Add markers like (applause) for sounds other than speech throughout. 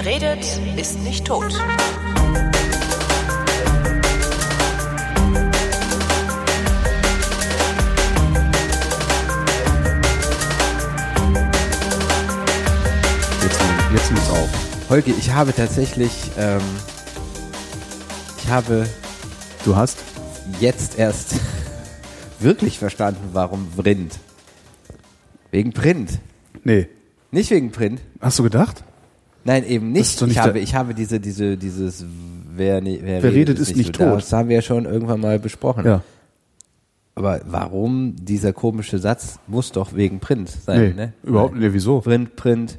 Wer redet, ist nicht tot. Jetzt, jetzt muss auf. Holgi, ich habe tatsächlich, ähm, ich habe Du hast? jetzt erst (laughs) wirklich verstanden, warum Print. Wegen Print. Nee. Nicht wegen Print. Hast du gedacht? Nein, eben nicht. ist nicht ich, habe, ich habe diese, diese, dieses, wer, ne- wer, Wer redet, ist nicht so. tot. Das haben wir ja schon irgendwann mal besprochen. Ja. Aber warum dieser komische Satz muss doch wegen Print sein, Nee, ne? überhaupt nee, wieso? Print, Print.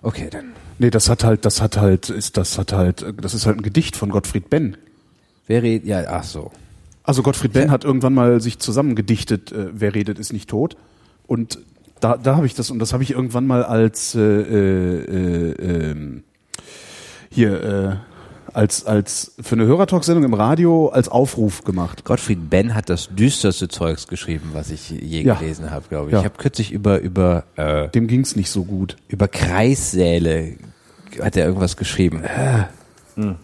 Okay, dann. Nee, das hat halt, das hat halt, ist das hat halt, das ist halt ein Gedicht von Gottfried Benn. Wer redet, ja, ach so. Also Gottfried Benn hat irgendwann mal sich zusammengedichtet, äh, wer redet, ist nicht tot. Und da, da habe ich das, und das habe ich irgendwann mal als äh, äh, äh, ähm, hier äh, als als für eine Hörertalk-Sendung im Radio als Aufruf gemacht. Gottfried Benn hat das düsterste Zeugs geschrieben, was ich je Ja. gelesen habe, glaube ich. Ja. Ich habe kürzlich über, über, äh, Dem ging's nicht so gut. über Kreissäle hat er irgendwas geschrieben. Hm.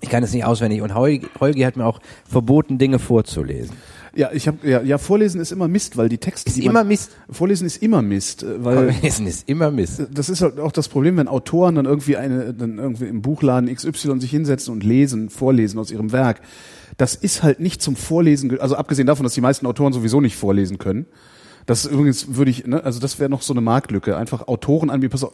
Ich kann es nicht auswendig. Und Holgi, Holgi hat mir auch verboten, Dinge vorzulesen. Ja, ich habe ja, ja vorlesen ist immer Mist, weil die Texte Ist die immer man, Mist. Vorlesen ist immer Mist, äh, weil Vorlesen ist immer Mist. das ist halt auch das Problem, wenn Autoren dann irgendwie eine, dann irgendwie im Buchladen XY sich hinsetzen und lesen, vorlesen aus ihrem Werk. Das ist halt nicht zum Vorlesen, also abgesehen davon, dass die meisten Autoren sowieso nicht vorlesen können. Das übrigens würde ich, ne, also das wäre noch so eine Marktlücke. Einfach Autoren an mir, pass auf,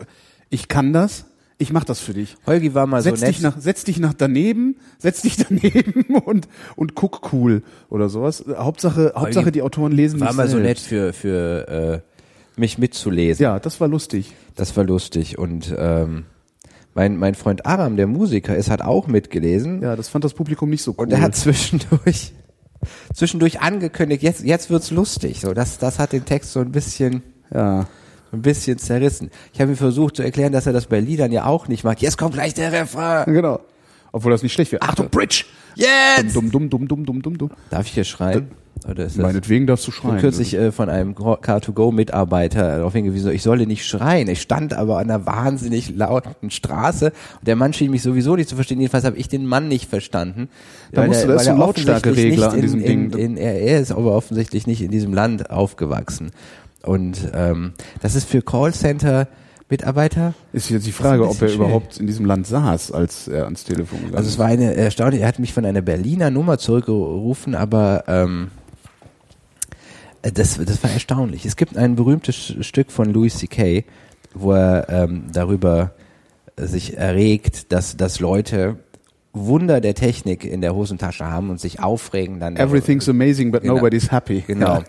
ich kann das, ich mach das für dich. Holgi war mal setz so nett. dich nach, setz dich nach daneben, setz dich (laughs) daneben und und guck cool oder sowas. Hauptsache, Hauptsache die Autoren lesen war mal so nett selbst. für, für äh, mich mitzulesen. Ja, das war lustig. Das war lustig. Und ähm, mein, mein Freund Aram, der Musiker ist, hat auch mitgelesen. Ja, das fand das Publikum nicht so cool. Und er hat zwischendurch, zwischendurch angekündigt, jetzt, jetzt wird's lustig. So, das, das hat den Text so ein bisschen, ja. Ein bisschen zerrissen. Ich habe ihm versucht zu erklären, dass er das bei Liedern ja auch nicht mag. Jetzt kommt gleich der Refrain. Genau. Obwohl das nicht schlecht wäre. Achtung, Bridge! Jetzt! Dumm, dumm, dumm, dumm, dumm, dumm, dumm. Darf ich hier schreien? Oder ist das? Meinetwegen darfst du Ich bin schreien. kürzlich äh, von einem Car2Go-Mitarbeiter darauf hingewiesen, ich solle nicht schreien. Ich stand aber an einer wahnsinnig lauten Straße und der Mann schien mich sowieso nicht zu verstehen. Jedenfalls habe ich den Mann nicht verstanden. Da musst er- du- da ist ein er Lautstärkeregler an diesem in, Ding. In, in, er, er ist aber offensichtlich nicht in diesem Land aufgewachsen. Und ähm, das ist für Callcenter Mitarbeiter Ist jetzt die Frage, ob er bisschen überhaupt in diesem Land saß, als er ans Telefon gegangen Also es war eine erstaunlich, er hat mich von einer Berliner Nummer zurückgerufen, aber ähm, äh, das, das war erstaunlich. Es gibt ein berühmtes Stück von Louis C.K., wo er ähm, darüber sich erregt, dass, dass Leute Wunder der Technik in der Hosentasche haben und sich aufregen dann. Everything's amazing, but Genau. nobody's happy. Genau.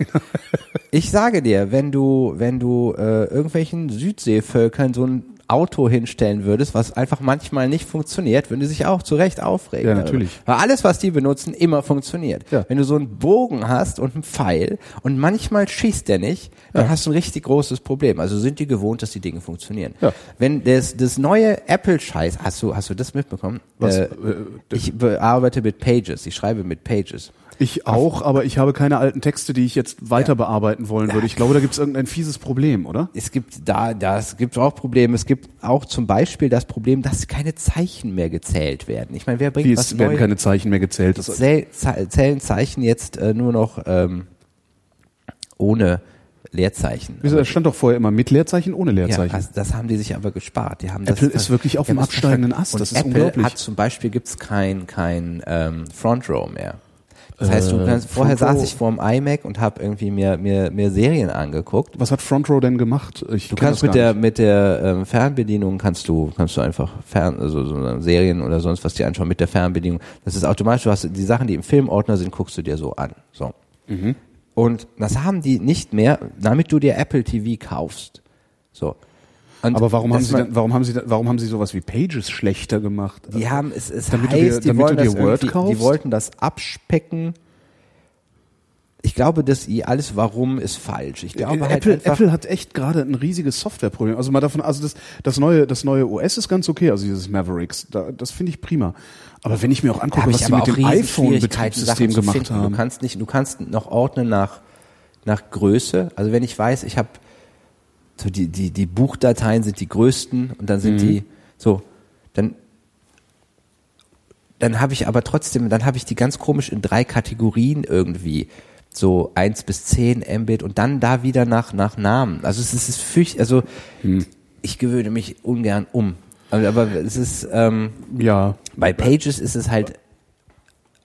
Ich sage dir, wenn du, wenn du äh, irgendwelchen Südseevölkern so ein Auto hinstellen würdest, was einfach manchmal nicht funktioniert, würden die sich auch zu Recht aufregen. Ja, darüber. natürlich. Weil alles, was die benutzen, immer funktioniert. Ja. Wenn du so einen Bogen hast und einen Pfeil und manchmal schießt der nicht, dann Ja. hast du ein richtig großes Problem. Also sind die gewohnt, dass die Dinge funktionieren. Ja. Wenn das, das neue Apple-Scheiß, hast du, hast du das mitbekommen? Was, Äh, äh, ich bearbeite mit Pages, ich schreibe mit Pages. Ich auch, aber ich habe keine alten Texte, die ich jetzt weiter bearbeiten wollen würde. Ich glaube, da gibt es irgendein fieses Problem, oder? Es gibt da, das gibt auch Probleme. Es gibt auch zum Beispiel das Problem, dass keine Zeichen mehr gezählt werden. Ich meine, wer bringt Wie was es werden Neues? keine Zeichen mehr gezählt. Das, Zähl, zählen Zeichen jetzt äh, nur noch ähm, ohne Leerzeichen. wieso, das stand doch vorher immer mit Leerzeichen, ohne Ja, Leerzeichen. das, das haben die sich aber gespart. Die haben Apple das, ist wirklich auf dem das absteigenden. Ast. Das ist Apple unglaublich. hat zum Beispiel gibt's kein kein ähm, Front Row mehr. Das heißt, du Äh, kannst, vorher Front Row- saß ich vor dem iMac und habe irgendwie mir, mir, mir Serien angeguckt. Was hat Front Row denn gemacht? Ich Du kannst mit der nicht. mit der ähm, Fernbedienung kannst du kannst du einfach Fern also so Serien oder sonst was dir anschauen mit der Fernbedienung. Das ist automatisch. Du hast die Sachen, die im Filmordner sind, guckst du dir so an. So. Mhm. Und das haben die nicht mehr, damit du dir Apple TV kaufst. So. Und Aber warum haben sie denn, warum haben sie denn, warum haben sie sowas wie Pages schlechter gemacht? Die haben es, es Damit du heißt, dir- die damit du dir das Word kaufst? Die wollten das abspecken. Ich glaube, dass i alles Warum ist falsch. Ich glaube halt Apple, einfach, Apple hat echt gerade ein riesiges Softwareproblem. Also mal davon, also das, das neue, das neue OS ist ganz okay, also dieses Mavericks, da, das finde ich prima. Aber wenn ich mir auch angucke, was sie mit dem iPhone-Betriebssystem gemacht finden. haben. Du kannst nicht, du kannst noch ordnen nach nach Größe. Also wenn ich weiß, ich habe so die, die, die Buchdateien sind die größten und dann sind die so, dann dann habe ich aber trotzdem, dann habe ich die ganz komisch in drei Kategorien irgendwie. So eins bis zehn Mbit und dann da wieder nach, nach Namen. Also es ist, es ist fürcht, also ich gewöhne mich ungern um. Aber, aber es ist, ähm, Ja. bei Pages ist es halt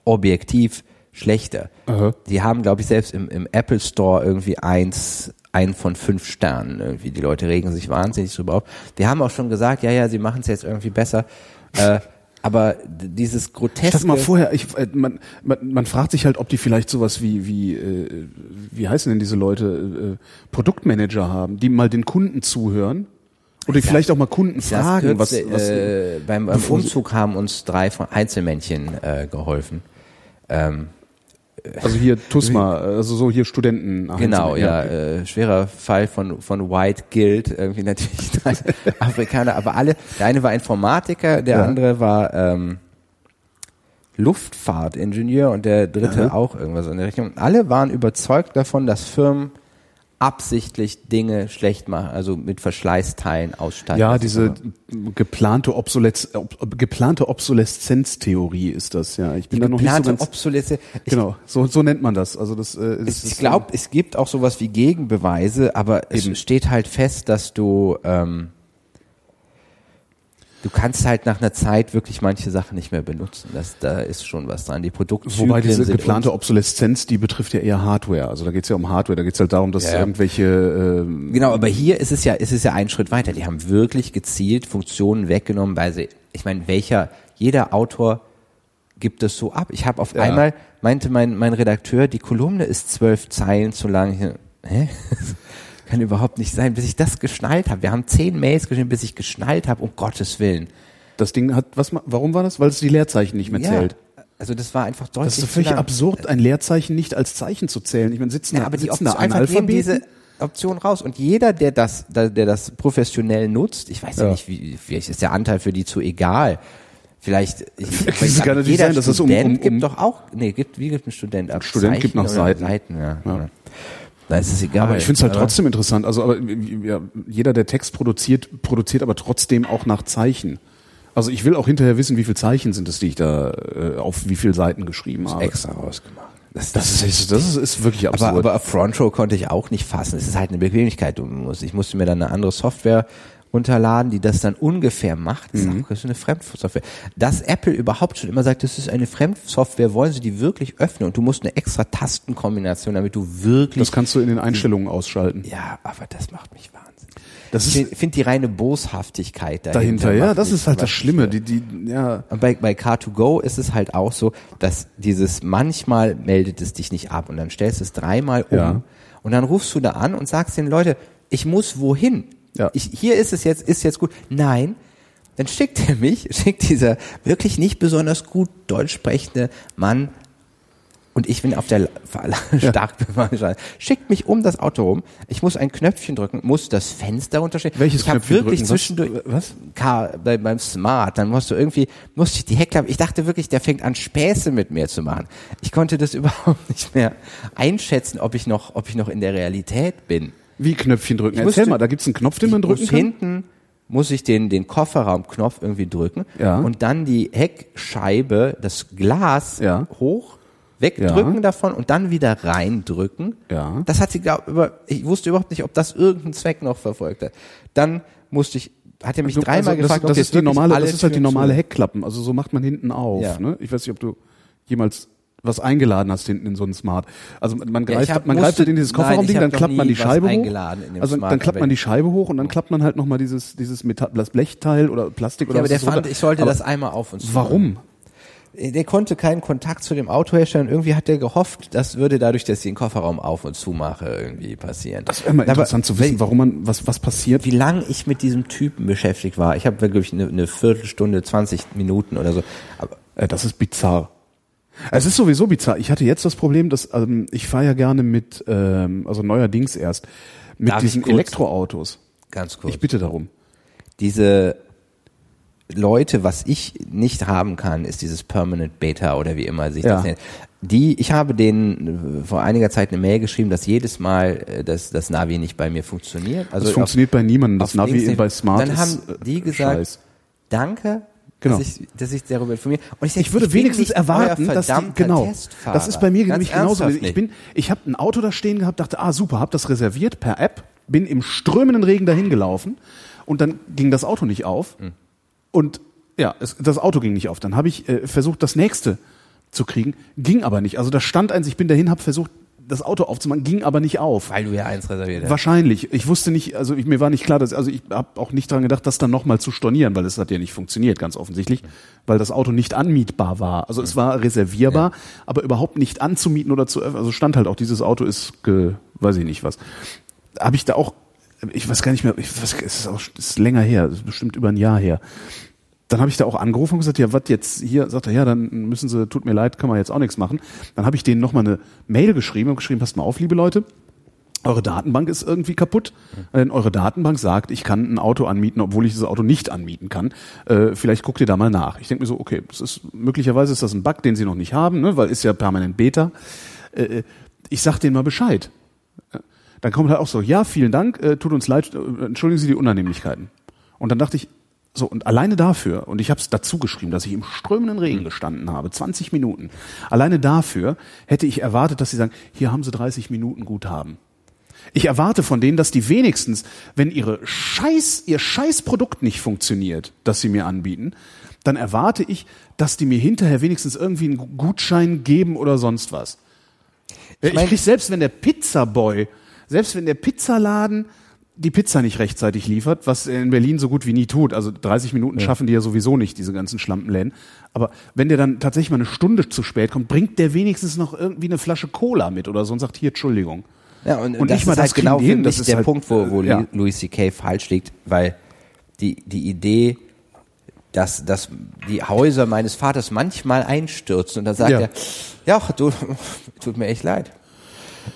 objektiv schlechter. Aha. Die haben, glaube ich, selbst im, im Apple Store irgendwie eins, einen von fünf Sternen irgendwie. Die Leute regen sich wahnsinnig drüber auf. Wir haben auch schon gesagt, ja, ja, sie machen es jetzt irgendwie besser. Äh, aber dieses Ich groteske. dachte mal vorher, ich, äh, man, man, man fragt sich halt, ob die vielleicht sowas wie, wie, äh, wie heißen denn diese Leute, äh, Produktmanager haben, die mal den Kunden zuhören oder die vielleicht auch mal Kunden fragen, was, kürzlich, was äh, beim, beim Umzug haben uns drei von Einzelmännchen äh, geholfen. Ähm, also hier TUSMA, also so hier Studenten. Genau, ja, okay. äh, schwerer Fall von von White Guild, irgendwie natürlich (laughs) drei Afrikaner, aber alle, der eine war Informatiker, der Ja. andere war ähm, Luftfahrtingenieur und der dritte Aha. auch irgendwas in der Richtung. Und alle waren überzeugt davon, dass Firmen absichtlich Dinge schlecht machen, also mit Verschleißteilen ausstatten. Ja, diese geplante, Obsolesz ob, geplante Obsoleszenztheorie ist das, ja. Ich bin da noch nicht so geplante ganz. Obsoleszenz. Genau, so, so nennt man das. Also das, äh, das ich ist- glaube, es gibt auch sowas wie Gegenbeweise, aber Eben. es steht halt fest, dass du ähm, du kannst halt nach einer Zeit wirklich manche Sachen nicht mehr benutzen. Das, da ist schon was dran. Die Produktzyklen Wobei diese sind geplante Obsoleszenz, die betrifft ja eher Hardware. Also da geht's ja um Hardware, da geht's halt darum, dass Ja, irgendwelche ähm, Genau, aber hier ist es ja, ist es ja ein Schritt weiter. Die haben wirklich gezielt Funktionen weggenommen, weil sie, ich meine, welcher, jeder Autor gibt es so ab. Ich habe auf Ja. einmal, meinte mein, mein Redakteur, die Kolumne ist zwölf Zeilen zu lang. Hä? (laughs) Kann überhaupt nicht sein, bis ich das geschnallt habe. Wir haben zehn Mails geschrieben, bis ich geschnallt habe, um Gottes Willen. das Ding hat, was, warum war das? Weil es die Leerzeichen nicht mehr zählt. Also das war einfach deutlich Das ist doch völlig absurd, ein Leerzeichen nicht als Zeichen zu zählen. Ich meine, sitzen Ja, da, aber die sitzen da Option, einfach nehmen Analphabeten? diese Option raus. Und jeder, der das, der, der das professionell nutzt, ich weiß ja, Ja. nicht, wie, vielleicht ist der Anteil für die zu egal. Vielleicht, ich, (laughs) Das ich- kann natürlich jeder sein, dass es um- Student um- um- gibt doch auch, nee, gibt, wie gibt ein Student ab? Student gibt nach oder Seiten. Seiten ja. Ja. Da ist es egal. Aber ich finde es halt Aber- trotzdem interessant. Also, aber ja, jeder, der Text produziert, produziert aber trotzdem auch nach Zeichen. Also ich will auch hinterher wissen, wie viele Zeichen sind es, die ich da äh, auf wie viele Seiten geschrieben habe. extra rausgemacht. Das, Das ist, das ist, ist wirklich absurd. Aber, aber Front Row konnte ich auch nicht fassen. Es ist halt eine Bequemlichkeit. Du musst, ich musste mir dann eine andere Software runterladen, die das dann ungefähr macht. Das ist Mhm. auch so eine Fremdsoftware. Dass Apple überhaupt schon immer sagt, das ist eine Fremdsoftware, wollen sie die wirklich öffnen und du musst eine extra Tastenkombination, damit du wirklich. das kannst du in den Einstellungen ausschalten. ja, aber das macht mich wahnsinnig. Das Ich ist finde find die reine Boshaftigkeit dahinter. dahinter, ja, das ist halt das Schlimme. Die, die, ja, und bei, bei Car2Go ist es halt auch so, dass dieses manchmal meldet es dich nicht ab und dann stellst du es dreimal um Ja. und dann rufst du da an und sagst den Leute, ich muss wohin? Ja. Ich, hier ist es jetzt, ist jetzt gut. Nein. Dann schickt er mich, (laughs) schickt dieser wirklich nicht besonders gut deutsch sprechende Mann und ich bin auf der (laughs) stark bewaffnet. Schickt mich um das Auto rum. Ich muss ein Knöpfchen drücken, muss das Fenster runterstellen. Welches ich Knöpfchen wirklich drücken? Zwischendurch was? Car, bei, beim Smart, dann musst du irgendwie, musste ich die Heckklappe, ich dachte wirklich, der fängt an Späße mit mir zu machen. Ich konnte das (laughs) überhaupt nicht mehr einschätzen, ob ich noch, ob ich noch in der Realität bin. Wie Knöpfchen drücken. Ich Erzähl mal, da gibt's einen Knopf, den man drücken muss kann. Hinten muss ich den, den Kofferraumknopf irgendwie drücken Ja. und dann die Heckscheibe, das Glas Ja. hoch, wegdrücken Ja. davon und dann wieder reindrücken. Ja. Das hat sie, glaub, über, ich wusste überhaupt nicht, ob das irgendeinen Zweck noch verfolgt hat. Dann musste ich, hat er mich Also, dreimal das, gefragt, das ob ist jetzt die normale, das ist halt die normale Heckklappen. Also so macht man hinten auf. Ja. Ne? Ich weiß nicht, ob du jemals was eingeladen hast hinten in so einen Smart. Also man Ja, greift, ich hab- man greift halt in dieses Kofferraumding, dann klappt man die Scheibe hoch. Also Smart, dann klappt aber man die Scheibe hoch und dann klappt man halt nochmal dieses, dieses Metall, das Blechteil oder Plastik oder Ja, aber der ist runter. fand, ich sollte Aber das einmal auf uns zu Warum? Der konnte keinen Kontakt zu dem Autohersteller und irgendwie hat er gehofft, das würde dadurch, dass ich den Kofferraum auf und zu mache, irgendwie passieren. Das wäre mal Aber interessant zu wissen, warum man, was, was passiert. wie lange ich mit diesem Typen beschäftigt war. Ich habe, glaube ich, eine, eine Viertelstunde, 20 Minuten oder so. Aber Äh, das ist bizarr. Es ist sowieso bizarr. Ich hatte jetzt das Problem, dass ähm, ich fahre ja gerne mit, ähm, also neuerdings erst, mit Darf diesen Elektroautos. ganz kurz. Ich bitte darum. diese Leute, was ich nicht haben kann, ist dieses Permanent Beta oder wie immer sich Ja. das nennt. Die, ich habe denen äh, vor einiger Zeit eine Mail geschrieben, dass jedes Mal äh, das, das Navi nicht bei mir funktioniert. Also Das auf- funktioniert bei niemandem. Das auf Navi bei Smart Dann haben äh, die gesagt, Scheiß. danke, Genau. dass, ich, dass ich darüber informiere. Und ich, denk, Ich würde bin wenigstens nicht erwarten, dass die, genau, Testfahrer. das ist bei mir Ganz nämlich genauso. ernsthaft Ich nicht. bin, ich habe ein Auto da stehen gehabt, dachte, ah super, habe das reserviert per App, bin im strömenden Regen dahin gelaufen und dann ging das Auto nicht auf Hm. und ja, es, das Auto ging nicht auf. Dann habe ich äh, versucht, das nächste zu kriegen, ging aber nicht. Also da stand eins, ich bin dahin, habe versucht, das Auto aufzumachen, ging aber nicht auf. weil du ja eins reserviert hast. Wahrscheinlich. Ich wusste nicht, also ich, mir war nicht klar, dass, also ich habe auch nicht dran gedacht, das dann nochmal zu stornieren, weil es hat ja nicht funktioniert, ganz offensichtlich, weil das Auto nicht anmietbar war. Also es war reservierbar, aber überhaupt nicht anzumieten oder zu, also stand halt auch, dieses Auto ist, ge, weiß ich nicht was. Habe ich da auch, ich weiß gar nicht mehr, ich weiß, es ist auch, es ist länger her, es ist bestimmt über ein Jahr her. Dann habe ich da auch angerufen und gesagt, ja, was jetzt hier? Sagt er, ja, dann müssen Sie, tut mir leid, kann man jetzt auch nichts machen. Dann habe ich denen nochmal eine Mail geschrieben und geschrieben, passt mal auf, liebe Leute, eure Datenbank ist irgendwie kaputt. Denn eure Datenbank sagt, ich kann ein Auto anmieten, obwohl ich dieses Auto nicht anmieten kann. Äh, vielleicht guckt ihr da mal nach. Ich denke mir so, okay, das ist möglicherweise ist das ein Bug, den sie noch nicht haben, ne, weil ist ja permanent Beta. Äh, ich sag denen mal Bescheid. Dann kommt halt auch so, ja, vielen Dank, äh, tut uns leid, äh, entschuldigen Sie die Unannehmlichkeiten. Und dann dachte ich, so, und alleine dafür, und ich habe es dazu geschrieben, dass ich im strömenden Regen gestanden habe, 20 Minuten, alleine dafür hätte ich erwartet, dass sie sagen, hier haben Sie 30 Minuten Guthaben. Ich erwarte von denen, dass die wenigstens, wenn ihre Scheiß, ihr Scheißprodukt nicht funktioniert, das sie mir anbieten, dann erwarte ich, dass die mir hinterher wenigstens irgendwie einen Gutschein geben oder sonst was. Ich, mein- krieg selbst wenn der Pizzaboy, selbst wenn der Pizzaladen die Pizza nicht rechtzeitig liefert, was er in Berlin so gut wie nie tut. Also 30 Minuten schaffen die ja sowieso nicht, diese ganzen Schlampenläden. Aber wenn der dann tatsächlich mal eine Stunde zu spät kommt, bringt der wenigstens noch irgendwie eine Flasche Cola mit oder so und sagt, hier, Entschuldigung. Ja, und, Und das nicht mal ist das halt genau für hin, das ist der halt, Punkt, wo, wo ja. Louis C.K. falsch liegt, weil die, die Idee, dass, dass die Häuser meines Vaters manchmal einstürzen und dann sagt Ja. er, ja, du, (laughs) tut mir echt leid.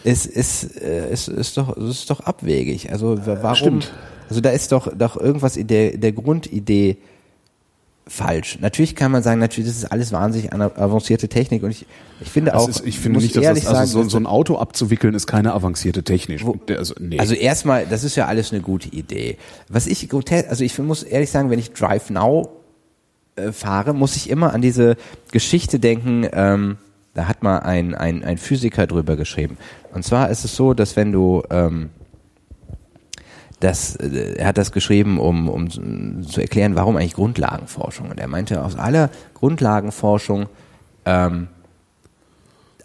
Es ist, äh, es ist doch, es ist doch abwegig. Also wa- warum? Stimmt. Also da ist doch, doch irgendwas in der, der Grundidee falsch. Natürlich kann man sagen, natürlich, das ist alles wahnsinnig avancierte Technik und ich, ich finde auch, ist, ich finde nicht, dass ehrlich das, also sagen, so, so ein Auto abzuwickeln ist keine avancierte Technik. Wo- also, nee. Also erstmal, das ist ja alles eine gute Idee. Was ich also ich muss ehrlich sagen, wenn ich Drive Now äh, fahre, muss ich immer an diese Geschichte denken, ähm, da hat mal ein, ein, ein Physiker drüber geschrieben. Und zwar ist es so, dass wenn du ähm, das, äh, er hat das geschrieben, um, um zu erklären, warum eigentlich Grundlagenforschung. Und er meinte, aus aller Grundlagenforschung ähm,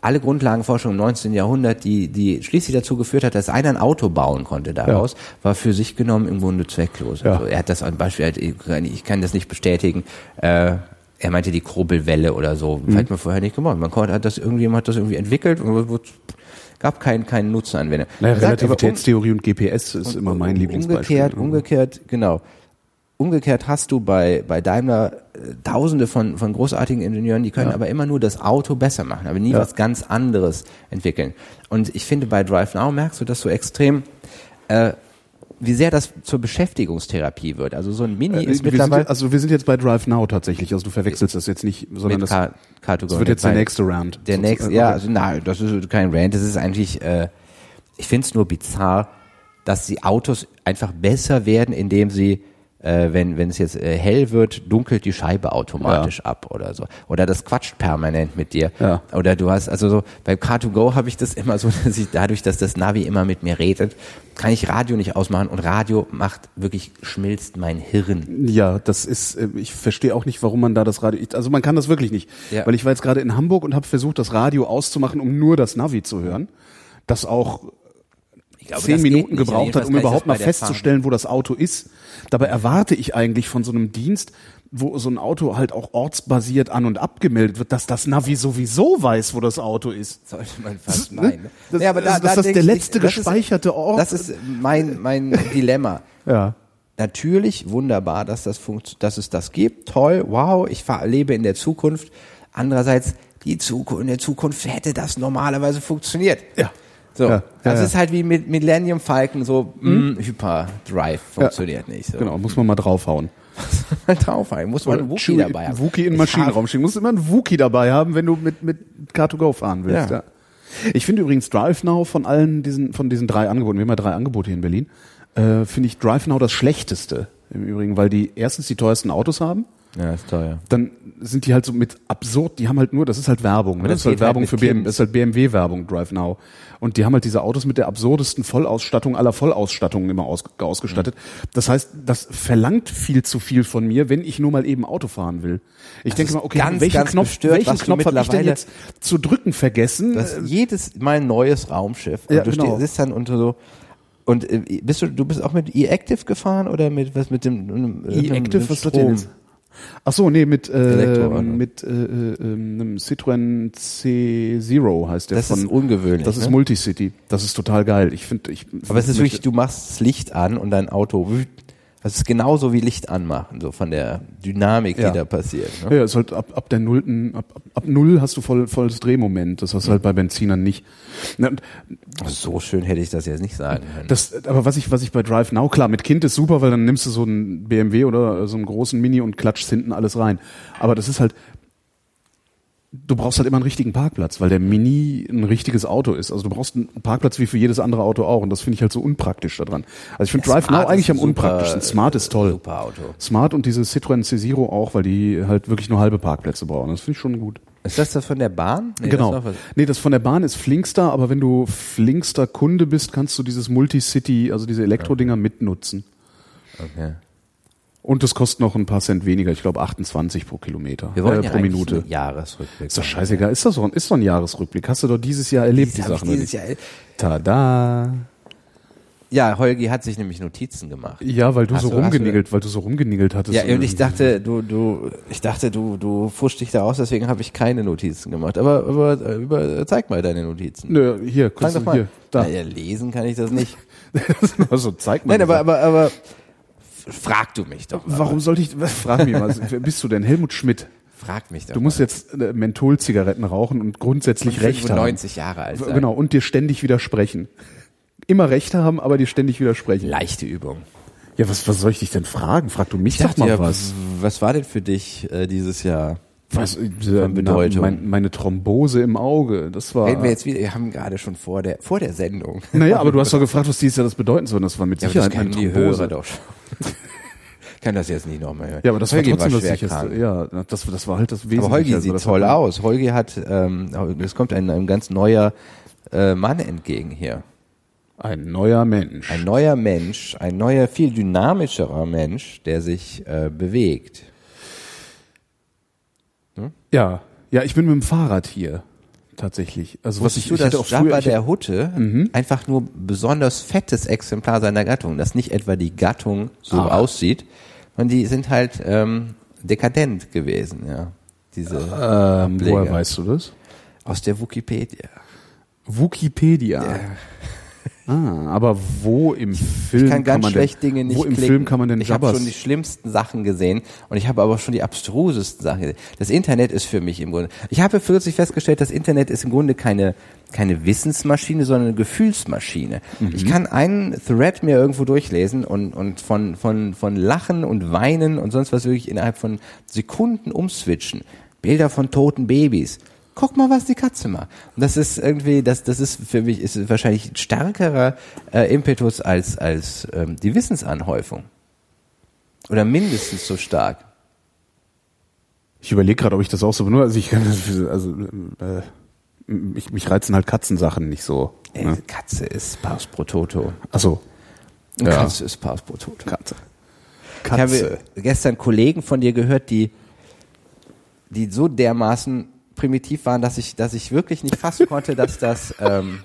alle Grundlagenforschung im 19. Jahrhundert, die, die schließlich dazu geführt hat, dass einer ein Auto bauen konnte daraus, war für sich genommen im Grunde zwecklos. Ja. Also er hat das ein Beispiel, ich kann- ich kann das nicht bestätigen, äh, er meinte die Kurbelwelle oder so, Mhm. hat man vorher nicht gemacht. Man konnte, hat das irgendjemand hat das irgendwie entwickelt und gab keinen keinen Nutzenanwender. naja, Er sagt aber, um- Relativitätstheorie und GPS ist immer mein Lieblingsbeispiel. Umgekehrt, umgekehrt, genau. Umgekehrt hast du bei, bei Daimler äh, tausende von, von großartigen Ingenieuren, die können aber immer nur das Auto besser machen, aber nie Ja. was ganz anderes entwickeln. Und ich finde, bei Drive Now merkst du das so extrem, äh, wie sehr das zur Beschäftigungstherapie wird. Also so ein Mini Äh, ist sind, mittlerweile jetzt- also wir sind jetzt bei Drive Now tatsächlich. Also du verwechselst das jetzt nicht, sondern das, Car Car das wird jetzt der nächste Round. Der nächste, ja, also nein, das ist kein Rant, das ist eigentlich, äh, ich finde es nur bizarr, dass die Autos einfach besser werden, indem sie, äh, wenn wenn es jetzt äh, hell wird, dunkelt die Scheibe automatisch ab oder so. Oder das quatscht permanent mit dir. Ja. Oder du hast, also so, bei Car2Go habe ich das immer so, (laughs) dass ich dadurch, dass das Navi immer mit mir redet, kann ich Radio nicht ausmachen und Radio macht wirklich, schmilzt mein Hirn. Ja, das ist, äh, ich verstehe auch nicht, warum man da das Radio, also man kann das wirklich nicht. Ja. Weil ich war jetzt gerade in Hamburg und habe versucht, das Radio auszumachen, um nur das Navi zu hören. Das auch glaube, zehn Minuten gebraucht hat, um ich überhaupt mal festzustellen, wo das Auto ist. Dabei erwarte ich eigentlich von so einem Dienst, wo so ein Auto halt auch ortsbasiert an- und abgemeldet wird, dass das Navi sowieso weiß, wo das Auto ist. Sollte man fast Ne? meinen. Das, Ja, aber da- das, da das der ich, letzte das ist- gespeicherte Ort. Das ist mein, mein (laughs) Dilemma. ja. Natürlich wunderbar, dass, das funkt, dass es das gibt. Toll, wow, ich lebe in der Zukunft. Andererseits, die Zukunft, in der Zukunft hätte das normalerweise funktioniert. Ja. So, Ja, das ja, ist halt wie mit Millennium Falcon, so mh, Hyperdrive funktioniert nicht. So. Genau, muss man mal draufhauen. (laughs) mal drauf ein. Muss man einen Wookie Chewie- dabei haben. Wookie in den Maschinenraum schicken. Du musst immer einen Wookie dabei haben, wenn du mit, mit Car2Go fahren willst. Ja. Ich finde übrigens Drive Now von allen diesen, von diesen drei Angeboten, wir haben ja drei Angebote hier in Berlin, äh, finde ich Drive Now das schlechteste im Übrigen, weil die erstens die teuersten Autos haben, Hab, ja, ist teuer. dann sind die halt so mit absurd, die haben halt nur, das ist halt Werbung, ne? Das das ist halt halt Werbung mit für BMW, das ist halt BMW-Werbung, Drive Now. Und die haben halt diese Autos mit der absurdesten Vollausstattung aller Vollausstattungen immer aus, ausgestattet. Das heißt, das verlangt viel zu viel von mir, wenn ich nur mal eben Auto fahren will. Ich denke ist mal, okay, ganz, welchen ganz Knopf, gestört, welchen Knopf habe ich denn jetzt zu drücken vergessen? Das Äh, jedes Mal ein neues Raumschiff. Und Ja, du genau. stehst, sitzt dann unter so. Und äh, bist du, du bist auch mit E-Active gefahren oder mit was mit dem äh, E-Active, mit was ist das denn jetzt? Ach so, nee, mit, äh, mit äh, äh, ähm, einem Citroën C0 heißt der Das von, ist ungewöhnlich. Das ist ne? Multicity. Das ist total geil. Ich finde, ich. Aber es ist wirklich, du machst das Licht an und dein Auto. Das ist genauso wie Licht anmachen, so von der Dynamik, Ja. die da passiert. Ne? Ja, ist halt ab, ab der nullten, ab, ab, ab null hast du voll, volles Drehmoment. Das hast du halt bei Benzinern nicht. Na, So schön hätte ich das jetzt nicht sagen können. Das, aber was ich, was ich bei Drive Now, klar, mit Kind ist super, weil dann nimmst du so einen BMW oder so einen großen Mini und klatschst hinten alles rein. Aber das ist halt, du brauchst halt immer einen richtigen Parkplatz, weil der Mini ein richtiges Auto ist. Also du brauchst einen Parkplatz wie für jedes andere Auto auch. Und das finde ich halt so unpraktisch daran. Also ich finde Drive Now eigentlich am unpraktischsten. Smart ist toll. Super Auto. Smart und diese Citroën C0 auch, weil die halt wirklich nur halbe Parkplätze brauchen. Das finde ich schon gut. Ist das das von der Bahn? Nee, genau. Das nee, das von der Bahn ist Flinkstar, aber wenn du Flinkstar Kunde bist, kannst du dieses Multicity, also diese Elektrodinger mitnutzen. Okay. Und das kostet noch ein paar Cent weniger, ich glaube 28 pro Kilometer, Wir wollen äh, ja pro Minute. einen Jahresrückblick. Ist doch scheißegal, ist das so, ein- ist doch ein Jahresrückblick. Hast du doch dieses Jahr erlebt, die Hab ich Sachen. dieses? Jahr, Tada. ja, Holgi hat sich nämlich Notizen gemacht. Ja, weil du Hast so du- hast du- rumgenigelt, weil du so rumgenigelt hattest. Ja, und ich dachte, du, du, ich dachte, du, du fuschst dich da aus, deswegen habe ich keine Notizen gemacht. Aber, aber, äh, über, zeig mal deine Notizen. Nö, hier, kannst du mal. hier, da. Naja, lesen kann ich das nicht. (laughs) also zeig mal. Nein, aber, aber, aber, frag du mich doch. mal. Warum sollte ich, (laughs) frag mich mal, wer bist du denn? Helmut Schmidt. Frag mich doch. Du musst mal. jetzt äh, Mentholzigaretten rauchen und grundsätzlich Und Recht haben. 95 Jahre alt sein. Genau, und dir ständig widersprechen. Immer Recht haben, aber dir ständig widersprechen. Leichte Übung. Ja, was, was soll ich dich denn fragen? Frag du mich Ich doch mal ja, was. was war denn für dich äh, dieses Jahr? Was, äh, Bedeutung? Mein, meine Thrombose im Auge, das war. Reden wir jetzt wieder, wir haben gerade schon vor der, vor der Sendung. naja, aber du hast (laughs) doch gefragt, was dieses Jahr das bedeuten soll. Das war mit Ja, aber das Sicherheit eine die Thrombose. Hörer doch schon. Ich (laughs) kann das jetzt nicht nochmal hören. Ja, aber das war Holgi trotzdem das schwer Sicherste. krank. Ja, das, das war halt das Wesentliche. Aber Holgi Also sieht das toll aus. Holgi hat, ähm, es kommt ein, ein ganz neuer äh, Mann entgegen hier. Ein neuer Mensch. Ein neuer Mensch, ein neuer, viel dynamischerer Mensch, der sich äh, bewegt. ja, ja, ich bin mit dem Fahrrad hier. Tatsächlich. Also was ich, du, ich dass auch Jabba der Hutte einfach nur besonders fettes Exemplar seiner Gattung, dass nicht etwa die Gattung so Ah. aussieht, sondern die sind halt ähm, dekadent gewesen, ja. Diese ähm, Ableger. woher weißt du das? aus der Wikipedia. Wikipedia. Ah, aber wo im Film Ich kann ganz man schlecht denn, Dinge nicht Wo im klicken. Film kann man denn Ich habe schon die schlimmsten Sachen gesehen und ich habe aber schon die abstrusesten Sachen gesehen. Das Internet ist für mich im Grunde. Ich habe kürzlich festgestellt, das Internet ist im Grunde keine keine Wissensmaschine, sondern eine Gefühlsmaschine. Mhm. Ich kann einen Thread mir irgendwo durchlesen und und von von von Lachen und Weinen und sonst was wirklich innerhalb von Sekunden umswitchen. Bilder von toten Babys. Guck mal, was die Katze macht. Und das ist irgendwie, das, das ist für mich ist wahrscheinlich ein stärkerer äh, Impetus als als ähm, die Wissensanhäufung oder mindestens so stark. Ich überlege gerade, ob ich das auch so benutze. Also ich kann, also äh, mich, mich reizen halt Katzensachen nicht so. Ey, Ne? Katze ist Paus pro Toto. Achso, Ja. Katze ist Paus pro Toto. Katze. Ich habe gestern Kollegen von dir gehört, die die so dermaßen primitiv waren, dass ich dass ich wirklich nicht fassen konnte, dass das ähm,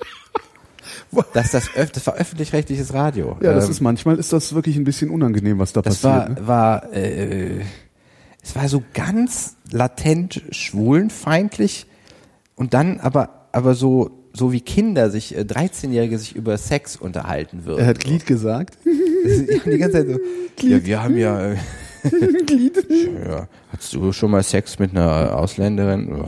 (laughs) dass das, öff das war öffentlich-rechtliches Radio. Ja, das ähm, ist manchmal ist das wirklich ein bisschen unangenehm, was da Das passiert. war, ne? war äh, es war so ganz latent schwulenfeindlich und dann aber, aber so, so wie Kinder sich, äh, 13-Jährige sich über Sex unterhalten würden. Er hat Glied gesagt. (laughs) Die ganze Zeit so, ja, wir haben ja, äh, ja, hast du schon mal Sex mit einer Ausländerin?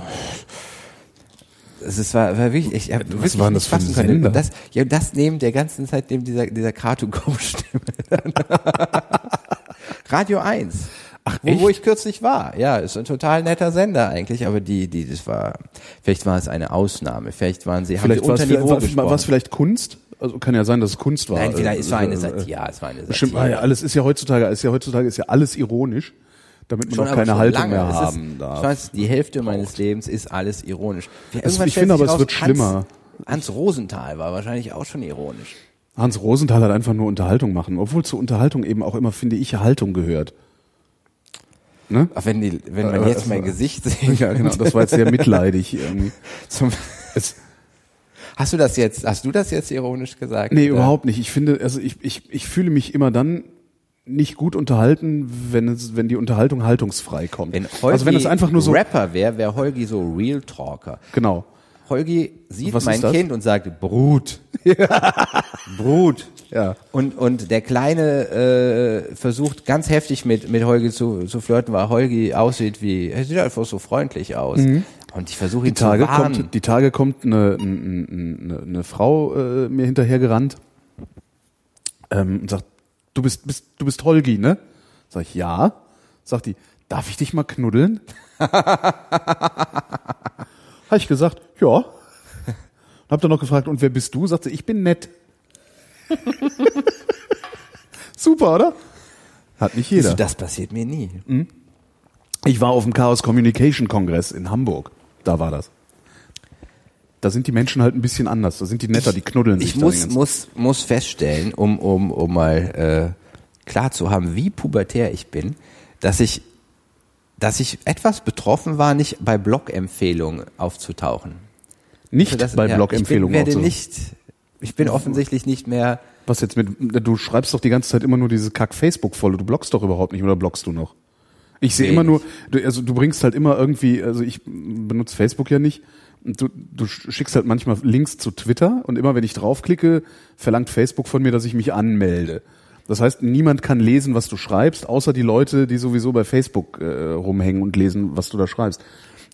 Es ist, war, war wirklich, ich hab wirklich war denn nicht das für ein. Sender? Das, ja, das neben der ganzen Zeit, neben dieser, dieser Cartoon-Go-Stimme. (laughs) Radio 1. Ach, wo, wo ich kürzlich war. Ja, ist ein total netter Sender eigentlich, aber die, die, das war, vielleicht war es eine Ausnahme, vielleicht waren sie, Vielleicht haben sie unter vielleicht, Niveau war, gesprochen. war es vielleicht Kunst? Also kann ja sein, dass es Kunst war. Nein, vielleicht, es war eine Äh, Satire, ja, es war eine Satire. Bestimmt, ja, alles ist ja heutzutage, ist ja heutzutage ist ja alles ironisch, damit auch aber keine Haltung lange. mehr Es haben ist, darf. Ich weiß, die Hälfte meines Lebens ist alles ironisch. Es- Irgendwann ich finde aber, es raus, wird schlimmer. Hans, Hans Rosenthal war wahrscheinlich auch schon ironisch. Hans Rosenthal hat einfach nur Unterhaltung machen, obwohl zur Unterhaltung eben auch immer, finde ich, Haltung gehört. Ne? Ach, wenn, die, wenn man Äh, jetzt äh, mein Gesicht sieht. (laughs) Ja, genau, das war jetzt sehr mitleidig (laughs) irgendwie. Zum, Es, hast du das jetzt, hast du das jetzt ironisch gesagt? nee, Oder? überhaupt nicht. Ich finde, also ich, ich, ich fühle mich immer dann nicht gut unterhalten, wenn es, wenn die Unterhaltung haltungsfrei kommt. Wenn Holgi also wenn es einfach nur so, Rapper wäre, wäre Holgi so Real Talker. genau. Holgi sieht mein? Kind und sagt, Brut. (laughs) Brut. Ja. Und, und der Kleine äh, versucht ganz heftig mit, mit Holgi zu, zu flirten, weil Holgi aussieht wie, er sieht einfach so freundlich aus. Und ich versuche ihn Die Tage zu warnen. kommt, die Tage kommt eine, eine, eine Frau äh, mir hinterher gerannt ähm, und sagt, du bist, bist, du bist Holgi, ne? Sag ich, ja. Sagt die, darf ich dich mal knuddeln? (laughs) Habe ich gesagt, ja. Hab dann noch gefragt, und wer bist du? Sagt sie, ich bin nett. (laughs) Super, oder? Hat nicht jeder. Also das passiert mir nie. Ich war auf dem Chaos Communication Kongress in Hamburg. Da war das. Da sind die Menschen halt ein bisschen anders. Da sind die netter, die knuddeln sich Ich da den muss, muss, muss feststellen, um, um, um mal äh, klar zu haben, wie pubertär ich bin, dass ich, dass ich etwas betroffen war, nicht bei Blog-Empfehlungen aufzutauchen. Nicht Also das- bei ja, Blog-Empfehlungen Ich auch bin, so. werde nicht, ich bin offensichtlich nicht mehr, Was jetzt mit, du schreibst doch die ganze Zeit immer nur diese kack Facebook voll. Du bloggst doch überhaupt nicht oder bloggst du noch? Ich sehe Nee, immer nur, du, also du bringst halt immer irgendwie, also ich benutze Facebook ja nicht. Und du, du schickst halt manchmal Links zu Twitter und immer wenn ich draufklicke, verlangt Facebook von mir, dass ich mich anmelde. Das heißt, niemand kann lesen, was du schreibst, außer die Leute, die sowieso bei Facebook äh, rumhängen und lesen, was du da schreibst.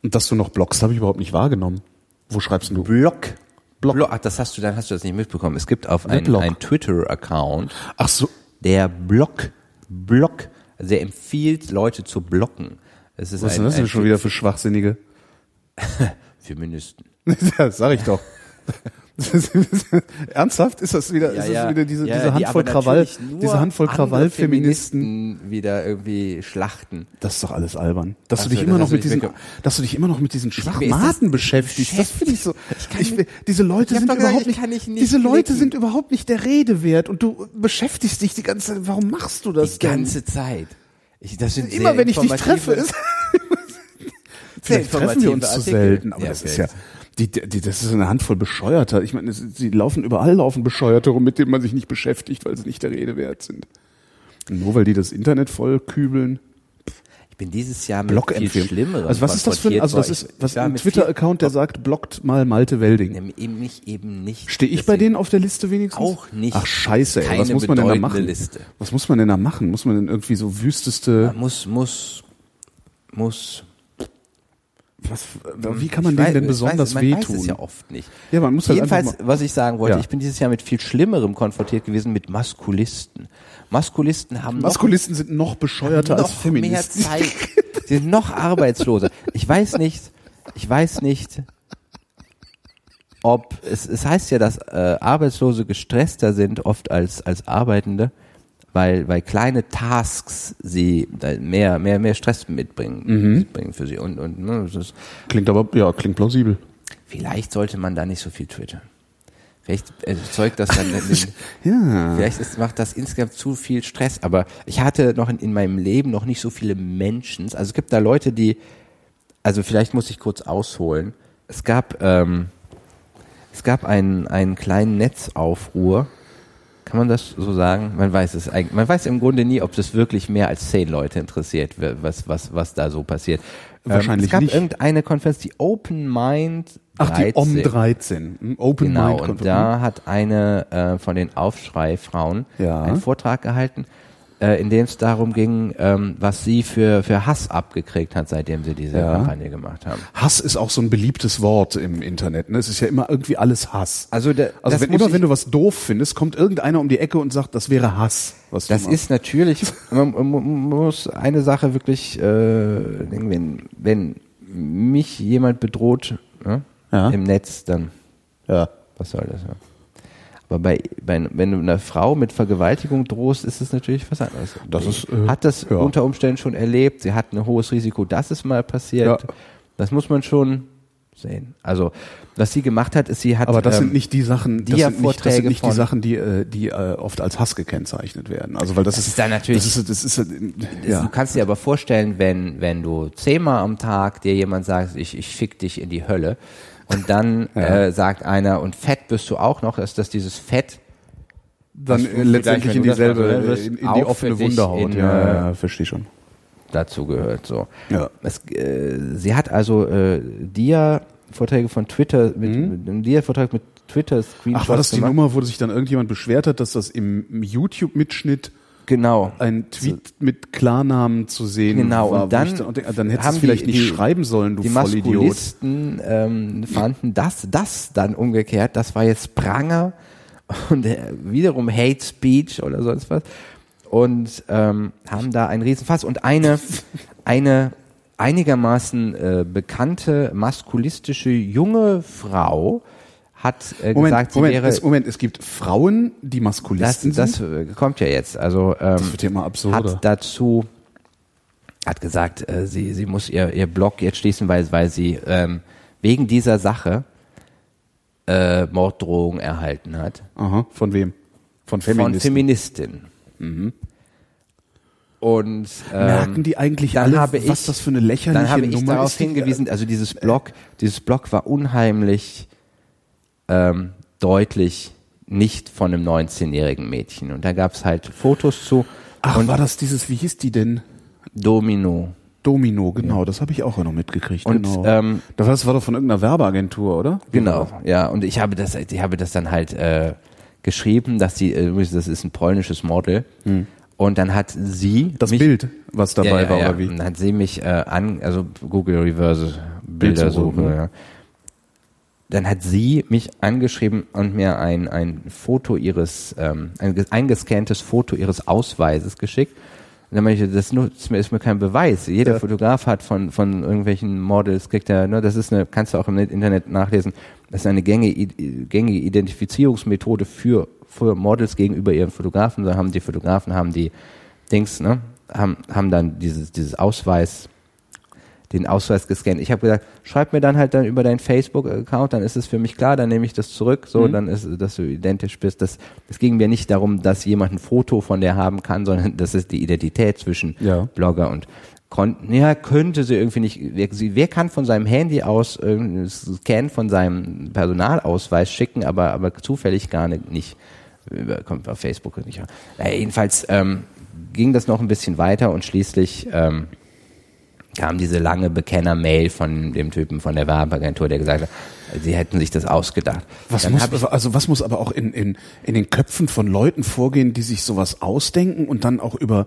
Und dass du noch bloggst, habe ich überhaupt nicht wahrgenommen. Wo schreibst du? Blog. Blog. Blog. Ach, das hast du, dann hast du das nicht mitbekommen. Es gibt auf einen, Blog. einen Twitter-Account, Ach so, der Blog, Blog, also der empfiehlt Leute zu blocken. Es ist was ein, denn das denn schon wieder für Schwachsinnige? (laughs) Feministen. (laughs) Ja, sag ich doch. (laughs) (laughs) Ernsthaft? Ist das wieder, ist das wieder diese, Ja, diese die Handvoll aber Krawall, diese Handvoll Krawall-Feministen? Feministen wieder irgendwie schlachten. Das ist doch alles albern. Dass Ach du dich immer noch mit diesen, dass du dich immer noch mit diesen Schwachmaten beschäftigst. Das finde ich so. Ich, will- diese Leute Ich sind gesagt, überhaupt ich nicht, nicht diese Leute klicken. sind überhaupt nicht der Rede wert und du beschäftigst dich die ganze Zeit. Warum machst du das Die denn? ganze Zeit. Ich, das sind Immer wenn ich dich treffe, ist, (laughs) vielleicht treffen wir uns zu Artikel. selten, aber Ja, das ist ja. Die, die, das ist eine Handvoll Bescheuerter. Ich meine, sie laufen überall laufen Bescheuerte rum, mit denen man sich nicht beschäftigt, weil sie nicht der Rede wert sind. Und nur weil die das Internet voll kübeln. Ich bin dieses Jahr mit viel Blog-Empfehlung. Schlimmerem Also was ist das für ein, also das ist, was war ein viel- Twitter-Account, der sagt, blockt mal Malte Welding. Eben nicht, eben nicht. Stehe ich bei denen auf der Liste wenigstens? Auch nicht. Ach scheiße, ey. Keine was muss man denn da machen? Liste. Was muss man denn da machen? Muss man denn irgendwie so wüsteste, Muss, muss, muss. Was, wie kann man Ich denen weiß- denn besonders weiß, man wehtun? weiß es ja oft nicht. Ja, man muss halt Jedenfalls, einfach was ich sagen wollte, Ja. ich bin dieses Jahr mit viel Schlimmerem konfrontiert gewesen, mit Maskulisten. Maskulisten haben noch Maskulisten sind noch bescheuerter als noch mehr Feministen. Zeit. Sie sind noch arbeitsloser. Ich weiß nicht, ich weiß nicht, ob es, es heißt ja, dass äh, Arbeitslose gestresster sind oft als als Arbeitende, weil weil kleine Tasks sie mehr mehr mehr Stress mitbringen, Mhm. mitbringen für sie und und ne, das Klingt aber, ja, klingt plausibel. vielleicht sollte man da nicht so viel twittern. Vielleicht erzeugt das dann (laughs) Ja. Vielleicht ist, macht das insgesamt zu viel Stress, aber ich hatte noch in, in meinem Leben noch nicht so viele Menschen. Also es gibt da Leute, die, also vielleicht muss ich kurz ausholen. Es gab, ähm, es gab einen, einen kleinen Netzaufruhr. Kann man das so sagen? Man weiß es eigentlich, man weiß im Grunde nie, ob das wirklich mehr als zehn Leute interessiert, was, was, was da so passiert. Wahrscheinlich ähm, es gab nicht. irgendeine Konferenz, die Open Mind Ach, die 13. OM 13. hm, Open Genau, Mind und Conference. da hat eine äh, von den Aufschrei-Frauen Ja. einen Vortrag gehalten äh, in dem es darum ging, ähm, was sie für, für Hass abgekriegt hat, seitdem sie diese Ja. Kampagne gemacht haben. Hass ist auch so ein beliebtes Wort im Internet. Ne? Es ist ja immer irgendwie alles Hass. Also, der, Also wenn, immer wenn du was doof findest, kommt irgendeiner um die Ecke und sagt, das wäre Hass. Was Das ist natürlich, (laughs) man, man muss eine Sache wirklich, äh, wenn, wenn mich jemand bedroht ne, Ja. im Netz, dann ja. was soll das? Ja? Aber bei, bei, wenn du einer Frau mit Vergewaltigung drohst, ist es natürlich was anderes. Das ist, äh, hat das ja. unter Umständen schon erlebt. Sie hat ein hohes Risiko, dass es mal passiert. Ja. Das muss man schon sehen. Also, was sie gemacht hat, ist, sie hat. Aber das ähm, sind nicht die Sachen, das sind nicht, das sind nicht die Sachen, die, äh, die äh, oft als Hass gekennzeichnet werden. Also weil das, Das ist dann natürlich- das ist, das ist, Das- ja. Du kannst dir aber vorstellen, wenn, wenn du zehnmal am Tag dir jemand sagt, ich, ich fick dich in die Hölle und dann Ja. äh, sagt einer, und fett bist du auch noch, ist das dieses Fett, dann äh, letztendlich in dieselbe, so wirst, in, in die offene Wunde haut. in, ja, äh, ja, verstehe schon. dazu gehört. So. Ja. Es, äh, sie hat also äh, Dia-Vorträge von Twitter, mit, mit einem Dia-Vortrag mit Twitter-Screenshots Mhm. Ach, war das die gemacht. Nummer, wo sich dann irgendjemand beschwert hat, dass das im, im YouTube-Mitschnitt Genau. ein Tweet mit Klarnamen zu sehen Genau, war? und dann ich dann hättest du es vielleicht die- nicht die- schreiben sollen, du die Vollidiot. Maskulisten ähm, fanden das, das dann umgekehrt, das war jetzt Pranger und äh, wiederum Hate Speech oder sonst was und ähm, haben da einen Riesenfass und eine, eine einigermaßen äh, bekannte maskulistische junge Frau hat äh, Moment, gesagt, sie Moment, wäre es, Moment, es gibt Frauen, die das, Maskulisten das sind. äh, kommt ja jetzt. Also ähm, Das wird ja immer absurder. hat dazu hat gesagt, äh, sie sie muss ihr ihr Blog jetzt schließen, weil weil sie ähm, wegen dieser Sache äh, Morddrohungen erhalten hat Aha, von wem? Von von Feministen. Feministinnen. Und ähm, Merken die eigentlich alle, habe was ich, das für eine lächerliche dann habe ich Nummer darauf ist? hingewiesen, also dieses Blog, dieses Blog war unheimlich ähm, deutlich nicht von einem 19-jährigen Mädchen. Und da gab es halt Fotos zu Ach, und war das dieses, wie hieß die denn? Domino. Domino, genau, das habe ich auch noch mitgekriegt. Und, genau. ähm, das war- doch von irgendeiner Werbeagentur, oder? Genau, ja. Und ich habe das, ich habe das dann halt äh, geschrieben, dass sie, äh, das ist ein polnisches Model. Und dann hat sie Das mich, Bild, was dabei ja, ja, war, ja. oder wie? Und dann hat sie mich äh, an, also Google Reverse Bildersuche. Bildsuche, ne? ja. Dann hat sie mich angeschrieben und mir ein, ein Foto ihres, ähm, ein ges- eingescanntes Foto ihres Ausweises geschickt. Und dann meinte ich, das nutzt mir, ist mir kein Beweis. Jeder Ja. Fotograf hat von, von irgendwelchen Models, kriegt er, ne, das ist eine, kannst du auch im Internet nachlesen, das ist eine gängige, gängige Identifizierungsmethode für, für Models gegenüber ihren Fotografen. Da haben die Fotografen, haben die Dings, ne, haben, haben dann dieses, dieses Ausweis, den Ausweis gescannt. Ich habe gesagt, schreib mir dann halt dann über deinen Facebook-Account, dann ist es für mich klar, dann nehme ich das zurück, Mhm. so, dann ist, dass du identisch bist. Das, es ging mir nicht darum, dass jemand ein Foto von der haben kann, sondern (laughs) das ist die Identität zwischen Ja. Blogger und Kon ja, könnte sie irgendwie nicht, wer, wer kann von seinem Handy aus irgendeinen Scan von seinem Personalausweis schicken, aber, aber zufällig gar nicht, nicht über, kommt auf Facebook nicht. Äh, jedenfalls ähm, ging das noch ein bisschen weiter und schließlich ähm, kam diese lange Bekenner-Mail von dem Typen von der Werbeagentur, der gesagt hat, sie hätten sich das ausgedacht. Was Dann muss, also was muss aber auch in, in, in den Köpfen von Leuten vorgehen, die sich sowas ausdenken und dann auch über,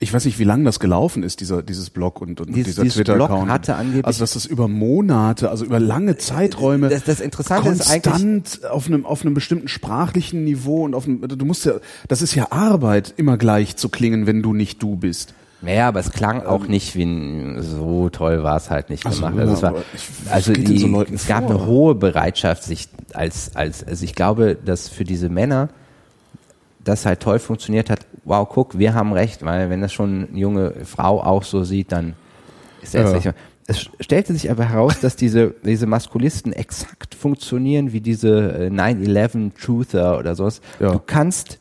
ich weiß nicht, wie lange das gelaufen ist, dieser, dieses Blog und, und Dieses- dieser Twitter-Account. Hatte angeblich- also dass das über Monate, also über lange Zeiträume Das- das Interessante ist eigentlich- auf einem, auf einem bestimmten sprachlichen Niveau und auf einem, du musst ja, das ist ja Arbeit, immer gleich zu klingen, wenn du nicht du bist. Naja, aber es klang auch nicht wie ein, so toll war es halt nicht so, gemacht. Also, es war, ich- also die, so es gab vor? eine hohe Bereitschaft, sich als, als, also ich glaube, dass für diese Männer das halt toll funktioniert hat. Wow, guck, wir haben recht, weil wenn das schon eine junge Frau auch so sieht, dann ist er Ja. nicht Es stellte sich aber heraus, dass diese, diese Maskulisten exakt funktionieren wie diese äh, 9-11 Truther oder sowas. Ja. Du kannst,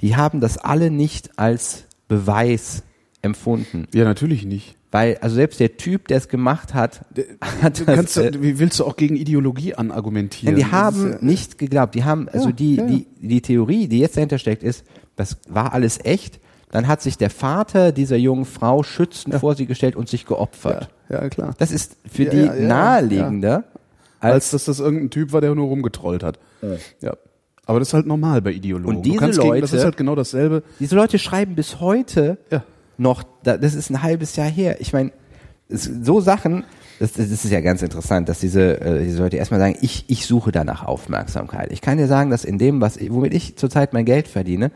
die haben das alle nicht als Beweis empfunden. Ja, natürlich nicht. Weil, also selbst der Typ, der es gemacht hat, (laughs) hat Du das, kannst, äh, du- wie willst du auch gegen Ideologie anargumentieren? Nein, die haben ja- nicht geglaubt. Die haben, also Ja, die, ja, die, die Theorie, die jetzt dahinter steckt, ist, das war alles echt. Dann hat sich der Vater dieser jungen Frau schützend vor sie gestellt und sich geopfert. Ja, klar. Das ist für die naheliegender, Als als, dass das irgendein Typ war, der nur rumgetrollt hat. Ja. Aber das ist halt normal bei Ideologen. Und diese du kannst gegen, das Leute- ist halt genau dasselbe. Diese Leute schreiben bis heute Ja. Noch, da- das ist ein halbes Jahr her. Ich meine, so Sachen, das, das ist ja ganz interessant, dass diese, äh, diese Leute erstmal sagen, ich, ich suche danach Aufmerksamkeit. Ich kann dir sagen, dass in dem, was, womit ich zurzeit mein Geld verdiene,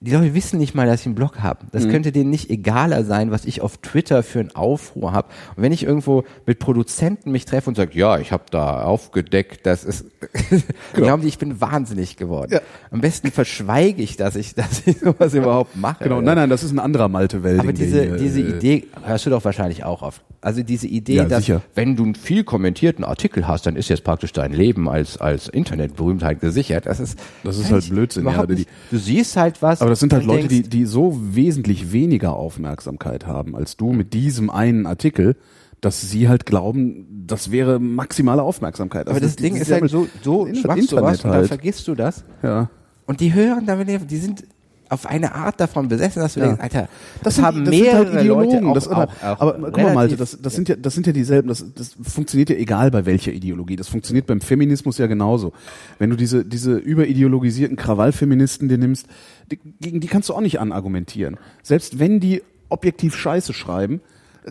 die Leute wissen nicht mal, dass ich einen Blog habe. Mhm. Das könnte denen nicht egaler sein, was ich auf Twitter für einen Aufruhr habe. Und wenn ich irgendwo mit Produzenten mich treffe und sage, ja, ich habe da aufgedeckt, das ist, (laughs) glauben die, ich bin wahnsinnig geworden. Ja. Am besten verschweige ich, dass ich, (laughs) dass ich sowas überhaupt mache. Genau, nein, nein, das ist ein anderer Malte Welding. Aber diese, diese äh, Idee hörst du doch wahrscheinlich auch oft. Also diese Idee, Ja, dass sicher. wenn du einen viel kommentierten Artikel hast, dann ist jetzt praktisch dein Leben als, als Internetberühmtheit gesichert. Das ist, Das ist halt Blödsinn, ja, die-. Du siehst halt was. Aber das sind halt Leute, die, denkst, die so wesentlich weniger Aufmerksamkeit haben als du mit diesem einen Artikel, dass sie halt glauben, das wäre maximale Aufmerksamkeit. aber Also das Ding ist ja halt so, so Internet machst du was und dann halt. vergisst du das. Ja. Und die hören damit, die sind auf eine Art davon besessen, dass du Ja. denkst, Alter, das, sind haben sind mehrere halt Leute Ideologen. auch, das, aber, auch, auch aber guck mal, Malte, das, das sind ja, das sind ja dieselben. Das, das funktioniert ja egal bei welcher Ideologie. Das funktioniert beim Feminismus ja genauso. Wenn du diese diese überideologisierten Krawallfeministen dir nimmst, die, gegen die kannst du auch nicht anargumentieren. Selbst wenn die objektiv Scheiße schreiben.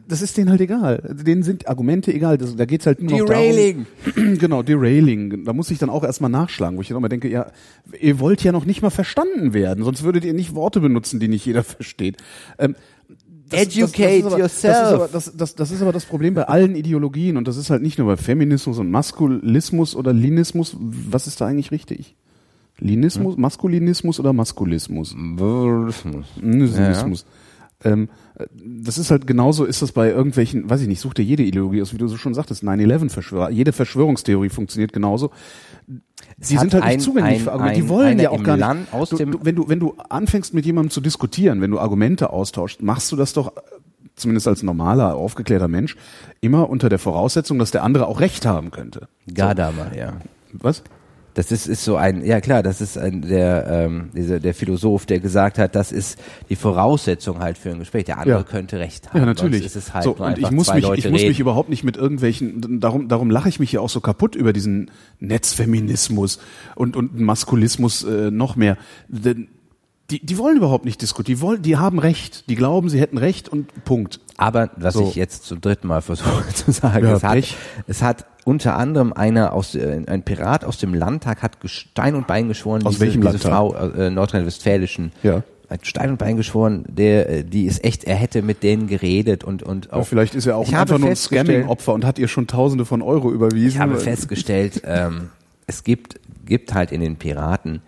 Das ist denen halt egal. Denen sind Argumente egal. Das, da geht's halt nur noch Derailing. darum. (clears throat) Genau, derailing. Da muss ich dann auch erstmal nachschlagen, wo ich dann immer denke, ja, ihr wollt ja noch nicht mal verstanden werden, sonst würdet ihr nicht Worte benutzen, die nicht jeder (laughs) versteht. Ähm, Educate ist aber, yourself. Das ist, aber, das, das, das ist aber das Problem bei allen Ideologien und das ist halt nicht nur bei Feminismus und Maskulismus oder Linismus. Was ist da eigentlich richtig? Linismus, Maskulinismus oder Maskulismus? Ninismus. Ähm, äh, das ist halt genauso, ist das bei irgendwelchen, weiß ich nicht, such dir jede Ideologie aus, wie du so schon sagtest, 9-11-Verschwörer. Jede Verschwörungstheorie funktioniert genauso. Sie sind halt ein- nicht zugänglich ein- für Argumente. Die wollen ja auch gar nicht. Aus du, dem- du, wenn du, wenn du anfängst mit jemandem zu diskutieren, wenn du Argumente austauscht, machst du das doch, äh, zumindest als normaler, aufgeklärter Mensch, immer unter der Voraussetzung, dass der andere auch Recht haben könnte. Gadamer, ja. Was? Das ist, ist so ein, ja klar, das ist ein, der, ähm, dieser, der Philosoph, der gesagt hat, das ist die Voraussetzung halt für ein Gespräch. Der andere Ja. könnte recht haben. Ja, natürlich. Ist es halt so, und ich muss mich, Leute ich muss reden. mich überhaupt nicht mit irgendwelchen, darum, darum lache ich mich ja auch so kaputt über diesen Netzfeminismus und, und Maskulismus äh, noch mehr. Denn die, die wollen überhaupt nicht diskutieren. Die wollen, die haben Recht. Die glauben, sie hätten Recht und Punkt. Aber was So. ich jetzt zum dritten Mal versuche (laughs) zu sagen, Ja, es, hat, es hat unter anderem einer aus, äh, ein Pirat aus dem Landtag hat Stein und Bein geschworen, Aus diese, welchem diese Landtag? Frau äh, nordrhein-westfälischen Ja. hat Stein und Bein geschworen, der, äh, die ist echt, er hätte mit denen geredet und, und auch. Ja, vielleicht ist er auch einfach nur ein festgestellt- Scamming-Opfer und hat ihr schon Tausende von Euro überwiesen. Ich habe festgestellt, ähm, es gibt, gibt halt in den Piraten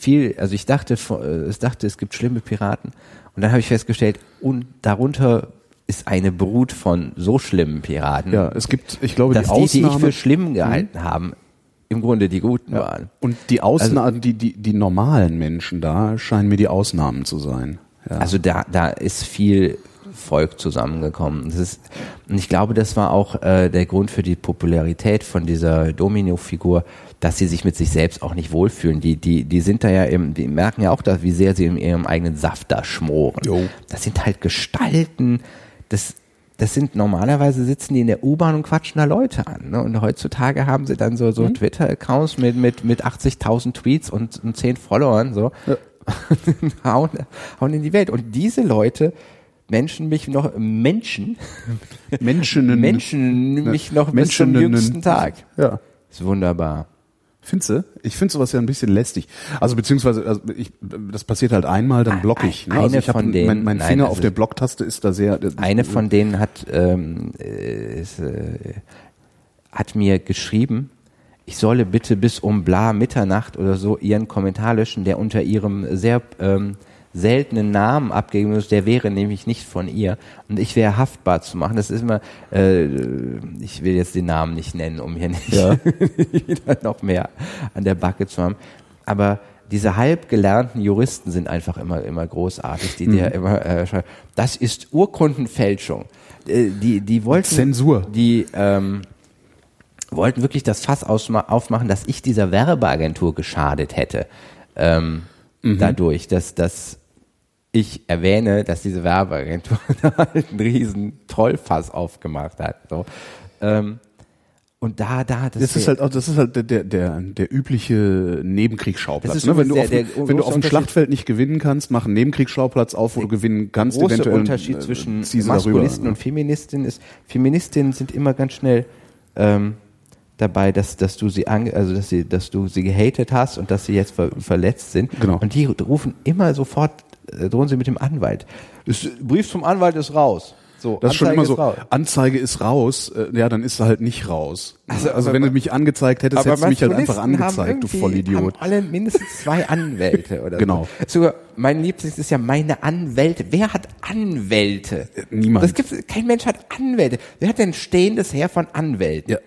viel, also ich dachte, vor- äh, ich dachte, es gibt schlimme Piraten und dann habe ich festgestellt, und darunter ist eine Brut von so schlimmen Piraten, ja, es gibt, ich glaube, dass die die, die ich Ausnahme, für schlimm gehalten haben, im Grunde die Guten ja, waren. und die Ausnahmen, die, die, die normalen Menschen da scheinen mir die Ausnahmen zu sein. Ja. Also da, da ist viel Volk zusammengekommen. Das ist, und ich glaube, das war auch äh, der Grund für die Popularität von dieser Domino-Figur, dass sie sich mit sich selbst auch nicht wohlfühlen. Die, die, die sind da ja im, die merken ja auch, dass, wie sehr sie in ihrem eigenen Saft da schmoren. Jo. Das sind halt Gestalten, das, das sind normalerweise sitzen die in der U-Bahn und quatschen da Leute an. Ne? Und heutzutage haben sie dann so, so Twitter-Accounts mit, mit, mit 80.000 Tweets und, und 10 Followern, so. Ja. (laughs) hauen, hauen in die Welt. Und diese Leute, Menschen mich noch, Menschen, Menschen, Menschen mich noch bis zum jüngsten Tag. Ja. Ist wunderbar. Findest du? Ich finde sowas ja ein bisschen lästig. Also beziehungsweise, also ich, das passiert halt einmal, dann block ich. Ne? Eine also ich hab, von denen- mein, mein nein, Finger das auf ist- der Blocktaste ist da sehr. das- Eine von denen hat, ähm, äh, ist, äh, hat mir geschrieben, ich solle bitte bis um bla Mitternacht oder so ihren Kommentar löschen, der unter ihrem sehr ähm, seltenen Namen abgegeben ist, der wäre nämlich nicht von ihr und ich wäre haftbar zu machen. Das ist immer, äh, ich will jetzt den Namen nicht nennen, um hier nicht Ja. (laughs) wieder noch mehr an der Backe zu haben. Aber diese halb gelernten Juristen sind einfach immer immer großartig, die Mhm. dir immer äh, schreiben, das ist Urkundenfälschung. Äh, die die wollten Zensur. die ähm, wollten wirklich das Fass aufmachen, dass ich dieser Werbeagentur geschadet hätte. Ähm, Mhm. Dadurch, dass, dass ich erwähne, dass diese Werbeagentur (laughs) da halt einen riesen Trollfass aufgemacht hat. So. Ähm, Und da, da, das, Das ist halt auch, das ist halt der, der, der, der übliche Nebenkriegsschauplatz. Ne? Wenn du auf, der- dem- der wenn du große auf dem Schlachtfeld nicht gewinnen kannst, mach einen Nebenkriegsschauplatz auf, wo du gewinnen kannst, große eventuell. Unterschied äh, zwischen. Maskulisten und Feministinnen ist, Feministinnen sind immer ganz schnell ähm, dabei, dass, dass du sie ange, also dass sie, dass du sie gehatet hast und dass sie jetzt ver verletzt sind. Genau. Und die rufen immer sofort, drohen sie mit dem Anwalt. Das Brief zum Anwalt ist raus. So, Das ist schon Anzeige immer so, raus. Anzeige ist raus, äh, ja, dann ist er halt nicht raus. Also, Also, wenn du mich angezeigt hättest, hättest du mich halt einfach angezeigt, du Vollidiot. Haben alle mindestens zwei (laughs) Anwälte oder Genau. so. Sogar mein Lieblings ist ja meine Anwälte. Wer hat Anwälte? niemand. Das gibt kein Mensch hat Anwälte. Wer hat denn stehendes Heer von Anwälten? Ja.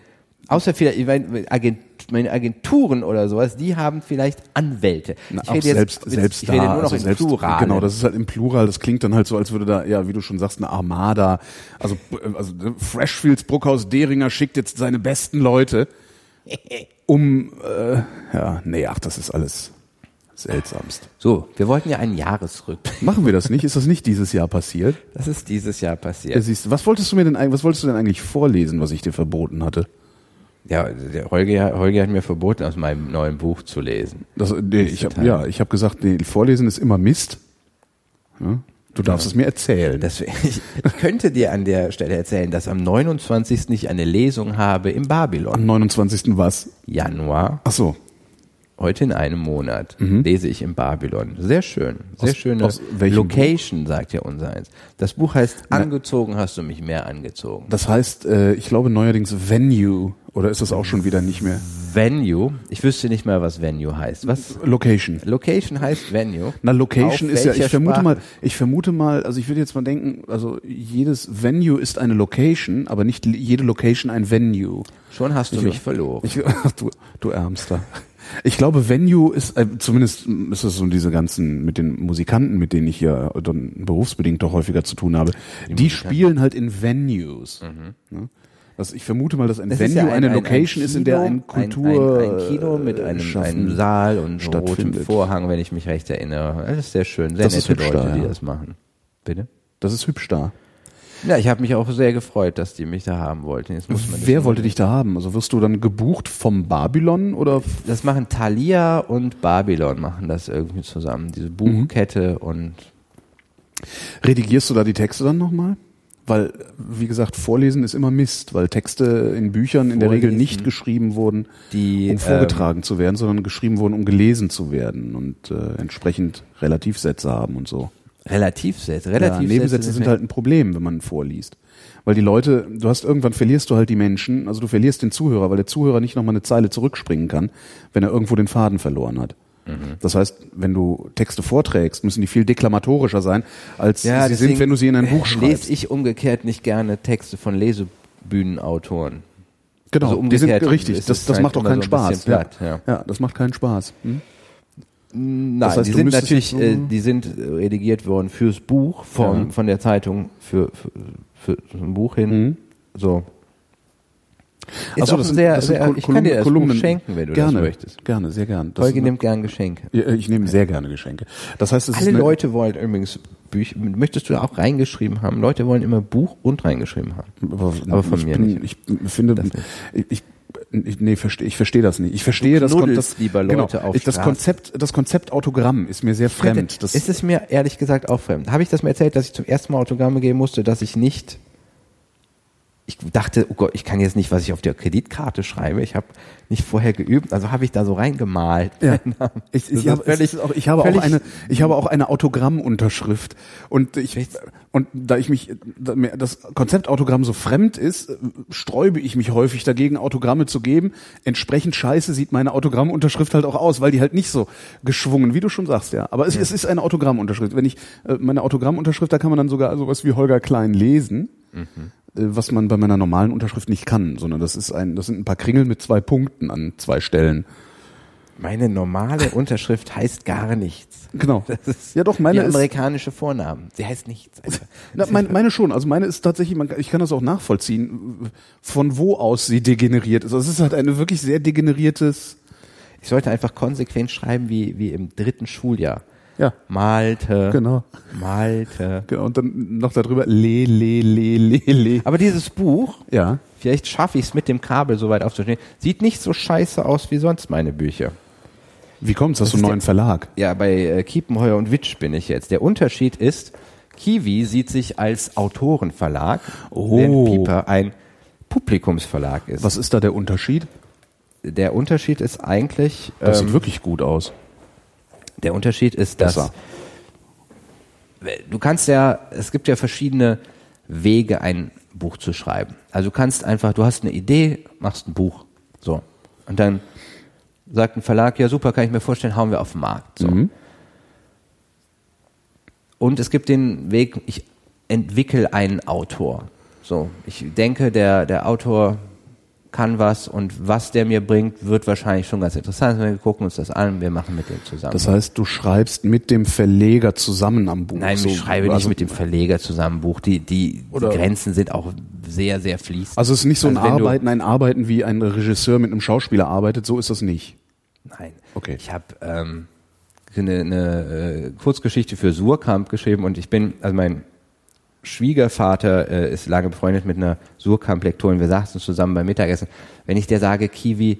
Außer vielleicht ich meine, Agent, meine Agenturen oder sowas, die haben vielleicht Anwälte. Na, ich rede jetzt, selbst, jetzt- selbst ich rede da, nur noch also im selbst, Plural. genau, das ist halt im Plural, das klingt dann halt so, als würde da, ja, wie du schon sagst, eine Armada, also, äh, also ne, Freshfields Bruckhaus Deringer schickt jetzt seine besten Leute, (laughs) um, äh, ja, nee, ach, das ist alles seltsamst. So, wir wollten ja einen Jahresrückblick. Machen wir das (laughs) nicht? Ist das nicht dieses Jahr passiert? Das ist dieses Jahr Ja. passiert. Siehst was wolltest du mir denn, was wolltest du denn eigentlich vorlesen, was ich dir verboten hatte? Ja, der Holger, Holger hat mir verboten, aus meinem neuen Buch zu lesen. Das, nee, ich habe Teil. ja, ich habe gesagt, nee, Vorlesen ist immer Mist. Ja? Du darfst es mir erzählen. Das, ich, (laughs) ich könnte dir an der Stelle erzählen, dass am 29. ich eine Lesung habe im Babylon. Am 29. was? Januar, Ach so. heute in einem Monat, lese ich im Babylon. Sehr schön. Sehr Mhm. Aus- schöne aus Location, sagt ja unser eins. Das Buch heißt Angezogen hast du mich mehr angezogen. Das heißt, äh, ich glaube neuerdings Venue oder ist das auch schon wieder nicht mehr? Venue, ich wüsste nicht mal, was Venue heißt. Was? Location. Location heißt Venue. Na, Location Auf ist ja, ich vermute Sprache? mal, ich vermute mal, also ich würde jetzt mal denken, also jedes Venue ist eine Location, aber nicht jede Location ein Venue. Schon hast du Ich- mich verloren. Ich, (laughs) du, du Ärmster. Ich glaube, Venue ist, äh, zumindest ist es so diese ganzen, mit den Musikanten, mit denen ich hier dann berufsbedingt doch häufiger zu tun habe, die, spielen halt in Venues. Ne? Also ich vermute mal, dass ein Das Venue ja ein- eine ein- Location ein ist, in der Kino, ein Kultur ein, Kino mit einem, Schaffen einem Saal und rotem. Vorhang, wenn ich mich recht erinnere. Das ist sehr schön, sehr Das ist nette Leute, da, die ja. das machen. Bitte? Das ist hübsch da. Ja, ich habe mich auch sehr gefreut, dass die mich da haben wollten. Jetzt muss man Wer wollte dich da haben? Also wirst du dann gebucht vom Babylon oder? Das machen Thalia und Babylon machen das irgendwie zusammen. Diese Buchkette und Redigierst du da die Texte dann nochmal? Weil, wie gesagt, Vorlesen ist immer Mist, weil Texte in Büchern in der Regel Vorlesen. nicht geschrieben wurden, die um vorgetragen zu werden, sondern geschrieben wurden, um gelesen zu werden und äh, entsprechend Relativsätze haben und so. ähm, Relativsätze. Ja, Relativsätze Nebensätze sind halt ein Problem, wenn man vorliest. Weil die Leute, du hast irgendwann verlierst du halt die Menschen, also du verlierst den Zuhörer, weil der Zuhörer nicht nochmal eine Zeile zurückspringen kann, wenn er irgendwo den Faden verloren hat. Mhm. Das heißt, wenn du Texte vorträgst, müssen die viel deklamatorischer sein, als ja, sie sind, wenn du sie in ein Buch schreibst. Lese ich umgekehrt nicht gerne Texte von Lesebühnenautoren. Genau, Also die sind richtig. Das, das halt macht immer keinen so Spaß. platt, ja. ja. ja, das macht keinen Spaß. Hm? Nein, Das heißt, die sind natürlich, äh, die sind äh, redigiert worden fürs Buch von, Ja. von der Zeitung für, für, für ein Buch hin. So. Ist Ach so, auch das sind- sehr, das sind sehr, Kol- ich kann dir das Kolumnen- Buch schenken, wenn du gerne, das möchtest. Gerne, sehr gerne. Das Holger nimmt gern Geschenke. Ja, ich nehme sehr gerne Geschenke. Das heißt, es Alle ist Leute wollen übrigens Bücher, möchtest du auch reingeschrieben haben? Leute wollen immer Buch und reingeschrieben haben. aber, aber von mir bin, nicht. Ich finde, ich, ich, ich, nee, verstehe, ich verstehe das nicht. Ich verstehe das, das lieber genau, Leute auf ich, das. Konzept, das Konzept Autogramm ist mir sehr fremd. Das, ist es mir ehrlich gesagt auch fremd. Habe ich das mal erzählt, dass ich zum ersten Mal Autogramme geben musste, dass ich nicht ich dachte, oh Gott, ich kann jetzt nicht, was ich auf der Kreditkarte schreibe. Ich habe nicht vorher geübt, also habe ich da so reingemalt. Ja. (laughs) Ich, ich, es ist auch, ich habe auch völlig- eine, ich habe auch eine Autogrammunterschrift und ich Echt? und da ich mich, da mir das Konzept Autogramm so fremd ist, äh, sträube ich mich häufig dagegen, Autogramme zu geben. Entsprechend scheiße sieht meine Autogrammunterschrift halt auch aus, weil die halt nicht so geschwungen, wie du schon sagst, ja. Aber es, es ist eine Autogrammunterschrift. Wenn ich äh, meine Autogrammunterschrift, da kann man dann sogar sowas wie Holger Klein lesen. äh, was man bei meiner normalen Unterschrift nicht kann, sondern das ist ein, das sind ein paar Kringel mit zwei Punkten an zwei Stellen. Meine normale (laughs) Unterschrift heißt gar nichts. Genau. Das ist Ja, doch, meine ist- amerikanische Vornamen. Sie heißt nichts. (laughs) Na, mein, meine schon. Also meine ist tatsächlich, man, ich kann das auch nachvollziehen, von wo aus sie degeneriert ist. Also es ist halt eine wirklich sehr degeneriertes. Ich sollte einfach konsequent schreiben wie, wie im dritten Schuljahr. Ja. Malte. Genau. Malte. Genau. Und dann noch darüber le, le, le, le, le. Aber dieses Buch, Ja. Vielleicht schaffe ich es mit dem Kabel so weit aufzustehen. Sieht nicht so scheiße aus wie sonst meine Bücher. Wie kommt's? Hast du ist einen neuen Verlag? Ja, bei äh, Kiepenheuer und Witsch bin ich jetzt. Der Unterschied ist, Kiwi sieht sich als Autorenverlag, Oh. während Pieper ein Publikumsverlag ist. Was ist da der Unterschied? Der Unterschied ist eigentlich, Das ähm, sieht wirklich gut aus. der Unterschied ist, dass Besser. du kannst ja, es gibt ja verschiedene Wege, ein Buch zu schreiben. Also du kannst einfach, du hast eine Idee, machst ein Buch, so. Und dann sagt ein Verlag, ja super, kann ich mir vorstellen, hauen wir auf den Markt, so. Mhm. Und es gibt den Weg, ich entwickle einen Autor. So, ich denke, der, der Autor kann was und was der mir bringt, wird wahrscheinlich schon ganz interessant. Wir gucken uns das an, wir machen mit dem zusammen. Das heißt, du schreibst mit dem Verleger zusammen am Buch. Nein, So, ich schreibe nicht also- mit dem Verleger zusammen Buch. Die, die, die Grenzen sind auch sehr, sehr fließend. Also es ist nicht so ein Also Arbeiten, ein Arbeiten, wie ein Regisseur mit einem Schauspieler arbeitet, so ist das nicht. Nein. Okay. Ich habe ähm, eine, eine äh, Kurzgeschichte für Surkamp geschrieben und ich bin, also mein Schwiegervater äh, ist lange befreundet mit einer Surkamp-Lektorin. Wir saßen zusammen beim Mittagessen. Wenn ich der sage, Kiwi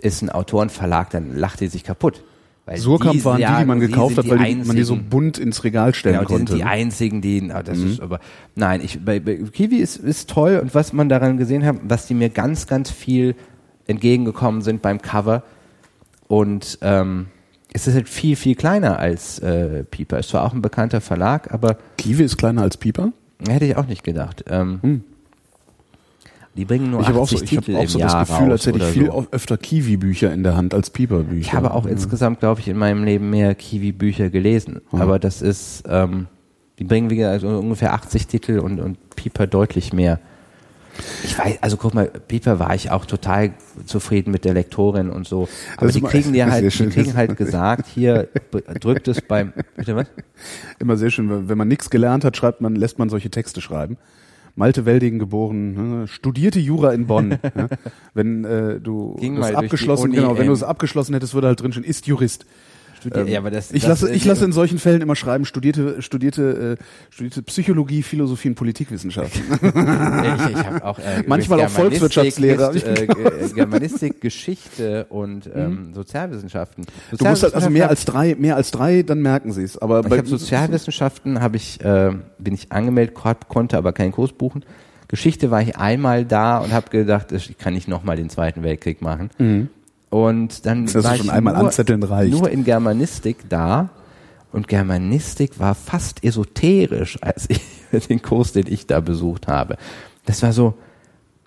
ist ein Autorenverlag, dann lacht die sich kaputt. Weil Surkamp waren die, die man gekauft hat, weil die, man die so einzigen- bunt ins Regal stellen Genau, die konnte. sind die einzigen, die, na, das ist aber, nein, ich, bei, bei Kiwi ist, ist toll und was man daran gesehen hat, was die mir ganz, ganz viel entgegengekommen sind beim Cover und ähm, es ist halt viel, viel kleiner als äh, Pieper. Ist zwar auch ein bekannter Verlag, aber Kiwi ist kleiner als Pieper? hätte ich auch nicht gedacht. Ähm, Die bringen nur Ich habe 80 auch so, ich Titel auch im so Jahr das Gefühl, als hätte ich viel so. öfter Kiwi-Bücher in der Hand als Pieper-Bücher. Ich habe auch insgesamt, glaube ich, in meinem Leben mehr Kiwi-Bücher gelesen. Aber das ist, ähm, die bringen wie gesagt ungefähr 80 Titel und, und Pieper deutlich mehr. Ich weiß, also guck mal, Pieper war ich auch total zufrieden mit der Lektorin und so. Aber Das die kriegen sehr halt, die schön. kriegen halt gesagt, hier drückt es beim, bitte was? Immer sehr schön, wenn- man nichts gelernt hat, schreibt man, lässt man solche Texte schreiben. Malte Welding geboren, ne, studierte Jura in Bonn. ne. (laughs) Wenn äh, du Ging das die abgeschlossen, genau, wenn du es abgeschlossen hättest, würde halt drinstehen, ist Jurist. Studiert, ja, aber das, Ich das, lasse, ich äh, lasse in solchen Fällen immer schreiben, studierte, studierte, äh, studierte Psychologie, Philosophie und Politikwissenschaften. ich, ich hab auch, äh, (laughs) Manchmal auch Germanistik, Volkswirtschaftslehre, Gest- hab ich äh, Ge- Germanistik, Geschichte und ähm, Sozialwissenschaften. Du musst halt also mehr Sozialwissenschaften- als drei, mehr als drei, dann merken sie es. Aber Ich bei Sozialwissenschaften, habe ich, äh, bin ich angemeldet, kon- konnte aber keinen Kurs buchen. Geschichte war ich einmal da und habe gedacht, ich kann nicht nochmal den Zweiten Weltkrieg machen. Und dann. Das war schon ich einmal nur, anzetteln reicht. nur in Germanistik da. Und Germanistik war fast esoterisch, als ich (laughs) den Kurs, den ich da besucht habe. Das war so,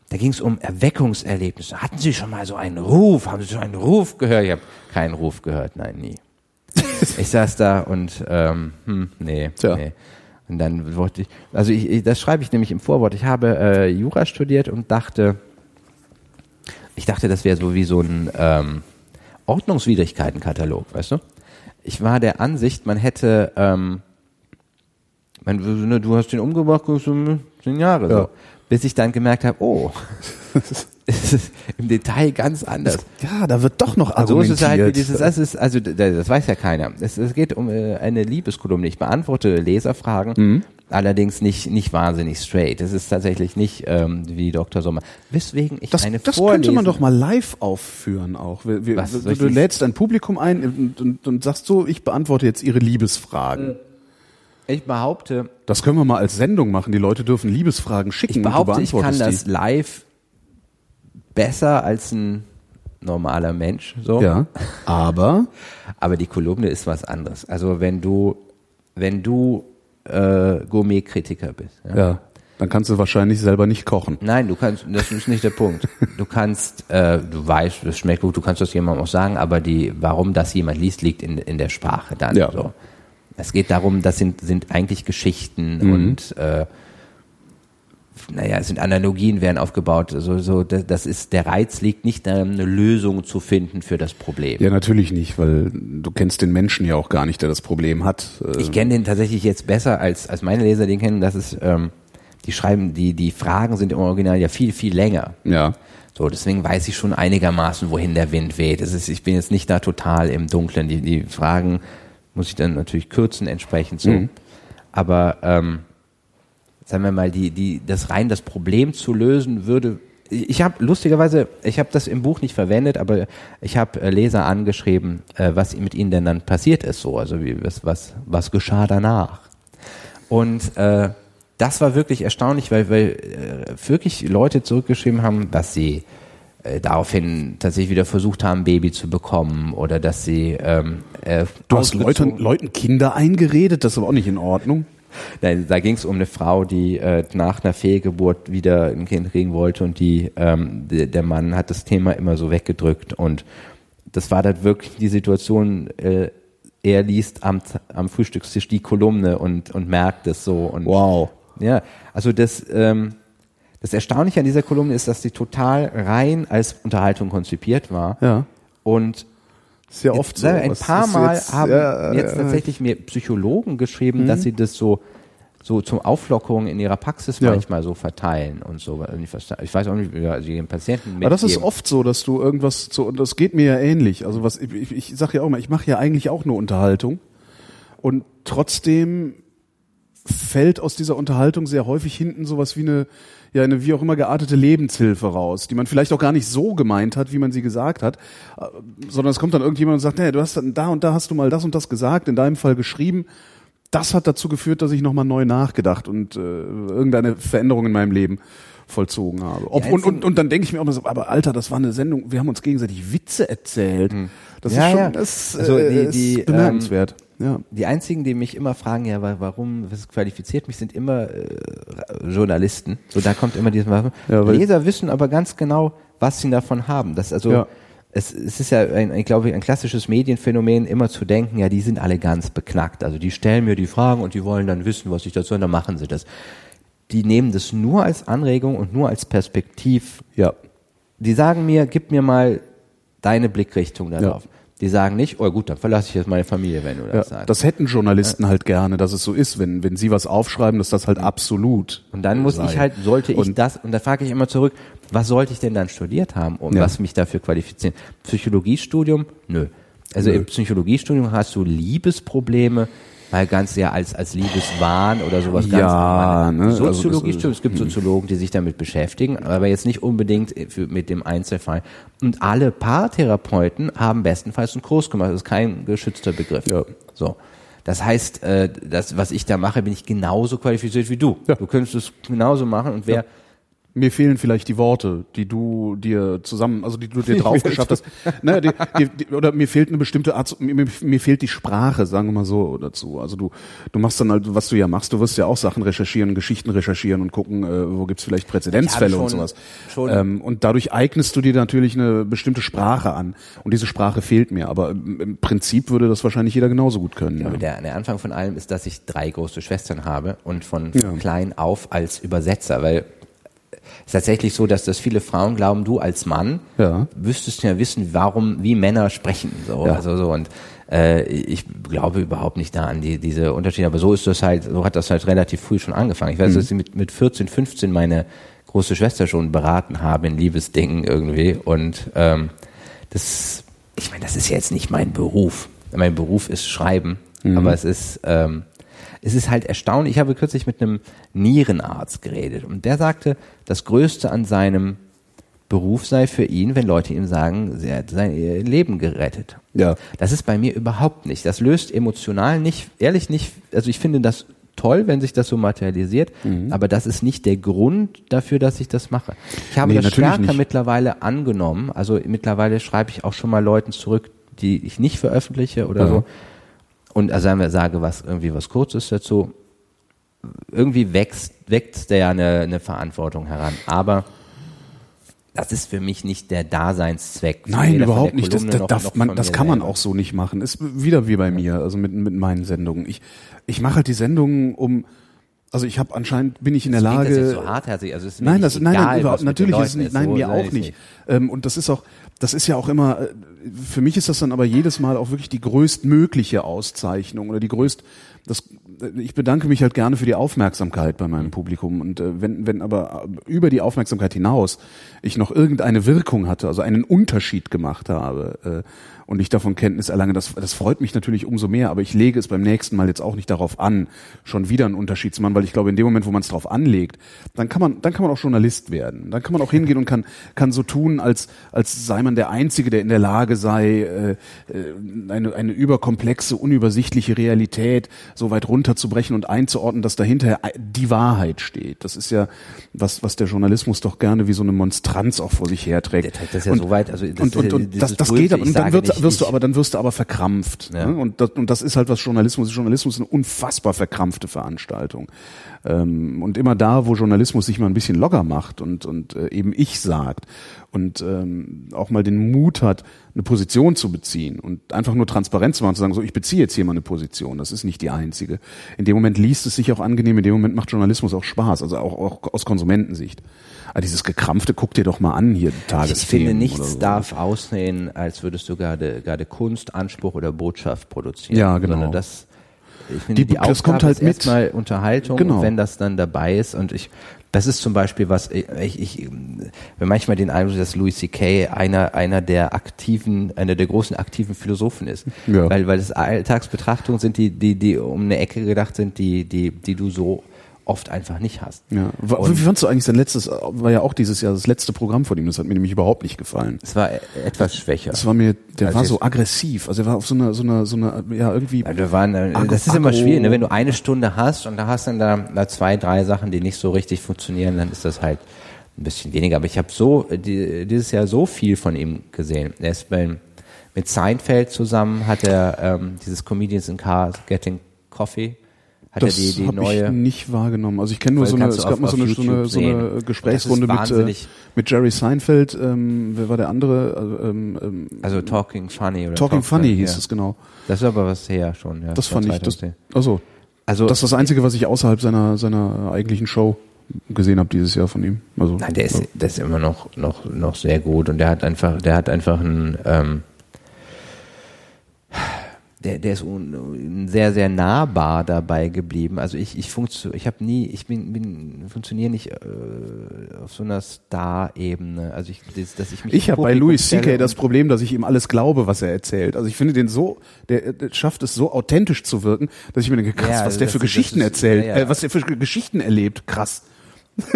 da ging es um Erweckungserlebnisse. Hatten Sie schon mal so einen Ruf? Haben Sie schon einen Ruf gehört? Ich habe keinen Ruf gehört, nein, nie. (laughs) ich saß da und ähm, hm, nee, Tja. nee. Und dann wollte ich, also ich, ich, das schreibe ich nämlich im Vorwort. Ich habe äh, Jura studiert und dachte, ich dachte, das wäre so wie so ein ähm, Ordnungswidrigkeitenkatalog, weißt du? Ich war der Ansicht, man hätte, ähm, man, ne, du hast den umgebracht, zehn Jahre so. Ja. Bis ich dann gemerkt habe, oh, (laughs) es ist im Detail ganz anders. ja, da wird doch noch So ist argumentiert. es halt wie dieses, das ist, also das weiß ja keiner. Es, es geht um äh, eine Liebeskolumne. Ich beantworte Leserfragen, Mhm. Allerdings nicht, nicht wahnsinnig straight. Es ist tatsächlich nicht ähm, wie Dr. Sommer. Weswegen ich das, eine das vorlesen. könnte man doch mal live aufführen auch. Wir, wir, Was, du, du lädst ein Publikum ein und, und, und sagst so, ich beantworte jetzt ihre Liebesfragen. Ich behaupte, Das können wir mal als Sendung machen. Die Leute dürfen Liebesfragen schicken ich behaupte, ich kann beantwortest das live besser als ein normaler Mensch. So. die. Ja, aber (laughs) Aber die Kolumne ist was anderes. Also wenn du, wenn du äh, Gourmet-Kritiker bist. Ja? ja, dann kannst du wahrscheinlich selber nicht kochen. Nein, du kannst, das ist nicht der Punkt. Du kannst, äh, du weißt, das schmeckt gut, du kannst das jemandem auch sagen, aber die, warum das jemand liest, liegt in, in der Sprache dann. Ja. So. Es geht darum, das sind, sind eigentlich Geschichten Mhm. und äh, naja, es sind Analogien werden aufgebaut. So, so, das, ist, der Reiz liegt nicht darin, eine Lösung zu finden für das Problem. Ja, natürlich nicht, weil du kennst den Menschen ja auch gar nicht, der das Problem hat. Ich kenne den tatsächlich jetzt besser als, als meine Leser den kennen. Das ist, ähm, die schreiben, die, die Fragen sind im Original ja viel, viel länger. Ja, So, deswegen weiß ich schon einigermaßen, wohin der Wind weht. Es ist, ich bin jetzt nicht da total im Dunkeln. Die, die Fragen muss ich dann natürlich kürzen entsprechend so. Mhm. Aber ähm, sagen wir mal, die, die, das rein das Problem zu lösen, würde ich habe lustigerweise, ich habe das im Buch nicht verwendet, aber ich habe äh, Leser angeschrieben, äh, was mit ihnen denn dann passiert ist, so, also wie, was, was, was geschah danach. Und äh, das war wirklich erstaunlich, weil, weil äh, wirklich Leute zurückgeschrieben haben, dass sie äh, daraufhin tatsächlich wieder versucht haben, Baby zu bekommen oder dass sie ähm, äh, Du hast Leuten, Leuten Kinder eingeredet, das ist aber auch nicht in Ordnung. Nein, da ging es um eine Frau, die äh, nach einer Fehlgeburt wieder ein Kind kriegen wollte und die ähm, der, der Mann hat das Thema immer so weggedrückt und das war dann wirklich die Situation. Äh, er liest am, am Frühstückstisch die Kolumne und und merkt es so und Wow. ja, also das ähm, das Erstaunliche an dieser Kolumne ist, dass sie total rein als Unterhaltung konzipiert war Ja. und Ist ja oft so. Sagen wir, ein paar Mal jetzt- haben ja, jetzt ja, tatsächlich mir Psychologen geschrieben, dass sie das so so zum Auflockerung in ihrer Praxis Ja. manchmal so verteilen und so. Also Ich weiß auch nicht, wie also den Patienten Aber das ist mitgeben. oft so, dass du irgendwas zu, und das geht mir ja ähnlich. Also was ich, ich, ich sag ja auch mal, ich mache ja eigentlich auch nur Unterhaltung und trotzdem fällt aus dieser Unterhaltung sehr häufig hinten sowas wie eine ja eine wie auch immer geartete Lebenshilfe raus, die man vielleicht auch gar nicht so gemeint hat, wie man sie gesagt hat, äh, sondern es kommt dann irgendjemand und sagt, hey, du hast dann da und da hast du mal das und das gesagt, in deinem Fall geschrieben. Das hat dazu geführt, dass ich nochmal neu nachgedacht und äh, irgendeine Veränderung in meinem Leben vollzogen habe. Ob, und, und, und dann denke ich mir auch mal so, aber Alter, das war eine Sendung, wir haben uns gegenseitig Witze erzählt. Das Hm. Ja, ist schon ja. Das, Also äh, die- ist die, ähm, bemerkenswert. Ja. Die einzigen, die mich immer fragen, ja, wa- warum, was qualifiziert mich, sind immer äh, Journalisten. So, da kommt immer dieses Ja, weil- Leser wissen aber ganz genau, was sie davon haben. Das also, Ja. es, es ist ja, ein, ein, glaube ich, ein klassisches Medienphänomen, immer zu denken, ja, die sind alle ganz beknackt. Also die stellen mir die Fragen und die wollen dann wissen, was ich dazu, und dann machen sie das. Die nehmen das nur als Anregung und nur als Perspektiv Ja. die sagen mir, gib mir mal deine Blickrichtung darauf. Die sagen nicht, oh gut, dann verlasse ich jetzt meine Familie, wenn du Ja, das sagst. das hätten Journalisten halt gerne, dass es so ist, wenn, wenn sie was aufschreiben, dass das halt absolut. und dann muss sei. ich halt, sollte ich Und- das, und da frage ich immer zurück, was sollte ich denn dann studiert haben, um Ja. was mich dafür qualifizieren? Psychologiestudium? Nö. Also Nö. im Psychologiestudium hast du Liebesprobleme, weil ganz ja als, als Liebeswahn oder sowas ganz Ja, ne, also das Soziologiestudium, ist- es gibt Soziologen, die sich damit beschäftigen, aber jetzt nicht unbedingt für, mit dem Einzelfall. Und alle Paartherapeuten haben bestenfalls einen Kurs gemacht. Das ist kein geschützter Begriff. Ja. So. Das heißt, äh, das, was ich da mache, bin ich genauso qualifiziert wie du. Ja. Du könntest es genauso machen und wer, Mir fehlen vielleicht die Worte, die du dir zusammen, also die du dir (laughs) drauf geschafft hast. Naja, die, die, die, oder mir fehlt eine bestimmte Art, mir, mir- fehlt die Sprache, sagen wir mal so dazu. Also du, du machst dann halt, was du ja machst, du wirst ja auch Sachen recherchieren, Geschichten recherchieren und gucken, äh, wo gibt's vielleicht Präzedenzfälle und schon- sowas. schon- Ähm, und dadurch eignest du dir natürlich eine bestimmte Sprache an. Und diese Sprache fehlt mir. Aber im, Prinzip würde das wahrscheinlich jeder genauso gut können. Aber Ja. der, der Anfang von allem ist, dass ich drei große Schwestern habe und von Ja. klein auf als Übersetzer, weil ist tatsächlich so, dass das viele Frauen glauben, du als Mann Ja. wüsstest ja wissen, warum, wie Männer sprechen, so, Ja. also so und äh, ich glaube überhaupt nicht da an die, diese Unterschiede, aber so ist das halt, so hat das halt relativ früh schon angefangen. Ich weiß, dass ich mit, mit 14, 15 meine große Schwester schon beraten habe in Liebesdingen irgendwie und ähm, das, ich meine, das ist ja jetzt nicht mein Beruf. Mein Beruf ist Schreiben, aber es ist, ähm, es ist halt erstaunlich. Ich habe kürzlich mit einem Nierenarzt geredet und der sagte, das Größte an seinem Beruf sei für ihn, wenn Leute ihm sagen, sie hat sein Leben gerettet. Ja. Das ist bei mir überhaupt nicht. Das löst emotional nicht, ehrlich nicht, also ich finde das toll, wenn sich das so materialisiert, Mhm. aber das ist nicht der Grund dafür, dass ich das mache. Ich habe Nee, das stärker nicht. mittlerweile angenommen, also mittlerweile schreibe ich auch schon mal Leuten zurück, die ich nicht veröffentliche oder Ja. so und also sage was irgendwie was Kurzes dazu. Irgendwie wächst, wächst der ja eine, eine Verantwortung heran, aber das ist für mich nicht der Daseinszweck. Nein, überhaupt der nicht. Das, das, noch- darf noch man, das kann man selber. auch so nicht machen. Ist wieder wie bei mir, also mit, mit meinen Sendungen. Ich, ich mache halt die Sendungen um, also ich habe anscheinend, bin ich in der Das klingt Lage. jetzt so hartherzig, also es ist nein, nicht das, nein, nein, überhaupt, natürlich ist es nicht, nein, So mir auch es nicht. Ähm, und das ist auch, das ist ja auch immer, äh, für mich ist das dann aber jedes Mal auch wirklich die größtmögliche Auszeichnung oder die größt, das, ich bedanke mich halt gerne für die Aufmerksamkeit bei meinem Publikum und äh, wenn wenn aber über die Aufmerksamkeit hinaus ich noch irgendeine Wirkung hatte, also einen Unterschied gemacht habe, äh, und ich davon Kenntnis erlange, das, das freut mich natürlich umso mehr, aber ich lege es beim nächsten Mal jetzt auch nicht darauf an, schon wieder einen Unterschied zu machen, weil ich glaube, in dem Moment, wo man es darauf anlegt, dann kann man, dann kann man auch Journalist werden. Dann kann man auch hingehen und kann, kann so tun, als, als sei man der Einzige, der in der Lage sei, äh, äh eine, eine überkomplexe, unübersichtliche Realität so weit runterzubrechen und einzuordnen, dass dahinter die Wahrheit steht. Das ist ja was, was der Journalismus doch gerne wie so eine Monstranz auch vor sich herträgt. Der trägt das ja und, so weit, also das, und, und, und das, das geht aber, und dann wird wirst du aber, dann wirst du aber verkrampft. Ja. Ne? Und, das, und das ist halt was Journalismus ist. Journalismus ist eine unfassbar verkrampfte Veranstaltung. Ähm, und immer da, wo Journalismus sich mal ein bisschen locker macht und, und äh, eben ich sagt und ähm, auch mal den Mut hat, eine Position zu beziehen und einfach nur transparent zu machen, zu sagen, so ich beziehe jetzt hier mal eine Position, das ist nicht die einzige. In dem Moment liest es sich auch angenehm, in dem Moment macht Journalismus auch Spaß, also auch, auch aus Konsumentensicht. Ah, dieses gekrampfte, guck dir doch mal an hier Tagesthemen. Ich finde, nichts so. darf aussehen, als würdest du gerade, gerade Kunst, Anspruch oder Botschaft produzieren. Ja, genau. Sondern das, ich finde, die, die das kommt halt ist mit. erstmal Unterhaltung, genau. wenn das dann dabei ist. Und ich, das ist zum Beispiel was, ich, ich, ich wenn manchmal den Eindruck, dass Louis C.K. einer, einer der aktiven, einer der großen aktiven Philosophen ist. Ja. Weil, weil es Alltagsbetrachtungen sind, die, die, die um eine Ecke gedacht sind, die, die, die du so oft einfach nicht hast. Ja. Und Wie fandst du eigentlich sein letztes, war ja auch dieses Jahr das letzte Programm von ihm, das hat mir nämlich überhaupt nicht gefallen. Es war etwas schwächer. Es war mir, der also war so aggressiv, also er war auf so einer, so einer, so einer, ja irgendwie. Ja, wir waren, äh, das ist immer schwierig, ne? wenn du eine Stunde hast und da hast dann da, da zwei, drei Sachen, die nicht so richtig funktionieren, dann ist das halt ein bisschen weniger. Aber ich habe so, die, dieses Jahr so viel von ihm gesehen. Er ist bei, mit Seinfeld zusammen, hat er ähm, dieses Comedians in Cars Getting Coffee hat das er die, die neue. Ich nicht wahrgenommen. Also ich kenne nur so eine, es gab mal so eine, so eine, so eine Gesprächsrunde mit, äh, mit Jerry Seinfeld. Ähm, wer war der andere? Also, ähm, ähm, also Talking Funny oder Talking Talk Funny hieß ja. es genau. Das ist aber was her schon. Ja, das fand ich. Das, also, also das ist das Einzige, was ich außerhalb seiner seiner eigentlichen Show gesehen habe dieses Jahr von ihm. Also, Nein, der ist, ja. der ist immer noch noch noch sehr gut und der hat einfach, der hat einfach ein ähm, der, der ist un, sehr, sehr nahbar dabei geblieben. Also ich, ich funktio, ich habe nie, ich bin, bin funktioniere nicht äh, auf so einer Star-Ebene. Also ich, das, dass ich mich. Ich habe bei Louis C.K. das Problem, dass ich ihm alles glaube, was er erzählt. Also ich finde den so, der, der schafft es so authentisch zu wirken, dass ich mir denke, krass, ja, was der für Geschichten ist, erzählt, ja, ja. Äh, was der für Geschichten erlebt, krass.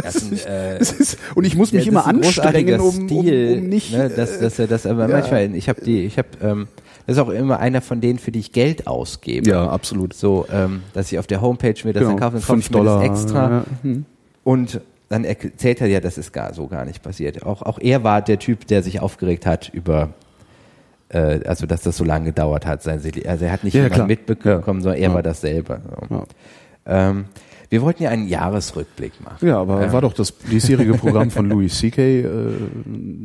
Ein, (laughs) äh, ist, und ich muss mich immer anstrengen, um, um, um nicht. Ne, dass, dass er das, aber manchmal, ich habe die, ich habe ähm, das ist auch immer einer von denen, für die ich Geld ausgebe. Ja, absolut. So, ähm, dass ich auf der Homepage mir das genau, dann kaufe, dann kaufe ich mir Dollar, das extra. Ja. Hm. Und dann erzählt er ja, das ist gar so gar nicht passiert. Auch, auch er war der Typ, der sich aufgeregt hat über äh, also dass das so lange gedauert hat. Sein, also er hat nicht ja, mitbekommen, ja. sondern er ja. war das selber. So. Ähm, wir wollten ja einen Jahresrückblick machen. Ja, aber ähm. war doch das diesjährige Programm von (laughs) Louis C.K. Äh,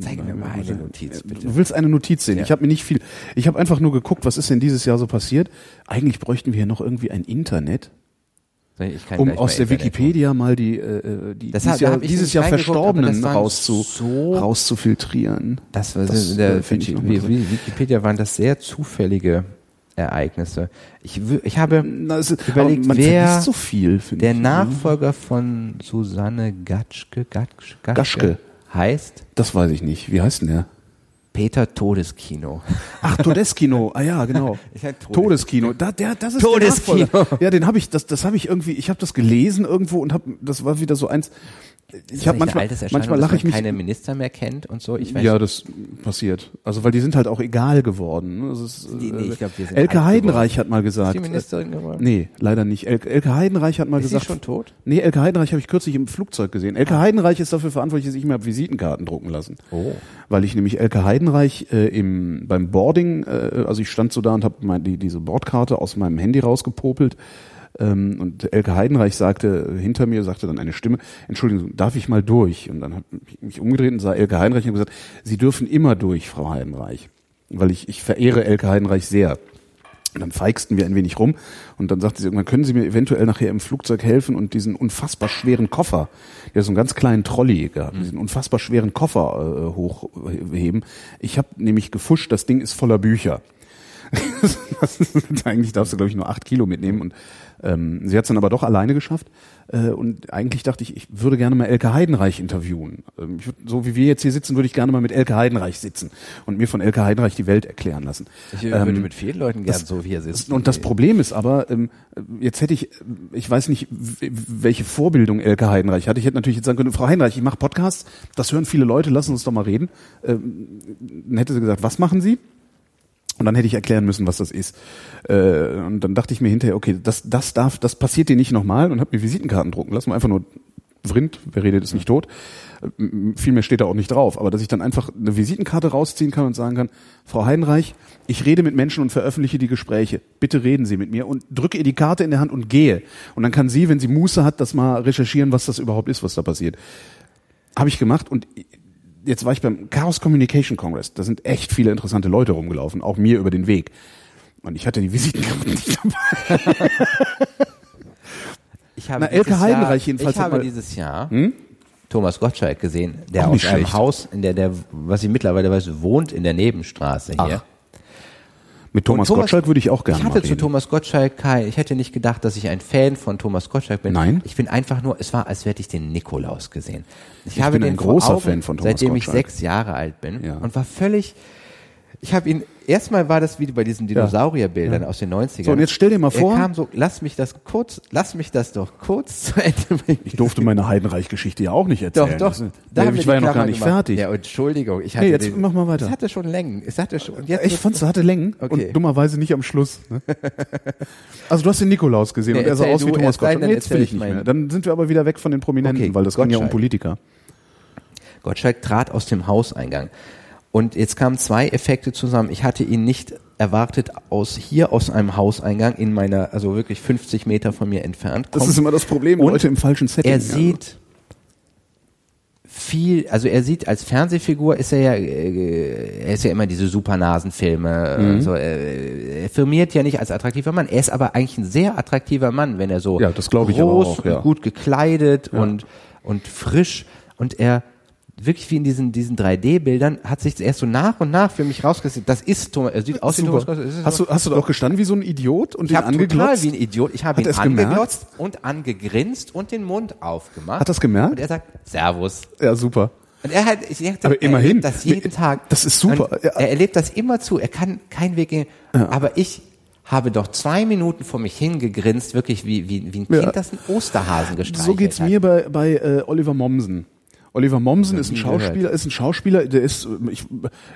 Zeig mir mal eine Notiz, bitte. Du willst eine Notiz sehen? Ja. Ich habe mir nicht viel. Ich habe einfach nur geguckt, was ist denn dieses Jahr so passiert. Eigentlich bräuchten wir ja noch irgendwie ein Internet. um aus der Internet Wikipedia machen. mal die, äh, die das dieses, Jahr, dieses Jahr Verstorbenen rauszu, so rauszufiltrieren. Das war das, der, äh, ich Wikipedia waren das sehr zufällige Ereignisse. Ich, ich habe Na, es, überlegt, wer so viel, der ich, ne? Nachfolger von Susanne Gatschke, Gatschke, Gatschke heißt. Das weiß ich nicht. Wie heißt denn der? Peter Todeskino. Ach, Todeskino. (laughs) Ah ja, genau. Todeskino. Da, der, das ist Todeskino. Der ja, den habe ich, das, das habe ich irgendwie. Ich habe das gelesen irgendwo und habe, das war wieder so eins ich habe manchmal, manchmal lache ich mich. keine Minister mehr kennt und so. Ich weiß ja, das passiert. Also weil die sind halt auch egal geworden. Das ist, die, nee, ich glaub, die sind Elke Heidenreich geworden. hat mal gesagt. Ist die Ministerin geworden? Nee, leider nicht. El Elke Heidenreich hat mal ist gesagt. Ist sie schon tot? Nee, Elke Heidenreich habe ich kürzlich im Flugzeug gesehen. Elke ah. Heidenreich ist dafür verantwortlich, dass ich mir Visitenkarten drucken lassen. Oh. Weil ich nämlich Elke Heidenreich äh, im beim Boarding, äh, also ich stand so da und habe die, diese Bordkarte aus meinem Handy rausgepopelt ähm, und Elke Heidenreich sagte, hinter mir sagte dann eine Stimme, Entschuldigung, darf ich mal durch? Und dann habe ich mich umgedreht und sah Elke Heidenreich und gesagt, Sie dürfen immer durch, Frau Heidenreich. Weil ich, ich verehre Elke Heidenreich sehr. Und dann feigsten wir ein wenig rum und dann sagte sie irgendwann, können Sie mir eventuell nachher im Flugzeug helfen und diesen unfassbar schweren Koffer, der so einen ganz kleinen Trolley gehabt, diesen unfassbar schweren Koffer äh, hochheben. Ich habe nämlich gefuscht, das Ding ist voller Bücher. (laughs) ist, eigentlich darfst du, glaube ich, nur acht Kilo mitnehmen. Und ähm, sie hat es dann aber doch alleine geschafft. Äh, und eigentlich dachte ich, ich würde gerne mal Elke Heidenreich interviewen. Ähm, würd, so wie wir jetzt hier sitzen, würde ich gerne mal mit Elke Heidenreich sitzen und mir von Elke Heidenreich die Welt erklären lassen. Ich äh, würde Ähm, mit vielen Leuten gern das- so wie hier sitzen. und das Problem ist aber, ähm, jetzt hätte ich, ich weiß nicht, welche Vorbildung Elke Heidenreich hatte. Ich hätte natürlich jetzt sagen können, Frau Heidenreich, ich mache Podcasts, das hören viele Leute, lassen uns doch mal reden. Ähm, dann hätte sie gesagt, was machen Sie? Und dann hätte ich erklären müssen, was das ist. Äh, und dann dachte ich mir hinterher, okay, das, das darf, das passiert dir nicht nochmal und habe mir Visitenkarten drucken lassen, einfach nur Vrind, wer redet ist nicht tot. Viel mehr steht da auch nicht drauf. Aber dass ich dann einfach eine Visitenkarte rausziehen kann und sagen kann, Frau Heidenreich, ich rede mit Menschen und veröffentliche die Gespräche. Bitte reden Sie mit mir und drücke ihr die Karte in der Hand und gehe. Und dann kann sie, wenn sie Muße hat, das mal recherchieren, was das überhaupt ist, was da passiert. Habe ich gemacht und jetzt war ich beim Chaos Communication Congress. Da sind echt viele interessante Leute rumgelaufen, auch mir über den Weg. Und ich hatte die (laughs) Visitenkarten nicht dabei. Ich habe Na, Elke dieses Heidenreich Jahr, jedenfalls Ich habe mal- dieses Jahr Thomas Gottschalk gesehen, der Auch aus einem. Haus, in der der, was ich mittlerweile weiß, wohnt in der Nebenstraße hier. Ach, Mit Thomas, Und Gottschalk würde ich auch gerne Ich hatte zu. Thomas Gottschalk kein, ich hätte nicht gedacht, dass ich ein Fan von Thomas Gottschalk bin. Nein? Ich bin einfach nur, es war, als hätte ich den Nikolaus gesehen. Ich, Ich habe bin den ein großer Augen, Fan von Thomas seitdem ich Gottschalk. sechs Jahre alt bin Ja. und war völlig, ich habe ihn, erstmal war das wie bei diesen Dinosaurierbildern aus den 90ern. So, und jetzt stell dir mal vor- Er kam so, lass mich das kurz, lass mich das doch kurz zu Ende bringen. Ich durfte meine Heidenreich-Geschichte ja auch nicht Doch, erzählen. doch. Das, Da ich war ja noch gar nicht gemacht. fertig. Ja, Entschuldigung. Ich hatte Nee, jetzt den, mach mal weiter. Es hatte schon Längen. Es hatte schon, jetzt ich fand, es hatte Längen Okay. und dummerweise nicht am Schluss. Ne? (laughs) Also du hast den Nikolaus gesehen Nee, und er sah aus wie Thomas Gottschalk. dann Nee, jetzt will ich ich nicht mehr. Dann sind wir aber wieder weg von den Prominenten, Okay, weil das ging ja um. Politiker. Gottschalk trat aus dem Hauseingang. Und jetzt kamen zwei Effekte zusammen. Ich hatte ihn nicht erwartet aus hier aus einem Hauseingang in meiner, also wirklich 50 Meter von mir entfernt. Das kommt. ist immer das Problem, Und Leute im falschen Setting. er ja. sieht viel, also er sieht als Fernsehfigur ist er ja, äh, er ist ja immer diese Supernasenfilme, Mhm. so, äh, er firmiert ja nicht als attraktiver Mann. Er ist aber eigentlich ein sehr attraktiver Mann, wenn er so Ja, das glaube ich groß auch, ja. und gut gekleidet und und frisch und er wirklich wie in diesen diesen 3D-Bildern hat sich erst so nach und nach für mich rausgesetzt. Das ist Thomas, er sieht aus wie Thomas. Gottschalk. Hast du, hast du da auch gestanden wie so ein Idiot und ich den habe total angeglotzt? wie ein Idiot. Ich habe Hat ihn er's gemerkt? angeglotzt und angegrinst und den Mund aufgemacht. Hat er's gemerkt? Und er sagt Servus. Ja, super. Und er hat, ich dachte, Aber er immerhin. erlebt das jeden Tag. das ist super. Ja. Er erlebt das immer zu. Er kann keinen Weg gehen. Aber ich habe doch zwei Minuten vor mich hingegrinst, wirklich wie, wie, wie ein Kind, Ja. das einen Osterhasen gestreichelt So geht's hat. mir bei, bei äh, Oliver Mommsen. Oliver Mommsen ist ein Schauspieler, ist ein Schauspieler, der ist, ich,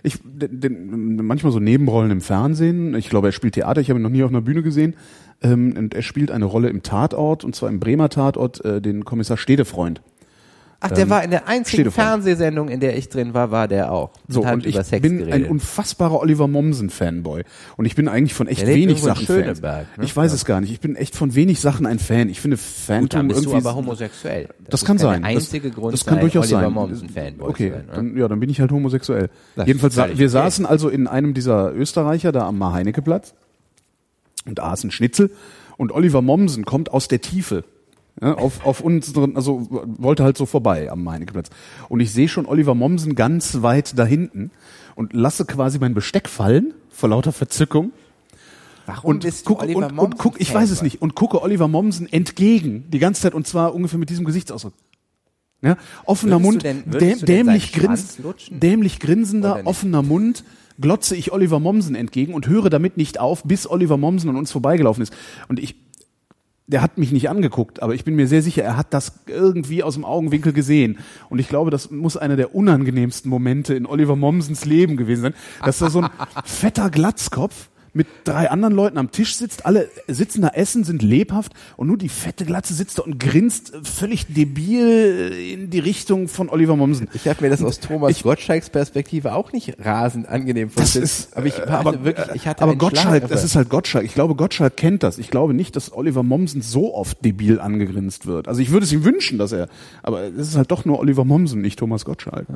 ich, den, den, manchmal so Nebenrollen im Fernsehen. Ich glaube, er spielt Theater. Ich habe ihn noch nie auf einer Bühne gesehen. Ähm, und er spielt eine Rolle im Tatort, und zwar im Bremer Tatort, äh, den Kommissar Stedefreund. Ach, der war in der einzigen. Fernsehsendung, in der ich drin war, war der auch. So, hat und ich Sex bin geredet. ein unfassbarer Oliver Mommsen-Fanboy. Und ich bin eigentlich von echt Der wenig Sachen Fan. Ne? Ich weiß es gar nicht. Ich bin echt von wenig Sachen ein Fan. Ich finde Gut, Phantom dann bist du irgendwie. aber homosexuell. das ist kann sein. Das- einzige Grund, das kann ein durchaus Oliver sein. Mommsen-Fanboy Okay, sein. Ne? dann, ja, dann bin ich halt homosexuell. Das Jedenfalls, sa wir okay. saßen also in einem dieser Österreicher da am Mar-Heinecke-Platz und aßen Schnitzel und Oliver Mommsen kommt aus der Tiefe. Ja, auf, auf unseren, also wollte halt so vorbei am Meinekeplatz. Und ich sehe schon Oliver Mommsen ganz weit da hinten und lasse quasi mein Besteck fallen vor lauter Verzückung Warum und bist gucke Oliver und, und guck, ich weiß es nicht und gucke Oliver Mommsen entgegen die ganze Zeit und zwar ungefähr mit diesem Gesichtsausdruck. Ja, offener Würdest Mund, denn- däm, dämlich, grins, dämlich grinsender, offener Mund, glotze ich Oliver Mommsen entgegen und höre damit nicht auf, bis Oliver Mommsen an uns vorbeigelaufen ist. Und ich, der hat mich nicht angeguckt, aber ich bin mir sehr sicher, er hat das irgendwie aus dem Augenwinkel gesehen. Und ich glaube, das muss einer der unangenehmsten Momente in Oliver Mommsens Leben gewesen sein, dass da so ein (laughs) fetter Glatzkopf mit drei anderen Leuten am Tisch sitzt, alle sitzen da essen, sind lebhaft und nur die fette Glatze sitzt da und grinst völlig debil in die Richtung von Oliver Mommsen. Ich habe mir das aus Thomas Gottschalks Perspektive auch nicht rasend angenehm Das vorgestellt. aber ich äh, aber, wirklich, ich hatte aber Gottschalk, Schlag- das ist halt Gottschalk. Ich glaube, Gottschalk kennt das. Ich glaube nicht, dass Oliver Mommsen so oft debil angegrinst wird. Also ich würde es ihm wünschen, dass er, aber es ist halt doch nur Oliver Mommsen, nicht Thomas Gottschalk.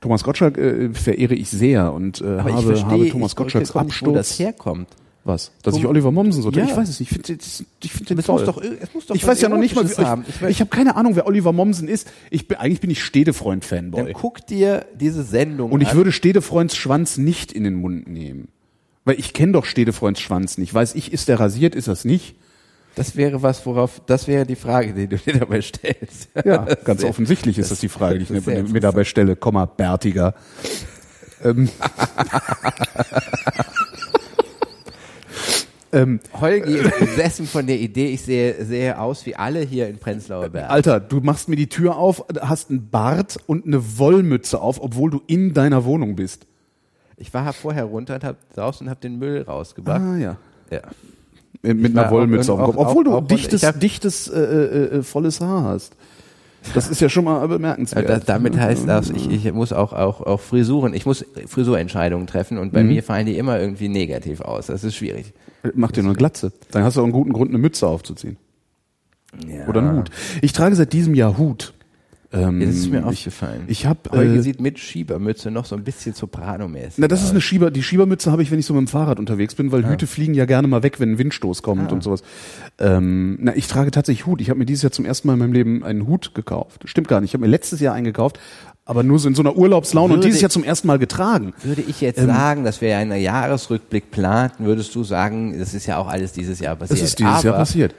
Thomas Gottschalk äh, verehre ich sehr und äh, ich habe, verstehe, habe Thomas ich Gottschalks verstehe nicht, wo das Absturz. herkommt. Was? Dass ich Oliver Mommsen so Ja. Ich weiß es nicht. Ich finde ich find den Es toll. muss doch, es muss doch ich weiß ja noch nicht mal, wie, haben. ich, weiß- ich habe keine Ahnung, wer Oliver Mommsen ist. Ich bin, eigentlich bin ich Dann Stedefreund-Fanboy. guck dir diese Sendung Und ich an. würde Stedefreunds Schwanz nicht in den Mund nehmen. Weil ich kenne doch Stedefreunds Schwanz nicht. Weiß ich, ist der rasiert, ist das nicht? Das wäre was, worauf, das wäre die Frage, die du dir dabei stellst. Ja, (laughs) ganz Sehr- offensichtlich ist das die Frage, die ich das mir, mir dabei stelle. Komma, bärtiger. ähm, (laughs) ähm, Holgi ist besessen von der Idee, ich sehe, sehe aus wie alle hier in Prenzlauer Berg. Alter, du machst mir die Tür auf, hast einen Bart und eine Wollmütze auf, obwohl du in deiner Wohnung bist. Ich war vorher runter und hab draußen und hab den Müll rausgebracht. Ah ja. Ja. Äh, Mit war einer Wollmütze auf dem Kopf. Obwohl du auch- dichtes, dichtes äh, äh, äh, volles Haar hast. Das ist ja schon mal bemerkenswert. das, damit heißt das, ich, ich muss auch, auch, auch Frisuren, ich muss Frisurentscheidungen treffen und bei Mhm. mir fallen die immer irgendwie negativ aus. Das ist schwierig. Mach dir nur eine Glatze. Dann hast du auch einen guten Grund, eine Mütze aufzuziehen. Ja. Oder einen Hut. Ich trage seit diesem Jahr Hut. Ähm, das ist mir ich, aufgefallen. ich habe Holgi äh, sieht mit Schiebermütze noch so ein bisschen Soprano-mäßig. Na, das ist eine Schieber, die Schiebermütze habe ich, wenn ich so mit dem Fahrrad unterwegs bin, weil Hüte fliegen ja gerne mal weg, wenn ein Windstoß kommt und sowas. Ähm, na, ich trage tatsächlich Hut. Ich habe mir dieses Jahr zum ersten Mal in meinem Leben einen Hut gekauft. Stimmt gar nicht. Ich habe mir letztes Jahr einen gekauft, aber nur so in so einer Urlaubslaune und Würde- dieses Jahr zum ersten Mal getragen. Würde ich jetzt Ähm, sagen, dass wir ja einen Jahresrückblick planten, würdest du sagen, das ist ja auch alles dieses Jahr passiert. Das ist dieses Aber Jahr passiert.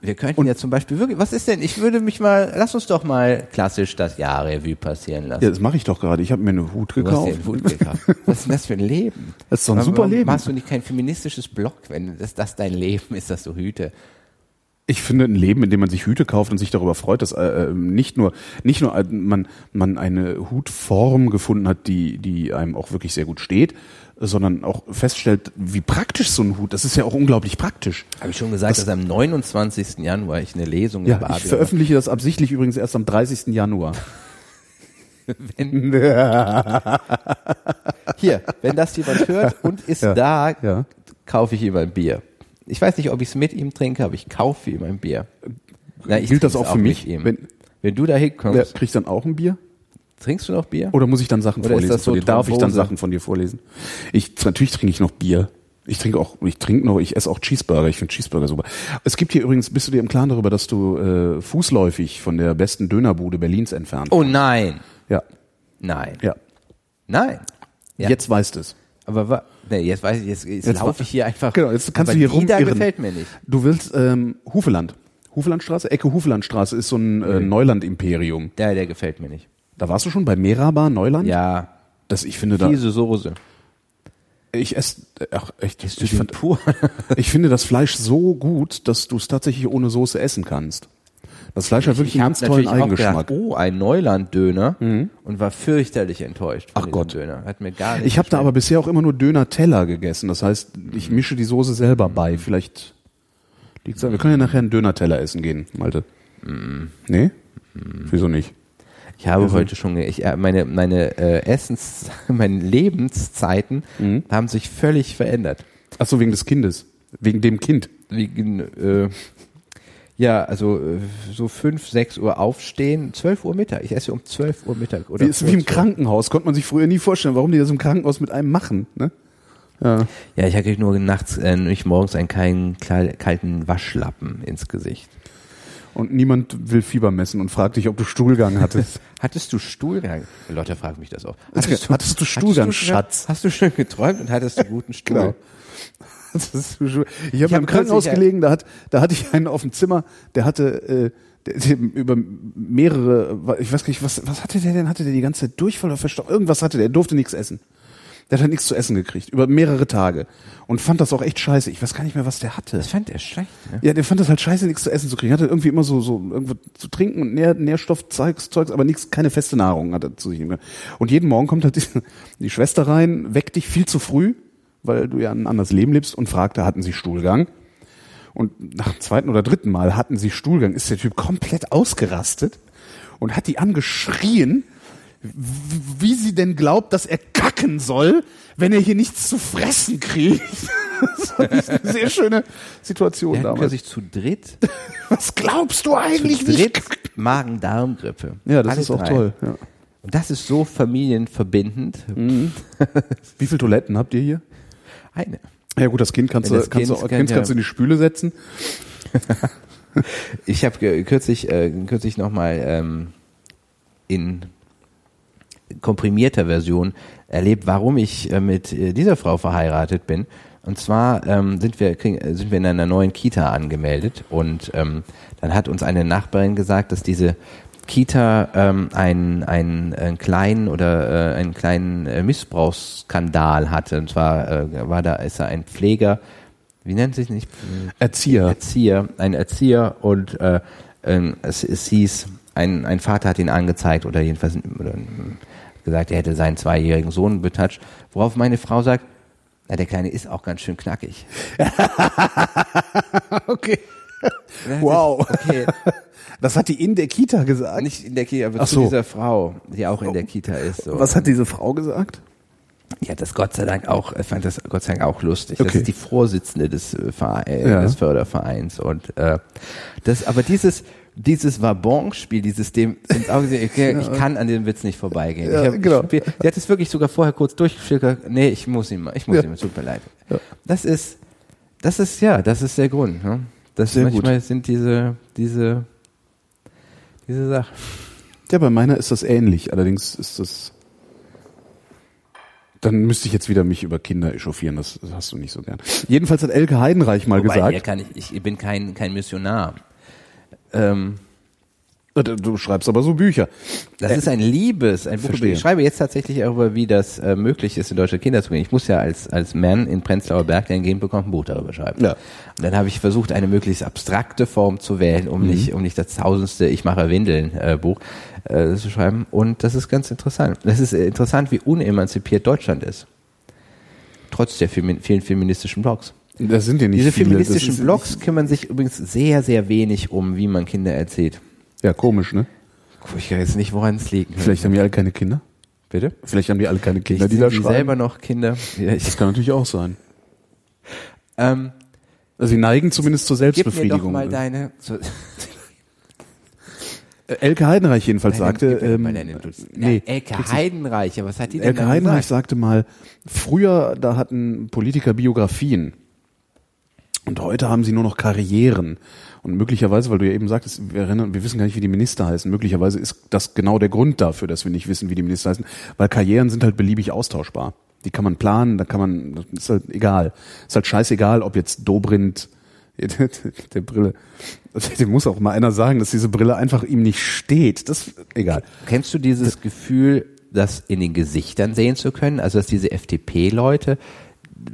Wir könnten ja zum Beispiel wirklich, was ist denn, ich würde mich mal, lass uns doch mal klassisch das Jahrrevue passieren lassen. Ja, das mache ich doch gerade. Ich habe mir einen Hut Du hast dir gekauft. einen Hut gekauft. Was ist denn das für ein Leben? Das ist doch ein Warum- super warum Leben. Machst du nicht kein feministisches Blog, wenn das, das dein Leben ist, dass du Hüte? Ich finde ein Leben, in dem man sich Hüte kauft und sich darüber freut, dass äh, äh, nicht nur nicht nur äh, man man eine Hutform gefunden hat, die die einem auch wirklich sehr gut steht, sondern auch feststellt, wie praktisch so ein Hut. Das ist ja auch unglaublich praktisch. Habe ich schon gesagt, dass am 29. Januar ich eine Lesung Ja, ich veröffentliche das absichtlich übrigens erst am 30. Januar. (laughs) Hier, wenn das jemand hört und ist Ja, da, ja. kaufe ich ihm ein Bier. Ich weiß nicht, ob ich es mit ihm trinke, aber ich kaufe ihm ein Bier. Na, ich Gilt das auch für mich? mit ihm. Wenn, Wenn du da hinkommst, kriegt dann auch ein Bier? Trinkst du noch Bier? Oder muss ich dann Sachen Oder ist vorlesen das so von dir? Darf ich dann? Sachen von dir vorlesen? Ich natürlich trinke ich noch Bier. Ich trinke auch, ich trinke noch, ich esse auch Cheeseburger. Ich finde Cheeseburger super. Es gibt hier übrigens, bist du dir im Klaren darüber, dass du äh, fußläufig von der besten Dönerbude Berlins entfernt? Oh nein, Ja, nein, ja. nein. Ja. Jetzt weißt du es. Aber wa nee, jetzt weiß ich, jetzt, jetzt, Jetzt laufe ich hier einfach. Genau, jetzt kannst du hier die da gefällt mir nicht. Du willst ähm, Hufeland. Hufelandstraße? Ecke Hufelandstraße ist so ein äh, Neuland-Imperium. Der, der gefällt mir nicht. Da warst du schon bei Meraba, Neuland? Ja, Das, ich finde da, diese Soße. ich esse, ach echt, Isst ich, fand, pur? (laughs) ich finde das Fleisch so gut, dass du es tatsächlich ohne Soße essen kannst. Das Fleisch hat wirklich einen hab ganz tollen Eigengeschmack. Gedacht, oh, ein Neuland-Döner und war fürchterlich enttäuscht von Ach Gott. Döner. Hat mir gar nicht Ich habe da aber bisher auch immer nur Döner-Teller gegessen. Das heißt, ich mische die Soße selber bei. Vielleicht liegt's da. Wir können ja nachher einen Döner-Teller essen gehen, Malte. Nee? Wieso nicht? Ich habe heute schon, ich, äh, meine, meine äh, Essens, (laughs) meine Lebenszeiten Mhm. haben sich völlig verändert. Ach so, wegen des Kindes. Wegen dem Kind. Wegen, äh, ja, also äh, so fünf, sechs Uhr aufstehen, zwölf Uhr Mittag. Ich esse um zwölf Uhr Mittag. Oder Wie, ist wie im. Krankenhaus. Konnte man sich früher nie vorstellen, warum die das im Krankenhaus mit einem machen. Ne? Ja. Ja, ich hatte nur nachts, äh, nicht morgens einen kleinen, kal- kalten Waschlappen ins Gesicht. Und niemand will Fieber messen und fragt dich, ob du Stuhlgang hattest. (laughs) Hattest du Stuhlgang? Leute fragen mich das auch. Hattest du Stuhlgang, schon- Schatz? Hast du schon geträumt und hattest du guten Stuhl? Genau. (laughs) Schön. Ich habe hab im Krankenhaus gelegen, da, hat, da hatte ich einen auf dem Zimmer, der hatte äh, über mehrere, ich weiß gar nicht, was, was hatte der denn? Hatte der die ganze Zeit Durchfall oder Verstopfung? Irgendwas hatte der, der durfte nichts essen. Der hat halt nichts zu essen gekriegt, über mehrere Tage. Und fand das auch echt scheiße. Ich weiß gar nicht mehr, was der hatte. Das fand er schlecht. Ne? Ja, der fand das halt scheiße, nichts zu essen zu kriegen. Hatte irgendwie immer so, so irgendwo zu trinken und Nähr, Nährstoffzeugs, Zeugs, aber nichts, keine feste Nahrung hat er zu sich nehmen. Und jeden Morgen kommt halt die, (laughs) die Schwester rein, weckt dich viel zu früh, weil du ja ein anderes Leben lebst und fragt, da hatten sie Stuhlgang. Und nach dem zweiten oder dritten Mal hatten sie Stuhlgang, ist der Typ komplett ausgerastet und hat die angeschrien, wie sie denn glaubt, dass er kacken soll, wenn er hier nichts zu fressen kriegt. (laughs) Das war eine sehr schöne Situation hatten damals. plötzlich zu dritt, (laughs) Was glaubst du zu eigentlich, ich dritt Magen-Darm-Grippe. Ja, das Alle ist auch drei. toll. Ja. Und das ist so familienverbindend. Wie viele Toiletten habt ihr hier? Eine. Ja gut, das Kind kannst Ja, du, das kannst, Kind du, kann kind ja- kannst du in die Spüle setzen. (laughs) Ich habe kürzlich, äh, kürzlich nochmal ähm, in komprimierter Version erlebt, warum ich äh, mit äh, dieser Frau verheiratet bin. Und zwar ähm, sind, wir, kriegen, äh, sind wir in einer neuen Kita angemeldet und ähm, dann hat uns eine Nachbarin gesagt, dass diese Kita ähm, einen, einen, einen kleinen oder äh, einen kleinen äh, Missbrauchsskandal hatte. Und zwar äh, war da ist da ein Pfleger, wie nennt sich nicht Erzieher. Erzieher, ein Erzieher und äh, ähm, es, es hieß, ein, ein Vater hat ihn angezeigt oder jedenfalls oder, gesagt, er hätte seinen zweijährigen Sohn betatscht, worauf meine Frau sagt, na, der Kleine ist auch ganz schön knackig. (laughs) Okay. Wow. ich, Okay, Das hat die in der Kita gesagt. nicht in der Kita, aber Ach zu so. dieser Frau, die auch in der Kita ist. So. Was hat diese Frau gesagt? Die hat das Gott sei Dank auch, ich fand das Gott sei Dank auch lustig. Das Okay. ist die Vorsitzende des, äh, Verein, Ja. des Fördervereins und äh, das, aber dieses dieses Wabonspiel, dieses dem ins Auge sehen, okay, ich kann an dem Witz nicht vorbeigehen. Ja, hab, genau. ich, die hat es wirklich sogar vorher kurz durchgeschildert. Nee, ich muss ihm, ich muss Ja. ihm, es tut mir leid. Ja. Das ist, das ist ja, das ist der Grund. Ne? Das Sehr gut. manchmal sind diese, diese, diese Sachen. Ja, bei meiner ist das ähnlich. Allerdings ist das. Dann müsste ich jetzt wieder mich über Kinder echauffieren. Das, hast du nicht so gern. Jedenfalls hat Elke Heidenreich mal Wobei, gesagt. kann ich, ich bin kein, kein Missionar. Ähm, Äh, Du schreibst aber so Bücher. Das ist ein Liebes, ein Buch. Ich schreibe jetzt tatsächlich darüber, wie das äh, möglich ist, in deutsche Kinder zu bringen. Ich muss ja als, als Mann in Prenzlauer Berg, der ein bekommt, ein Buch darüber schreiben. Ja. Und dann habe ich versucht, eine möglichst abstrakte Form zu wählen, um Mhm. nicht, um nicht das tausendste Ich mache Windeln äh, Buch äh, zu schreiben. Und das ist ganz interessant. Das ist äh, interessant, wie unemanzipiert Deutschland ist. Trotz der vielen feministischen Blogs. Das sind ja nicht Diese viele. feministischen ist- Blogs kümmern sich übrigens sehr, sehr wenig um, wie man Kinder erzählt. Ja, komisch, ne? Ich weiß nicht, woran es liegt. Vielleicht haben die alle keine Kinder. Bitte? Vielleicht haben die alle keine Kinder, Vielleicht die sind da die schreiben. selber noch Kinder. Ich, Das kann natürlich auch sein. ähm, Also sie neigen zumindest zur gib mir doch Selbstbefriedigung. mal deine. Äh, Elke Heidenreich jedenfalls deine- sagte, ähm, Dutzend- nee, Elke Heidenreich, was hat die denn Elke Heidenreich gesagt? sagte mal, früher, da hatten Politiker Biografien. Und heute haben sie nur noch Karrieren. Und möglicherweise, weil du ja eben sagtest, wir, erinnern, wir wissen gar nicht, wie die Minister heißen, möglicherweise ist das genau der Grund dafür, dass wir nicht wissen, wie die Minister heißen, weil Karrieren sind halt beliebig austauschbar. Die kann man planen, da kann man, ist halt egal. Ist halt scheißegal, ob jetzt Dobrindt, (laughs) der Brille, dem muss auch mal einer sagen, dass diese Brille einfach ihm nicht steht. Das, egal. Kennst du dieses Gefühl, das in den Gesichtern sehen zu können? Also, dass diese FDP-Leute,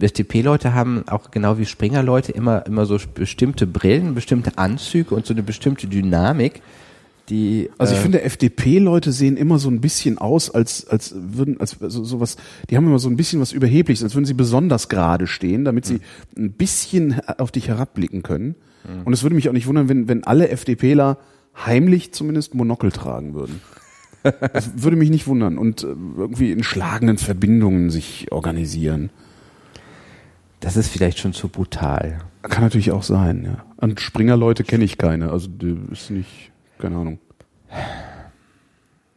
FDP-Leute haben auch genau wie Springer-Leute immer, immer so bestimmte Brillen, bestimmte Anzüge und so eine bestimmte Dynamik, die. Also ich äh, finde, FDP-Leute sehen immer so ein bisschen aus, als, als würden, als also sowas, die haben immer so ein bisschen was Überhebliches, als würden sie besonders gerade stehen, damit sie ein bisschen auf dich herabblicken können. Und es würde mich auch nicht wundern, wenn, wenn alle FDPler heimlich zumindest Monokel tragen würden. (laughs) Das würde mich nicht wundern und äh, irgendwie in schlagenden Verbindungen sich organisieren. Das ist vielleicht schon zu brutal. Kann natürlich auch sein, ja. Und Springer-Leute kenne ich keine, also ist nicht, keine Ahnung.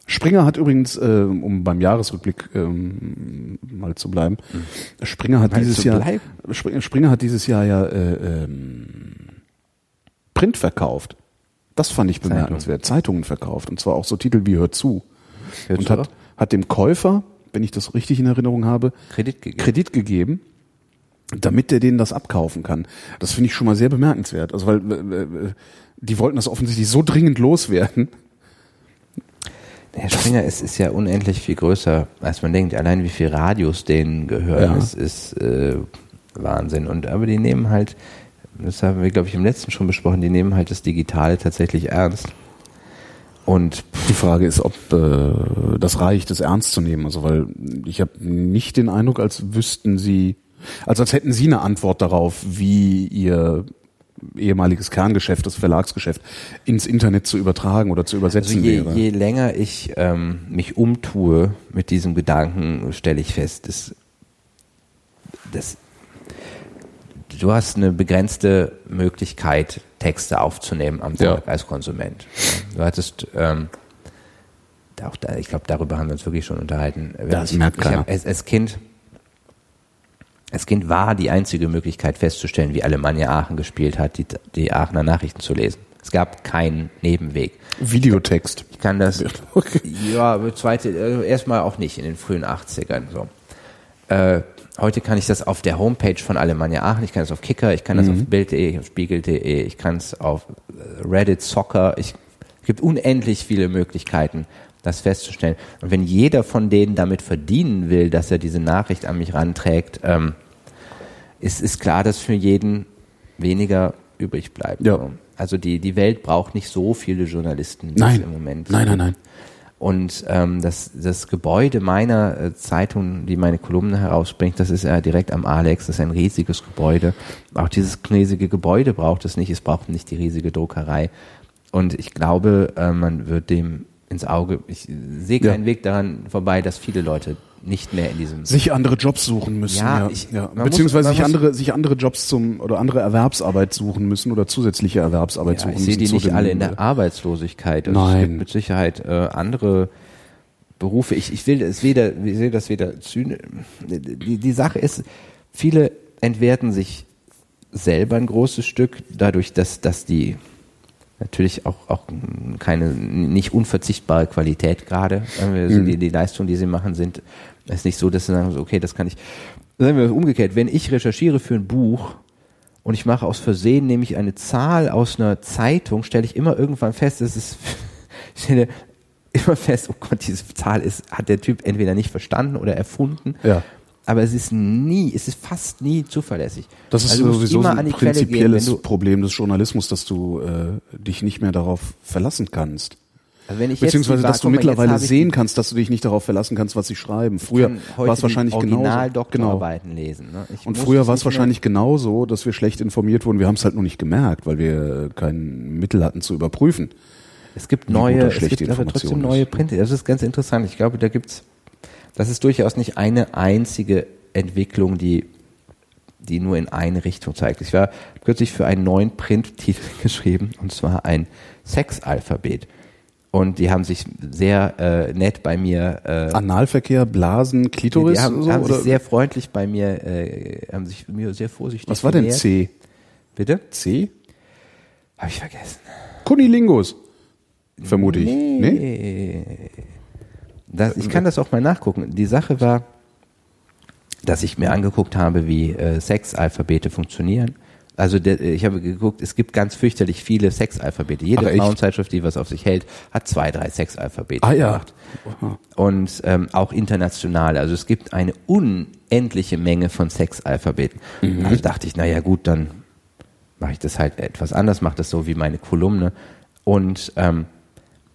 Springer hat übrigens, äh, um beim Jahresrückblick ähm, mal zu bleiben, Springer hat Mal dieses Jahr? Springer, Springer hat dieses Jahr ja äh, ähm, Print verkauft. Das fand ich bemerkenswert. Zeitungen verkauft und zwar auch so Titel wie Hör zu Hör und zu? hat hat dem Käufer, wenn ich das richtig in Erinnerung habe, Kredit gegeben. Kredit gegeben, damit der denen das abkaufen kann. Das finde ich schon mal sehr bemerkenswert. Also weil äh, äh, die wollten das offensichtlich so dringend loswerden. Herr Springer ist, ist ja unendlich viel größer, als man denkt. Allein wie viel Radios denen gehören, Ja. ist, ist äh, Wahnsinn. Und aber die nehmen halt, das haben wir, glaube ich, im letzten schon besprochen, die nehmen halt das Digitale tatsächlich ernst. Und Die Frage ist, ob äh, das reicht, das ernst zu nehmen. Also weil ich habe nicht den Eindruck, als wüssten sie, also als hätten sie eine Antwort darauf, wie ihr ehemaliges Kerngeschäft, das Verlagsgeschäft, ins Internet zu übertragen oder zu also übersetzen je, wäre. je länger ich ähm, mich umtue mit diesem Gedanken, stelle ich fest, dass, dass du hast eine begrenzte Möglichkeit, Texte aufzunehmen am Ja. Tag als Konsument. Du hattest ähm, auch da, ich glaube, darüber haben wir uns wirklich schon unterhalten. Das ich, merkt ich keiner. als, als Kind als Kind war die einzige Möglichkeit festzustellen, wie Alemannia Aachen gespielt hat, die, die Aachener Nachrichten zu lesen. Es gab keinen Nebenweg. Videotext. Ich kann das, Okay. ja, zweite, äh, erstmal auch nicht in den frühen 80ern, so. Äh, Heute kann ich das auf der Homepage von Alemannia Aachen, ich kann das auf Kicker, ich kann das Mhm. auf Bild.de, auf Spiegel.de, ich kann es auf äh, Reddit, Soccer. Ich, es gibt unendlich viele Möglichkeiten, das festzustellen. Und wenn jeder von denen damit verdienen will, dass er diese Nachricht an mich ranträgt, ähm, ist, ist klar, dass für jeden weniger übrig bleibt. Ja. Also die, die Welt braucht nicht so viele Journalisten wie Nein. im Moment. Nein, nein, nein. Und ähm, das, das Gebäude meiner äh, Zeitung, die meine Kolumne herausbringt, das ist ja direkt am Alex, das ist ein riesiges Gebäude. Auch dieses riesige Gebäude braucht es nicht, es braucht nicht die riesige Druckerei. Und ich glaube, äh, man wird dem ins Auge, ich sehe Ja. keinen Weg daran vorbei, dass viele Leute nicht mehr in diesem Sich andere Jobs suchen müssen. Ja, Ja, ich- ja. Beziehungsweise muss- sich andere, sich andere Jobs zum oder andere Erwerbsarbeit suchen müssen oder zusätzliche Erwerbsarbeit Ja, suchen ich sehe müssen. die nicht alle in der Arbeitslosigkeit. Also Es Nein. gibt mit Sicherheit äh, andere Berufe. Ich, ich will es weder, ich sehe das weder zynisch. Die, die Sache ist, viele entwerten sich selber ein großes Stück dadurch, dass, dass die natürlich auch, auch keine nicht unverzichtbare Qualität gerade. Also die, die Leistungen, die sie machen, sind es ist nicht so, dass sie sagen, okay, das kann ich. Sagen wir umgekehrt, wenn ich recherchiere für ein Buch und ich mache aus Versehen nämlich eine Zahl aus einer Zeitung, stelle ich immer irgendwann fest, es ist (laughs) ich stelle immer fest, oh Gott, diese Zahl ist, hat der Typ entweder nicht verstanden oder erfunden. Ja. Aber es ist nie, es ist fast nie zuverlässig. Das ist Also sowieso so ein gehen, prinzipielles du, Problem des Journalismus, dass du äh, dich nicht mehr darauf verlassen kannst. also Beziehungsweise, die- dass du mittlerweile sehen kannst, dass du dich nicht darauf verlassen kannst, was sie schreiben. Früher war es wahrscheinlich genauso. Genau. Lesen. Ne? Ich Und früher war es wahrscheinlich genauso, dass wir schlecht informiert wurden. Wir haben es halt nur nicht gemerkt, weil wir kein Mittel hatten zu überprüfen. Es gibt neue, es gibt aber trotzdem neue. Print. Das ist ganz interessant. Ich glaube, da gibt's, das ist durchaus nicht eine einzige Entwicklung, die, die nur in eine Richtung zeigt. Ich war kürzlich für einen neuen Printtitel (laughs) geschrieben, und zwar ein Sexalphabet. Und die haben sich sehr äh, nett bei mir äh, Analverkehr, Blasen, Klitoris die haben, so, haben sich sehr freundlich bei mir, äh, haben sich mir sehr vorsichtig was war denn genähert. C? Bitte? C? Habe ich vergessen. Kunilingus. Vermute ich. Nee? Nee. Das, ich kann das auch mal nachgucken. Die Sache war, dass ich mir angeguckt habe, wie äh, Sexalphabete funktionieren. Also der, ich habe geguckt, es gibt ganz fürchterlich viele Sexalphabete. Jede? Frauenzeitschrift, die was auf sich hält, hat zwei, drei Sexalphabete Ah ja. gemacht. Und ähm, auch international. Also es gibt eine unendliche Menge von Sexalphabeten. Mhm. Also dachte ich, naja gut, dann mache ich das halt etwas anders, mache das so wie meine Kolumne. Und ähm,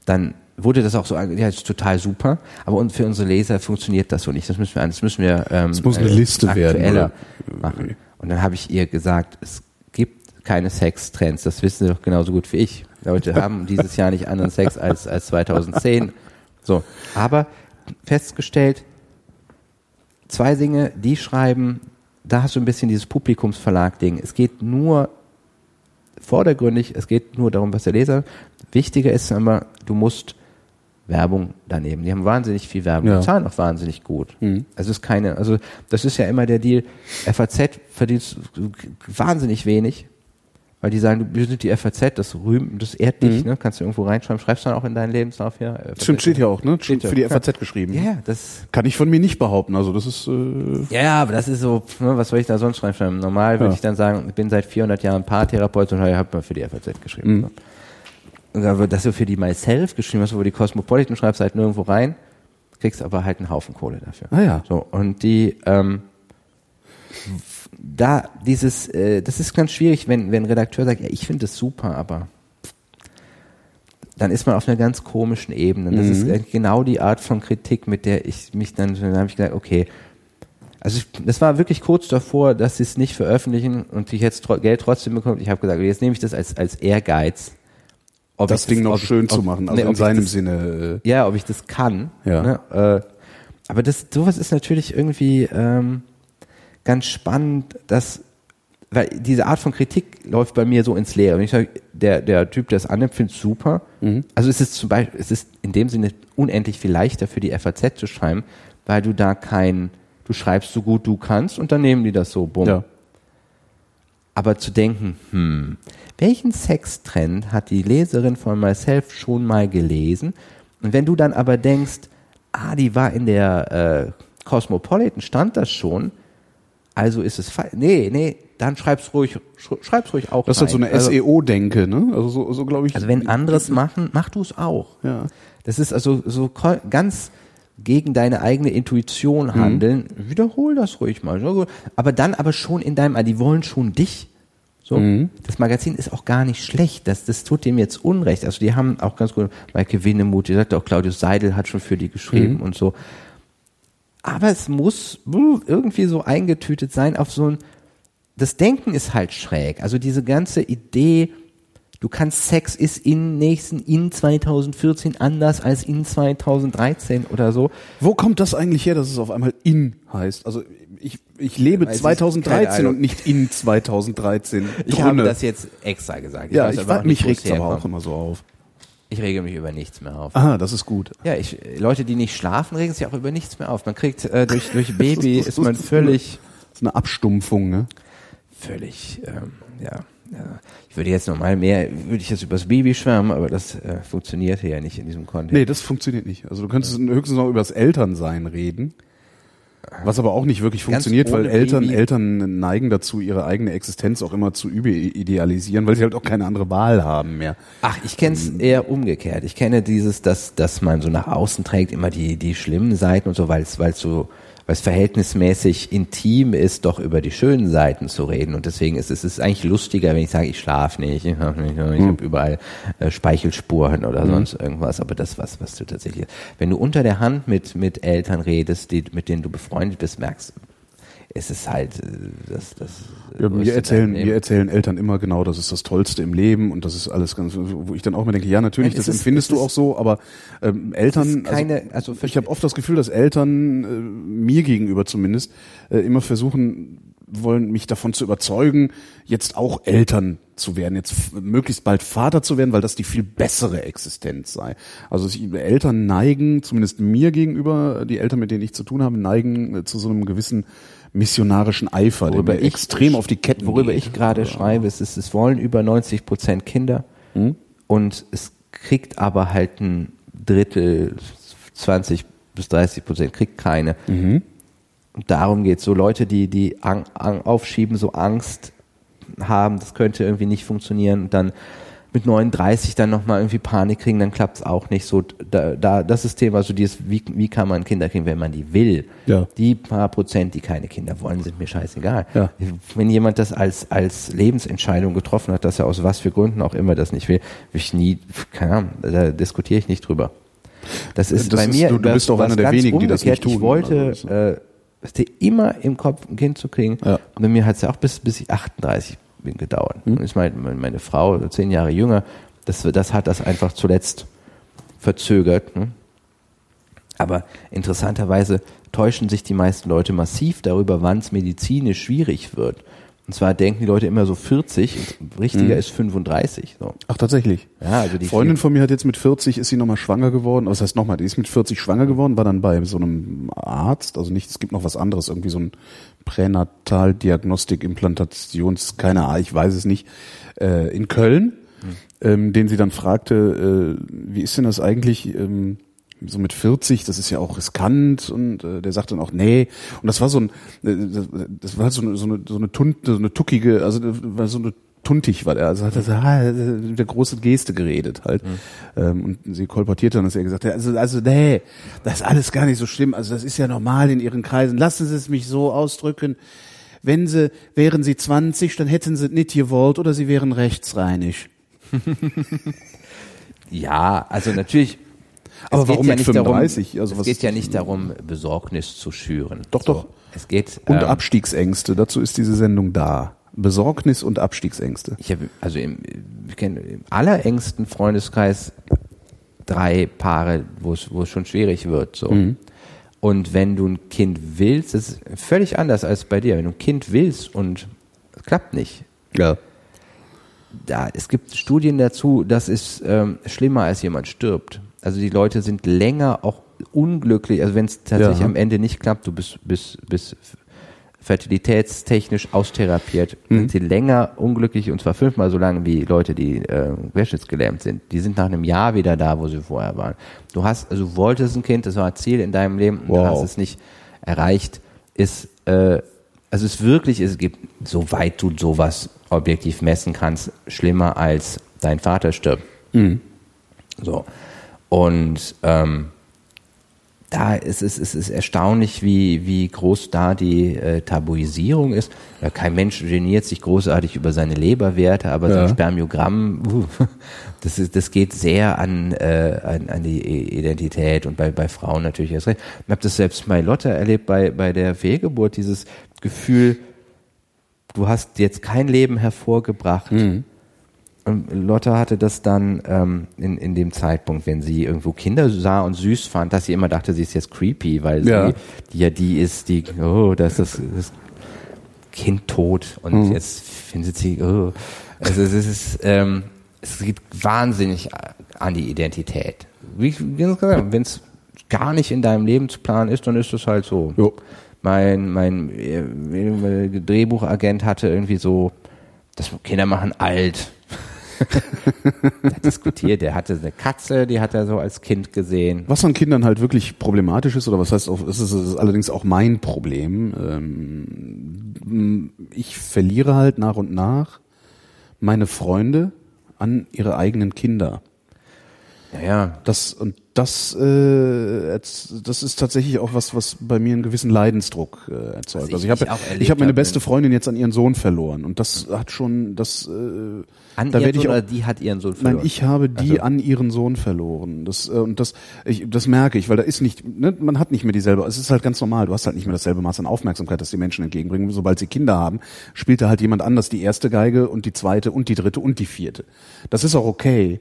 dann wurde das auch so, ja, das ist total super, aber für unsere Leser funktioniert das so nicht. Das müssen wir, das müssen wir ähm, Es muss eine Liste werden, aktueller oder? machen. Und dann habe ich ihr gesagt, es gibt keine Sextrends, das wissen Sie doch genauso gut wie ich. Leute (laughs) haben dieses Jahr nicht anderen Sex als, als 2010. So, aber festgestellt, zwei Dinge, die schreiben, da hast du ein bisschen dieses Publikumsverlag-Ding. Es geht nur vordergründig, es geht nur darum, was der Leser. Wichtiger ist aber, du musst Werbung daneben. Die haben wahnsinnig viel Werbung, Ja. die zahlen auch wahnsinnig gut. Mhm. Also es ist keine, also das ist ja immer der Deal. FAZ verdient wahnsinnig wenig, weil die sagen, du bist die FAZ, das rühmt, das ehrt dich, Mhm. ne? Kannst du irgendwo reinschreiben, schreibst du dann auch in deinen Lebenslauf hier. FAZ. Stimmt, steht ja auch, ne? Steht. Für die. FAZ geschrieben. Ja, ja, das Kann ich von mir nicht behaupten. Also das ist äh, Ja, aber das ist so, ne, was soll ich da sonst schreiben? Normal würde Ja. ich dann sagen, ich bin seit 400 Jahren Paartherapeut und habe mal für die FAZ geschrieben. Mhm. So. Und aber dass du für die Myself geschrieben hast, wo die Cosmopolitan schreibst, halt nirgendwo rein, kriegst aber halt einen Haufen Kohle dafür. Ah ja. So, und die, ähm, da dieses, äh, das ist ganz schwierig, wenn, wenn ein Redakteur sagt, ja, ich finde das super, aber dann ist man auf einer ganz komischen Ebene. Das ist Mhm. genau die Art von Kritik, mit der ich mich dann, dann habe ich gesagt, okay, also ich, das war wirklich kurz davor, dass sie es nicht veröffentlichen und ich jetzt Geld trotzdem bekomme. Ich habe gesagt, jetzt nehme ich das als, als Ehrgeiz. Ob das Ding noch ob ich- schön ob- zu machen, also nee, in seinem das, Sinne. Ja, ob ich das kann. Ja. Ne? Äh, aber das, sowas ist natürlich irgendwie ähm, ganz spannend, dass, weil diese Art von Kritik läuft bei mir so ins Leere. Und ich sage, der, der Typ, der es annimmt, findet super. Mhm. Also es ist zum Beispiel, es ist in dem Sinne unendlich viel leichter für die FAZ zu schreiben, weil du da kein, du schreibst so gut du kannst und dann nehmen die das so, bumm. Äh, ja. Aber zu denken, hm, welchen Sextrend hat die Leserin von Myself schon mal gelesen? Und wenn du dann aber denkst, ah, die war in der äh, Cosmopolitan, stand das schon, also ist es falsch. Nee, nee, dann schreib's ruhig, sch- schreib's ruhig auch Das ist halt so eine also, SEO-Denke, ne? Also so, so glaube ich. also wenn anderes machen, mach du es auch. Ja. Das ist also so ganz gegen deine eigene Mhm. Intuition handeln. Wiederhol das ruhig mal. Aber dann aber schon in deinem, die wollen schon dich. So, Mhm. das Magazin ist auch gar nicht schlecht. Das, das tut dem jetzt Unrecht. Also die haben auch ganz gut, Maike Winnemuth, die sagt auch, Claudius Seidel hat schon für die geschrieben Mhm. und so. Aber es muss irgendwie so eingetütet sein auf so ein, das Denken ist halt schräg. Also diese ganze Idee, du kannst Sex ist in nächsten, in 2014 anders als in 2013 oder so. Wo kommt das eigentlich her, dass es auf einmal in heißt? Also ich, ich lebe ich, 2013 keine Ahnung. und nicht in 2013. Ich Drinne. habe das jetzt extra gesagt. ja, ich aber auch weiß, mich wo es regt aber auch immer so auf. Ich rege mich über nichts mehr auf. Aha, das ist gut. Ja, ich, Leute, die nicht schlafen, regen sich auch über nichts mehr auf. Man kriegt äh, durch, durch (laughs) Baby ist man völlig, Das ist eine Abstumpfung, ne? völlig, ähm, ja, ja. Ich würde jetzt nochmal mehr, würde ich jetzt übers Baby schwärmen, aber das äh, funktioniert hier ja nicht in diesem Kontext. Nee, das funktioniert nicht. Also du könntest höchstens noch über das Elternsein reden. Was aber auch nicht wirklich Ganz funktioniert, weil Eltern, Baby. Eltern neigen dazu, ihre eigene Existenz auch immer zu überidealisieren, weil sie halt auch keine andere Wahl haben mehr. Ach, ich kenne es eher umgekehrt. Ich kenne dieses, dass, dass man so nach außen trägt, immer die, die schlimmen Seiten und so, weil es, weil es so, weil es verhältnismäßig intim ist, doch über die schönen Seiten zu reden. Und deswegen ist es ist eigentlich lustiger, wenn ich sage, ich schlafe nicht, ich habe ich hab überall äh, Speichelspuren oder sonst irgendwas. Aber das, was, was du tatsächlich, wenn du unter der Hand mit, mit Eltern redest, die, mit denen du befreundet bist, merkst, ist es halt, äh, das, das. Ja, mir erzählen, mir erzählen Eltern immer genau, das ist das Tollste im Leben und das ist alles ganz, wo ich dann auch mir denke, ja natürlich, das ist- empfindest es du ist- auch so, aber ähm, Eltern, ist keine- also ich habe oft das Gefühl, dass Eltern äh, mir gegenüber zumindest äh, immer versuchen wollen, mich davon zu überzeugen, jetzt auch Eltern zu werden, jetzt möglichst bald Vater zu werden, weil das die viel bessere Existenz sei. Also Eltern neigen, zumindest mir gegenüber, die Eltern, mit denen ich zu tun habe, neigen äh, zu so einem gewissen missionarischen Eifer, der Worüber ich- extrem auf die Ketten Worüber geht. ich gerade schreibe, ist, es, es wollen über 90 Prozent Kinder und es kriegt aber halt ein Drittel, 20 bis 30 Prozent kriegt keine. Und darum geht so Leute, die, die ang, ang, aufschieben, so Angst haben, das könnte irgendwie nicht funktionieren dann mit 39 dann nochmal irgendwie Panik kriegen, dann klappt es auch nicht so. Da, da, das ist Thema, so dieses, wie, wie kann man Kinder kriegen, wenn man die will. Ja. Die paar Prozent, die keine Kinder wollen, sind mir scheißegal. Ja. Wenn jemand das als, als Lebensentscheidung getroffen hat, dass er aus was für Gründen auch immer das nicht will, will ich nie, keine Ahnung, da diskutiere ich nicht drüber. Das ist Das bei ist- mir du- du bist was einer der ganz wenigen, die das nicht umgekehrt. Ich tun. wollte Also, äh, immer im Kopf ein Kind zu kriegen. Ja. Und bei mir hat es ja auch bis, bis ich 38 bin gedauert. Hm. Und ist meine, meine Frau zehn Jahre jünger. Das, das hat das einfach zuletzt verzögert. Ne? Aber interessanterweise täuschen sich die meisten Leute massiv darüber, wann es medizinisch schwierig wird. Und zwar denken die Leute immer so 40, und richtiger ist 35. So. Ach, tatsächlich. Ja, also die Freundin von mir hat jetzt mit 40, ist sie nochmal schwanger geworden. Was heißt nochmal, die ist mit 40 schwanger geworden, war dann bei so einem Arzt, also nicht, es gibt noch was anderes, irgendwie so ein Pränataldiagnostik, Implantations, keine Ahnung, ich weiß es nicht, äh, in Köln, ähm, den sie dann fragte, äh, wie ist denn das eigentlich, ähm, so mit 40, das ist ja auch riskant und äh, der sagte dann auch, nee. Und das war so ein, äh, das, war so eine, so eine, so eine, Tunt, so eine tuckige, also war so eine tuntig war der, also hat er so, ah, mit der große Geste geredet halt. Ähm, und sie kolportierte dann, dass er gesagt hat, also, also nee, das ist alles gar nicht so schlimm, also das ist ja normal in ihren Kreisen. Lassen Sie es mich so ausdrücken. Wenn sie, wären sie 20, dann hätten sie nicht gewollt oder sie wären rechtsreinig. (laughs) Ja, also natürlich. Aber warum ja mit nicht 35? Darum, Also es geht ja nicht darum, Besorgnis zu schüren. Doch, doch. Es geht Und ähm, Abstiegsängste, dazu ist diese Sendung da. Besorgnis und Abstiegsängste. Ich habe also im, ich kenne im allerengsten Freundeskreis drei Paare, wo es wo es schon schwierig wird. So. Mhm. Und wenn du ein Kind willst, das ist völlig anders als bei dir. Wenn du ein Kind willst und es klappt nicht, Ja. da, es gibt Studien dazu, das ist ähm, schlimmer, als jemand stirbt. Also die Leute sind länger auch unglücklich, also wenn es tatsächlich Ja. am Ende nicht klappt, du bist, bist, bist fertilitätstechnisch austherapiert, Mhm. sind sie länger unglücklich und zwar fünfmal so lange wie Leute, die äh, querschnittsgelähmt sind. Die sind nach einem Jahr wieder da, wo sie vorher waren. Du hast, also du wolltest ein Kind, das war ein Ziel in deinem Leben, und du hast es nicht erreicht, ist äh, also es wirklich, es gibt, soweit du sowas objektiv messen kannst, schlimmer als dein Vater stirbt. So. Und ähm, da ist es, es ist erstaunlich, wie, wie groß da die äh, Tabuisierung ist. Ja, kein Mensch geniert sich großartig über seine Leberwerte, aber so Ja. ein Spermiogramm, uh, das, ist, das geht sehr an, äh, an, an die Identität und bei, bei Frauen natürlich erst recht. Ich habe das selbst bei Lotte erlebt, bei, bei der Fehlgeburt, dieses Gefühl, du hast jetzt kein Leben hervorgebracht. Und Lotte hatte das dann ähm, in, in dem Zeitpunkt, wenn sie irgendwo Kinder sah und süß fand, dass sie immer dachte, sie ist jetzt creepy, weil Ja. sie die ja die ist, die, oh, das ist das Kind tot und jetzt findet sie, oh. Also es ist, ähm, es geht wahnsinnig an die Identität. Wie wie gesagt, wenn es gar nicht in deinem Lebensplan ist, dann ist es halt so. Jo. Mein, mein äh, Drehbuchagent hatte irgendwie so, das Kinder machen alt. (laughs) er hat diskutiert, der hatte eine Katze, die hat er so als Kind gesehen. Was an Kindern halt wirklich problematisch ist, oder was heißt auch, es ist, allerdings auch mein Problem. Ähm, ich verliere halt nach und nach meine Freunde an ihre eigenen Kinder. Naja, Das und das, äh, das ist tatsächlich auch was, was bei mir einen gewissen Leidensdruck äh, erzeugt. Also ich- ich habe, ich habe meine hab, beste wenn- Freundin jetzt an ihren Sohn verloren und das hat schon, das, äh, an da ihren werde ich auch, oder die hat ihren Sohn verloren. Nein, ich habe die Also- an ihren Sohn verloren. Das äh, und das ich, das merke ich, weil da ist nicht ne, man hat nicht mehr dieselbe, es ist halt ganz normal, du hast halt nicht mehr dasselbe Maß an Aufmerksamkeit, das die Menschen entgegenbringen. Sobald sie Kinder haben, spielt da halt jemand anders die erste Geige und die zweite und die dritte und die vierte. Das ist auch okay.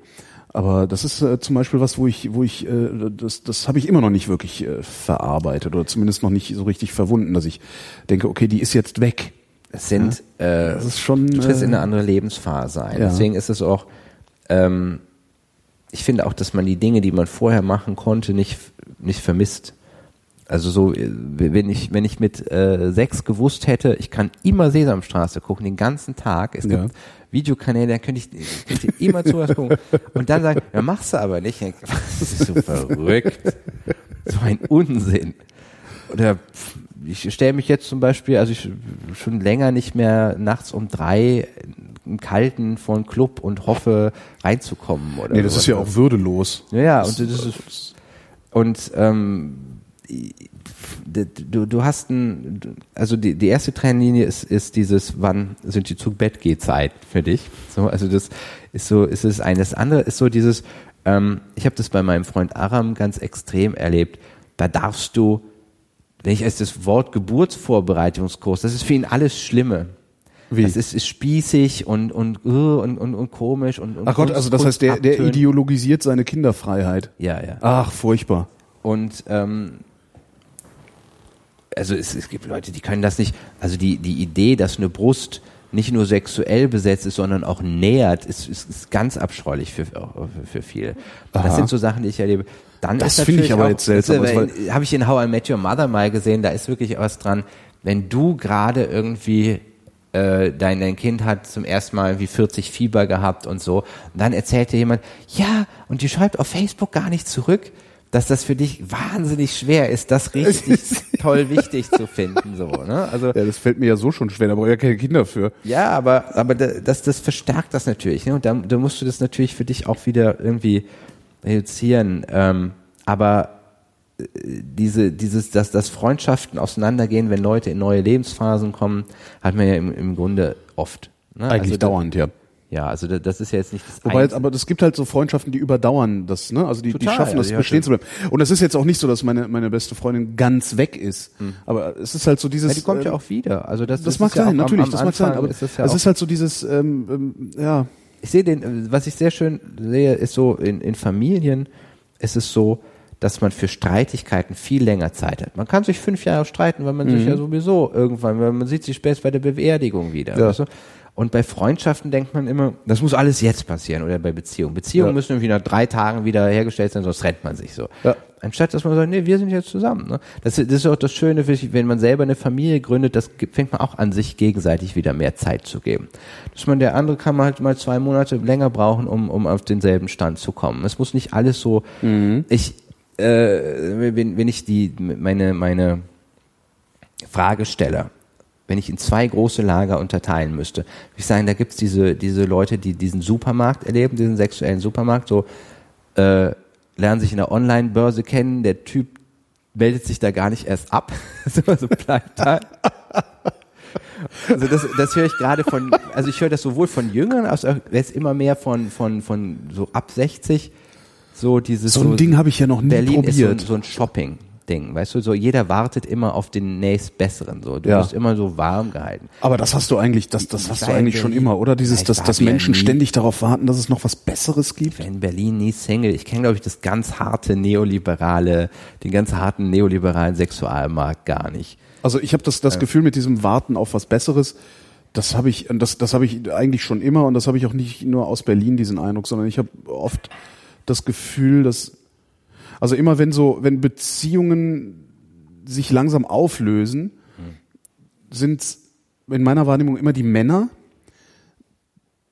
Aber das ist äh, zum Beispiel was, wo ich, wo ich, äh, das, das habe ich immer noch nicht wirklich äh, verarbeitet oder zumindest noch nicht so richtig verwunden, dass ich denke, okay, die ist jetzt weg. Es sind, äh, Das ist schon, du trittst äh, in eine andere Lebensphase ein. ja. Deswegen ist es auch, ähm, ich finde auch, dass man die Dinge, die man vorher machen konnte, nicht, nicht vermisst. Also so, äh, wenn ich, wenn ich mit äh, sechs gewusst hätte, ich kann immer Sesamstraße gucken, den ganzen Tag. Es Ja. gibt Videokanäle, da könnte ich, ich könnte immer zu was gucken. Und dann sagen, ja, machst du aber nicht. Ich Das ist so verrückt. So ein Unsinn. Oder pff, ich stelle mich jetzt zum Beispiel, also ich schon länger nicht mehr nachts um drei im Kalten vor einen Club und hoffe reinzukommen. Oder Nee, das ist ja auch würdelos. Ja, ja, und das ist und ähm, du, du hast ein, also die, die erste Trennlinie ist, ist dieses, wann sind die zu Bett geht Zeit für dich? So, also das ist so, ist es eine. Das andere ist so dieses, ähm, ich habe das bei meinem Freund Aram ganz extrem erlebt. Da darfst du, wenn ich als das Wort Geburtsvorbereitungskurs, das ist für ihn alles Schlimme. Wie? Das ist, ist spießig und und, uh, und, und, und komisch und, und Ach Gott, Kunst- also das heißt, der, der ideologisiert seine Kinderfreiheit. Ja, ja. Ach, furchtbar. Und ähm, also es, es gibt Leute, die können das nicht. Also die, die Idee, dass eine Brust nicht nur sexuell besetzt ist, sondern auch nähert, ist, ist, ist ganz abscheulich für, für, für viele. Aha. Das sind so Sachen, die ich erlebe. Dann Das ist finde ich aber auch- jetzt seltsam, Habe ich in How I Met Your Mother mal gesehen, da ist wirklich was dran. Wenn du gerade irgendwie äh, dein, dein Kind hat zum ersten Mal wie 40 Fieber gehabt und so. Und dann erzählt dir jemand, ja, und die schreibt auf Facebook gar nicht zurück, dass das für dich wahnsinnig schwer ist, das richtig (laughs) toll wichtig zu finden, so, ne? Also, Ja, das fällt mir ja so schon schwer, da brauche ich ja keine Kinder für. ja, aber, aber da- das, das verstärkt das natürlich, ne? Und da, da musst du das natürlich für dich auch wieder irgendwie reduzieren. Ähm, aber äh, diese, dieses, dass, dass Freundschaften auseinandergehen, wenn Leute in neue Lebensphasen kommen, hat man ja im, im Grunde oft. Ne? Eigentlich also da- dauernd, ja. Ja, also da- das ist ja jetzt nicht das Wobei, Einzige. aber es gibt halt so Freundschaften, die überdauern das, ne? Also die, die Total, schaffen das ich bestehen zu bleiben. Und es ist jetzt auch nicht so, dass meine, meine beste Freundin ganz weg ist. Aber es ist halt so dieses. Ja, die kommt ja ähm, auch wieder. Also das, Das, das mag ist ja sein, auch natürlich, am, am das mag sein. Aber ist das ja es ist halt so dieses, ähm, ähm, ja, Ich sehe den, was ich sehr schön sehe, ist so, in, in Familien ist es so, dass man für Streitigkeiten viel länger Zeit hat. Man kann sich fünf Jahre streiten, weil man sich ja sowieso irgendwann, weil man sieht sich später bei der Beerdigung wieder. Ja. Du? Und bei Freundschaften denkt man immer, das muss alles jetzt passieren oder bei Beziehungen. Beziehungen Ja. müssen irgendwie nach drei Tagen wieder hergestellt sein, sonst trennt man sich so. Ja. Anstatt dass man sagt, nee, wir sind jetzt zusammen. Ne? Das, das ist auch das Schöne, wenn man selber eine Familie gründet, das fängt man auch an, sich gegenseitig wieder mehr Zeit zu geben. Dass man der andere kann man halt mal zwei Monate länger brauchen, um, um auf denselben Stand zu kommen. Es muss nicht alles so. Ich, äh, wenn, wenn ich die meine meine Fragesteller wenn ich in zwei große Lager unterteilen müsste, ich sagen, da gibt's diese, diese Leute, die diesen Supermarkt erleben, diesen sexuellen Supermarkt, so äh, lernen sich in der Online-Börse kennen, der Typ meldet sich da gar nicht erst ab, (laughs) so, so bleibt da. Also das, das höre ich gerade von, also ich höre das sowohl von Jüngern als auch jetzt immer mehr von, von, von so ab 60, so dieses. So ein Ding habe ich ja noch nie Berlin probiert. ist so, so ein Shopping-Ding, weißt du, so jeder wartet immer auf den nächstbesseren, so. Du Ja. wirst immer so warm gehalten. Aber das hast du eigentlich, das, das hast du eigentlich schon immer, oder? Dieses, dass, dass Menschen ständig darauf warten, dass es noch was Besseres gibt. Ich war in Berlin nie Single. Ich kenne, glaube ich, das ganz harte neoliberale, den ganz harten neoliberalen Sexualmarkt gar nicht. Also ich habe das, das Gefühl mit diesem Warten auf was Besseres, das habe ich, das, das habe ich eigentlich schon immer und das habe ich auch nicht nur aus Berlin diesen Eindruck, sondern ich habe oft das Gefühl, dass also immer wenn so, wenn Beziehungen sich langsam auflösen, sind in meiner Wahrnehmung immer die Männer,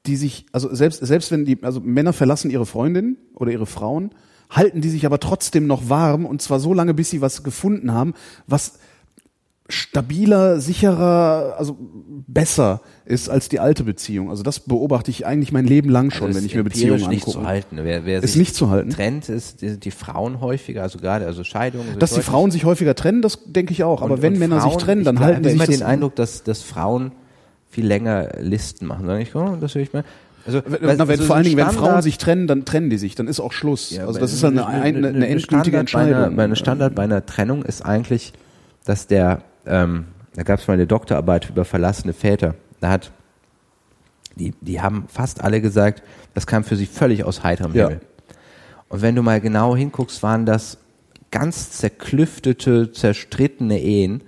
die sich, also selbst, selbst wenn die, also Männer verlassen ihre Freundin oder ihre Frauen, halten die sich aber trotzdem noch warm und zwar so lange, bis sie was gefunden haben, was stabiler, sicherer, also besser ist als die alte Beziehung. Also das beobachte ich eigentlich mein Leben lang schon, Also wenn ist ich mir Beziehungen nicht angucke. zu halten. Wer, wer Ist sich nicht zu halten. Trennt ist die, die Frauen häufiger, also gerade also Scheidungen. Dass die Frauen sich häufiger trennen, das denke ich auch. Aber und- wenn und Männer sich Frauen- trennen, dann ich halten die habe sich immer das den Eindruck, dass, dass Frauen viel länger Listen machen. Sag ich, oh, das höre ich mal. Also, na, wenn also vor allen Dingen, wenn Frauen sich trennen, dann trennen die sich, dann ist auch Schluss. Ja, also das ist eine, eine, eine, eine endgültige Entscheidung. bei einer Standard bei einer Trennung ist eigentlich, dass der, ähm, da gab es mal eine Doktorarbeit über verlassene Väter. Da hat, die, die haben fast alle gesagt, das kam für sie völlig aus heiterem Ja. Himmel. Und wenn du mal genau hinguckst, waren das ganz zerklüftete, zerstrittene Ehen,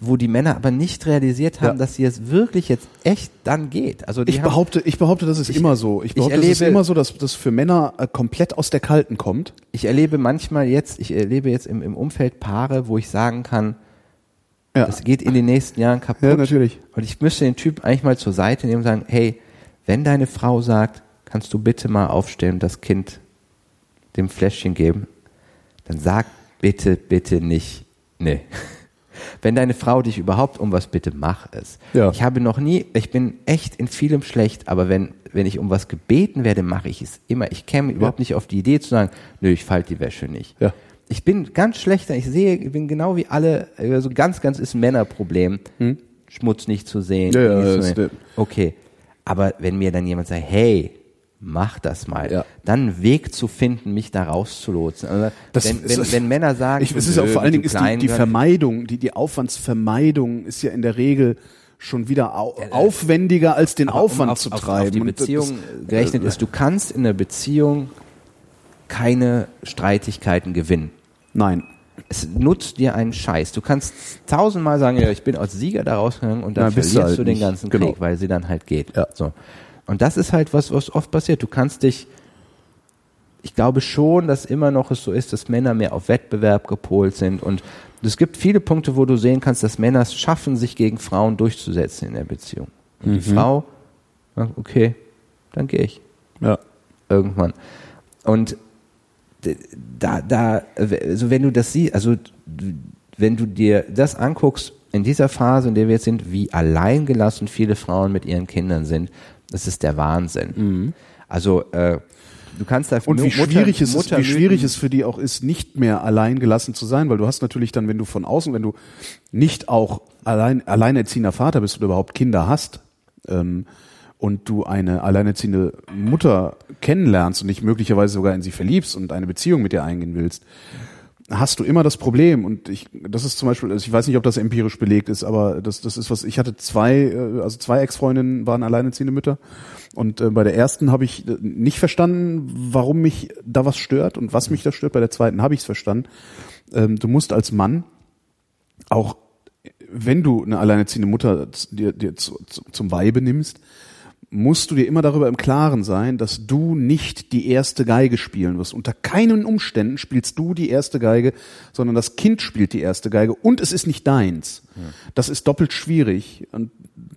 wo die Männer aber nicht realisiert haben, Ja. dass sie es wirklich jetzt echt dann geht. Also Ich haben, behaupte, ich behaupte, das ist Ich- immer so. Ich ich behaupte, es ist erlebe- immer so, dass das für Männer äh, komplett aus der Kalten kommt. ich erlebe manchmal jetzt, ich erlebe jetzt im, im Umfeld Paare, wo ich sagen kann, Ja, das geht in den nächsten Jahren kaputt. ja natürlich. Und ich müsste den Typ eigentlich mal zur Seite nehmen und sagen, hey, wenn deine Frau sagt, kannst du bitte mal aufstehen und das Kind dem Fläschchen geben, dann sag bitte, bitte nicht, nee. (laughs) Wenn deine Frau dich überhaupt um was bitte, mach es. Ja. Ich habe noch nie, ich bin echt in vielem schlecht, aber wenn, wenn ich um was gebeten werde, mache ich es immer. Ich käme überhaupt nicht auf die Idee zu sagen, nö, ich falte die Wäsche nicht. Ja. Ich bin ganz schlechter, ich sehe, ich bin genau wie alle, also ganz, ganz ist ein Männerproblem, Schmutz nicht zu sehen. Hm? Ja, ja, zu das- sehen. Okay. Aber wenn mir dann jemand sagt, hey, mach das mal, Ja. dann einen Weg zu finden, mich da rauszulotsen. Also wenn, ist- wenn, wenn Männer sagen, Ich, es ist ja vor allen Dingen ist die, die Vermeidung, die, die Aufwandsvermeidung ist ja in der Regel schon wieder au aufwendiger als den Aber Aufwand um auf, zu auf, treiben. Auf die Und das- Beziehung gerechnet ist, du kannst in der Beziehung keine Streitigkeiten gewinnen. Nein. Es nutzt dir einen Scheiß. Du kannst tausendmal sagen, ja, ich bin als Sieger da rausgegangen und dann Na, bist du verlierst halt du den ganzen Genau. Krieg, weil sie dann halt geht. Ja. So. Und das ist halt was, was oft passiert. Du kannst dich, ich glaube schon, dass immer noch es so ist, dass Männer mehr auf Wettbewerb gepolt sind und es gibt viele Punkte, wo du sehen kannst, dass Männer es schaffen, sich gegen Frauen durchzusetzen in der Beziehung. Und die Frau sagt, okay, dann gehe ich Ja. irgendwann. Und da, da, also wenn du das siehst, also wenn du dir das anguckst, in dieser Phase, in der wir jetzt sind, wie alleingelassen viele Frauen mit ihren Kindern sind, das ist der Wahnsinn. Also äh, du kannst da Und wie Mutter- schwierig, es ist, wie schwierig es für die auch ist, nicht mehr allein gelassen zu sein, weil du hast natürlich dann, wenn du von außen, wenn du nicht auch allein, alleinerziehender Vater bist oder überhaupt Kinder hast, ähm, und du eine alleinerziehende Mutter kennenlernst und dich möglicherweise sogar in sie verliebst und eine Beziehung mit ihr eingehen willst, hast du immer das Problem. Und ich das ist zum Beispiel also ich weiß nicht ob das empirisch belegt ist aber das das ist was ich hatte zwei äh, also zwei Ex-Freundinnen waren alleinerziehende Mütter. Und äh, bei der ersten habe ich äh, nicht verstanden warum mich da was stört und was mich da stört. Bei der zweiten habe ich es verstanden. Ähm, du musst als Mann auch wenn du eine alleinerziehende Mutter dir, dir zu, zu, zum Weibe nimmst musst du dir immer darüber im Klaren sein, dass du nicht die erste Geige spielen wirst. Unter keinen Umständen spielst du die erste Geige, sondern das Kind spielt die erste Geige und es ist nicht deins. Das ist doppelt schwierig und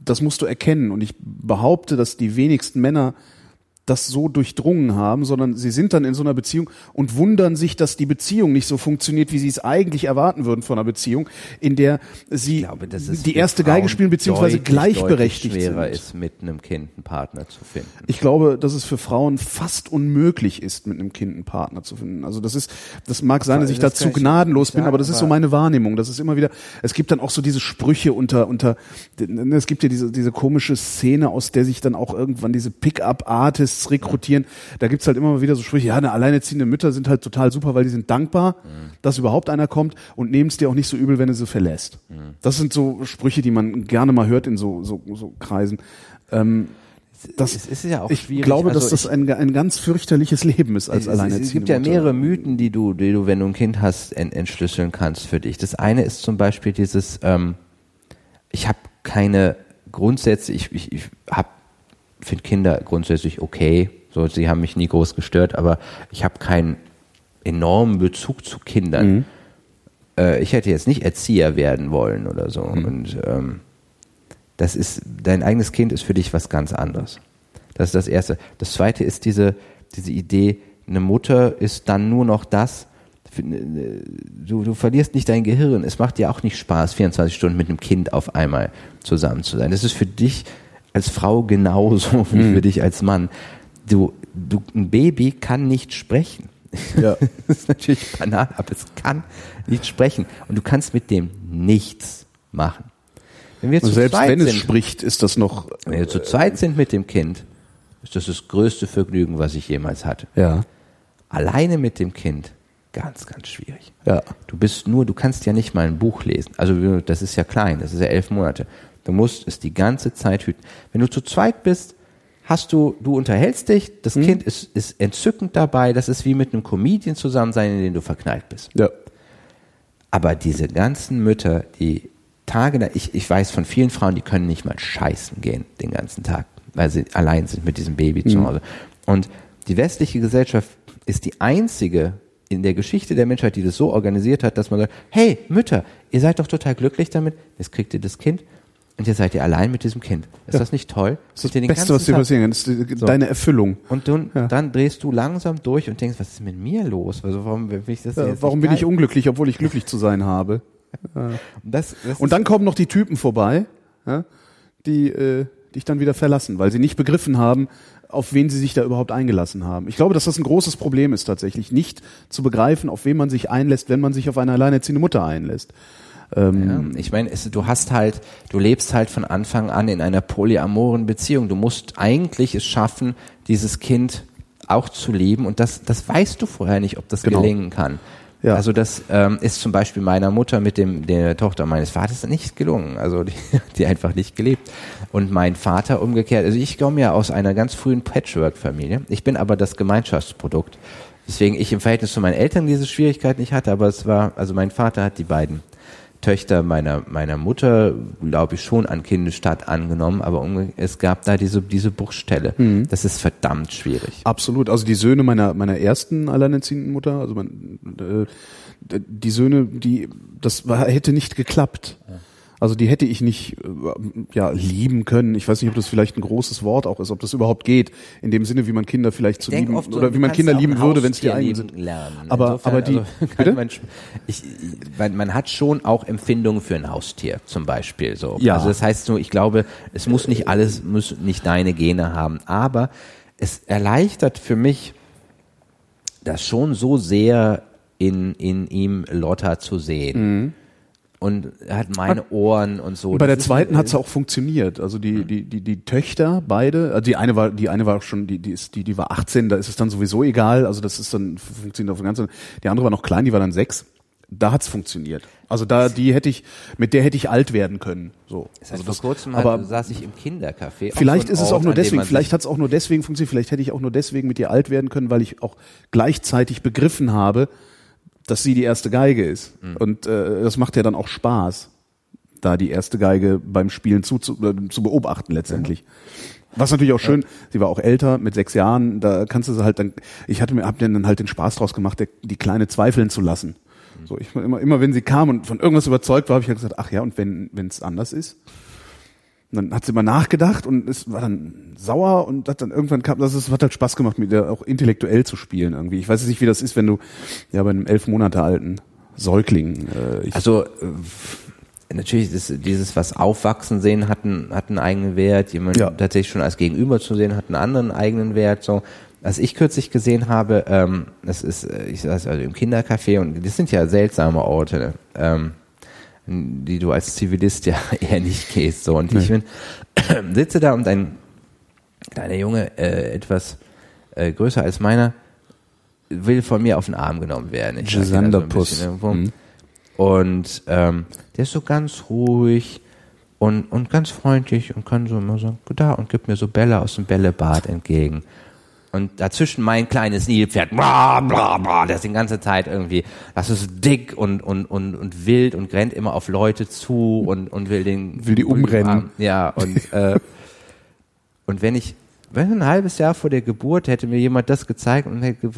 das musst du erkennen. Und ich behaupte, dass die wenigsten Männer das so durchdrungen haben, sondern sie sind dann in so einer Beziehung und wundern sich, dass die Beziehung nicht so funktioniert, wie sie es eigentlich erwarten würden von einer Beziehung, in der sie glaube, die erste Frauen Geige spielen beziehungsweise deutlich, gleichberechtigt deutlich schwerer sind. ist, mit einem Kind einen Partner zu finden. Ich glaube, dass es für Frauen fast unmöglich ist, mit einem Kind einen Partner zu finden. Also das ist, das mag sein, dass ich Das da zu kann ich gnadenlos nicht bin, sagen, aber das ist so meine Wahrnehmung. Das ist immer wieder, es gibt dann auch so diese Sprüche unter, unter, es gibt ja diese, diese komische Szene, aus der sich dann auch irgendwann diese Pick-up-Artists rekrutieren. Da gibt's halt immer mal wieder so Sprüche, ja, eine alleinerziehende Mütter sind halt total super, weil die sind dankbar, dass überhaupt einer kommt und nehmen es dir auch nicht so übel, wenn du sie verlässt. Das sind so Sprüche, die man gerne mal hört in so, so, so Kreisen. Ähm, das, es ist ja auch ich schwierig. glaube, also dass das ich- ein, ein ganz fürchterliches Leben ist als es, es, alleinerziehende es gibt ja mehrere Mythen, die du, die du, wenn du ein Kind hast, ent, entschlüsseln kannst für dich. Das eine ist zum Beispiel dieses, ähm, ich habe keine Grundsätze, ich, ich, ich hab, finde Kinder grundsätzlich okay, so, sie haben mich nie groß gestört, aber ich habe keinen enormen Bezug zu Kindern. Äh, ich hätte jetzt nicht Erzieher werden wollen oder so. Und ähm, das ist, dein eigenes Kind ist für dich was ganz anderes. Das ist das Erste. Das Zweite ist diese, diese Idee, eine Mutter ist dann nur noch das, du, du verlierst nicht dein Gehirn. Es macht dir auch nicht Spaß, 24 Stunden mit einem Kind auf einmal zusammen zu sein. Das ist für dich als Frau genauso wie für dich als Mann. Du, du, ein Baby kann nicht sprechen. Ja. (laughs) Das ist natürlich banal, aber es kann nicht sprechen. Und du kannst mit dem nichts machen. Wenn wir zu selbst zweit wenn es sind, spricht, ist das noch. wenn wir zu zweit sind mit dem Kind, ist das das größte Vergnügen, was ich jemals hatte. Ja. Alleine mit dem Kind, ganz, ganz schwierig. Ja. Du bist nur, du kannst ja nicht mal ein Buch lesen. Also das ist ja klein, das ist ja elf Monate. Du musst es die ganze Zeit hüten. Wenn du zu zweit bist, hast du, du unterhältst dich, das Kind ist, ist entzückend dabei, das ist wie mit einem Comedian zusammen sein, in den du verknallt bist. Ja. Aber diese ganzen Mütter, die Tage, ich, ich weiß von vielen Frauen, die können nicht mal scheißen gehen den ganzen Tag, weil sie allein sind mit diesem Baby zu Hause. Und die westliche Gesellschaft ist die einzige in der Geschichte der Menschheit, die das so organisiert hat, dass man sagt, hey Mütter, ihr seid doch total glücklich damit, jetzt kriegt ihr das Kind und jetzt seid ihr allein mit diesem Kind. Ist Ja. das nicht toll? Das ist das Beste, was dir passieren kann. Das ist So. deine Erfüllung. Und dann, Ja. dann drehst du langsam durch und denkst, was ist mit mir los? Also warum bin ich das Ja, warum bin ich unglücklich, obwohl ich glücklich zu sein habe? Das, das Und dann kommen noch die Typen vorbei, die äh, dich dann wieder verlassen, weil sie nicht begriffen haben, auf wen sie sich da überhaupt eingelassen haben. Ich glaube, dass das ein großes Problem ist tatsächlich, nicht zu begreifen, auf wen man sich einlässt, wenn man sich auf eine alleinerziehende Mutter einlässt. Ähm, Ja, ich meine, du hast halt, du lebst halt von Anfang an in einer polyamoren Beziehung. Du musst eigentlich es schaffen, dieses Kind auch zu lieben und das, das weißt du vorher nicht, ob das Genau. gelingen kann. Ja. Also das ähm, ist zum Beispiel meiner Mutter mit dem der Tochter meines Vaters nicht gelungen. Also die, (laughs) die einfach nicht gelebt. Und mein Vater umgekehrt. Also ich komme ja aus einer ganz frühen Patchwork-Familie. Ich bin aber das Gemeinschaftsprodukt. Deswegen ich im Verhältnis zu meinen Eltern diese Schwierigkeit nicht hatte, aber es war, also mein Vater hat die beiden Töchter meiner, meiner Mutter, glaube ich, schon an Kindesstadt angenommen, aber es gab da diese, diese Bruchstelle. Mhm. Das ist verdammt schwierig. Absolut. Also die Söhne meiner meiner ersten alleinerziehenden Mutter, also mein, äh, die Söhne, die das war, hätte nicht geklappt. Also die hätte ich nicht äh, ja lieben können. Ich weiß nicht, ob das vielleicht ein großes Wort auch ist, ob das überhaupt geht in dem Sinne, wie man Kinder vielleicht zu lieben so, oder wie man Kinder lieben würde, wenn es die eigenen lieben sind. Lernen. Aber Insofern, aber die also, (laughs) man, ich, man, man hat schon auch Empfindungen für ein Haustier zum Beispiel. So. Ja. Also das heißt so, ich glaube, es muss nicht alles, muss nicht deine Gene haben, aber es erleichtert für mich, das schon so sehr in, in ihm Lotta zu sehen. Und er hat meine Ohren und so. Und bei der zweiten hat es auch funktioniert. Also die, die, die, die Töchter, beide, also die eine war, die eine war auch schon, die, die ist, die, die war 18, da ist es dann sowieso egal. Also das ist dann, funktioniert auf dem ganzen, die andere war noch klein, die war dann sechs. Da hat's funktioniert. Also da, die hätte ich, mit der hätte ich alt werden können. So. Das heißt, also vor das, kurzem aber hat, saß ich im Kindercafé. vielleicht so ist es Ort, auch nur deswegen, vielleicht hat's auch nur deswegen funktioniert, vielleicht hätte ich auch nur deswegen mit ihr alt werden können, weil ich auch gleichzeitig begriffen habe, dass sie die erste Geige ist. Mhm. Und äh, das macht ja dann auch Spaß, da die erste Geige beim Spielen zu, zu, äh, zu beobachten letztendlich. Was natürlich auch schön, sie war auch älter, mit sechs Jahren, da kannst du sie halt dann, ich hatte mir, hab dann halt den Spaß draus gemacht, der, die Kleine zweifeln zu lassen. So, ich immer, immer wenn sie kam und von irgendwas überzeugt war, habe ich halt gesagt, ach ja, und wenn wenn es anders ist? Und dann hat sie mal nachgedacht und es war dann sauer und hat dann irgendwann kam, das ist, hat halt Spaß gemacht, mit der auch intellektuell zu spielen irgendwie. Ich weiß nicht, wie das ist, wenn du ja bei einem elf Monate alten Säugling. Äh, ich, Also äh, natürlich ist dieses was aufwachsen sehen hat einen, hat einen eigenen Wert, jemand Ja. tatsächlich schon als Gegenüber zu sehen hat einen anderen eigenen Wert. So, was ich kürzlich gesehen habe, ähm, das ist, äh, ich saß also im Kindercafé und das sind ja seltsame Orte, ne? ähm, die du als Zivilist ja (laughs) eher nicht gehst. So und ich bin, (clears throat) sitze da und ein kleiner Junge, äh, etwas äh, größer als meiner, will von mir auf den Arm genommen werden. Ich da so irgendwo. Mhm. Und ähm, der ist so ganz ruhig und, und ganz freundlich und kann so immer sagen, da und gibt mir so Bälle aus dem Bällebad entgegen. Und dazwischen mein kleines Nilpferd, bla, bla, bla, das die ganze Zeit irgendwie, das ist dick und, und, und, und wild und rennt immer auf Leute zu und, und will den, Will die umrennen. Ja, und, äh, und wenn ich, wenn ein halbes Jahr vor der Geburt hätte mir jemand das gezeigt und hätte,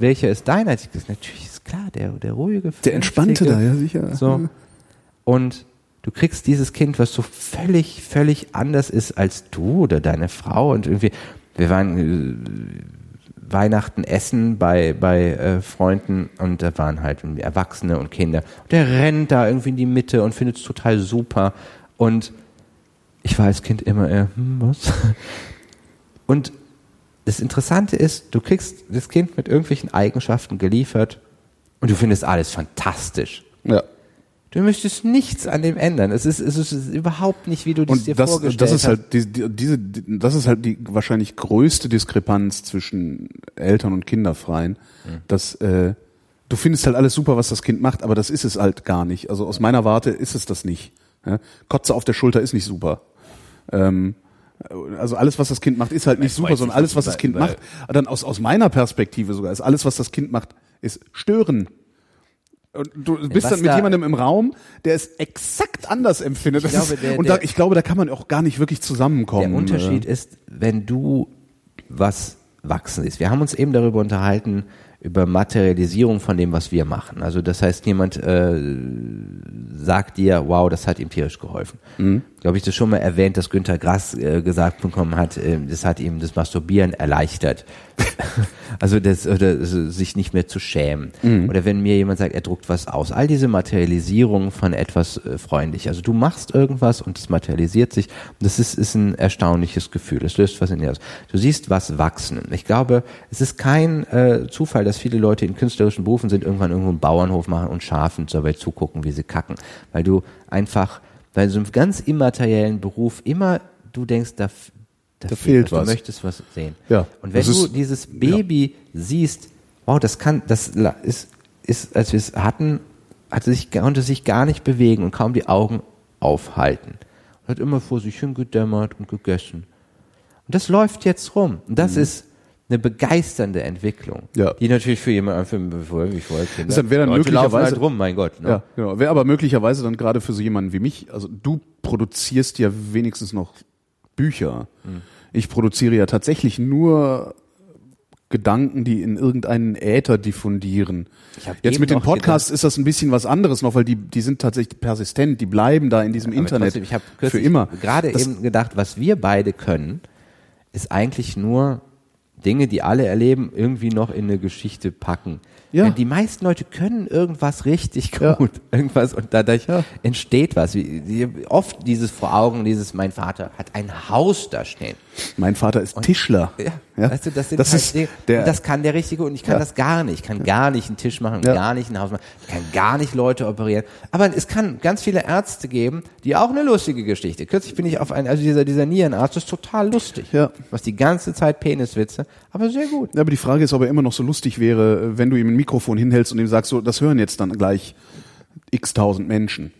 welcher ist deiner, hätte ich gesagt, natürlich ist klar, der, der ruhige, der entspannte da, ja sicher. So. Und du kriegst dieses Kind, was so völlig, völlig anders ist als du oder deine Frau und irgendwie, wir waren äh, Weihnachten essen bei, bei äh, Freunden und da waren halt Erwachsene und Kinder. Und der rennt da irgendwie in die Mitte und findet es total super. Und ich war als Kind immer eher, hm, was? (laughs) Und das Interessante ist, du kriegst das Kind mit irgendwelchen Eigenschaften geliefert und du findest alles fantastisch. Ja. Du möchtest nichts an dem ändern. Es ist, es ist überhaupt nicht, wie du das dir Und das, vorgestellt das ist hast. halt die, die, diese, die, das ist halt die wahrscheinlich größte Diskrepanz zwischen Eltern und Kinderfreien, dass äh, du findest halt alles super, was das Kind macht, aber das ist es halt gar nicht. Also aus meiner Warte ist es das nicht. Ja? Kotze auf der Schulter ist nicht super. Ähm, also alles, was das Kind macht, ist halt nicht super, sondern alles, was das Kind macht, dann aus, aus meiner Perspektive sogar, ist alles, was das Kind macht, ist stören. Und du bist was dann mit da- jemandem im Raum, der es exakt anders empfindet. Ich glaube, ist, der- und da, der- ich glaube, da kann man auch gar nicht wirklich zusammenkommen. Der Unterschied ist, wenn du was wachsen siehst. Wir haben uns eben darüber unterhalten, über Materialisierung von dem, was wir machen. Also das heißt, jemand äh, sagt dir, wow, das hat ihm tierisch geholfen. Mhm. Glaube ich, das schon mal erwähnt, dass Günter Grass äh, gesagt bekommen hat, äh, das hat ihm das Masturbieren erleichtert. (laughs) also das oder das, sich nicht mehr zu schämen. Mhm. Oder wenn mir jemand sagt, er druckt was aus. All diese Materialisierung von etwas äh, freundlich. Also du machst irgendwas und es materialisiert sich. Das ist, ist ein erstaunliches Gefühl. Es löst was in dir aus. Du siehst was wachsen. Ich glaube, es ist kein äh, Zufall, dass viele Leute in künstlerischen Berufen sind, irgendwann irgendwo einen Bauernhof machen und Schafen dabei zugucken, wie sie kacken. Weil du einfach bei so einem ganz immateriellen Beruf immer, du denkst, da, da, Da fehlt Du was. möchtest was sehen. Ja, Und wenn du ist- dieses Baby siehst, wow, das kann, das ist, ist, als wir es hatten, hatte sich, konnte sich gar nicht bewegen und kaum die Augen aufhalten. Und hat immer vor sich hingedämmert und gegessen. Und das läuft jetzt rum. Und das ist eine begeisternde Entwicklung. Ja. Die natürlich für jemanden, für, für mich vorher Kinder. Das wäre dann Leute möglicherweise- halt rum, mein Gott. Ne? Ja, genau. Wäre aber möglicherweise dann gerade für so jemanden wie mich, also du produzierst ja wenigstens noch Bücher. Hm. Ich produziere ja tatsächlich nur Gedanken, die in irgendeinen Äther diffundieren. Hab Jetzt mit den Podcasts ist das ein bisschen was anderes noch, weil die, die sind tatsächlich persistent, die bleiben da in diesem Aber Internet trotzdem, ich habe für immer. gerade eben gedacht, was wir beide können, ist eigentlich nur Dinge, die alle erleben, irgendwie noch in eine Geschichte packen. Ja. Denn Die meisten Leute können irgendwas richtig Ja. gut, (laughs) irgendwas und dadurch Ja. entsteht was. Wie, die, oft dieses vor Augen, dieses mein Vater hat ein Haus da stehen. Mein Vater ist Tischler. Ja, Ja? weißt du, das sind Das halt ist Dinge, der- und das kann der Richtige und ich kann Ja. das gar nicht. Ich kann gar nicht einen Tisch machen, Ja. gar nicht ein Haus machen, ich kann gar nicht Leute operieren. Aber es kann ganz viele Ärzte geben, die auch eine lustige Geschichte. Kürzlich bin ich auf einen, also dieser, dieser Nierenarzt ist total lustig. Ja. Was die ganze Zeit Peniswitze, aber sehr gut. Ja, aber die Frage ist, ob er immer noch so lustig wäre, wenn du ihm ein Mikrofon hinhältst und ihm sagst, so, das hören jetzt dann gleich x tausend Menschen.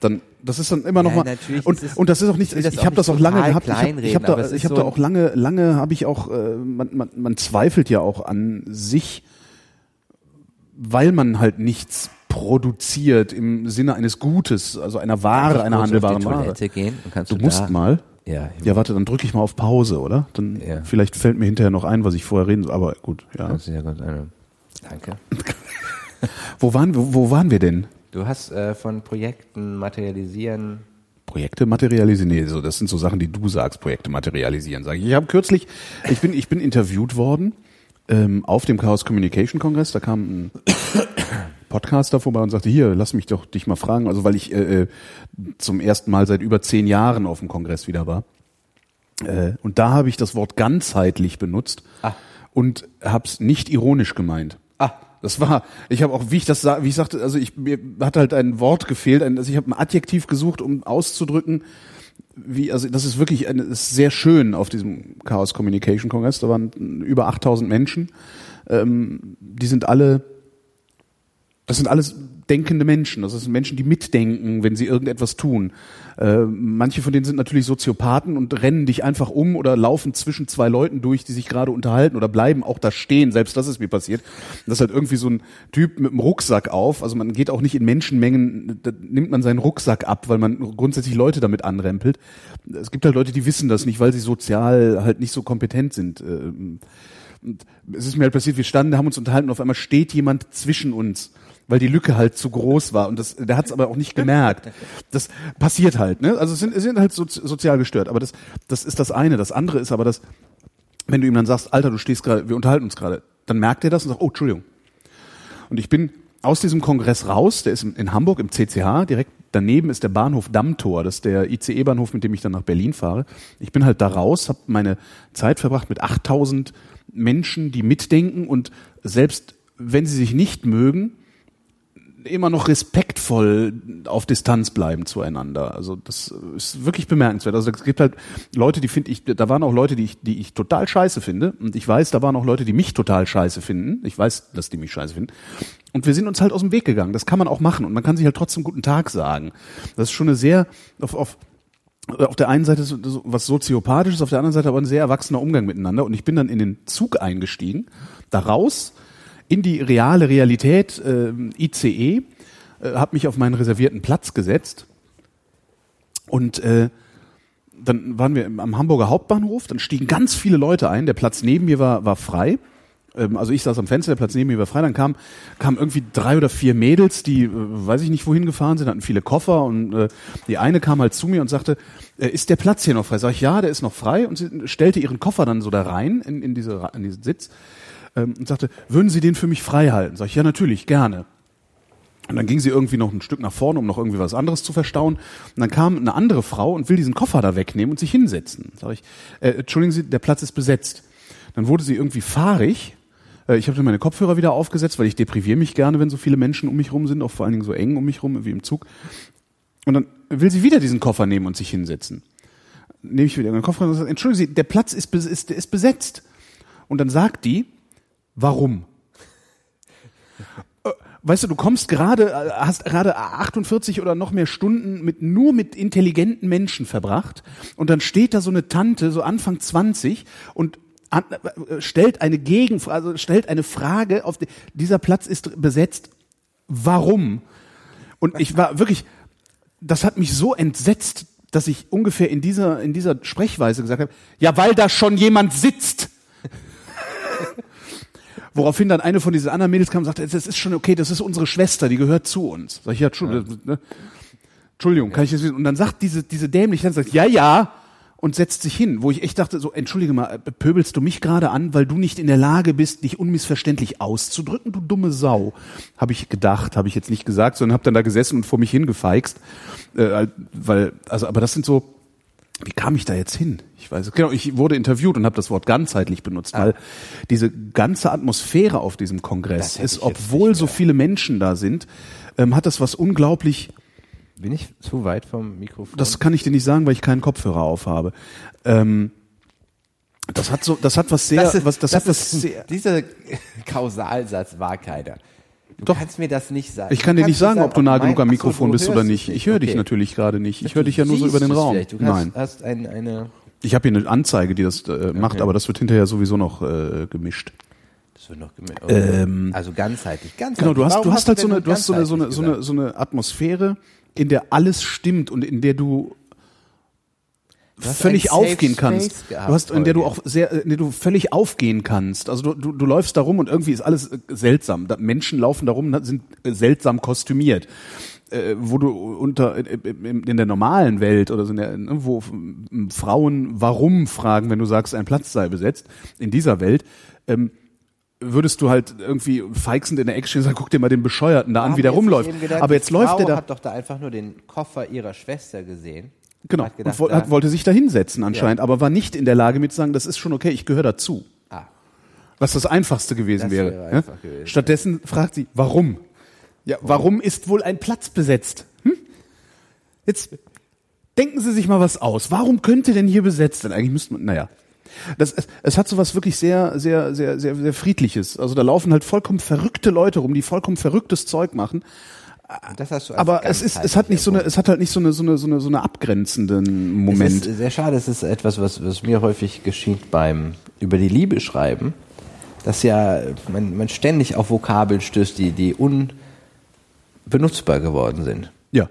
Dann, das ist dann immer noch Ja, mal natürlich und, es- und das ist auch nicht. ich Ich, habe das auch lange gehabt. Ich habe hab da, ich hab so- da auch lange, lange habe ich auch. Äh, man, man, man zweifelt ja auch an sich, weil man halt nichts produziert im Sinne eines Gutes, also einer Ware, einer handelbaren Ware. Du musst mal. Ja, Ja, warte, dann drücke ich mal auf Pause, oder? Dann Ja. vielleicht fällt mir hinterher noch ein, was ich vorher reden soll. Aber gut, ja. Danke. (laughs) Wo waren wir, wo waren wir denn? Du hast äh, von Projekten materialisieren. Projekte materialisieren. Nee, so, das sind so Sachen, die du sagst, Projekte materialisieren, sage ich. Ich habe kürzlich, ich bin, ich bin interviewt worden ähm, auf dem Chaos Communication Kongress. Da kam ein (coughs) Podcaster vorbei und sagte, hier, lass mich doch dich mal fragen. Also weil ich äh, äh, zum ersten Mal seit über zehn Jahren auf dem Kongress wieder war. Äh, und da habe ich das Wort ganzheitlich benutzt Ah. und habe es nicht ironisch gemeint. Ah. Das war, ich habe auch, wie ich das, wie ich sagte, also ich mir hat halt ein Wort gefehlt, ein, also ich habe ein Adjektiv gesucht, um auszudrücken, wie, also das ist wirklich, eine, ist sehr schön auf diesem Chaos Communication Kongress. Da waren über 8000 Menschen. Ähm, die sind alle, das sind alles denkende Menschen. Das sind Menschen, die mitdenken, wenn sie irgendetwas tun. Äh, manche von denen sind natürlich Soziopathen und rennen dich einfach um oder laufen zwischen zwei Leuten durch, die sich gerade unterhalten oder bleiben auch da stehen. Selbst das ist mir passiert. Das ist halt irgendwie so ein Typ mit einem Rucksack auf. Also man geht auch nicht in Menschenmengen, da nimmt man seinen Rucksack ab, weil man grundsätzlich Leute damit anrempelt. Es gibt halt Leute, die wissen das nicht, weil sie sozial halt nicht so kompetent sind. Ähm, Und es ist mir halt passiert, wir standen, haben uns unterhalten und auf einmal steht jemand zwischen uns, weil die Lücke halt zu groß war und das, der hat es aber auch nicht gemerkt. (laughs) Das passiert halt, ne? Also es sind, es sind halt so, sozial gestört, aber das, das ist das eine. Das andere ist aber das, wenn du ihm dann sagst, Alter, du stehst gerade, wir unterhalten uns gerade, dann merkt er das und sagt, oh, Entschuldigung. Und ich bin aus diesem Kongress raus, der ist in in Hamburg im CCH, direkt daneben ist der Bahnhof Dammtor, das ist der ICE-Bahnhof, mit dem ich dann nach Berlin fahre. Ich bin halt da raus, habe meine Zeit verbracht mit 8000 Menschen, die mitdenken und selbst wenn sie sich nicht mögen, immer noch respektvoll auf Distanz bleiben zueinander. Also das ist wirklich bemerkenswert. Also es gibt halt Leute, die finde ich, da waren auch Leute, die ich, die ich total scheiße finde. Und ich weiß, da waren auch Leute, die mich total scheiße finden. Ich weiß, dass die mich scheiße finden. Und wir sind uns halt aus dem Weg gegangen. Das kann man auch machen. Und man kann sich halt trotzdem guten Tag sagen. Das ist schon eine sehr, auf, auf, auf der einen Seite so- was soziopathisches, auf der anderen Seite aber ein sehr erwachsener Umgang miteinander. Und ich bin dann in den Zug eingestiegen, da raus, in die reale Realität, äh, ICE, äh, habe mich auf meinen reservierten Platz gesetzt und äh, dann waren wir am Hamburger Hauptbahnhof, dann stiegen ganz viele Leute ein, der Platz neben mir war, war frei. Ähm, Also ich saß am Fenster, der Platz neben mir war frei, dann kamen kamen irgendwie drei oder vier Mädels, die äh, weiß ich nicht wohin gefahren sind, hatten viele Koffer und äh, die eine kam halt zu mir und sagte, äh, ist der Platz hier noch frei? Sag ich, ja, der ist noch frei und sie stellte ihren Koffer dann so da rein in, in, diese, in diesen Sitz ähm, und sagte, würden Sie den für mich frei halten? Sag ich, ja, natürlich, gerne. Und dann ging sie irgendwie noch ein Stück nach vorne, um noch irgendwie was anderes zu verstauen. Und dann kam eine andere Frau und will diesen Koffer da wegnehmen und sich hinsetzen. Sag ich, äh, entschuldigen Sie, der Platz ist besetzt. Dann wurde sie irgendwie fahrig. Äh, ich habe dann meine Kopfhörer wieder aufgesetzt, weil ich depriviere mich gerne, wenn so viele Menschen um mich rum sind, auch vor allen Dingen so eng um mich rum wie im Zug. Und dann will sie wieder diesen Koffer nehmen und sich hinsetzen. Nehme ich wieder meinen Koffer und sage, entschuldigen Sie, der Platz ist, ist, ist besetzt. Und dann sagt die, warum? weißt du, du kommst gerade, äh, hast gerade 48 oder noch mehr Stunden mit nur mit intelligenten Menschen verbracht und dann steht da so eine Tante, so Anfang 20 und an, äh, stellt eine Gegenfrage, also stellt eine Frage auf die, dieser Platz ist besetzt. Warum? Und ich war wirklich, das hat mich so entsetzt, dass ich ungefähr in dieser in dieser Sprechweise gesagt habe, ja, weil da schon jemand sitzt. Woraufhin dann eine von diesen anderen Mädels kam und sagte, das ist schon okay, das ist unsere Schwester, die gehört zu uns. Sag ich, ja, Entschuldigung, ne? Entschuldigung kann ich das wissen? Und dann sagt diese, diese dämliche, dann sagt, ja, ja, und setzt sich hin, wo ich echt dachte, so, entschuldige mal, äh, pöbelst du mich gerade an, weil du nicht in der Lage bist, dich unmissverständlich auszudrücken, du dumme Sau. Habe ich gedacht, habe ich jetzt nicht gesagt, sondern habe dann da gesessen und vor mich hingefeixt. Äh, weil, also, aber das sind so, wie kam ich da jetzt hin? Ich weiß es. Genau, ich wurde interviewt und habe das Wort ganzheitlich benutzt, weil diese ganze Atmosphäre auf diesem Kongress Das ist, obwohl so viele Menschen da sind, ähm, hat das was unglaublich Bin ich zu weit vom Mikrofon? das kann ich dir nicht sagen, weil ich keinen Kopfhörer aufhabe. Ähm, das hat so, das hat was sehr, ist- was, das, hat was ist, sehr, Dieser Kausalsatz war keiner. Du Doch. kannst mir das nicht sagen. ich kann dir nicht kannst sagen, ob du nah genug am Mikrofon so, bist oder nicht. Ich höre dich Okay. natürlich gerade nicht. Ich höre dich ja nur so über den Raum. vielleicht. Du Nein. hast, hast ein, eine, Ich habe hier eine Anzeige, die das äh, macht, Okay. aber das wird hinterher sowieso noch äh, gemischt. das wird noch geme- Ähm, also ganzheitlich, ganzheitlich. Genau, du hast, Warum du hast halt so eine, du hast so eine, so eine, so eine, so eine Atmosphäre, in der alles stimmt und in der du völlig aufgehen Space kannst. gehabt du hast, in der du auch sehr, in der du völlig aufgehen kannst. Also du, du, du läufst da rum und irgendwie ist alles äh, seltsam. Menschen laufen da rum, sind äh, seltsam kostümiert. äh, wo du unter in, der normalen Welt oder so in der, wo Frauen warum fragen, wenn du sagst, ein Platz sei besetzt, in dieser Welt, ähm, würdest du halt irgendwie feixend in der Ecke stehen und sagen, guck dir mal den Bescheuerten da an, wie der rumläuft. Gedacht, Aber jetzt läuft Frau der da. hat doch da einfach nur den Koffer ihrer Schwester gesehen. Genau. Hat gedacht, und hat, wollte sich da hinsetzen anscheinend, aber war nicht in der Lage mit zu sagen, das ist schon okay, ich gehöre dazu. Ah. Was das Einfachste gewesen Das wäre. wäre ja? gewesen, Stattdessen fragt sie, warum? Ja, warum ist wohl ein Platz besetzt? Hm? Jetzt denken Sie sich mal was aus. Warum könnte denn hier besetzt sein? Eigentlich müsste man, naja. Das, es, es hat so was wirklich sehr, sehr, sehr, sehr, sehr Friedliches. Also da laufen halt vollkommen verrückte Leute rum, die vollkommen verrücktes Zeug machen. Aber es ist, es hat nicht so eine, es hat halt nicht so eine, so eine, so eine, so eine abgrenzenden Moment. Es ist sehr schade, es ist etwas, was, was mir häufig geschieht beim über die Liebe schreiben, dass ja man, man ständig auf Vokabeln stößt, die, die unbenutzbar geworden sind. Ja.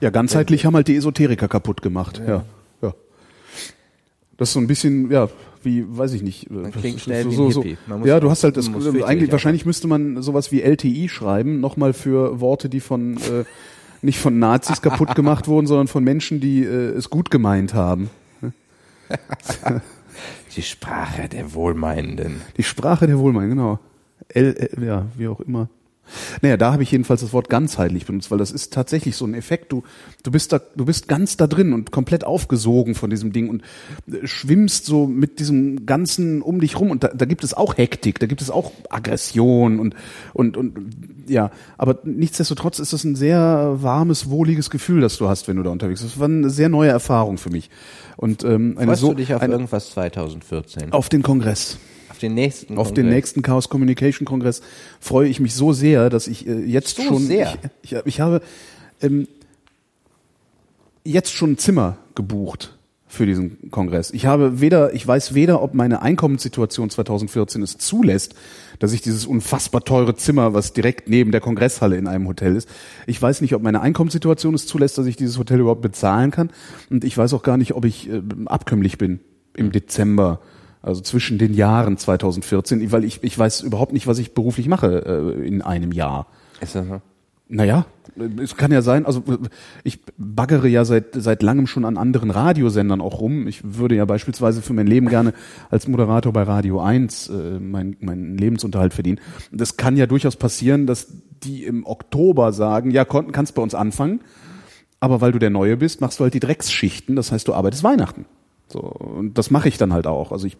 Ja, ganzheitlich haben halt die Esoteriker kaputt gemacht. Ja. ja. Das ist so ein bisschen, ja, wie, weiß ich nicht. Man klingt schnell so, wie ein so. Hippie. Man muss- Ja, du hast halt das, äh, eigentlich, wahrscheinlich müsste man sowas wie LTI schreiben, nochmal für Worte, die von, äh, nicht von Nazis (laughs) kaputt gemacht wurden, sondern von Menschen, die äh, es gut gemeint haben. (laughs) Die Sprache der Wohlmeinenden. Die Sprache der Wohlmein, genau. L, L, ja, wie auch immer. Naja, da habe ich jedenfalls das Wort ganzheitlich benutzt, weil das ist tatsächlich so ein Effekt. Du, du bist da, du bist ganz da drin und komplett aufgesogen von diesem Ding und äh, schwimmst so mit diesem Ganzen um dich rum und da, da gibt es auch Hektik, da gibt es auch Aggression und, und, und, ja. Aber nichtsdestotrotz ist das ein sehr warmes, wohliges Gefühl, das du hast, wenn du da unterwegs bist. Das war eine sehr neue Erfahrung für mich. Und, ähm, eine Freust so, du dich auf eine, irgendwas 2014? auf den Kongress. Auf den nächsten Auf den nächsten Chaos Communication Kongress freue ich mich so sehr, dass ich äh, jetzt So schon sehr? Ich, ich, ich habe ähm, jetzt schon ein Zimmer gebucht für diesen Kongress. Ich habe weder, ich weiß weder, ob meine Einkommenssituation 2014 es zulässt, dass ich dieses unfassbar teure Zimmer, was direkt neben der Kongresshalle in einem Hotel ist, ich weiß nicht, ob meine Einkommenssituation es zulässt, dass ich dieses Hotel überhaupt bezahlen kann. Und ich weiß auch gar nicht, ob ich äh, abkömmlich bin im Dezember. Also zwischen den Jahren 2014, weil ich, ich weiß überhaupt nicht, was ich beruflich mache äh, in einem Jahr. Ist das so? Naja, es kann ja sein, also ich baggere ja seit, seit langem schon an anderen Radiosendern auch rum. Ich würde ja beispielsweise für mein Leben gerne als Moderator bei Radio 1 äh, meinen mein Lebensunterhalt verdienen. Und es kann ja durchaus passieren, dass die im Oktober sagen, ja, kon- kannst bei uns anfangen, aber weil du der Neue bist, machst du halt die Drecksschichten, das heißt, du arbeitest Weihnachten. So, und das mache ich dann halt auch. Also ich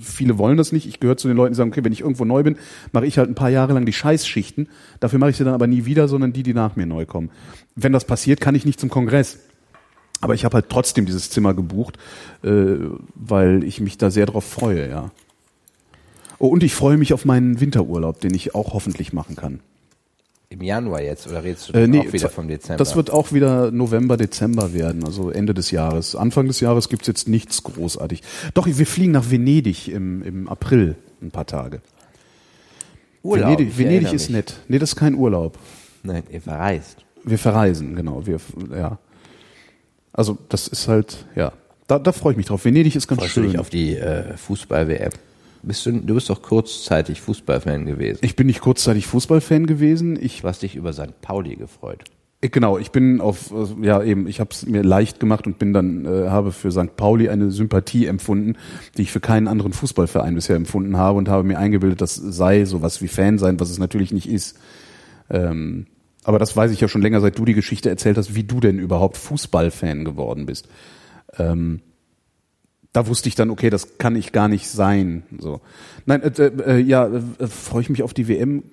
viele wollen das nicht. Ich gehöre zu den Leuten, die sagen, okay, wenn ich irgendwo neu bin, mache ich halt ein paar Jahre lang die Scheißschichten. Dafür mache ich sie dann aber nie wieder, sondern die, die nach mir neu kommen. Wenn das passiert, kann ich nicht zum Kongress. Aber ich habe halt trotzdem dieses Zimmer gebucht, äh, weil ich mich da sehr drauf freue, ja. Oh, und ich freue mich auf meinen Winterurlaub, den ich auch hoffentlich machen kann. Im Januar jetzt oder redest du Äh, nee, auch wieder vom Dezember? Das wird auch wieder November, Dezember werden, also Ende des Jahres. Anfang des Jahres gibt's jetzt nichts großartig. Doch, wir fliegen nach Venedig im, im April ein paar Tage. Urlaub. Venedig, Venedig ist nett. Nee, das ist kein Urlaub. Nein, ihr verreist. Wir verreisen, genau. Wir, ja. Also das ist halt, ja. Da, da freue ich mich drauf. Venedig ist ganz Freust du schön. dich auf die äh, Fußball-WM? Bist du, du bist doch kurzzeitig Fußballfan gewesen. ich bin nicht kurzzeitig Fußballfan gewesen. Ich Du hast dich über St. Pauli gefreut. Ich- Genau, ich bin auf, äh, ja eben, ich habe es mir leicht gemacht und bin dann, äh, habe für St. Pauli eine Sympathie empfunden, die ich für keinen anderen Fußballverein bisher empfunden habe und habe mir eingebildet, das sei sowas wie Fan sein, was es natürlich nicht ist. Ähm, aber das weiß ich ja schon länger, seit du die Geschichte erzählt hast, wie du denn überhaupt Fußballfan geworden bist. Ähm, da wusste ich dann, okay, das kann ich gar nicht sein. So, nein, äh, äh, ja, äh, freue ich mich auf die WM.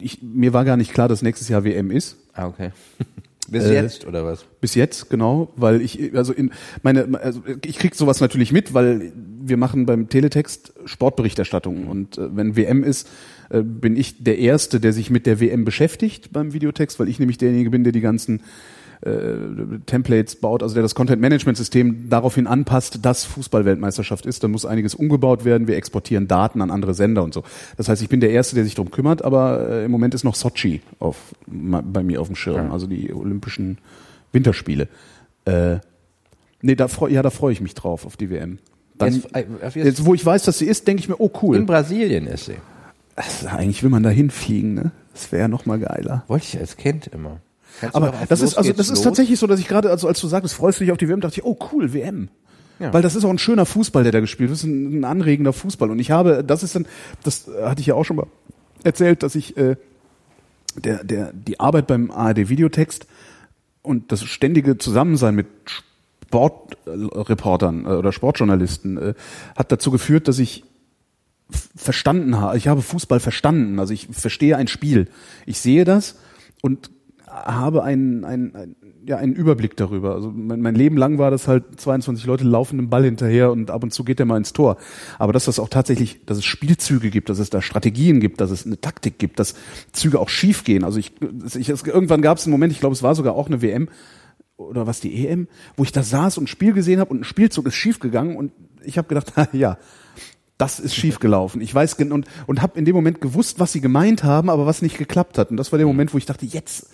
Ich, mir war gar nicht klar, dass nächstes Jahr WM ist. Ah, okay. (laughs) Bis Äh, jetzt oder was? Bis jetzt, genau, weil ich, also in meine, also ich krieg sowas natürlich mit, weil wir machen beim Teletext Sportberichterstattung und äh, wenn WM ist, äh, bin ich der Erste, der sich mit der WM beschäftigt beim Videotext, weil ich nämlich derjenige bin, der die ganzen äh, Templates baut, also der das Content-Management-System daraufhin anpasst, dass Fußball-Weltmeisterschaft ist. Dann muss einiges umgebaut werden. Wir exportieren Daten an andere Sender und so. Das heißt, ich bin der Erste, der sich darum kümmert, aber äh, im Moment ist noch Sochi auf, bei mir auf dem Schirm, also die Olympischen Winterspiele. Äh, nee, da freu, ja, da freue ich mich drauf auf die WM. Dann, Jetzt, äh, jetzt- jetzt, wo ich weiß, dass sie ist, denke ich mir, oh cool. In Brasilien ist sie. Also, eigentlich will man da hinfliegen, ne? Das wäre ja noch mal geiler. Wollte ich als Kind immer. Kannst Aber das ist also das ist los? tatsächlich so, dass ich gerade also als du sagtest, freust du dich auf die WM, dachte ich, oh cool, WM. Ja. Weil das ist auch ein schöner Fußball, der da gespielt wird. Das ist ein, ein anregender Fußball. Und ich habe, das ist dann, das hatte ich ja auch schon mal erzählt, dass ich äh, der, der, die Arbeit beim ARD Videotext und das ständige Zusammensein mit Sportreportern äh, oder Sportjournalisten äh, hat dazu geführt, dass ich verstanden habe. Ich habe Fußball verstanden. Also ich verstehe ein Spiel. Ich sehe das und habe einen, einen, einen, ja, einen Überblick darüber. Also mein, mein Leben lang war das halt 22 Leute laufen dem Ball hinterher und ab und zu geht der mal ins Tor. Aber dass das auch tatsächlich, dass es Spielzüge gibt, dass es da Strategien gibt, dass es eine Taktik gibt, dass Züge auch schief gehen. Also ich, ich es, irgendwann gab es einen Moment, ich glaube, es war sogar auch eine WM oder was die EM, wo ich da saß und ein Spiel gesehen habe und ein Spielzug ist schief gegangen und ich habe gedacht, (laughs) ja, das ist schief gelaufen. Ich weiß und und habe in dem Moment gewusst, was sie gemeint haben, aber was nicht geklappt hat. Und das war der Moment, wo ich dachte, jetzt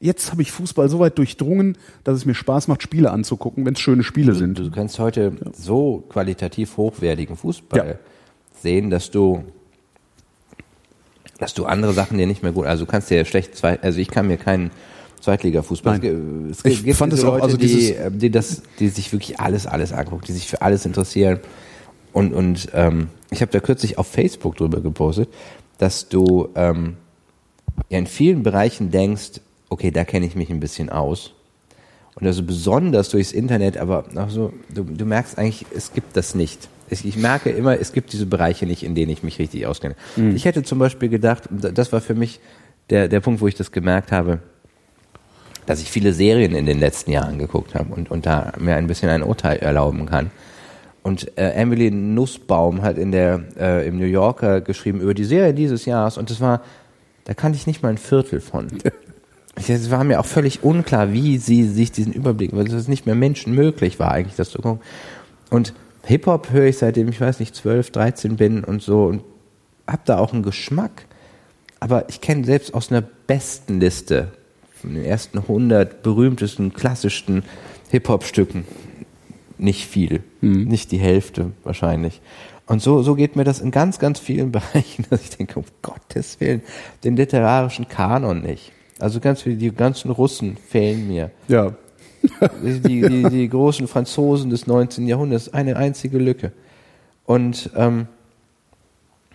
jetzt habe ich Fußball so weit durchdrungen, dass es mir Spaß macht, Spiele anzugucken, wenn es schöne Spiele sind. Du kannst heute so qualitativ hochwertigen Fußball Ja. sehen, dass du dass du andere Sachen dir nicht mehr gut, also du kannst dir schlecht zwei, also ich kann mir keinen Zweitliga-Fußball. Es gibt, Ich es gibt fand es auch, Leute, also die, dieses- äh, die das, die sich wirklich alles, alles angucken, die sich für alles interessieren. Und und ähm, ich habe da kürzlich auf Facebook drüber gepostet, dass du ähm, ja in vielen Bereichen denkst, okay, da kenne ich mich ein bisschen aus. Und also besonders durchs Internet, aber auch so, du, du merkst eigentlich, es gibt das nicht. Ich, ich merke immer, es gibt diese Bereiche nicht, in denen ich mich richtig auskenne. Ich hätte zum Beispiel gedacht, das war für mich der, der Punkt, wo ich das gemerkt habe, dass ich viele Serien in den letzten Jahren geguckt habe und, und da mir ein bisschen ein Urteil erlauben kann. Und äh, Emily Nussbaum hat in der äh, im New Yorker geschrieben über die Serie dieses Jahres und das war, da kannte ich nicht mal ein Viertel von. (laughs) Es war mir auch völlig unklar, wie sie sich diesen Überblick, weil es nicht mehr menschenmöglich war, eigentlich das zu gucken. Und Hip-Hop höre ich seitdem ich weiß nicht 12, 13 bin und so und hab da auch einen Geschmack. Aber ich kenne selbst aus einer besten Liste von den ersten 100 berühmtesten, klassischsten Hip-Hop-Stücken nicht viel, nicht die Hälfte wahrscheinlich. Und so, so geht mir das in ganz, ganz vielen (laughs) Bereichen, dass ich denke, um Gottes Willen, den literarischen Kanon nicht. Also ganz viele, die ganzen Russen fehlen mir. Ja. (laughs) Die, die, die großen Franzosen des 19. Jahrhunderts, eine einzige Lücke. Und ähm,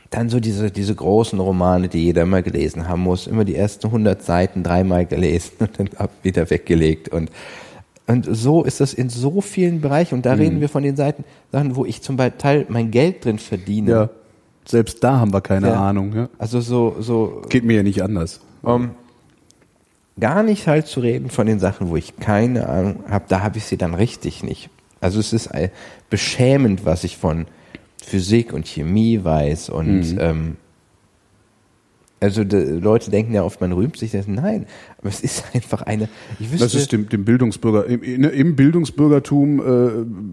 dann so diese, diese großen Romane, die jeder mal gelesen haben muss, immer die ersten 100 Seiten dreimal gelesen und dann ab, wieder weggelegt. Und, und so ist das in so vielen Bereichen. Und da reden wir von den Seiten, Sachen, wo ich zum Teil mein Geld drin verdiene. Ja. Selbst da haben wir keine Ja. Ahnung. Ja. Also so, so Geht mir ja nicht anders. um, gar nicht halt zu reden von den Sachen, wo ich keine Ahnung habe, da habe ich sie dann richtig nicht. Also es ist beschämend, was ich von Physik und Chemie weiß und Mhm. ähm, also de, Leute denken ja oft, man rühmt sich das. Nein, aber es ist einfach eine. Ich wüsste, Das ist dem, dem Bildungsbürger, im, im Bildungsbürgertum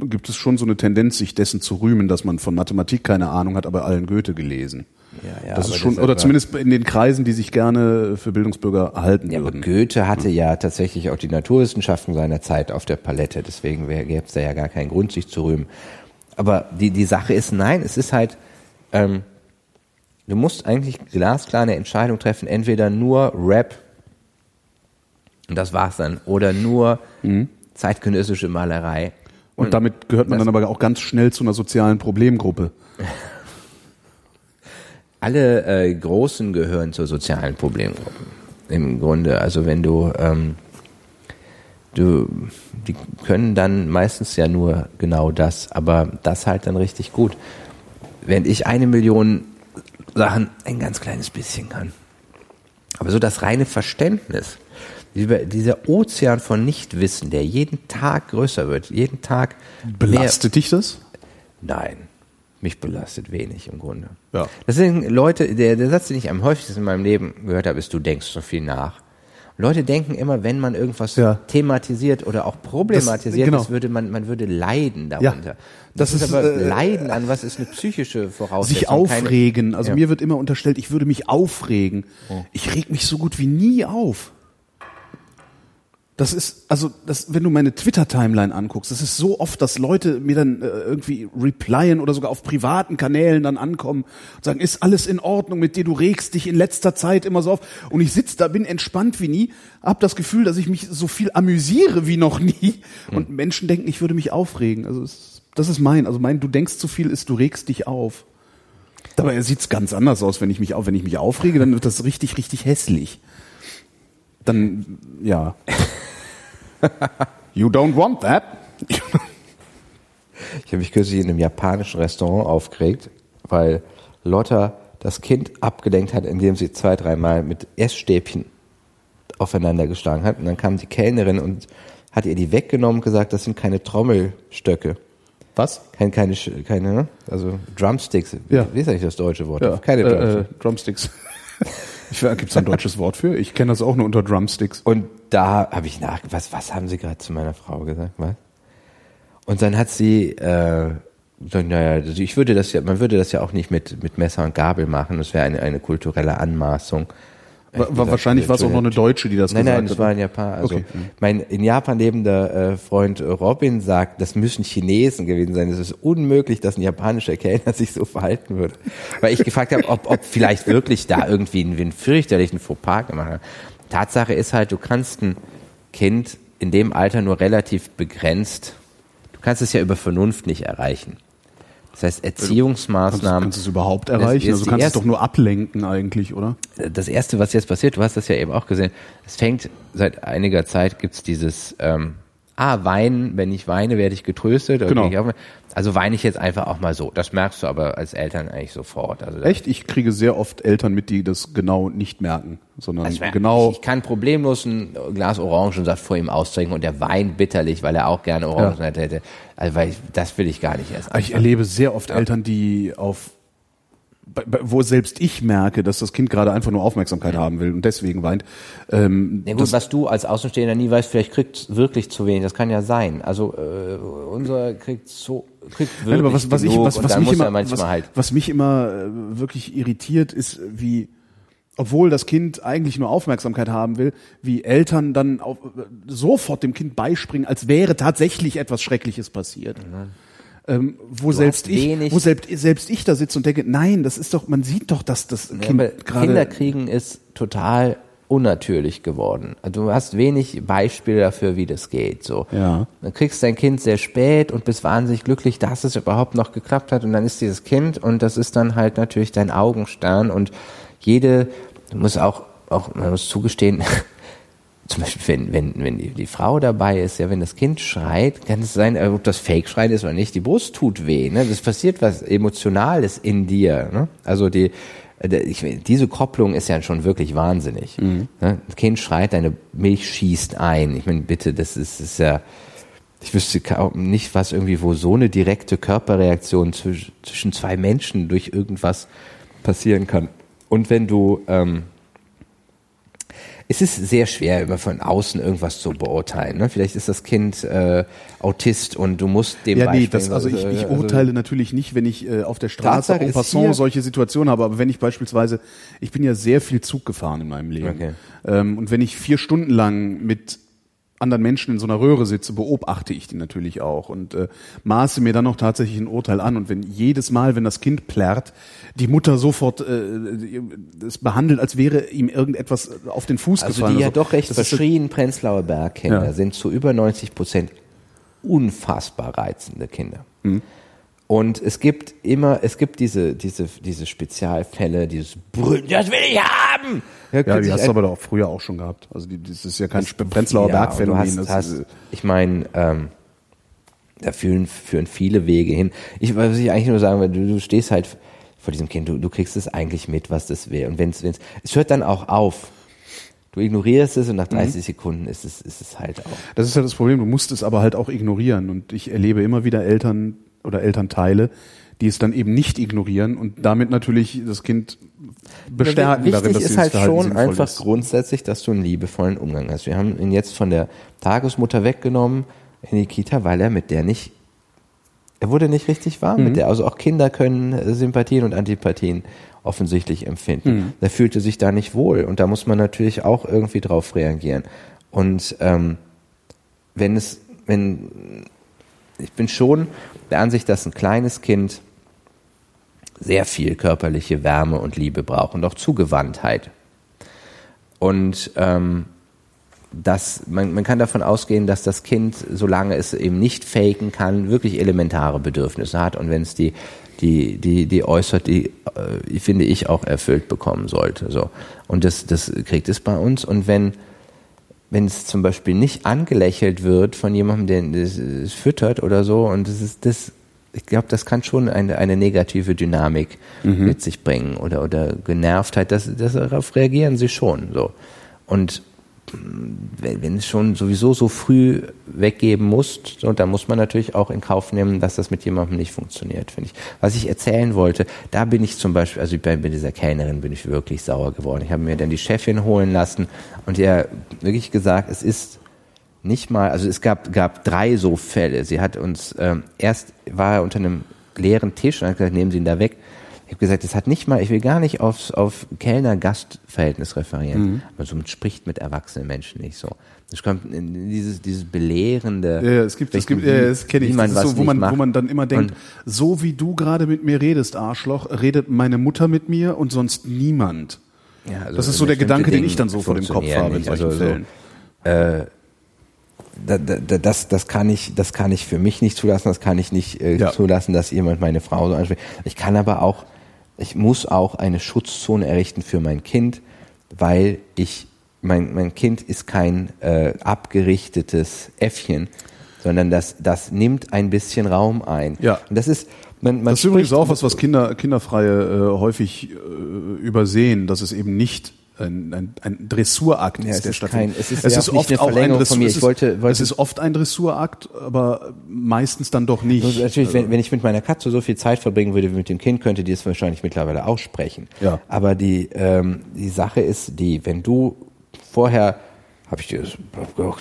äh, gibt es schon so eine Tendenz, sich dessen zu rühmen, dass man von Mathematik keine Ahnung hat, aber allen Goethe gelesen. Ja, ja, das ist schon, oder zumindest in den Kreisen, die sich gerne für Bildungsbürger halten Ja, aber würden. Goethe hatte ja tatsächlich auch die Naturwissenschaften seiner Zeit auf der Palette, deswegen gäbe es da ja gar keinen Grund, sich zu rühmen. Aber die, die Sache ist, nein, es ist halt, ähm, du musst eigentlich glasklar eine Entscheidung treffen, entweder nur Rap, und das war's dann, oder nur zeitgenössische Malerei. Und damit gehört man dann aber auch ganz schnell zu einer sozialen Problemgruppe. (laughs) alle äh, Großen gehören zur sozialen Problemgruppe. Im Grunde, also wenn du, ähm, du, die können dann meistens ja nur genau das, aber das halt dann richtig gut. Während ich eine Million Sachen ein ganz kleines bisschen kann. Aber so das reine Verständnis, dieser, dieser Ozean von Nichtwissen, der jeden Tag größer wird, jeden Tag mehr, Belastet dich das? Nein, mich belastet wenig im Grunde. Ja. Deswegen Leute, der, der Satz, den ich am häufigsten in meinem Leben gehört habe, ist, du denkst so viel nach. Leute denken immer, wenn man irgendwas Ja. thematisiert oder auch problematisiert, genau. das würde man, man würde leiden darunter. Das das, ist, aber äh, Leiden an was ist eine psychische Voraussetzung. Sich keine- aufregen. Also Ja. mir wird immer unterstellt, ich würde mich aufregen. Ich reg mich so gut wie nie auf. Das ist, also, das, wenn du meine Twitter-Timeline anguckst, das ist so oft, dass Leute mir dann äh, irgendwie replyen oder sogar auf privaten Kanälen dann ankommen und sagen, ist alles in Ordnung mit dir, du regst dich in letzter Zeit immer so auf. Und ich sitze da, bin entspannt wie nie, hab das Gefühl, dass ich mich so viel amüsiere wie noch nie. Und Menschen denken, ich würde mich aufregen. Also es, das ist mein, also mein, du denkst zu viel ist, du regst dich auf. Dabei sieht's ganz anders aus, wenn ich mich auf, wenn ich mich aufrege, dann wird das richtig, richtig hässlich. Dann, ja. (laughs) You don't want that. (laughs) Ich habe mich kürzlich in einem japanischen Restaurant aufgeregt, weil Lotta das Kind abgelenkt hat, indem sie zwei, dreimal mit Essstäbchen aufeinander geschlagen hat. Und dann kam die Kellnerin und hat ihr die weggenommen und gesagt, das sind keine Trommelstöcke. Was? Keine, keine, keine, ne? also Drumsticks. Ja. Wie ist eigentlich das deutsche Wort? Ja, keine äh, Drumsticks. äh, Drumsticks. (laughs) Gibt es ein deutsches Wort für? Ich kenne das auch nur unter Drumsticks. Und da habe ich nach, was, was haben Sie gerade zu meiner Frau gesagt? Was? Und dann hat sie, äh, so, naja, also ich würde das ja, man würde das ja auch nicht mit, mit Messer und Gabel machen. Das wäre eine, eine kulturelle Anmaßung. Wa- wahrscheinlich war es auch noch eine Deutsche, die das Nein, gesagt nein, das hat. war in Japan. Also Okay. mein in Japan lebender äh, Freund Robin sagt, das müssen Chinesen gewesen sein. Es ist unmöglich, dass ein japanischer Kellner (laughs) sich so verhalten würde. Weil ich gefragt habe, ob, ob vielleicht wirklich da irgendwie einen, einen fürchterlichen Fauxpas gemacht hat. Tatsache ist halt, du kannst ein Kind in dem Alter nur relativ begrenzt, du kannst es ja über Vernunft nicht erreichen. Das heißt, Kannst, Erziehungsmaßnahmen. kannst du es überhaupt erreichen? Also du kannst es erste- doch nur ablenken eigentlich, oder? das erste, was jetzt passiert, du hast das ja eben auch gesehen, es fängt seit einiger Zeit gibt's dieses ähm, Ah, weinen, wenn ich weine, werde ich getröstet. Genau. ich Also weine ich jetzt einfach auch mal so. Das merkst du aber als Eltern eigentlich sofort. Also Echt? Ich kriege sehr oft Eltern mit, die das genau nicht merken, sondern Also ich- genau. Ich kann problemlos ein Glas Orangensaft vor ihm austrinken und er weint bitterlich, weil er auch gerne Orangensaft hätte. Also weil ich, das will ich gar nicht erst. Ich erlebe sehr oft Eltern, die auf wo selbst ich merke, dass das Kind gerade einfach nur Aufmerksamkeit haben will und deswegen weint. Ähm, Ja gut, was du als Außenstehender nie weißt, vielleicht kriegt wirklich zu wenig. Das kann ja sein. Also äh, unser kriegt so kriegt wirklich Nein, aber was, was, ich, genug was, und was, dann mich immer, er was, halt. was mich immer äh, wirklich irritiert, ist, wie, obwohl das Kind eigentlich nur Aufmerksamkeit haben will, wie Eltern dann auf, äh, sofort dem Kind beispringen, als wäre tatsächlich etwas Schreckliches passiert. Ähm, wo selbst hast ich, wo selbst, selbst ich da sitze und denke, nein, das ist doch, man sieht doch, dass das Ja, Kind gerade. Kinderkriegen ist total unnatürlich geworden. Also du hast wenig Beispiele dafür, wie das geht. So, Ja. dann kriegst dein Kind sehr spät und bist wahnsinnig glücklich, dass es überhaupt noch geklappt hat. Und dann ist dieses Kind und das ist dann halt natürlich dein Augenstern. Und jede, du musst auch, auch man muss zugestehen. (laughs) Zum Beispiel, wenn, wenn, wenn die, die Frau dabei ist, ja, wenn das Kind schreit, kann es sein, ob das Fake-Schreien ist oder nicht, die Brust tut weh, ne? Das passiert was Emotionales in dir, ne? Also die, äh, ich, diese Kopplung ist ja schon wirklich wahnsinnig. Ne? Das Kind schreit, deine Milch schießt ein. Ich meine, bitte, das ist, ist ja, ich wüsste nicht, was irgendwie, wo so eine direkte Körperreaktion zwisch, zwischen zwei Menschen durch irgendwas passieren kann. Und wenn du, ähm, es ist sehr schwer, immer von außen irgendwas zu beurteilen. Ne? Vielleicht ist das Kind äh, Autist und du musst dem Ja, nee, das, also ich, ich also- urteile natürlich nicht, wenn ich äh, auf der Straße en passant solche Situationen habe, aber wenn ich beispielsweise, ich bin ja sehr viel Zug gefahren in meinem Leben. Okay. Ähm, und wenn ich vier Stunden lang mit anderen Menschen in so einer Röhre sitze, beobachte ich die natürlich auch und äh, maße mir dann noch tatsächlich ein Urteil an. Und wenn jedes Mal, wenn das Kind plärrt, die Mutter sofort äh, es behandelt, als wäre ihm irgendetwas auf den Fuß Also gefallen. die ja so. doch recht Das verschrien Prenzlauer Bergkinder Ja. sind zu über 90 Prozent unfassbar reizende Kinder. Mhm. Und es gibt immer, es gibt diese, diese, diese Spezialfälle, dieses Brüllen, das will ich haben! Ja, könnte die hast du aber doch früher auch schon gehabt. Also die, das ist ja kein Prenzlauer Ja, Bergphänomen. Du das hast, hast, ich meine, ähm, da führen, führen viele Wege hin. Ich, was ich eigentlich nur sagen will, du, du stehst halt vor diesem Kind, du, du kriegst es eigentlich mit, was das will. Und wenn's, wenn's, es hört dann auch auf. Du ignorierst es und nach 30 Sekunden ist es, ist es halt auch. Das ist ja das Problem, du musst es aber halt auch ignorieren. Und ich erlebe immer wieder Eltern oder Elternteile, die es dann eben nicht ignorieren und damit natürlich das Kind bestärken Wichtig darin, dass ist halt schon einfach ist. grundsätzlich, dass du einen liebevollen Umgang hast. Wir haben ihn jetzt von der Tagesmutter weggenommen in die Kita, weil er mit der nicht, er wurde nicht richtig warm Mhm. mit der. Also auch Kinder können Sympathien und Antipathien offensichtlich empfinden. Mhm. Er fühlte sich da nicht wohl und da muss man natürlich auch irgendwie drauf reagieren. Und ähm, wenn es, wenn, ich bin schon der Ansicht, dass ein kleines Kind sehr viel körperliche Wärme und Liebe braucht und auch Zugewandtheit. Und ähm, dass man, man kann davon ausgehen, dass das Kind, solange es eben nicht faken kann, wirklich elementare Bedürfnisse hat und wenn es die die die die äußert, die äh, finde ich auch erfüllt bekommen sollte. So und das das kriegt es bei uns und wenn wenn es zum Beispiel nicht angelächelt wird von jemandem, der es füttert oder so und das ist das ich glaube, das kann schon eine, eine negative Dynamik mhm. mit sich bringen oder, oder Genervtheit. Das, das, darauf reagieren sie schon so. Und wenn es schon sowieso so früh weggeben musst, so, dann muss man natürlich auch in Kauf nehmen, dass das mit jemandem nicht funktioniert, finde ich. Was ich erzählen wollte, da bin ich zum Beispiel, also bei dieser Kellnerin bin ich wirklich sauer geworden. Ich habe mir dann die Chefin holen lassen und ihr wirklich gesagt, es ist nicht mal, also es gab, gab drei so Fälle. Sie hat uns, ähm, erst war er unter einem leeren Tisch und hat gesagt, nehmen Sie ihn da weg. Ich habe gesagt, das hat nicht mal, ich will gar nicht aufs, auf Kellner-Gast-Verhältnis referieren. Mhm. Aber so spricht mit erwachsenen Menschen nicht so. Es kommt in dieses, dieses belehrende. Ja, ja es gibt, es gibt, ja, das kenne ich. Das ist so, wo man, macht. wo man dann immer denkt, und so wie du gerade mit mir redest, Arschloch, redet meine Mutter mit mir und sonst niemand. Ja, also das ist so der Gedanke, Dinge den ich dann so vor dem Kopf habe in solchen also Fällen. So, äh, das, das kann ich, das kann ich für mich nicht zulassen, das kann ich nicht äh, ja. zulassen, dass jemand meine Frau so anspricht. Ich kann aber auch ich muss auch eine Schutzzone errichten für mein Kind, weil ich, mein, mein Kind ist kein äh, abgerichtetes Äffchen, sondern das, das nimmt ein bisschen Raum ein. Ja. Und das ist, man, man das ist übrigens auch was, was Kinder, Kinderfreie äh, häufig äh, übersehen, dass es eben nicht ein, ein, ein Dressurakt ja, ist, der stattfindet. Es ist, es ist oft auch ein Dressur, es, ist, wollte, wollte es ist oft ein Dressurakt, aber meistens dann doch nicht. Also natürlich, wenn, wenn ich mit meiner Katze so viel Zeit verbringen würde wie mit dem Kind, könnte die es wahrscheinlich mittlerweile aussprechen. Ja. Aber die, ähm, die Sache ist die, wenn du vorher habe ich dir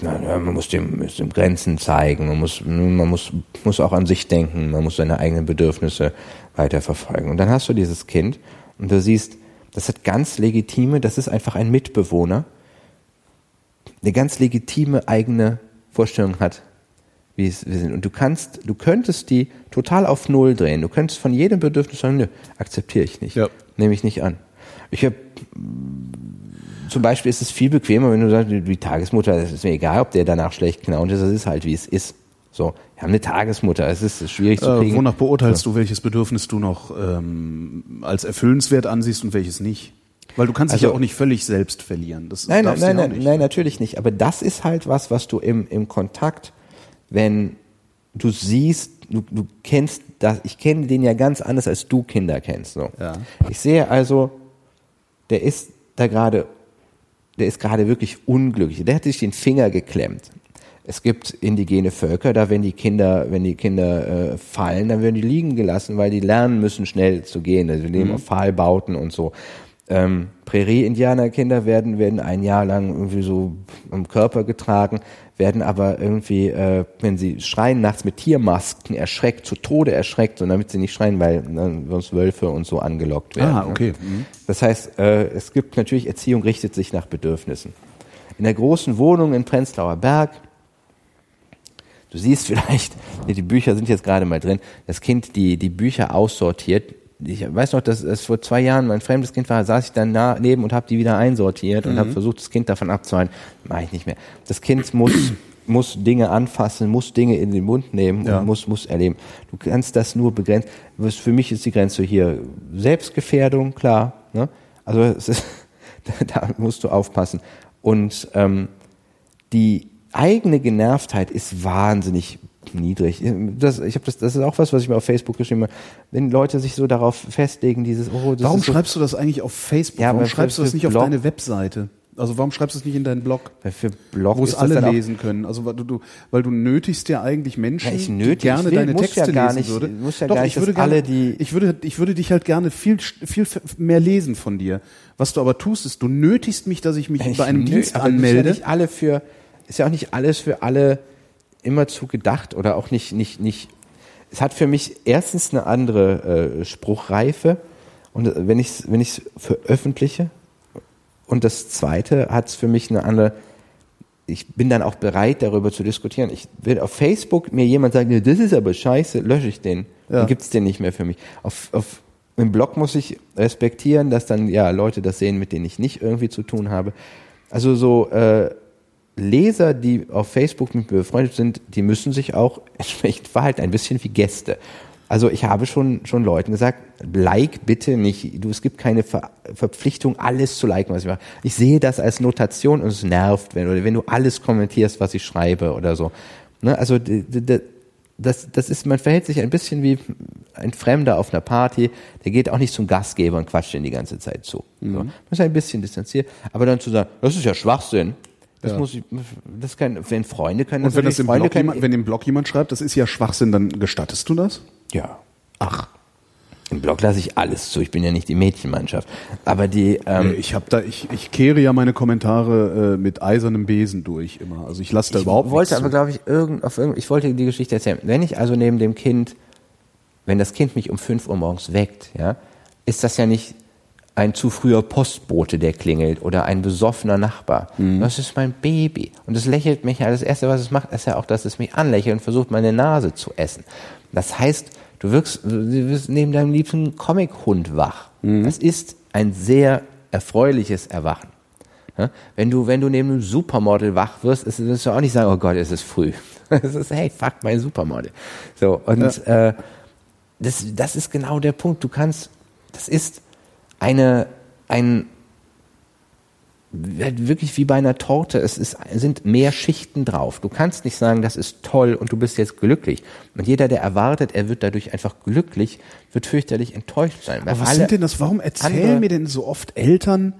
nein, man muss dem, muss dem Grenzen zeigen, man muss, man muss, muss auch an sich denken, man muss seine eigenen Bedürfnisse weiterverfolgen. Und dann hast du dieses Kind und du siehst, das hat ganz legitime, das ist einfach ein Mitbewohner, eine ganz legitime eigene Vorstellung hat, wie es wir sind. Und du kannst, du könntest die total auf Null drehen. Du könntest von jedem Bedürfnis sagen, nö, akzeptiere ich nicht, ja. nehme ich nicht an. Ich habe zum Beispiel ist es viel bequemer, wenn du sagst, die Tagesmutter, es ist mir egal, ob der danach schlecht knaunt ist, das ist halt wie es ist. So, wir haben eine Tagesmutter, es ist schwierig zu äh, kriegen. Äh, wonach beurteilst ja. du, welches Bedürfnis du noch ähm, als erfüllenswert ansiehst und welches nicht? Weil du kannst also, dich ja auch nicht völlig selbst verlieren. Das nein, nein, nein, nein, nicht. nein, natürlich nicht. Aber das ist halt was, was du im, im Kontakt, wenn du siehst, du, du kennst das, ich kenne den ja ganz anders, als du Kinder kennst. So. Ja. Ich sehe also, der ist da gerade, der ist gerade wirklich unglücklich. Der hat sich den Finger geklemmt. Es gibt indigene Völker, da wenn die Kinder, wenn die Kinder äh, fallen, dann werden die liegen gelassen, weil die lernen müssen, schnell zu gehen. Also die leben mhm. auf Pfahlbauten und so. Ähm, Prärie-Indianerkinder werden, werden ein Jahr lang irgendwie so am Körper getragen, werden aber irgendwie, äh, wenn sie schreien, nachts mit Tiermasken erschreckt, zu Tode erschreckt, und damit sie nicht schreien, weil ne, sonst Wölfe und so angelockt werden. Ah, okay. Mhm. Das heißt, äh, es gibt natürlich, Erziehung richtet sich nach Bedürfnissen. In der großen Wohnung in Prenzlauer Berg Du siehst vielleicht, die Bücher sind jetzt gerade mal drin, das Kind die, die Bücher aussortiert. Ich weiß noch, dass es vor zwei Jahren mein fremdes Kind war, saß ich dann daneben und habe die wieder einsortiert und mhm. habe versucht, das Kind davon abzuhalten. Mache ich nicht mehr. Das Kind muss (clears throat) muss Dinge anfassen, muss Dinge in den Mund nehmen ja. und muss muss erleben. Du kannst das nur begrenzen. Für mich ist die Grenze hier Selbstgefährdung, klar. Ne? Also ist, (laughs) da musst du aufpassen. Und ähm, die eigene Genervtheit ist wahnsinnig niedrig. Das, ich habe das, das ist auch was, was ich mir auf Facebook geschrieben habe. Wenn Leute sich so darauf festlegen, dieses, oh, das Warum schreibst so, du das eigentlich auf Facebook? Ja, warum schreibst du das nicht Blog, auf deine Webseite? Also warum schreibst du es nicht in deinen Blog? Weil für Blog wo es alle lesen können. Also weil du, weil du nötigst ja eigentlich Menschen, ja, ich nötig, die gerne will, deine Texte ja lesen nicht, würde. Muss ja Doch, gar nicht, ich würde gerne, alle die ich würde ich würde dich halt gerne viel viel mehr lesen von dir. Was du aber tust, ist du nötigst mich, dass ich mich ich bei einem nö, Dienst anmelde. Ja nicht alle für ist ja auch nicht alles für alle immer zu gedacht oder auch nicht, nicht, nicht. Es hat für mich erstens eine andere äh, Spruchreife und äh, wenn ich es wenn ich's veröffentliche und das zweite hat es für mich eine andere ich bin dann auch bereit, darüber zu diskutieren. Ich will auf Facebook mir jemand sagen, nee, das ist aber scheiße, lösche ich den. Ja. Dann gibt's den nicht mehr für mich. Auf, auf, Im Blog muss ich respektieren, dass dann ja Leute das sehen, mit denen ich nicht irgendwie zu tun habe. Also so äh, Leser, die auf Facebook mit mir befreundet sind, die müssen sich auch (laughs) entsprechend verhalten, ein bisschen wie Gäste. Also ich habe schon, schon Leuten gesagt, like bitte nicht. Du, es gibt keine Ver Verpflichtung, alles zu liken, was ich mache. Ich sehe das als Notation und es nervt, wenn, oder wenn du alles kommentierst, was ich schreibe oder so. Ne? Also das, das ist, man verhält sich ein bisschen wie ein Fremder auf einer Party, der geht auch nicht zum Gastgeber und quatscht den die ganze Zeit zu. So. Man ist ein bisschen distanziert, aber dann zu sagen, das ist ja Schwachsinn. Das Ja. muss ich, das kann, wenn Freunde können, Und wenn das im Freunde Blog jemand, wenn im Blog jemand schreibt, das ist ja Schwachsinn, dann gestattest du das? ja. Ach. Im Blog lasse ich alles zu. Ich bin ja nicht die Mädchenmannschaft. Aber die, ähm, ich habe da, ich, ich kehre ja meine Kommentare äh, mit eisernem Besen durch immer. Also ich lasse da ich überhaupt wollte nichts aber, glaube ich, irgend, auf irgend, ich wollte die Geschichte erzählen. Wenn ich also neben dem Kind, wenn das Kind mich um 5 Uhr morgens weckt, ja, ist das ja nicht ein zu früher Postbote, der klingelt oder ein besoffener Nachbar. Mhm. Das ist mein Baby. Und es lächelt mich ja. Das Erste, was es macht, ist ja auch, dass es mich anlächelt und versucht, meine Nase zu essen. Das heißt, du wirkst, du wirst neben deinem liebsten Comic-Hund wach. Mhm. Das ist ein sehr erfreuliches Erwachen. Ja? Wenn du, wenn du neben einem Supermodel wach wirst, ist, wirst du auch nicht sagen, oh Gott, es ist früh. (laughs) Es ist, hey, fuck, mein Supermodel. So, und äh, das, das ist genau der Punkt. Du kannst, das ist eine, ein, halt wirklich wie bei einer Torte. Es ist, sind mehr Schichten drauf. Du kannst nicht sagen, das ist toll und du bist jetzt glücklich. Und jeder, der erwartet, er wird dadurch einfach glücklich, wird fürchterlich enttäuscht sein. Aber was sind denn das? Warum erzählen mir denn so oft Eltern,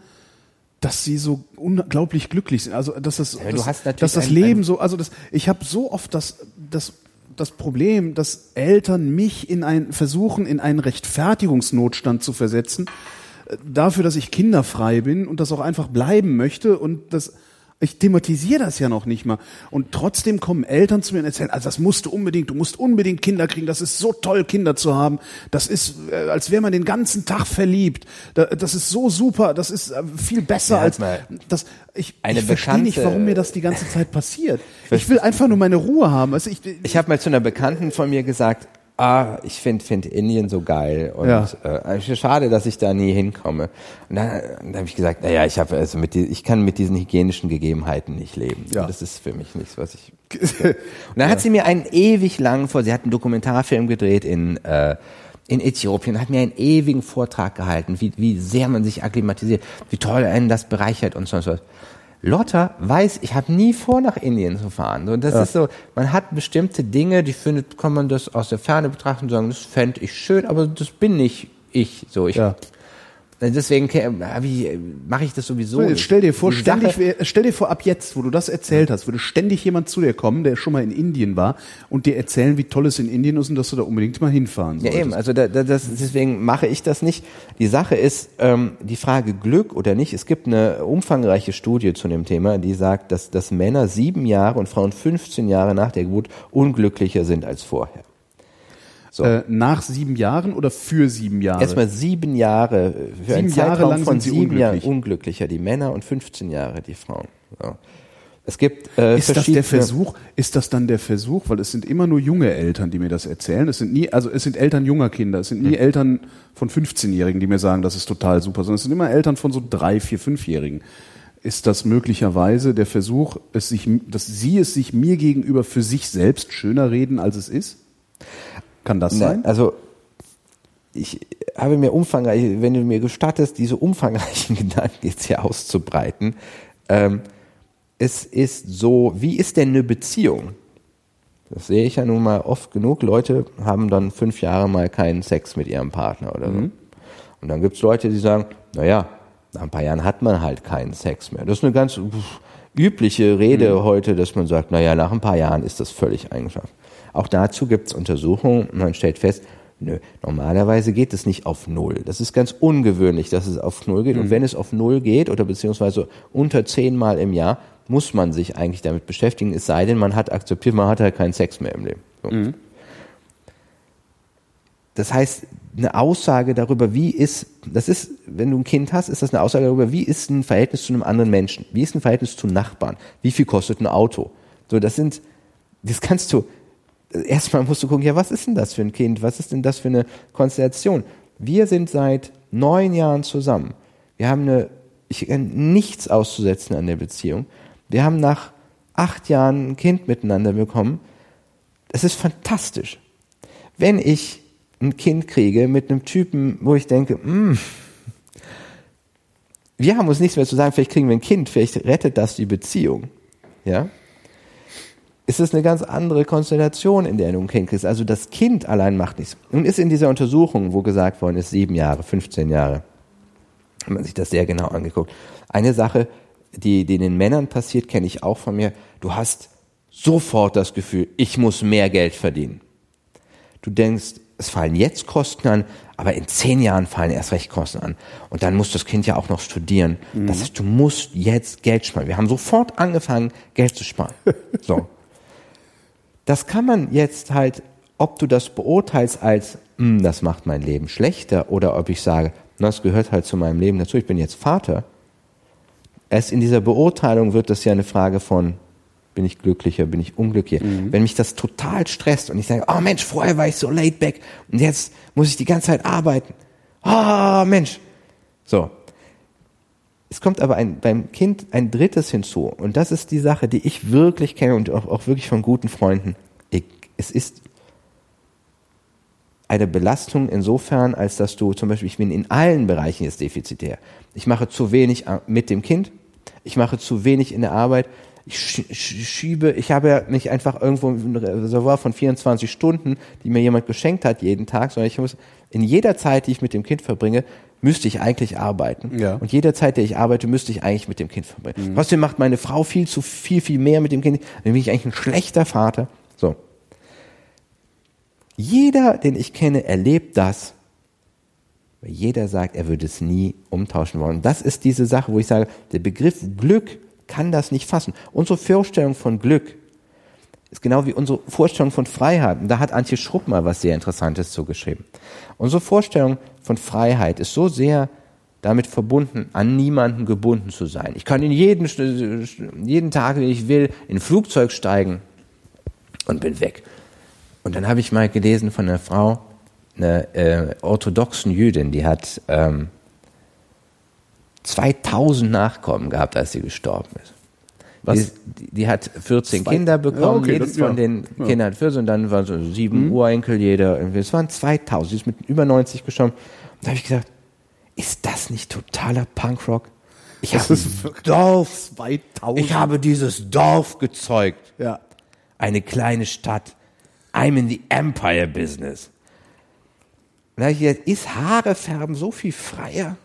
dass sie so unglaublich glücklich sind? Also dass das, Ja, das, dass das Leben so, also das, ich habe so oft das, das, das Problem, dass Eltern mich in ein versuchen, in einen Rechtfertigungsnotstand zu versetzen, dafür, dass ich kinderfrei bin und das auch einfach bleiben möchte und das ich thematisiere das ja noch nicht mal. Und trotzdem kommen Eltern zu mir und erzählen, also das musst du unbedingt, du musst unbedingt Kinder kriegen, das ist so toll, Kinder zu haben. Das ist, äh, als wäre man den ganzen Tag verliebt. Da, das ist so super, das ist äh, viel besser Ja, als das. Ich, ich verstehe nicht, warum mir das die ganze Zeit passiert. (laughs) Ich will einfach nur meine Ruhe haben. Also ich, Ich habe mal zu einer Bekannten von mir gesagt, ah, ich finde find Indien so geil und Ja. äh, schade, dass ich da nie hinkomme. Und dann, dann habe ich gesagt, naja, ich habe also mit die, ich kann mit diesen hygienischen Gegebenheiten nicht leben. Ja. Und das ist für mich nichts, was ich. (laughs) Und dann hat sie mir einen ewig langen vor, sie hat einen Dokumentarfilm gedreht in äh, in Äthiopien, hat mir einen ewigen Vortrag gehalten, wie, wie sehr man sich akklimatisiert, wie toll einen das bereichert und sonst was. Lotta weiß, ich habe nie vor, nach Indien zu fahren. Und das ist so, man hat bestimmte Dinge, die findet, kann man das aus der Ferne betrachten und sagen, das fände ich schön, aber das bin nicht ich. So, ich, Ja. Deswegen mache ich das sowieso. Jetzt stell dir vor, ständig, stell dir vor, ab jetzt, wo du das erzählt hast, würde ständig jemand zu dir kommen, der schon mal in Indien war und dir erzählen, wie toll es in Indien ist und dass du da unbedingt mal hinfahren Ja solltest. eben, also da, das, deswegen mache ich das nicht. Die Sache ist ähm, die Frage Glück oder nicht. Es gibt eine umfangreiche Studie zu dem Thema, die sagt, dass, dass Männer sieben Jahre und Frauen 15 Jahre nach der Geburt unglücklicher sind als vorher. So. Äh, nach sieben Jahren oder für sieben Jahre? Erstmal sieben Jahre, für einen Sieben Jahre Zeitraum lang von sind sie sieben Jahren unglücklich. unglücklicher, die Männer und 15 Jahre die Frauen. So. Es gibt äh, Ist das der Versuch? Ist das dann der Versuch? Weil es sind immer nur junge Eltern, die mir das erzählen. Es sind nie, also es sind Eltern junger Kinder. Es sind nie Eltern von 15-Jährigen, die mir sagen, das ist total super, sondern es sind immer Eltern von so drei, vier, fünfjährigen. Ist das möglicherweise der Versuch, es sich, dass sie es sich mir gegenüber für sich selbst schöner reden, als es ist? Kann das Na, sein? Also ich habe mir umfangreich, wenn du mir gestattest, diese umfangreichen (laughs) Gedanken jetzt hier auszubreiten. Ähm, es ist so, wie ist denn eine Beziehung? Das sehe ich ja nun mal oft genug. Leute haben dann fünf Jahre mal keinen Sex mit ihrem Partner oder so. Und dann gibt es Leute, die sagen, naja, nach ein paar Jahren hat man halt keinen Sex mehr. Das ist eine ganz übliche Rede heute, dass man sagt, naja, nach ein paar Jahren ist das völlig eingeschlafen. Auch dazu gibt es Untersuchungen und man stellt fest, nö, normalerweise geht es nicht auf Null. Das ist ganz ungewöhnlich, dass es auf Null geht. Und wenn es auf Null geht oder beziehungsweise unter zehnmal im Jahr, muss man sich eigentlich damit beschäftigen, es sei denn, man hat akzeptiert, man hat halt keinen Sex mehr im Leben. So. Das heißt, eine Aussage darüber, wie ist, das ist, wenn du ein Kind hast, ist das eine Aussage darüber, wie ist ein Verhältnis zu einem anderen Menschen? Wie ist ein Verhältnis zu Nachbarn? Wie viel kostet ein Auto? So, das sind, das kannst du, erstmal musst du gucken, ja, was ist denn das für ein Kind? Was ist denn das für eine Konstellation? Wir sind seit neun Jahren zusammen. Wir haben eine, ich nichts auszusetzen an der Beziehung. Wir haben nach acht Jahren ein Kind miteinander bekommen. Es ist fantastisch. Wenn ich ein Kind kriege mit einem Typen, wo ich denke, mm, wir haben uns nichts mehr zu sagen, vielleicht kriegen wir ein Kind, vielleicht rettet das die Beziehung. Ja? Ist es eine ganz andere Konstellation, in der du ein Kind kriegst. Also das Kind allein macht nichts. Nun ist in dieser Untersuchung, wo gesagt worden ist, sieben Jahre, 15 Jahre, hat man sich das sehr genau angeguckt. Eine Sache, die, die den Männern passiert, kenne ich auch von mir. Du hast sofort das Gefühl, ich muss mehr Geld verdienen. Du denkst, es fallen jetzt Kosten an, aber in zehn Jahren fallen erst recht Kosten an. Und dann muss das Kind ja auch noch studieren. Mhm. Das heißt, du musst jetzt Geld sparen. Wir haben sofort angefangen, Geld zu sparen. (laughs) So. Das kann man jetzt halt, ob du das beurteilst als, hm, das macht mein Leben schlechter, oder ob ich sage, das gehört halt zu meinem Leben dazu, ich bin jetzt Vater. Erst in dieser Beurteilung wird das ja eine Frage von, bin ich glücklicher, bin ich unglücklicher. Mhm. Wenn mich das total stresst und ich sage, oh Mensch, vorher war ich so laid back und jetzt muss ich die ganze Zeit arbeiten. Oh Mensch. So. Es kommt aber ein, beim Kind ein drittes hinzu und das ist die Sache, die ich wirklich kenne und auch, auch wirklich von guten Freunden. Ich, es ist eine Belastung insofern, als dass du zum Beispiel, ich bin in allen Bereichen jetzt defizitär. Ich mache zu wenig mit dem Kind, ich mache zu wenig in der Arbeit, ich schiebe, ich habe ja nicht einfach irgendwo ein Reservoir von 24 Stunden, die mir jemand geschenkt hat jeden Tag, sondern ich muss in jeder Zeit, die ich mit dem Kind verbringe, müsste ich eigentlich arbeiten. Ja. Und jeder Zeit, der ich arbeite, müsste ich eigentlich mit dem Kind verbringen. Mhm. Trotzdem macht meine Frau viel zu viel, viel mehr mit dem Kind. Dann bin ich eigentlich ein schlechter Vater. So. Jeder, den ich kenne, erlebt das. Jeder sagt, er würde es nie umtauschen wollen. Das ist diese Sache, wo ich sage, der Begriff Glück kann das nicht fassen. Unsere Vorstellung von Glück ist genau wie unsere Vorstellung von Freiheit. Und da hat Antje Schrupp mal was sehr Interessantes zugeschrieben. Unsere Vorstellung von Freiheit ist so sehr damit verbunden, an niemanden gebunden zu sein. Ich kann in jeden, jeden Tag, wenn ich will, in ein Flugzeug steigen und bin weg. Und dann habe ich mal gelesen von einer Frau, einer äh, orthodoxen Jüdin, die hat ähm, 2000 Nachkommen gehabt, als sie gestorben ist. Was? Die, die hat 14 Zwei? Kinder bekommen, ja, okay, jedes das, von den ja. Kindern hat 14 und dann waren so sieben mhm. Urenkel jeder. Es waren 2000, sie ist mit über 90 gestorben. Und da habe ich gesagt, ist das nicht totaler Punkrock? Ich das habe Dorf, 2000. ich habe dieses Dorf gezeugt. Ja. Eine kleine Stadt. I'm in the Empire Business. Und da habe ich gesagt, ist Haare färben so viel freier?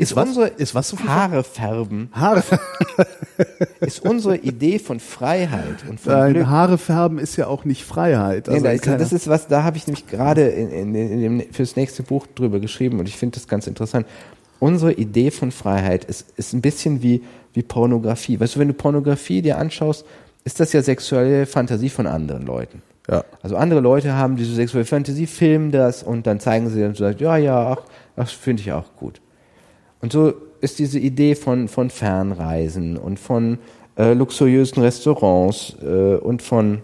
Ist, was, unsere ist was so Haare färben. Haare (laughs) ist unsere Idee von Freiheit und von Nein, Glück. Haare färben ist ja auch nicht Freiheit. Also nee, da ist, das ist was, da habe ich nämlich gerade in, in, in dem, fürs nächste Buch drüber geschrieben und ich finde das ganz interessant. Unsere Idee von Freiheit ist, ist ein bisschen wie, wie Pornografie. Weißt du, wenn du Pornografie dir anschaust, ist das ja sexuelle Fantasie von anderen Leuten. Ja. Also andere Leute haben diese sexuelle Fantasie, filmen das und dann zeigen sie und sagen, ja, ja, ach, das finde ich auch gut. Und so ist diese Idee von, von Fernreisen und von äh, luxuriösen Restaurants äh, und von,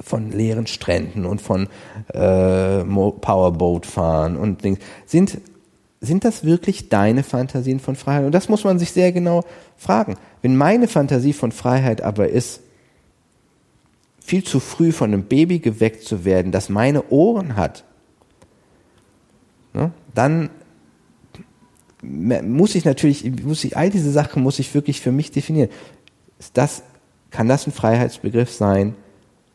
von leeren Stränden und von äh, Powerboat fahren und Dings. Sind, sind das wirklich deine Fantasien von Freiheit? Und das muss man sich sehr genau fragen. Wenn meine Fantasie von Freiheit aber ist, viel zu früh von einem Baby geweckt zu werden, das meine Ohren hat, ne, dann muss ich natürlich, muss ich, all diese Sachen muss ich wirklich für mich definieren. Ist das, kann das ein Freiheitsbegriff sein,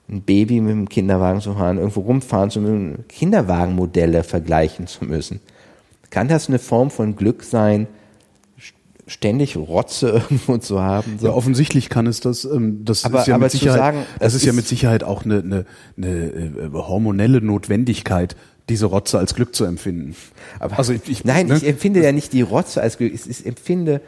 ein Baby mit einem Kinderwagen zu fahren, irgendwo rumfahren zu müssen, Kinderwagenmodelle vergleichen zu müssen? Kann das eine Form von Glück sein, ständig Rotze (laughs) irgendwo zu haben? So? Ja, offensichtlich kann es das. Ähm, das aber, ist ja mit Sicherheit, sagen, das ist, ist ja mit Sicherheit auch eine, eine, eine äh, hormonelle Notwendigkeit, diese Rotze als Glück zu empfinden. Aber also ich, ich, nein, ne? ich empfinde ja nicht die Rotze als Glück. Ich, ich empfinde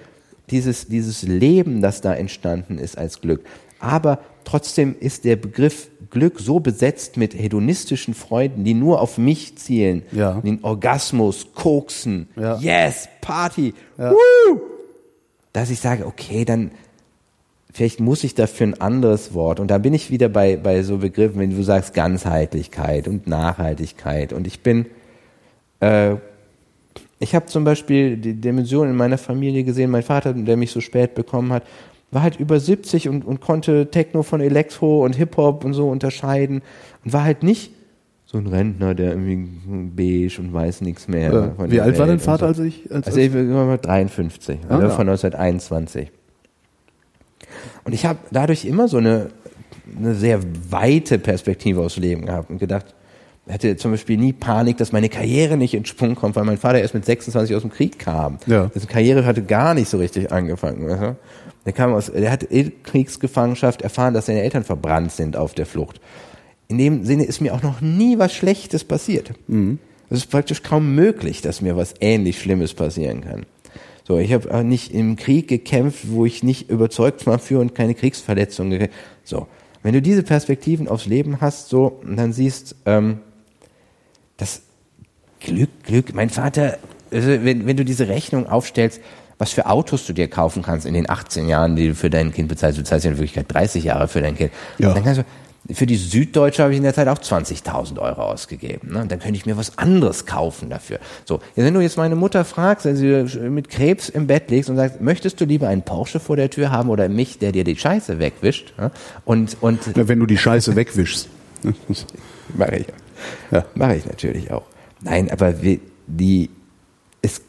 dieses, dieses Leben, das da entstanden ist, als Glück. Aber trotzdem ist der Begriff Glück so besetzt mit hedonistischen Freunden, die nur auf mich zielen. Ja. Den Orgasmus, Koksen, Ja. Yes, Party, Ja. Woo! Dass ich sage, okay, dann vielleicht muss ich dafür ein anderes Wort. Und da bin ich wieder bei, bei so Begriffen, wenn du sagst Ganzheitlichkeit und Nachhaltigkeit. Und ich bin, äh, ich habe zum Beispiel die Dimension in meiner Familie gesehen, mein Vater, der mich so spät bekommen hat, war halt über 70 und, und konnte Techno von Elektro und Hip-Hop und so unterscheiden und war halt nicht so ein Rentner, der irgendwie beige und weiß nichts mehr. Äh, von wie alt war Welt dein Vater, so. als ich- als- also ich war 53, Ah, also ja. von 1921. Und ich habe dadurch immer so eine, eine sehr weite Perspektive aufs Leben gehabt und gedacht, ich hatte zum Beispiel nie Panik, dass meine Karriere nicht in Schwung kommt, weil mein Vater erst mit 26 aus dem Krieg kam. Ja. Dessen Karriere hatte gar nicht so richtig angefangen. Du? Der kam aus, der hat in Kriegsgefangenschaft erfahren, dass seine Eltern verbrannt sind auf der Flucht. In dem Sinne ist mir auch noch nie was Schlechtes passiert. Es ist praktisch kaum möglich, dass mir was ähnlich Schlimmes passieren kann. So, ich habe nicht im Krieg gekämpft, wo ich nicht überzeugt war für und keine Kriegsverletzungen gekriegt. So, wenn du diese Perspektiven aufs Leben hast, so, dann siehst, ähm, das Glück, Glück. Mein Vater, also wenn, wenn du diese Rechnung aufstellst, was für Autos du dir kaufen kannst in den 18 Jahren, die du für dein Kind bezahlst, du zahlst ja in Wirklichkeit 30 Jahre für dein Kind. Ja. Dann kannst du, für die Süddeutsche habe ich in der Zeit auch 20.000 Euro ausgegeben. Ne? Und dann könnte ich mir was anderes kaufen dafür. So, wenn du jetzt meine Mutter fragst, wenn sie mit Krebs im Bett liegst und sagst, möchtest du lieber einen Porsche vor der Tür haben oder mich, der dir die Scheiße wegwischt? Ne? Und, und Wenn du die Scheiße wegwischst. (laughs) Mache ich. Ja. Mache ich natürlich auch. Nein, aber wir, die, es,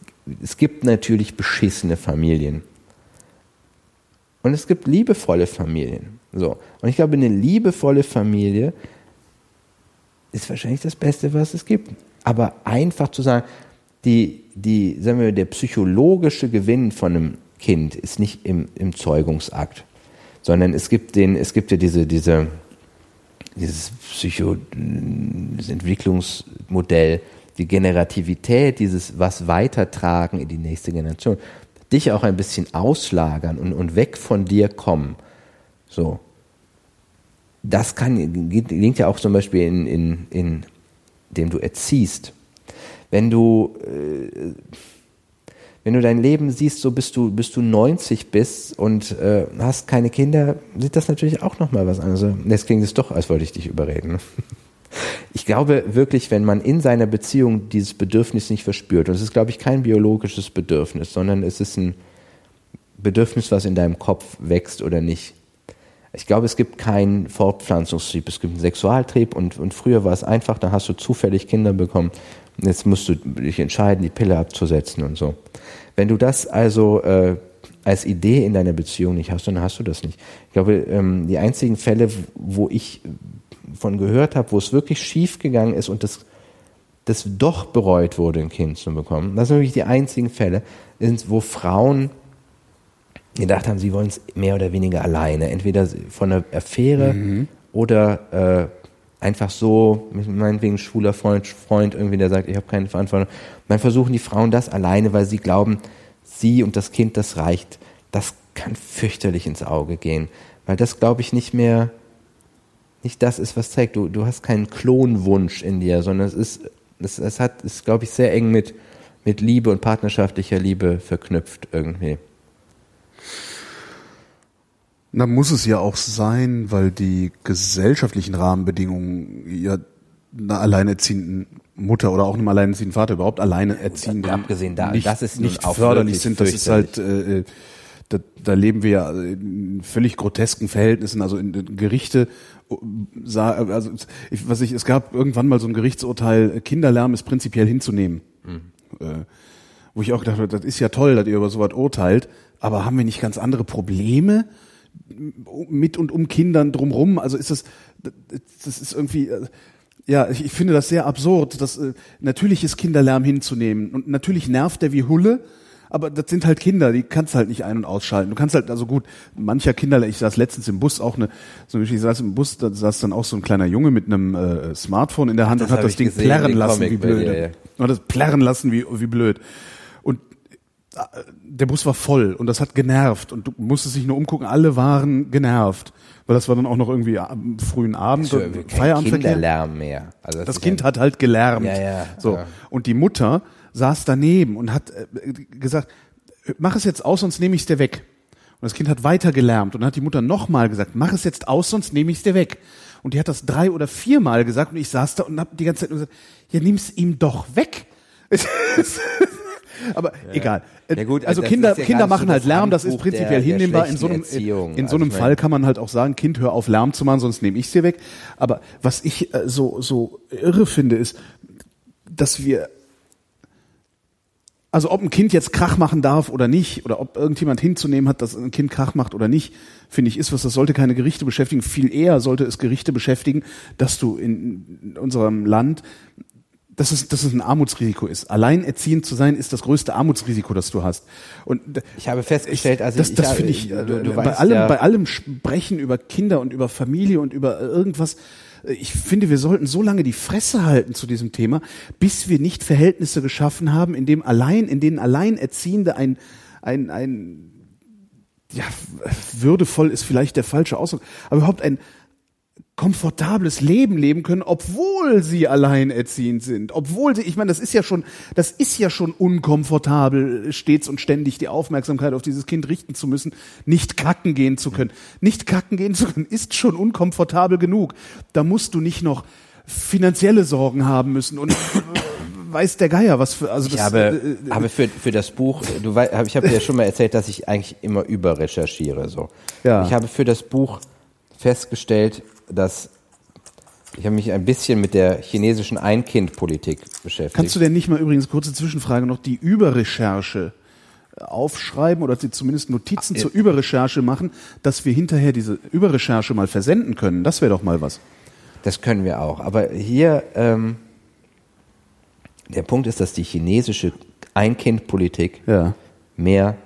es gibt natürlich beschissene Familien. Und es gibt liebevolle Familien. So. Und ich glaube, eine liebevolle Familie ist wahrscheinlich das Beste, was es gibt. Aber einfach zu sagen, die, die, sagen wir, der psychologische Gewinn von einem Kind ist nicht im, im Zeugungsakt, sondern es gibt den, es gibt ja diese, diese, dieses Psycho, Entwicklungsmodell, die Generativität, dieses was weitertragen in die nächste Generation, dich auch ein bisschen auslagern und, und weg von dir kommen. So. Das kann, gelingt ja auch zum Beispiel in, in, in dem du erziehst. Wenn du, äh, wenn du dein Leben siehst, so bis du, bis du 90 bist und äh, hast keine Kinder, sieht das natürlich auch nochmal was anderes. Also, Jetzt klingt es doch, als wollte ich dich überreden. (laughs) Ich glaube wirklich, wenn man in seiner Beziehung dieses Bedürfnis nicht verspürt, und es ist, glaube ich, kein biologisches Bedürfnis, sondern es ist ein Bedürfnis, was in deinem Kopf wächst oder nicht. Ich glaube, es gibt keinen Fortpflanzungstrieb, es gibt einen Sexualtrieb und, und früher war es einfach, da hast du zufällig Kinder bekommen. Jetzt musst du dich entscheiden, die Pille abzusetzen und so. Wenn du das also äh, als Idee in deiner Beziehung nicht hast, dann hast du das nicht. Ich glaube, ähm, die einzigen Fälle, wo ich von gehört habe, wo es wirklich schief gegangen ist und das, das doch bereut wurde, ein Kind zu bekommen, das sind wirklich die einzigen Fälle, wo Frauen gedacht haben, sie wollen es mehr oder weniger alleine. Entweder von einer Affäre oder äh, einfach so, meinetwegen ein schwuler Freund, Freund irgendwie, der sagt, ich habe keine Verantwortung. Dann versuchen die Frauen das alleine, weil sie glauben, sie und das Kind, das reicht. Das kann fürchterlich ins Auge gehen, weil das, glaube ich, nicht mehr, nicht das ist, was zeigt. Du, du hast keinen Klonwunsch in dir, sondern es ist, es, es hat, ist, glaube ich, sehr eng mit, mit Liebe und partnerschaftlicher Liebe verknüpft irgendwie. Na, muss es ja auch sein, weil die gesellschaftlichen Rahmenbedingungen ja einer alleinerziehenden Mutter oder auch einem alleinerziehenden Vater überhaupt alleinerziehenden Abgesehen da- nicht, das ist nicht förderlich sind. Das ist halt, äh, äh, da, da leben wir ja in völlig grotesken Verhältnissen. Also in, in Gerichte, äh, also ich, was ich, es gab irgendwann mal so ein Gerichtsurteil, Kinderlärm ist prinzipiell hinzunehmen. Äh, wo ich auch gedacht habe, das ist ja toll, dass ihr über sowas urteilt, aber haben wir nicht ganz andere Probleme mit und um Kindern drumrum? Also ist das, das ist irgendwie, äh, ja, ich, ich finde das sehr absurd, das äh, natürlich ist Kinderlärm hinzunehmen und natürlich nervt der wie Hulle, aber das sind halt Kinder, die kannst halt nicht ein- und ausschalten. Du kannst halt, also gut, mancher Kinder, ich saß letztens im Bus auch eine, so ich saß im Bus, da saß dann auch so ein kleiner Junge mit einem äh, Smartphone in der Hand Das und hat das Ding gesehen, plärren lassen wie bei blöd. dir, ja. Und das plärren lassen wie, wie blöd. Der Bus war voll und das hat genervt und du musstest dich nur umgucken, alle waren genervt, weil das war dann auch noch irgendwie am frühen Abend, kein Feierabendverkehr. Kinderlärm mehr. Also Das ist Kind ja- hat halt gelärmt. Ja, ja, so. ja. Und die Mutter saß daneben und hat äh, gesagt, mach es jetzt aus, sonst nehme ich es dir weg. Und das Kind hat weiter gelärmt und dann hat die Mutter nochmal gesagt, mach es jetzt aus, sonst nehme ich es dir weg. Und die hat das drei oder viermal gesagt und ich saß da und habe die ganze Zeit nur gesagt, ja, nimm's ihm doch weg. (laughs) Aber egal. Ja gut, also Kinder, ja Kinder machen so halt Lärm, das ist der- prinzipiell der hinnehmbar. In so einem, Erziehung. in so Also einem meine- Fall kann man halt auch sagen, Kind, hör auf Lärm zu machen, sonst nehme ich dir weg. Aber was ich äh, so, so irre finde, ist, dass wir, also ob ein Kind jetzt Krach machen darf oder nicht, oder ob irgendjemand hinzunehmen hat, dass ein Kind Krach macht oder nicht, finde ich, ist was, das sollte keine Gerichte beschäftigen. Viel eher sollte es Gerichte beschäftigen, dass du in unserem Land dass es, dass es ein Armutsrisiko ist. Alleinerziehend zu sein, ist das größte Armutsrisiko, das du hast. Und Ich habe festgestellt, also das, ich, das finde ich, du- äh, du bei weißt allem, ja- bei allem Sprechen über Kinder und über Familie und über irgendwas, äh, ich finde, wir sollten so lange die Fresse halten zu diesem Thema, bis wir nicht Verhältnisse geschaffen haben, in dem allein, in denen Alleinerziehende ein, ein, ein, ja, würdevoll ist vielleicht der falsche Ausdruck, aber überhaupt ein, komfortables Leben leben können, obwohl sie alleinerziehend sind, obwohl sie, ich meine, das ist ja schon, das ist ja schon unkomfortabel, stets und ständig die Aufmerksamkeit auf dieses Kind richten zu müssen, nicht kacken gehen zu können. Nicht kacken gehen zu können ist schon unkomfortabel genug. Da musst du nicht noch finanzielle Sorgen haben müssen und (coughs) weiß der Geier, was für, also Ich das, habe, äh, habe für, für das Buch, du weißt, ich habe dir schon mal erzählt, dass ich eigentlich immer überrecherchiere. So. Ja. Ich habe für das Buch festgestellt, dass ich habe mich ein bisschen mit der chinesischen Ein-Kind-Politik beschäftigt. Kannst du denn nicht mal übrigens kurze Zwischenfrage noch die Überrecherche aufschreiben oder zumindest Notizen Ah, zur Überrecherche machen, dass wir hinterher diese Überrecherche mal versenden können? Das wäre doch mal was. Das können wir auch. Aber hier, ähm, der Punkt ist, dass die chinesische Ein-Kind-Politik Ja. mehr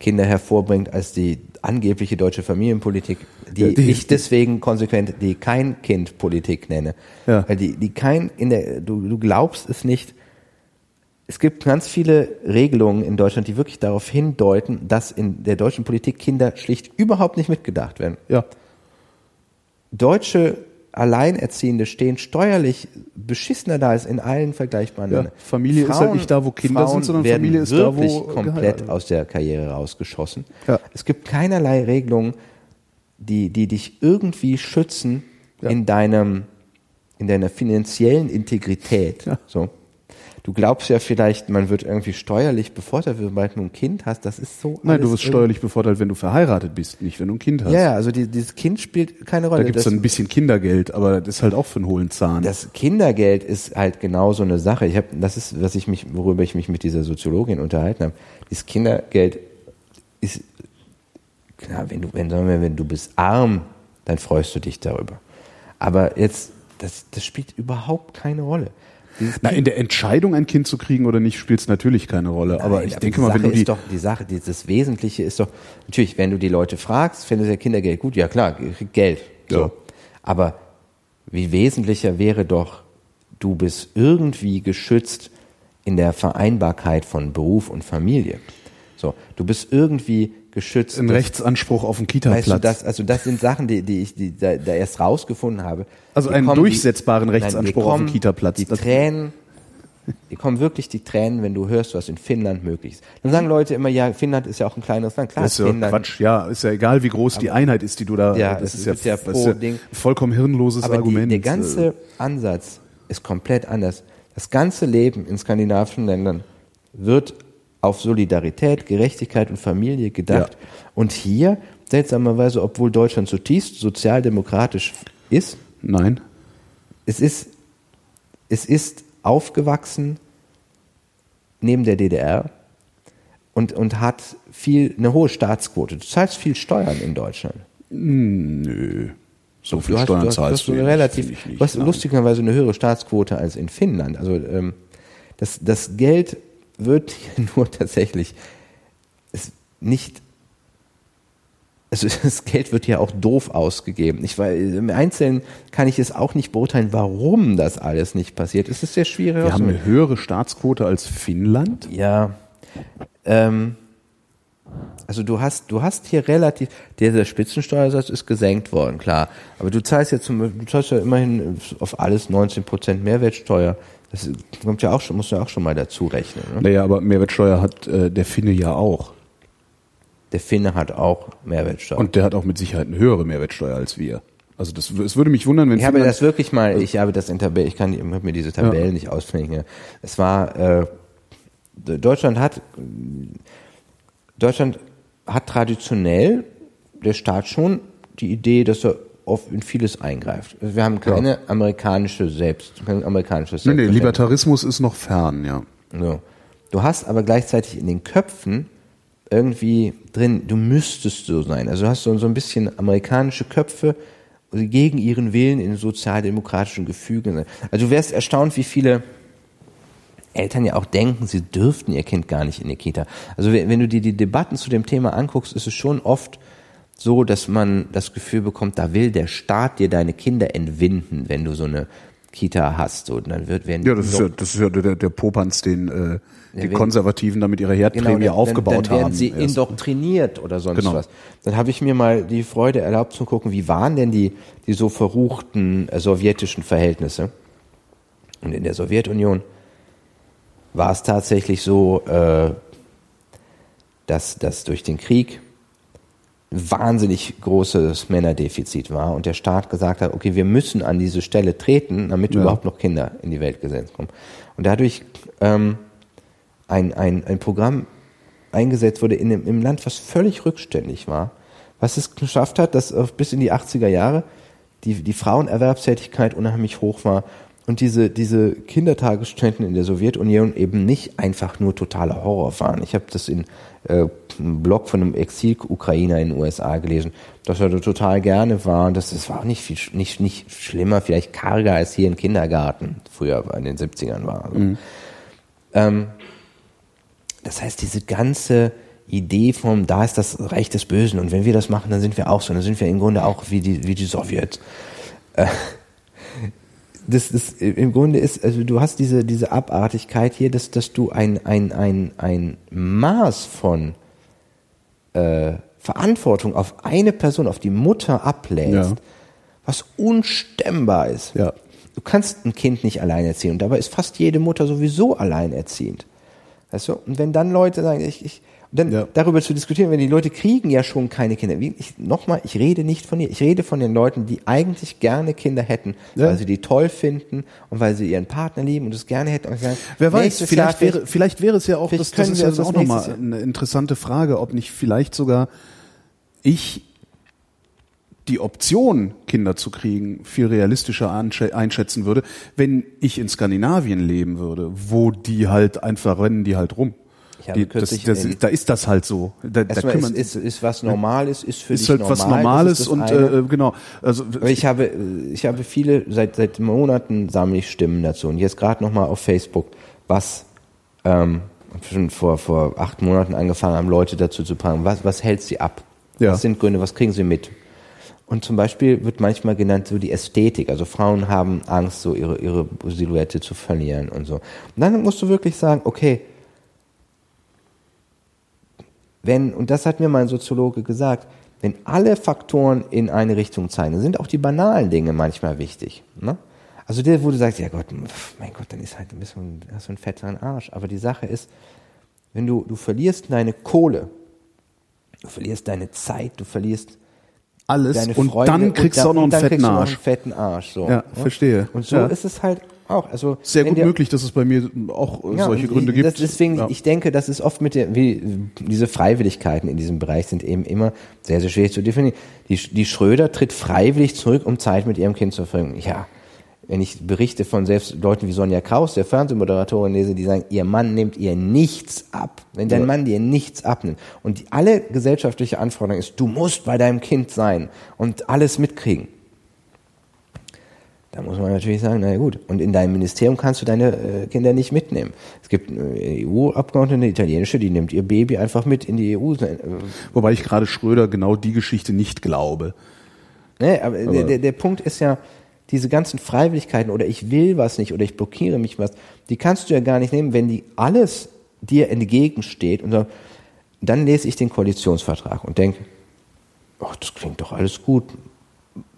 Kinder hervorbringt als die angebliche deutsche Familienpolitik, die, Ja, die- ich deswegen konsequent die Kein-Kind-Politik nenne. Ja. Weil die, die kein, in der, du, du glaubst es nicht. Es gibt ganz viele Regelungen in Deutschland, die wirklich darauf hindeuten, dass in der deutschen Politik Kinder schlicht überhaupt nicht mitgedacht werden. Ja. Deutsche Alleinerziehende stehen steuerlich beschissener da als in allen vergleichbaren Ja. Familie ist halt nicht da, wo Kinder Frauen sind, sondern werden Familie ist da, wo wirklich komplett aus der Karriere rausgeschossen. Ja. Es gibt keinerlei Regelungen, die, die dich irgendwie schützen Ja. in deinem, in deiner finanziellen Integrität. So. Du glaubst ja vielleicht, man wird irgendwie steuerlich bevorteilt, sobald du ein Kind hast. Das ist so. Nein, du wirst steuerlich bevorteilt, wenn du verheiratet bist, nicht wenn du ein Kind hast. Ja, ja, also die, dieses Kind spielt keine Rolle. Da gibt es Das- ein bisschen Kindergeld, aber das ist halt auch für einen hohlen Zahn. Das Kindergeld ist halt genau so eine Sache. Ich habe, das ist, was ich mich, worüber ich mich mit dieser Soziologin unterhalten habe. Dieses Kindergeld ist, klar, wenn du, wenn, wir, wenn du bist arm, dann freust du dich darüber. Aber jetzt, das, das spielt überhaupt keine Rolle. Dieses Na, in der Entscheidung, ein Kind zu kriegen oder nicht, spielt es natürlich keine Rolle. aber Nein, ich aber denke mal, wenn Sache du die, ist doch, die Sache, die- das Wesentliche ist doch, natürlich, wenn du die Leute fragst, findest du ja Kindergeld gut, ja klar, Geld. So. Ja. Aber wie wesentlicher wäre doch, du bist irgendwie geschützt in der Vereinbarkeit von Beruf und Familie. So, du bist irgendwie geschützt. ein Rechtsanspruch auf den Kita-Platz. Weißt du, das, also das sind Sachen, die, die ich die, da, da erst rausgefunden habe. Also Die einen kommen- durchsetzbaren Nein, die Rechtsanspruch auf den Kita-Platz. Die Das- Tränen, die kommen wirklich die Tränen, wenn du hörst, was in Finnland möglich ist. Dann sagen Leute immer, ja, Finnland ist ja auch ein kleineres Land. Klar, das ist ja Finnland. Quatsch, ja, ist ja egal, wie groß die Einheit ist, die du da, Ja, das das ist ja, ist ja das ist ja vollkommen hirnloses Aber die, Argument. der ganze Ansatz ist komplett anders. Das ganze Leben in skandinavischen Ländern wird auf Solidarität, Gerechtigkeit und Familie gedacht. Ja. Und hier, seltsamerweise, obwohl Deutschland zutiefst sozialdemokratisch ist, Nein. es ist, es ist aufgewachsen neben der DDR und, und hat viel, eine hohe Staatsquote. Du zahlst viel Steuern in Deutschland. Nö. So viel du hast, Steuern du hast, zahlst du hast du eine relativ, finde ich nicht. du hast Nein. lustigerweise eine höhere Staatsquote als in Finnland. Also ähm, das, das Geld wird hier (laughs) nur tatsächlich es nicht also (laughs) das Geld wird ja auch doof ausgegeben. Ich weiß, Im Einzelnen kann ich es auch nicht beurteilen, warum das alles nicht passiert. Es ist sehr schwierig. Wir haben eine höhere Staatsquote als Finnland. Ja, ähm, also du hast, du hast hier relativ, dieser Spitzensteuersatz ist gesenkt worden, klar. Aber du zahlst ja zum, du zahlst ja immerhin auf alles 19 Prozent Mehrwertsteuer. Das kommt ja auch schon, musst du ja auch schon mal dazu rechnen. Ne? Naja, aber Mehrwertsteuer hat äh, der Finne ja auch. Der Finne hat auch Mehrwertsteuer. Und der hat auch mit Sicherheit eine höhere Mehrwertsteuer als wir. Also das, es würde mich wundern, wenn ich habe Finnland- das wirklich mal, ich habe das in Tabellen, ich kann ich habe mir diese Tabellen Ja. nicht auswendig. mehr. Es war äh, Deutschland hat Deutschland hat traditionell der Staat schon die Idee, dass er auf in vieles eingreift. Also wir haben keine amerikanische Selbst, kein amerikanisches Nee, nee. Libertarismus ist noch fern, ja. So. Du hast aber gleichzeitig in den Köpfen irgendwie drin, du müsstest so sein. Also du hast so, so ein bisschen amerikanische Köpfe gegen ihren Willen in sozialdemokratischen Gefügen. Also du wärst erstaunt, wie viele Eltern ja auch denken, sie dürften ihr Kind gar nicht in die Kita. Also wenn wenn du dir die Debatten zu dem Thema anguckst, ist es schon oft so, dass man das Gefühl bekommt, da will der Staat dir deine Kinder entwinden, wenn du so eine Kita hast. So, und dann wird werden Ja, das ist ja, das ist ja der, der Popanz, den äh, die wenn- Konservativen damit ihre Herdprämie Genau, dann, aufgebaut dann, dann werden haben. sie erst. indoktriniert oder sonst Genau. was. Dann habe ich mir mal die Freude erlaubt zu gucken, wie waren denn die, die so verruchten äh, sowjetischen Verhältnisse. Und in der Sowjetunion war es tatsächlich so, äh, dass, dass durch den Krieg wahnsinnig großes Männerdefizit war und der Staat gesagt hat, okay, wir müssen an diese Stelle treten, damit Ja. überhaupt noch Kinder in die Welt gesetzt kommen. Und dadurch ähm, ein, ein, ein Programm eingesetzt wurde in einem, im Land, was völlig rückständig war, was es geschafft hat, dass bis in die 80er Jahre die, die Frauenerwerbstätigkeit unheimlich hoch war und diese, diese Kindertagesstätten in der Sowjetunion eben nicht einfach nur totaler Horror waren. Ich habe das in äh, Blog von einem Exil-Ukrainer in den USA gelesen, dass er da total gerne war und das, das war auch nicht, viel, nicht, nicht schlimmer, vielleicht karger als hier im Kindergarten früher in den 70ern war. Also. Ähm, das heißt, diese ganze Idee vom, da ist das Reich des Bösen und wenn wir das machen, dann sind wir auch so, dann sind wir im Grunde auch wie die, wie die Sowjets. Äh, das, das im Grunde ist, also du hast diese, diese Abartigkeit hier, dass, dass du ein, ein, ein, ein Maß von äh, Verantwortung auf eine Person, auf die Mutter ablädst, Ja. was unstemmbar ist. Ja. Du kannst ein Kind nicht alleinerziehen und dabei ist fast jede Mutter sowieso alleinerziehend. Weißt du? Und wenn dann Leute sagen, ich, ich und dann Ja. darüber zu diskutieren, wenn die Leute kriegen ja schon keine Kinder. Nochmal, ich rede nicht von dir, ich rede von den Leuten, die eigentlich gerne Kinder hätten, Ja. weil sie die toll finden und weil sie ihren Partner lieben und es gerne hätten. Und ich sage, Wer weiß, vielleicht Jahr wäre, vielleicht wäre es ja auch, das, das ist ja das auch nochmal eine interessante Frage, ob nicht vielleicht sogar ich die Option, Kinder zu kriegen, viel realistischer einschätzen würde, wenn ich in Skandinavien leben würde, wo die halt einfach rennen, die halt rum. Ich habe Die, das, kürzlich das, in- da ist das halt so. Da, da Erstmal ist, kümmern, ist, ist was Normales, ist für ist dich halt normal. was das Normales das und eine. äh, genau. Also Aber ich habe, ich habe viele, seit, seit Monaten sammle ich Stimmen dazu. Und jetzt gerade nochmal auf Facebook, was ähm, schon vor, vor acht Monaten angefangen haben, Leute dazu zu fragen, was, was hält sie ab? Ja. Was sind Gründe, was kriegen sie mit? Und zum Beispiel wird manchmal genannt so die Ästhetik. Also Frauen haben Angst, so ihre, ihre Silhouette zu verlieren und so. Und dann musst du wirklich sagen, okay, wenn, und das hat mir mein Soziologe gesagt, wenn alle Faktoren in eine Richtung zeigen, dann sind auch die banalen Dinge manchmal wichtig. Ne? Also der, wo du sagst, ja Gott, mein Gott, dann ist halt ein bisschen, hast du einen fetteren Arsch. Aber die Sache ist, wenn du, du verlierst deine Kohle, du verlierst deine Zeit, du verlierst alles deine und Freunde dann kriegst du auch noch und einen dann fetten Arsch. einen fetten Arsch. So, Ja, verstehe. Und so Ja. ist es halt auch. Also Sehr gut der- möglich, dass es bei mir auch äh, ja, solche Gründe ich, gibt. Das, deswegen, ja. ich denke, das ist oft mit der, wie, diese Freiwilligkeiten in diesem Bereich sind eben immer sehr, sehr schwierig zu definieren. Die, die Schröder tritt freiwillig zurück, um Zeit mit ihrem Kind zu verbringen. Ja, wenn ich Berichte von selbst Leuten wie Sonja Kraus, der Fernsehmoderatorin, lese, die sagen, ihr Mann nimmt ihr nichts ab. Wenn dein Ja. Mann dir nichts abnimmt. Und die, alle gesellschaftliche Anforderung ist, du musst bei deinem Kind sein und alles mitkriegen. Da muss man natürlich sagen, na ja gut, und in deinem Ministerium kannst du deine äh, Kinder nicht mitnehmen. Es gibt eine EU-Abgeordnete, eine italienische, die nimmt ihr Baby einfach mit in die EU. Äh, Wobei ich gerade Schröder genau die Geschichte nicht glaube. ne, aber, der, der, der Punkt ist ja, diese ganzen Freiwilligkeiten oder ich will was nicht oder ich blockiere mich was, die kannst du ja gar nicht nehmen, wenn die alles dir entgegensteht und dann lese ich den Koalitionsvertrag und denke, ach, das klingt doch alles gut.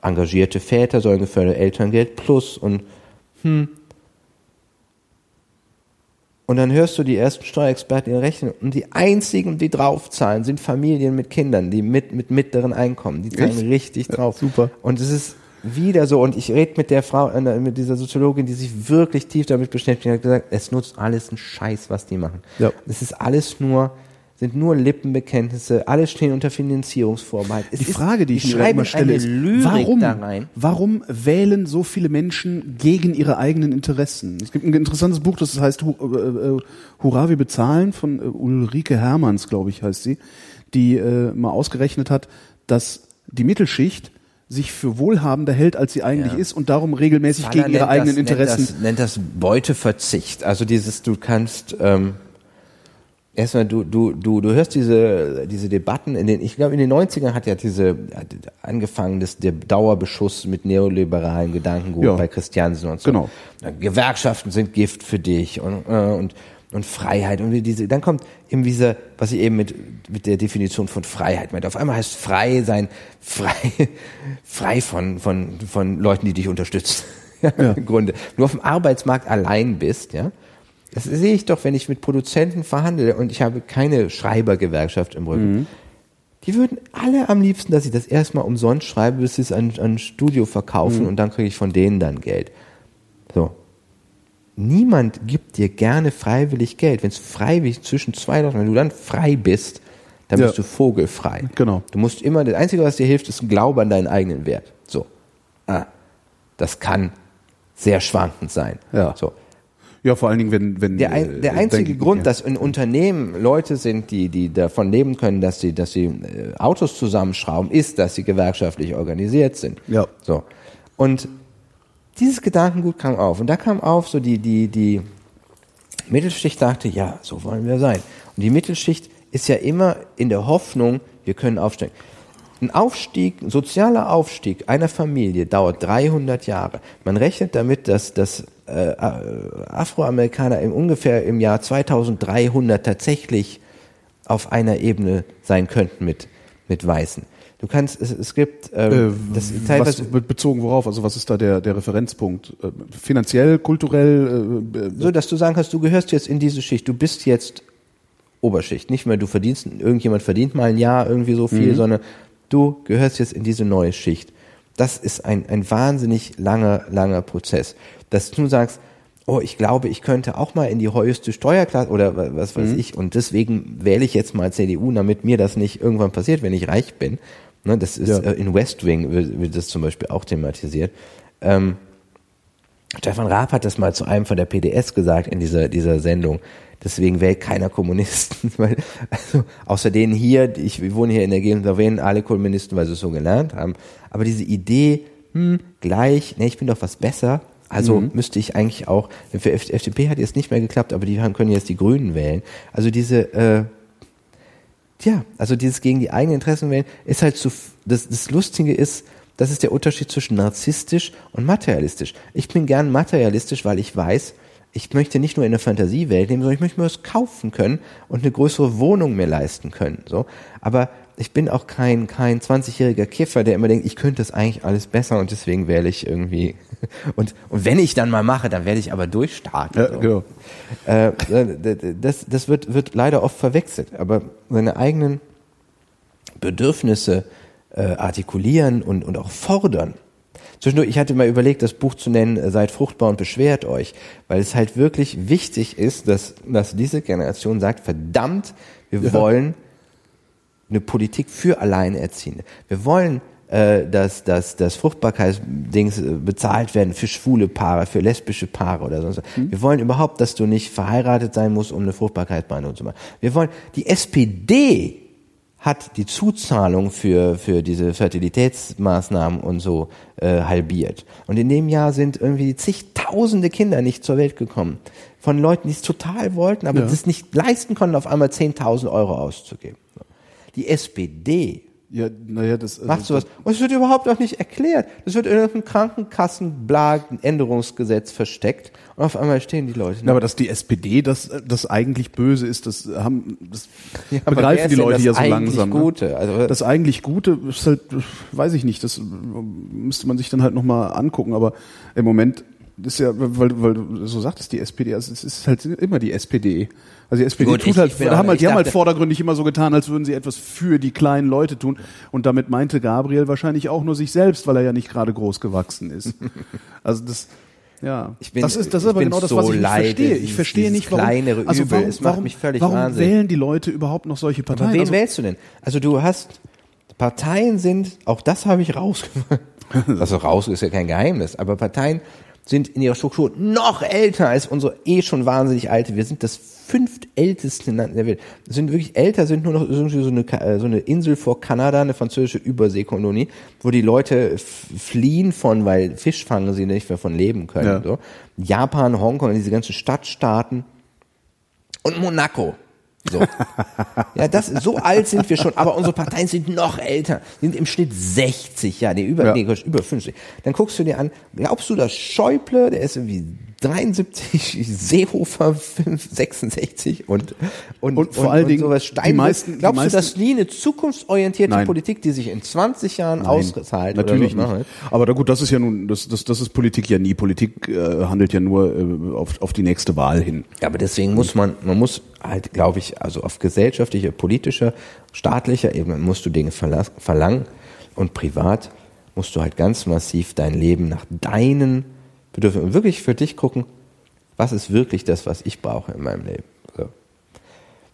Engagierte Väter sollen gefördert Elterngeld plus und hm. Und dann hörst du die ersten Steuerexperten rechnen und die einzigen, die draufzahlen, sind Familien mit Kindern, die mit, mit mittleren Einkommen. Die zahlen Echt? richtig drauf. Ja, super. Und es ist wieder so, und ich rede mit der Frau, äh, mit dieser Soziologin, die sich wirklich tief damit beschäftigt, hat gesagt, es nutzt alles einen Scheiß, was die machen. Ja. Es ist alles nur, sind nur Lippenbekenntnisse, alles stehen unter Finanzierungsvorbehalt. Es Die Frage, die ich mir immer stelle, ist, warum, warum wählen so viele Menschen gegen ihre eigenen Interessen? Es gibt ein interessantes Buch, das heißt äh, äh, Hurra, wir bezahlen, von äh, Ulrike Hermanns, glaube ich, heißt sie, die äh, mal ausgerechnet hat, dass die Mittelschicht sich für wohlhabender hält, als sie eigentlich Ja. ist und darum regelmäßig Faller gegen ihre eigenen das, Interessen. Nennt das, nennt das Beuteverzicht. Also dieses, du kannst ähm, erstmal, du, du, du, du hörst diese, diese Debatten in den, ich glaube, in den 90ern hat ja diese hat angefangen, das, der Dauerbeschuss mit neoliberalen Gedankengut Ja. bei Christiansen und so. Genau. Gewerkschaften sind Gift für dich und, äh, und, und Freiheit und diese, dann kommt eben diese, was ich eben mit, mit der Definition von Freiheit meinte. Auf einmal heißt frei sein, frei, (laughs) frei von, von, von Leuten, die dich unterstützen. (laughs) Ja, Im Grunde. Nur auf dem Arbeitsmarkt allein bist, ja. Das sehe ich doch, wenn ich mit Produzenten verhandle und ich habe keine Schreibergewerkschaft im Rücken. Die würden alle am liebsten, dass ich das erstmal umsonst schreibe, bis sie es an, ein Studio verkaufen und dann kriege ich von denen dann Geld. So. Niemand gibt dir gerne freiwillig Geld. Wenn es freiwillig zwischen zwei Leuten, wenn du dann frei bist, dann Ja. bist du vogelfrei. Genau. Du musst immer, das Einzige, was dir hilft, ist ein Glaube an deinen eigenen Wert. So. Ah. Das kann sehr schwankend sein. Ja. So. Ja, vor allen Dingen, wenn, wenn Der, ein, äh, der einzige denken- Grund, ja. dass in Unternehmen Leute sind, die, die davon leben können, dass sie, dass sie äh, Autos zusammenschrauben, ist, dass sie gewerkschaftlich organisiert sind. Ja. So. Und dieses Gedankengut kam auf. Und da kam auf, so die, die, die Mittelschicht dachte, ja, so wollen wir sein. Und die Mittelschicht ist ja immer in der Hoffnung, wir können aufsteigen. Ein Aufstieg, ein sozialer Aufstieg einer Familie dauert 300 Jahre. Man rechnet damit, dass, dass äh, äh, Afroamerikaner im, ungefähr im Jahr 2300 tatsächlich auf einer Ebene sein könnten mit, mit Weißen. Du kannst, es, es gibt, ähm, Äh, das was, teilweise, be- bezogen worauf? Also was ist da der, der Referenzpunkt? Äh, finanziell, kulturell? Äh, äh, so, dass du sagen kannst, du gehörst jetzt in diese Schicht, du bist jetzt Oberschicht. Nicht mehr du verdienst, irgendjemand verdient mal ein Jahr irgendwie so viel, sondern du gehörst jetzt in diese neue Schicht. Das ist ein, ein wahnsinnig langer, langer Prozess. Dass du sagst, oh, ich glaube, ich könnte auch mal in die höchste Steuerklasse oder wa- was weiß ich und deswegen wähle ich jetzt mal CDU, damit mir das nicht irgendwann passiert, wenn ich reich bin. Ne, das ist Ja. äh, in West Wing wird, wird das zum Beispiel auch thematisiert. Ähm, Stefan Raab hat das mal zu einem von der PDS gesagt in dieser, dieser Sendung. Deswegen wählt keiner Kommunisten. (laughs) Weil, also, außer denen hier, ich wir wohnen hier in der Gegend, da wählen alle Kommunisten, weil sie es so gelernt haben. Aber diese Idee, hm, gleich, ne, ich bin doch was besser, also müsste ich eigentlich auch, für FDP hat jetzt nicht mehr geklappt, aber die haben, können jetzt die Grünen wählen. Also diese, äh, ja, also dieses gegen die eigenen Interessen wählen, ist halt so, das, das Lustige ist, das ist der Unterschied zwischen narzisstisch und materialistisch. Ich bin gern materialistisch, weil ich weiß, ich möchte nicht nur in der Fantasiewelt leben, sondern ich möchte mir was kaufen können und eine größere Wohnung mir leisten können, so. Aber ich bin auch kein, kein 20-jähriger Kiffer, der immer denkt, ich könnte das eigentlich alles besser und deswegen wähle ich irgendwie, (laughs) und, und wenn ich dann mal mache, dann werde ich aber durchstarten. ja, so. genau. Äh, das das wird, wird leider oft verwechselt, aber seine eigenen Bedürfnisse äh, artikulieren und, und auch fordern. Zwischendurch, ich hatte mal überlegt, das Buch zu nennen, äh, Seid fruchtbar und beschwert euch, weil es halt wirklich wichtig ist, dass, dass diese Generation sagt, verdammt, wir wollen eine Politik für Alleinerziehende. Wir wollen, äh, dass, dass, dass Fruchtbarkeitsdings äh, bezahlt werden für schwule Paare, für lesbische Paare oder sonst was. Wir wollen überhaupt, dass du nicht verheiratet sein musst, um eine Fruchtbarkeitsbehandlung zu machen. Wir wollen, die SPD hat die Zuzahlung für, für diese Fertilitätsmaßnahmen und so äh, halbiert. Und in dem Jahr sind irgendwie zigtausende Kinder nicht zur Welt gekommen. Von Leuten, die es total wollten, aber Ja. das nicht leisten konnten, auf einmal 10.000 Euro auszugeben. Die SPD Ja, naja, das also, Macht sowas. Und es wird überhaupt auch nicht erklärt. Das wird in irgendeinem Krankenkassenblag-Änderungsgesetz versteckt und auf einmal stehen die Leute. Na, aber dass die SPD das, das eigentlich böse ist, das haben, das Ja, begreifen die Leute das ja so langsam. ne? Gute? Also- das eigentlich Gute ist halt, weiß ich nicht, das müsste man sich dann halt nochmal angucken, aber im Moment ist ja, weil, weil du so sagtest, die SPD, also es ist halt immer die SPD. Also die SPD Gut, tut ich- halt, ich haben halt, ich die haben halt vordergründig immer so getan, als würden sie etwas für die kleinen Leute tun. Und damit meinte Gabriel wahrscheinlich auch nur sich selbst, weil er ja nicht gerade groß gewachsen ist. (laughs) Also das, ja. Ich bin- das ist, das ist ich aber genau das, so was ich nicht leide, verstehe. Ich verstehe nicht, warum, kleinere also Übel, warum, es macht warum, mich völlig warum wahnsinnig. wählen die Leute überhaupt noch solche Aber Parteien? wen Also, wählst du denn? Also du hast, Parteien sind, auch das habe ich rausgemacht. (laughs) Also raus ist ja kein Geheimnis, aber Parteien sind in ihrer Struktur noch älter als unsere eh schon wahnsinnig alte. Wir sind das fünftälteste Land der Welt. Sind wirklich älter, sind nur noch irgendwie so eine, äh, so eine Insel vor Kanada, eine französische Überseekolonie, wo die Leute fliehen von, weil Fisch fangen sie nicht mehr von leben können. Ja. So. Japan, Hongkong, diese ganzen Stadtstaaten und Monaco. So. (laughs) Ja, das, so alt sind wir schon, aber unsere Parteien sind noch älter, sind im Schnitt 60, ja, nee, über, Ja. nee, über 50. Dann guckst du dir an, glaubst du, dass Schäuble, der ist irgendwie 73, Seehofer 5, 66 und, und, Und vor allen Dingen sowas die meisten- die glaubst meisten- du, dass die eine zukunftsorientierte Nein. Politik, die sich in 20 Jahren auszahlt, natürlich so, nicht. Aber da gut, das ist ja nun, das, das, das ist Politik ja nie. Politik äh, handelt ja nur äh, auf, auf die nächste Wahl hin. Ja, aber deswegen muss man, man muss halt, glaube ich, also auf gesellschaftlicher, politischer, staatlicher Ebene musst du Dinge verlangen und privat musst du halt ganz massiv dein Leben nach deinen Bedürfnissen und wirklich für dich gucken, was ist wirklich das, was ich brauche in meinem Leben. So.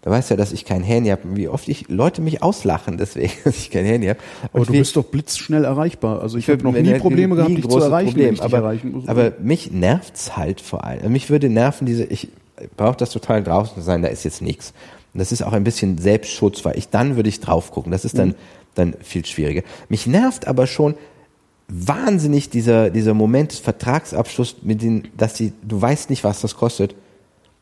Da weißt du ja, dass ich kein Handy habe, wie oft ich Leute mich auslachen, deswegen, (laughs) dass ich kein Handy habe. Aber du bist doch blitzschnell erreichbar. Also ich habe noch nie Probleme nie gehabt, dich zu erreichen, Problem. ich aber, erreichen muss. aber mich nervt's halt vor allem. Also Mich würde nerven diese, ich brauche das total draußen sein, da ist jetzt nichts. Und das ist auch ein bisschen Selbstschutz, weil ich dann würde ich drauf gucken. Das ist dann, Mhm. dann viel schwieriger. Mich nervt aber schon wahnsinnig dieser, dieser Moment des Vertragsabschlusses mit den, dass die, du weißt nicht, was das kostet.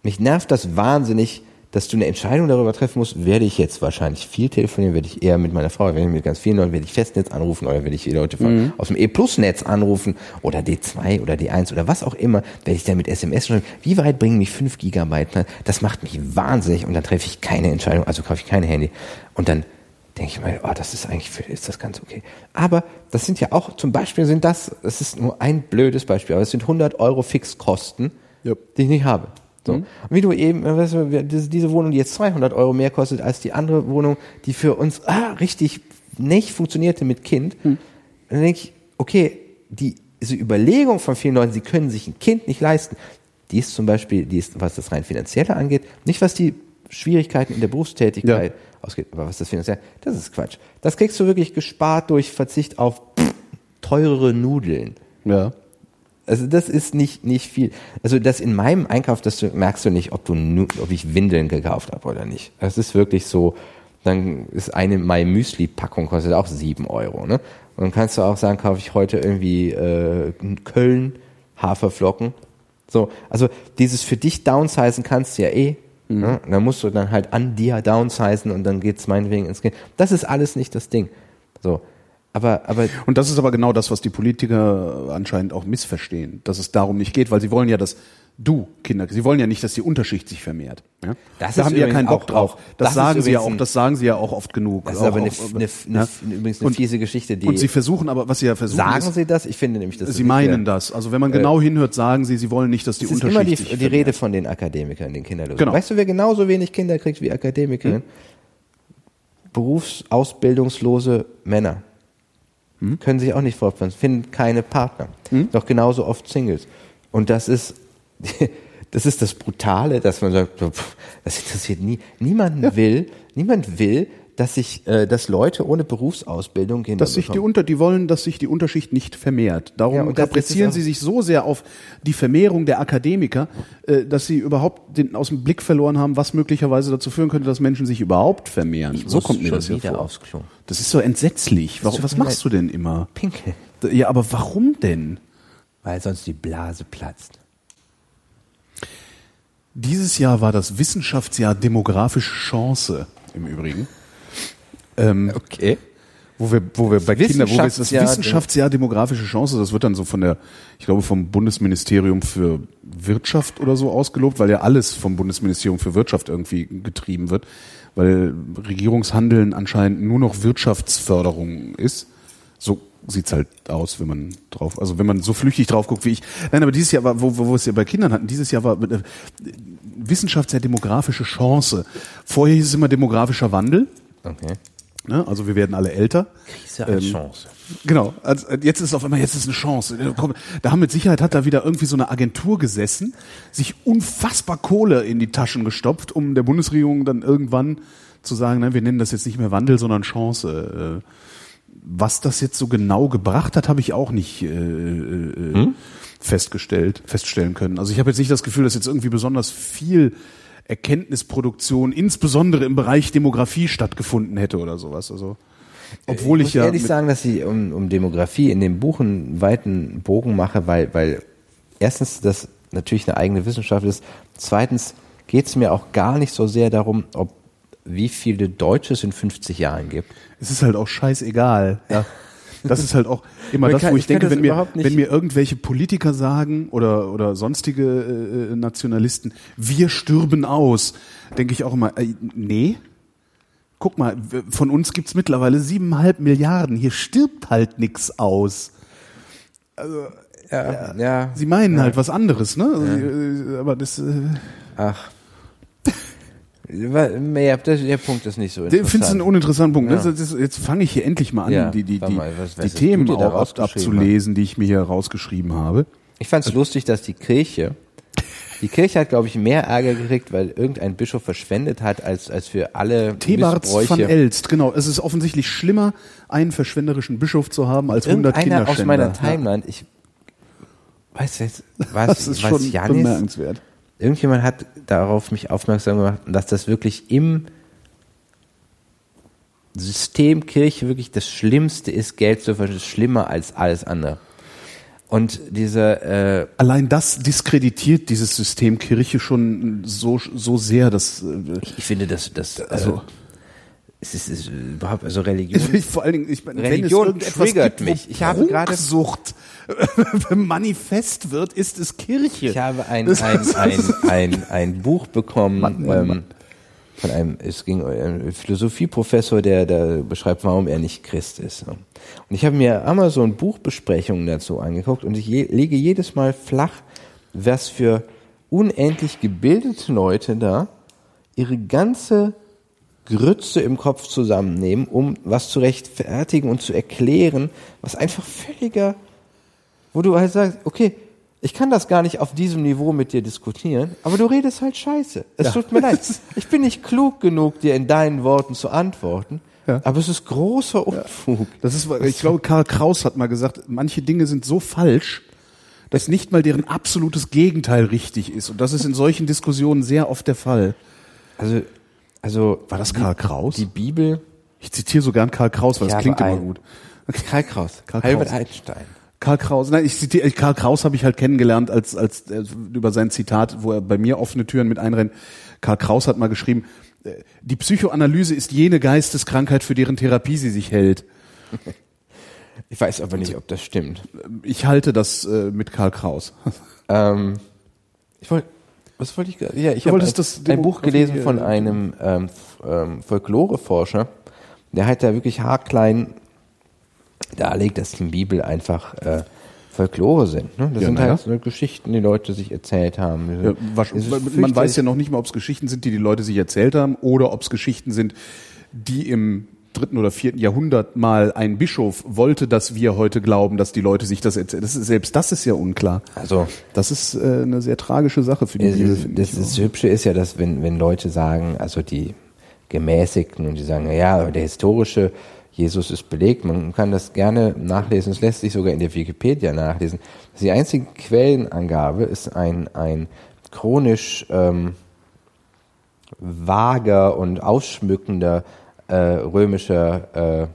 Mich nervt das wahnsinnig, dass du eine Entscheidung darüber treffen musst, werde ich jetzt wahrscheinlich viel telefonieren, werde ich eher mit meiner Frau, werde ich mit ganz vielen Leuten, werde ich Festnetz anrufen oder werde ich die Leute von, aus dem E-Plus-Netz anrufen oder D2 oder D1 oder was auch immer, werde ich dann mit SMS schreiben, wie weit bringen mich 5 Gigabyte? Das macht mich wahnsinnig und dann treffe ich keine Entscheidung, also kaufe ich kein Handy. Und dann denke ich mal, oh, das ist eigentlich, für, ist das ganz okay. Aber das sind ja auch, zum Beispiel sind das, das ist nur ein blödes Beispiel, aber es sind 100 Euro Fixkosten, Ja. die ich nicht habe. So. Und wie du eben, äh, weißt du, diese, Wohnung, die jetzt 200 Euro mehr kostet als die andere Wohnung, die für uns ah, richtig nicht funktionierte mit Kind, dann denke ich, okay, die, diese Überlegung von vielen Leuten, sie können sich ein Kind nicht leisten, die ist zum Beispiel, die ist, was das rein finanzielle angeht, nicht was die Schwierigkeiten in der Berufstätigkeit ausgeht, aber was das finanzielle, das ist Quatsch. Das kriegst du wirklich gespart durch Verzicht auf teurere Nudeln. Ja. Also das ist nicht nicht viel. Also das in meinem Einkauf, das du, merkst du nicht, ob du ob ich Windeln gekauft habe oder nicht. Das ist wirklich so. Dann ist eine My Müsli Packung kostet auch sieben Euro. Ne? Und dann kannst du auch sagen, kaufe ich heute irgendwie äh, Köln Haferflocken. So, also dieses für dich downsizen kannst du ja eh. Ne? Und dann musst du dann halt an dir downsizen und dann geht's meinetwegen ins Kind. Das ist alles nicht das Ding. So, aber aber Und das ist aber genau das, was die Politiker anscheinend auch missverstehen, dass es darum nicht geht, weil sie wollen ja, dass du Kinder, sie wollen ja nicht, dass die Unterschicht sich vermehrt. Ja? Das da ist haben die ja keinen Bock auch- drauf. auch- Das, das ist sagen sie ja auch, das sagen sie ja auch oft genug. das ist auch, aber eine, auch, eine, eine, ja? übrigens eine Und- fiese Geschichte, die Und sie versuchen aber, was sie ja versuchen, sagen ist, Sie das? Ich finde nämlich, dass sie meinen das. Also wenn man genau hinhört, sagen sie, sie wollen nicht, dass die Es ist Unterschicht immer die, sich die vermehrt. Rede von den Akademikern, den Kinderlosen. Genau. Weißt du, wer genauso wenig Kinder kriegt wie Akademikerinnen? Berufsausbildungslose Männer. Können sich auch nicht fortpflanzen, finden keine Partner. Doch genauso oft Singles. Und das ist, (laughs) das ist das Brutale, dass man sagt, so, pff, das interessiert nie. Niemand will, niemand will, dass sich, äh, dass Leute ohne Berufsausbildung Kinder dass sich die unter, die wollen, dass sich die Unterschicht nicht vermehrt. Darum Ja, kaprizieren sie sich so sehr auf die Vermehrung der Akademiker, äh, dass sie überhaupt den, aus dem Blick verloren haben, was möglicherweise dazu führen könnte, dass Menschen sich überhaupt vermehren. so muss kommt mir das hier vor. aufs Klo. Das ist so entsetzlich. Warum, was machst du denn immer? Pinkel. Ja, aber warum denn? Weil sonst die Blase platzt. Dieses Jahr war das Wissenschaftsjahr demografische Chance im Übrigen. Ähm, Okay. Wo wir, wo wir bei Kindern, wo wir das Wissenschaftsjahr- Wissenschaftsjahr demografische Chance, das wird dann so von der, ich glaube vom Bundesministerium für Wirtschaft oder so ausgelobt, weil ja alles vom Bundesministerium für Wirtschaft irgendwie getrieben wird, weil Regierungshandeln anscheinend nur noch Wirtschaftsförderung ist. So sieht's halt aus, wenn man drauf, also wenn man so flüchtig drauf guckt wie ich. Nein, aber dieses Jahr war, wo, wo wir es ja bei Kindern hatten, dieses Jahr war äh, Wissenschaftsjahr demografische Chance. Vorher hieß es immer demografischer Wandel. Okay. Ne? Also wir werden alle älter. Krise als Ähm, Chance. Genau. Also äh, jetzt ist auf einmal jetzt ist eine Chance. Da kommt- Da haben mit Sicherheit hat da wieder irgendwie so eine Agentur gesessen, sich unfassbar Kohle in die Taschen gestopft, um der Bundesregierung dann irgendwann zu sagen, nein, wir nennen das jetzt nicht mehr Wandel, sondern Chance. Äh, Was das jetzt so genau gebracht hat, habe ich auch nicht äh, äh, festgestellt, feststellen können. Also ich habe jetzt nicht das Gefühl, dass jetzt irgendwie besonders viel Erkenntnisproduktion, insbesondere im Bereich Demografie stattgefunden hätte oder sowas. Also obwohl ich, muss ja ehrlich sagen, dass ich um, um Demografie in dem Buch einen weiten Bogen mache, weil, weil erstens das natürlich eine eigene Wissenschaft ist. Zweitens geht es mir auch gar nicht so sehr darum, ob wie viele Deutsche es in 50 Jahren gibt. Es ist halt auch scheißegal. Ja. Das ist halt auch immer (laughs) das, kann- wo ich ich denke, wenn mir, wenn mir irgendwelche Politiker sagen oder, oder sonstige äh, Nationalisten, wir stürben aus, denke ich auch immer, äh, nee. Guck mal, von uns gibt's mittlerweile siebeneinhalb Milliarden. Hier stirbt halt nix aus. Ja, ja. Sie meinen halt was anderes, ne? Also, äh, aber das, äh, Ach. Ja, das, der Punkt ist nicht so interessant. findest du einen uninteressanten Punkt. Ja. Das, das, jetzt fange ich hier endlich mal an, Ja, die, die, die, mal, was- was die Themen auch ab, abzulesen, die ich mir hier rausgeschrieben habe. Ich fand es lustig, dass die Kirche, die Kirche hat, glaube ich, mehr Ärger gekriegt, weil irgendein Bischof verschwendet hat, als, als für alle Thebarts von. Elst, genau. Es ist offensichtlich schlimmer, einen verschwenderischen Bischof zu haben, als 100 Irgendeiner Kinderschänder. aus meiner Timeline, ich weiß jetzt, Das was, ist was schon Janis, bemerkenswert. Irgendjemand hat darauf mich aufmerksam gemacht, dass das wirklich im System Kirche wirklich das Schlimmste ist, Geld zu verschwenden, schlimmer als alles andere. Und diese, äh, Allein das diskreditiert dieses System Kirche schon so, so sehr, dass äh, ich finde, dass das, Also- äh, es ist, ist überhaupt, also (laughs) Religion, ich, vor allen Dingen, ich, meine, Religion triggert gibt, mich. Ich habe gerade- Prunksucht (laughs) manifest wird, ist es Kirche. Ich habe ein, Das ein, ein, (laughs) ein, ein Buch bekommen Mann, Mann, ähm, Mann. von einem, es ging um einen Philosophieprofessor, der, der beschreibt, warum er nicht Christ ist. Und ich habe mir Amazon Buchbesprechungen dazu angeguckt und ich je, lege jedes Mal flach, was für unendlich gebildete Leute da ihre ganze Grütze im Kopf zusammennehmen, um was zu rechtfertigen und zu erklären, was einfach völliger wo du halt sagst, okay, ich kann das gar nicht auf diesem Niveau mit dir diskutieren, aber du redest halt scheiße. Es tut mir leid. (laughs) Ich bin nicht klug genug, dir in deinen Worten zu antworten, Ja. aber es ist großer Unfug. Das ist, ich glaube, Karl Kraus hat mal gesagt, manche Dinge sind so falsch, dass nicht mal deren absolutes Gegenteil richtig ist. Und das ist in solchen Diskussionen sehr oft der Fall. Also, also War das Karl Kraus? Die Bibel, Ich zitiere so gern Karl Kraus, weil habe klingt immer gut. Karl Kraus, Karl Albert Kraus. Einstein. Karl Kraus, nein, ich zitiere, Karl Kraus habe ich halt kennengelernt als, als äh, über sein Zitat, wo er bei mir offene Türen mit einrennt. Karl Kraus hat mal geschrieben, äh, die Psychoanalyse ist jene Geisteskrankheit, für deren Therapie sie sich hält. (laughs) Ich weiß aber nicht, ob das stimmt. Ich halte das äh, mit Karl Kraus. Ähm, ich wollte, was wollte ich gerade? Ja, ich habe ein, Buch gelesen von einem ähm, ähm, Folkloreforscher, der halt da wirklich haarklein darlegt, dass die Bibel einfach äh, Folklore sind. Ne? Das Ja, sind na ja. halt so Geschichten, die Leute sich erzählt haben. Ja, man weiß ja noch nicht mal, ob es Geschichten sind, die die Leute sich erzählt haben, oder ob es Geschichten sind, die im dritten oder vierten Jahrhundert mal ein Bischof wollte, dass wir heute glauben, dass die Leute sich das erzählen. Das ist, selbst das ist ja unklar. Also Das ist äh, eine sehr tragische Sache für die Es Bibel, das, ich. das Hübsche ist ja, dass wenn, wenn Leute sagen, also die Gemäßigten und die sagen, ja, der historische Jesus ist belegt, man kann das gerne nachlesen, es lässt sich sogar in der Wikipedia nachlesen. Die einzige Quellenangabe ist ein, ein chronisch ähm, vager und ausschmückender äh, römischer äh,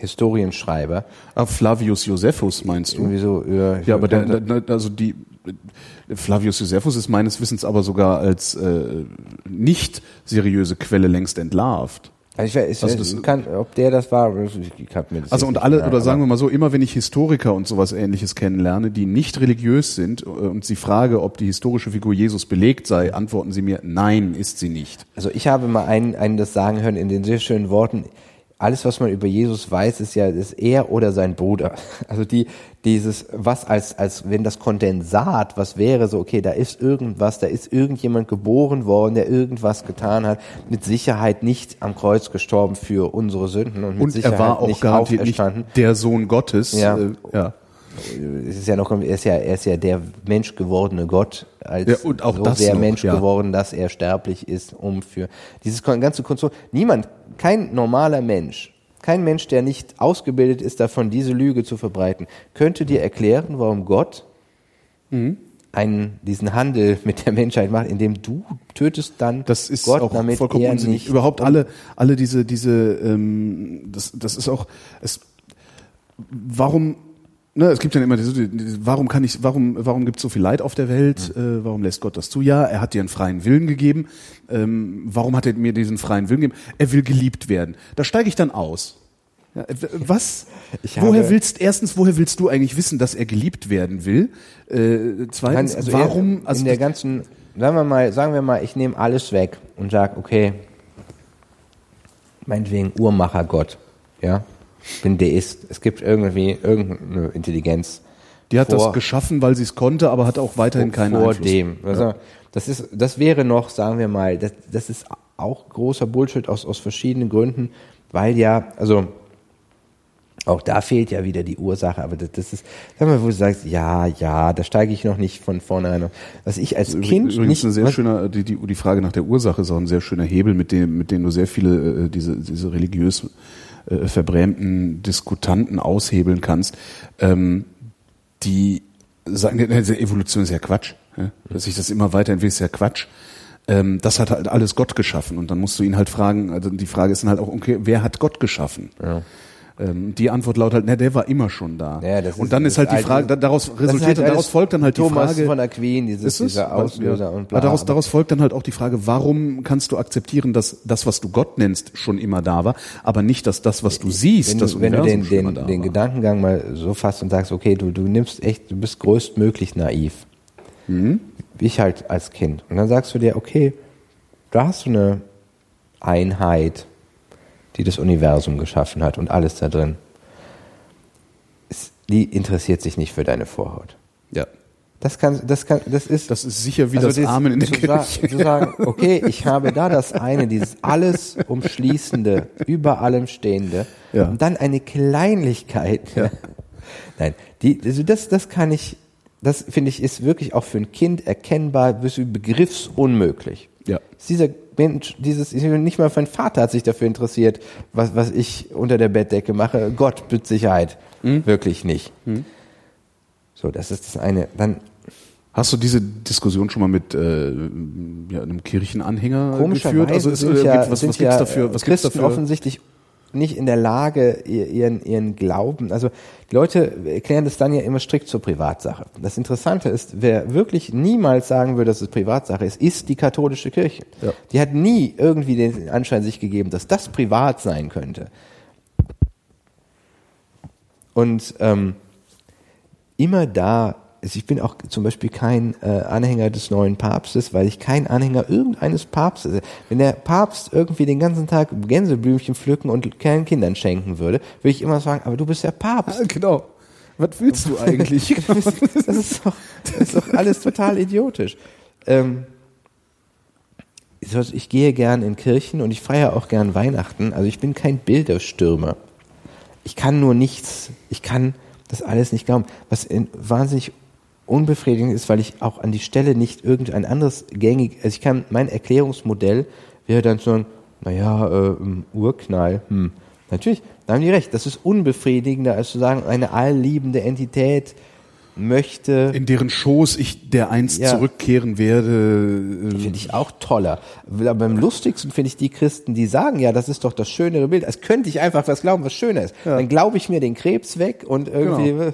Historienschreiber. Ah, Flavius Josephus meinst du? Irgendwie so über, Ja, aber der, der, also die Flavius Josephus ist meines Wissens aber sogar als äh, nicht seriöse Quelle längst entlarvt. Also ich weiß, ich das- kann, ob der das war, ich hab mir das Also und alle, gemerkt, oder sagen wir mal so, immer wenn ich Historiker und sowas ähnliches kennenlerne, die nicht religiös sind äh, und sie frage, ob die historische Figur Jesus belegt sei, antworten sie mir, nein, ist sie nicht. Also ich habe mal einen, einen das sagen hören in den sehr schönen Worten, alles, was man über Jesus weiß, ist ja, ist er oder sein Bruder. Also die, dieses, was als, als, wenn das Kondensat, was wäre so, okay, da ist irgendwas, da ist irgendjemand geboren worden, der irgendwas getan hat, mit Sicherheit nicht am Kreuz gestorben für unsere Sünden und mit Und Sicherheit er war auch nicht garantiert nicht der Sohn Gottes. Ja. Äh, ja. Es ist ja noch, er ist ja, er ist ja der Mensch gewordene Gott, als Ja, und auch so das sehr noch, Mensch ja. geworden, dass er sterblich ist, um für dieses ganze Konstrukt. Niemand, kein normaler Mensch, kein Mensch, der nicht ausgebildet ist, davon diese Lüge zu verbreiten, könnte dir erklären, warum Gott Mhm. einen, diesen Handel mit der Menschheit macht, indem du tötest dann Das ist Gott, auch damit vollkommen er unsinnig. nicht Überhaupt alle, alle diese, diese, ähm, das, das ist auch, es, warum, ne, es gibt ja immer diese, warum kann ich, warum, warum gibt es so viel Leid auf der Welt? Äh, warum lässt Gott das zu? Ja, er hat dir einen freien Willen gegeben. Ähm, warum hat er mir diesen freien Willen gegeben? Er will geliebt werden. Da steige ich dann aus. Ja, was? Ich woher willst erstens, woher willst du eigentlich wissen, dass er geliebt werden will? Äh, zweitens, also warum? er- in der ganzen, sagen wir mal, sagen wir mal, ich nehme alles weg und sag, okay, meinetwegen Uhrmacher Gott, ja, bin Deist. Es gibt irgendwie irgendeine Intelligenz. Die hat vor- das geschaffen, weil sie es konnte, aber hat auch weiterhin keinen vor Einfluss. dem. Also, das ist, das wäre noch, sagen wir mal, das, das ist auch großer Bullshit aus, aus verschiedenen Gründen, weil ja, also, auch da fehlt ja wieder die Ursache, aber das, das ist, sag mal, wo du sagst, ja, ja, da steige ich noch nicht von vornherein. Was ich als Kind Übrigens nicht, eine sehr was, schöner, die, die, die Frage nach der Ursache ist auch ein sehr schöner Hebel, mit dem, mit dem du sehr viele äh, diese, diese religiös äh, verbrämten Diskutanten aushebeln kannst, ähm, die sagen, äh, Evolution ist ja Quatsch. Ja? Dass sich das immer weiterentwickelt, ist ja Quatsch. Ähm, das hat halt alles Gott geschaffen und dann musst du ihn halt fragen, also die Frage ist dann halt auch, okay, wer hat Gott geschaffen? Ja. Ähm, die Antwort lautet halt, na, der war immer schon da. Ja, das und ist- dann das ist halt die Frage, da- daraus ist resultiert, halt daraus folgt dann halt die Thomas Frage. von Aquin, dieses, Ist es? dieser Auslöser Ja. und bla. Aber daraus, daraus folgt dann halt auch die Frage, warum kannst du akzeptieren, dass das, was du Gott nennst, schon immer da war, aber nicht, dass das, was du siehst, wenn das du, wenn du den, schon immer den, den. Gedankengang mal so fasst und sagst, okay, du, du nimmst echt, du bist größtmöglich naiv. Mhm. Wie ich halt als Kind. Und dann sagst du dir, okay, da hast du eine Einheit, die das Universum geschaffen hat und alles da drin. Die interessiert sich nicht für deine Vorhaut. Ja. Das kann, das kann, das ist, Das ist sicher wie also das Amen in der zu sa- Kirche. Zu sagen, okay, ich habe da das eine, dieses alles umschließende, über allem stehende, Ja. und dann eine Kleinlichkeit. Ja. (laughs) Nein, die, also das, das kann ich, das finde ich ist wirklich auch für ein Kind erkennbar, bis begriffsunmöglich. Ja. Dieser Mensch, dieses, nicht mal mein Vater hat sich dafür interessiert, was, was ich unter der Bettdecke mache. Gott, mit Sicherheit. Hm? Wirklich nicht. So, das ist das eine. Dann Hast du diese Diskussion schon mal mit äh, ja, einem Kirchenanhänger geführt? Also ist, äh, ja, gibt- was, sind was gibt's ja dafür? Was gibt's Christen dafür? offensichtlich nicht in der Lage, ihr- ihren, ihren Glauben, also die Leute erklären das dann ja immer strikt zur Privatsache. Das Interessante ist, wer wirklich niemals sagen würde, dass es Privatsache ist, ist die katholische Kirche. Ja. Die hat nie irgendwie den Anschein sich gegeben, dass das privat sein könnte. Und ähm, immer da, ich bin auch zum Beispiel kein äh, Anhänger des neuen Papstes, weil ich kein Anhänger irgendeines Papstes. bin. Wenn der Papst irgendwie den ganzen Tag Gänseblümchen pflücken und kleinen Kindern schenken würde, würde ich immer sagen, aber du bist der Papst. Ah, genau. Was willst du (laughs) eigentlich? Das ist, doch, das ist doch alles total idiotisch. Ähm, ich gehe gern in Kirchen und ich feiere auch gern Weihnachten. Also ich bin kein Bilderstürmer. Ich kann nur nichts, ich kann das alles nicht glauben. Was in, wahnsinnig unbefriedigend ist, weil ich auch an die Stelle nicht irgendein anderes gängig, also ich kann, mein Erklärungsmodell wäre dann so ein, naja, äh, Urknall, hm. Natürlich, da haben die recht. Das ist unbefriedigender, als zu sagen, eine allliebende Entität möchte, In deren Schoß ich der einst Ja. zurückkehren werde. äh, finde ich auch toller. Aber beim lustigsten finde ich die Christen, die sagen, ja, das ist doch das schönere Bild. Als könnte ich einfach was glauben, was schöner ist. Dann glaube ich mir den Krebs weg und irgendwie, Genau.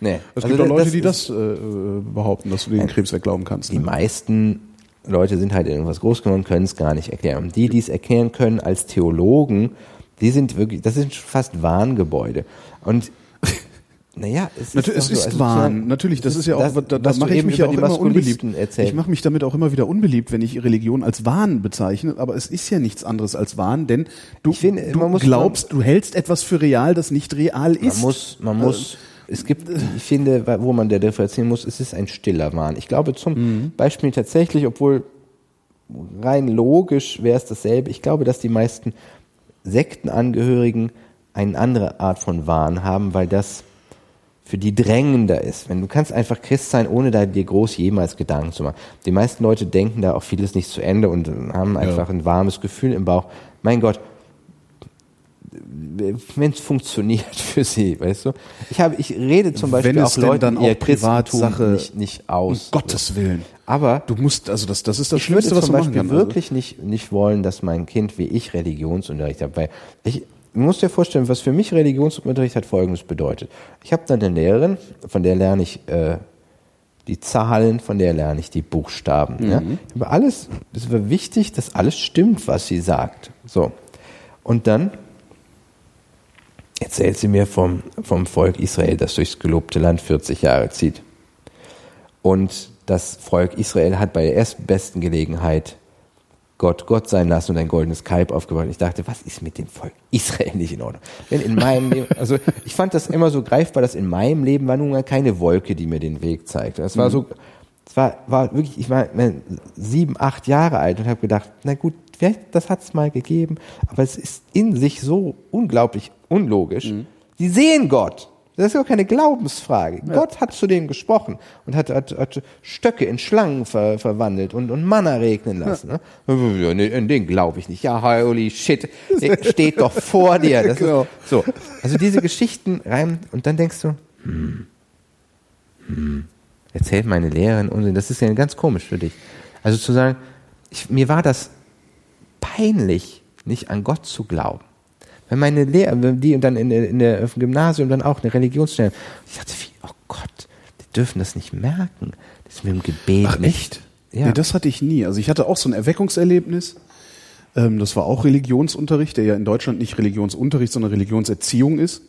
Nee. Es Also gibt auch Leute, die das äh, äh, behaupten, dass du den Krebs wegglauben kannst. Die Ne? meisten Leute sind halt in irgendwas groß geworden, können es gar nicht erklären. Und die, die es erklären können als Theologen, die sind wirklich, das sind fast Wahngebäude. Und (laughs) naja, es Natürlich, ist, es so, ist also Wahn. Natürlich, das, ist ja auch, das, da, da mache ich mich ja auch immer unbeliebt. Erzählt. Ich mache mich damit auch immer wieder unbeliebt, wenn ich Religion als Wahn bezeichne, aber es ist ja nichts anderes als Wahn, denn du, Ich finde, du man glaubst, du hältst etwas für real, das nicht real ist. Man muss, man muss, es gibt, ich finde, wo man der differenzieren muss, es ist ein stiller Wahn. Ich glaube zum Beispiel tatsächlich, obwohl rein logisch wäre es dasselbe, ich glaube, dass die meisten Sektenangehörigen eine andere Art von Wahn haben, weil das für die drängender ist. Wenn du kannst einfach Christ sein, ohne da dir groß jemals Gedanken zu machen. Die meisten Leute denken da auch vieles nicht zu Ende und haben einfach ein warmes Gefühl im Bauch. Mein Gott, wenn es funktioniert (laughs) für sie, weißt du? Ich habe, ich rede zum Beispiel Wenn auch es denn Leuten dann auch ihr Privatsache- nicht, nicht um aus. Gottes Willen. Aber Du musst, also das, das ist das ich würde Schlimmste, was zum du machen Beispiel. Also. wirklich nicht, nicht wollen, dass mein Kind wie ich Religionsunterricht hat. Weil ich, du musst dir vorstellen, was für mich Religionsunterricht hat Folgendes bedeutet. Ich habe dann eine Lehrerin, von der lerne ich äh, die Zahlen, von der lerne ich die Buchstaben. Ja? Aber alles, es war wichtig, dass alles stimmt, was sie sagt. So. Und dann erzählt sie mir vom, vom Volk Israel, das durchs gelobte Land 40 Jahre zieht. Und das Volk Israel hat bei der ersten besten Gelegenheit Gott Gott sein lassen und ein goldenes Kalb aufgebaut. Und ich dachte, was ist mit dem Volk Israel nicht in Ordnung? Denn in meinem Leben, also ich fand das immer so greifbar, dass in meinem Leben war nun mal keine Wolke, die mir den Weg zeigte. Es war so, es war, war wirklich, ich war sieben, acht Jahre alt und habe gedacht, na gut, vielleicht, das hat es mal gegeben, aber es ist in sich so unglaublich unlogisch. Die sehen Gott. Das ist ja keine Glaubensfrage. Gott hat zu denen gesprochen und hat, hat, hat Stöcke in Schlangen ver, verwandelt und, und Manna regnen lassen. Ne? Ja, nee, In den glaube ich nicht. Ja, holy shit, (laughs) der steht doch vor dir. Das Genau. ist, so, also diese Geschichten rein und dann denkst du, hm, hm, erzählt meine Lehrerin Unsinn. Das ist ja ganz komisch für dich. Also zu sagen, ich, mir war das peinlich, nicht an Gott zu glauben. Wenn meine Lehrer, die und dann in, der- in der auf dem Gymnasium dann auch eine Religionsstelle, ich dachte, wie, oh Gott, die dürfen das nicht merken. Das ist mit dem Gebet Ach nicht. echt? Ja. Nee, das hatte ich nie. Also ich hatte auch so ein Erweckungserlebnis. Ähm, das war auch Religionsunterricht, der ja in Deutschland nicht Religionsunterricht, sondern Religionserziehung ist.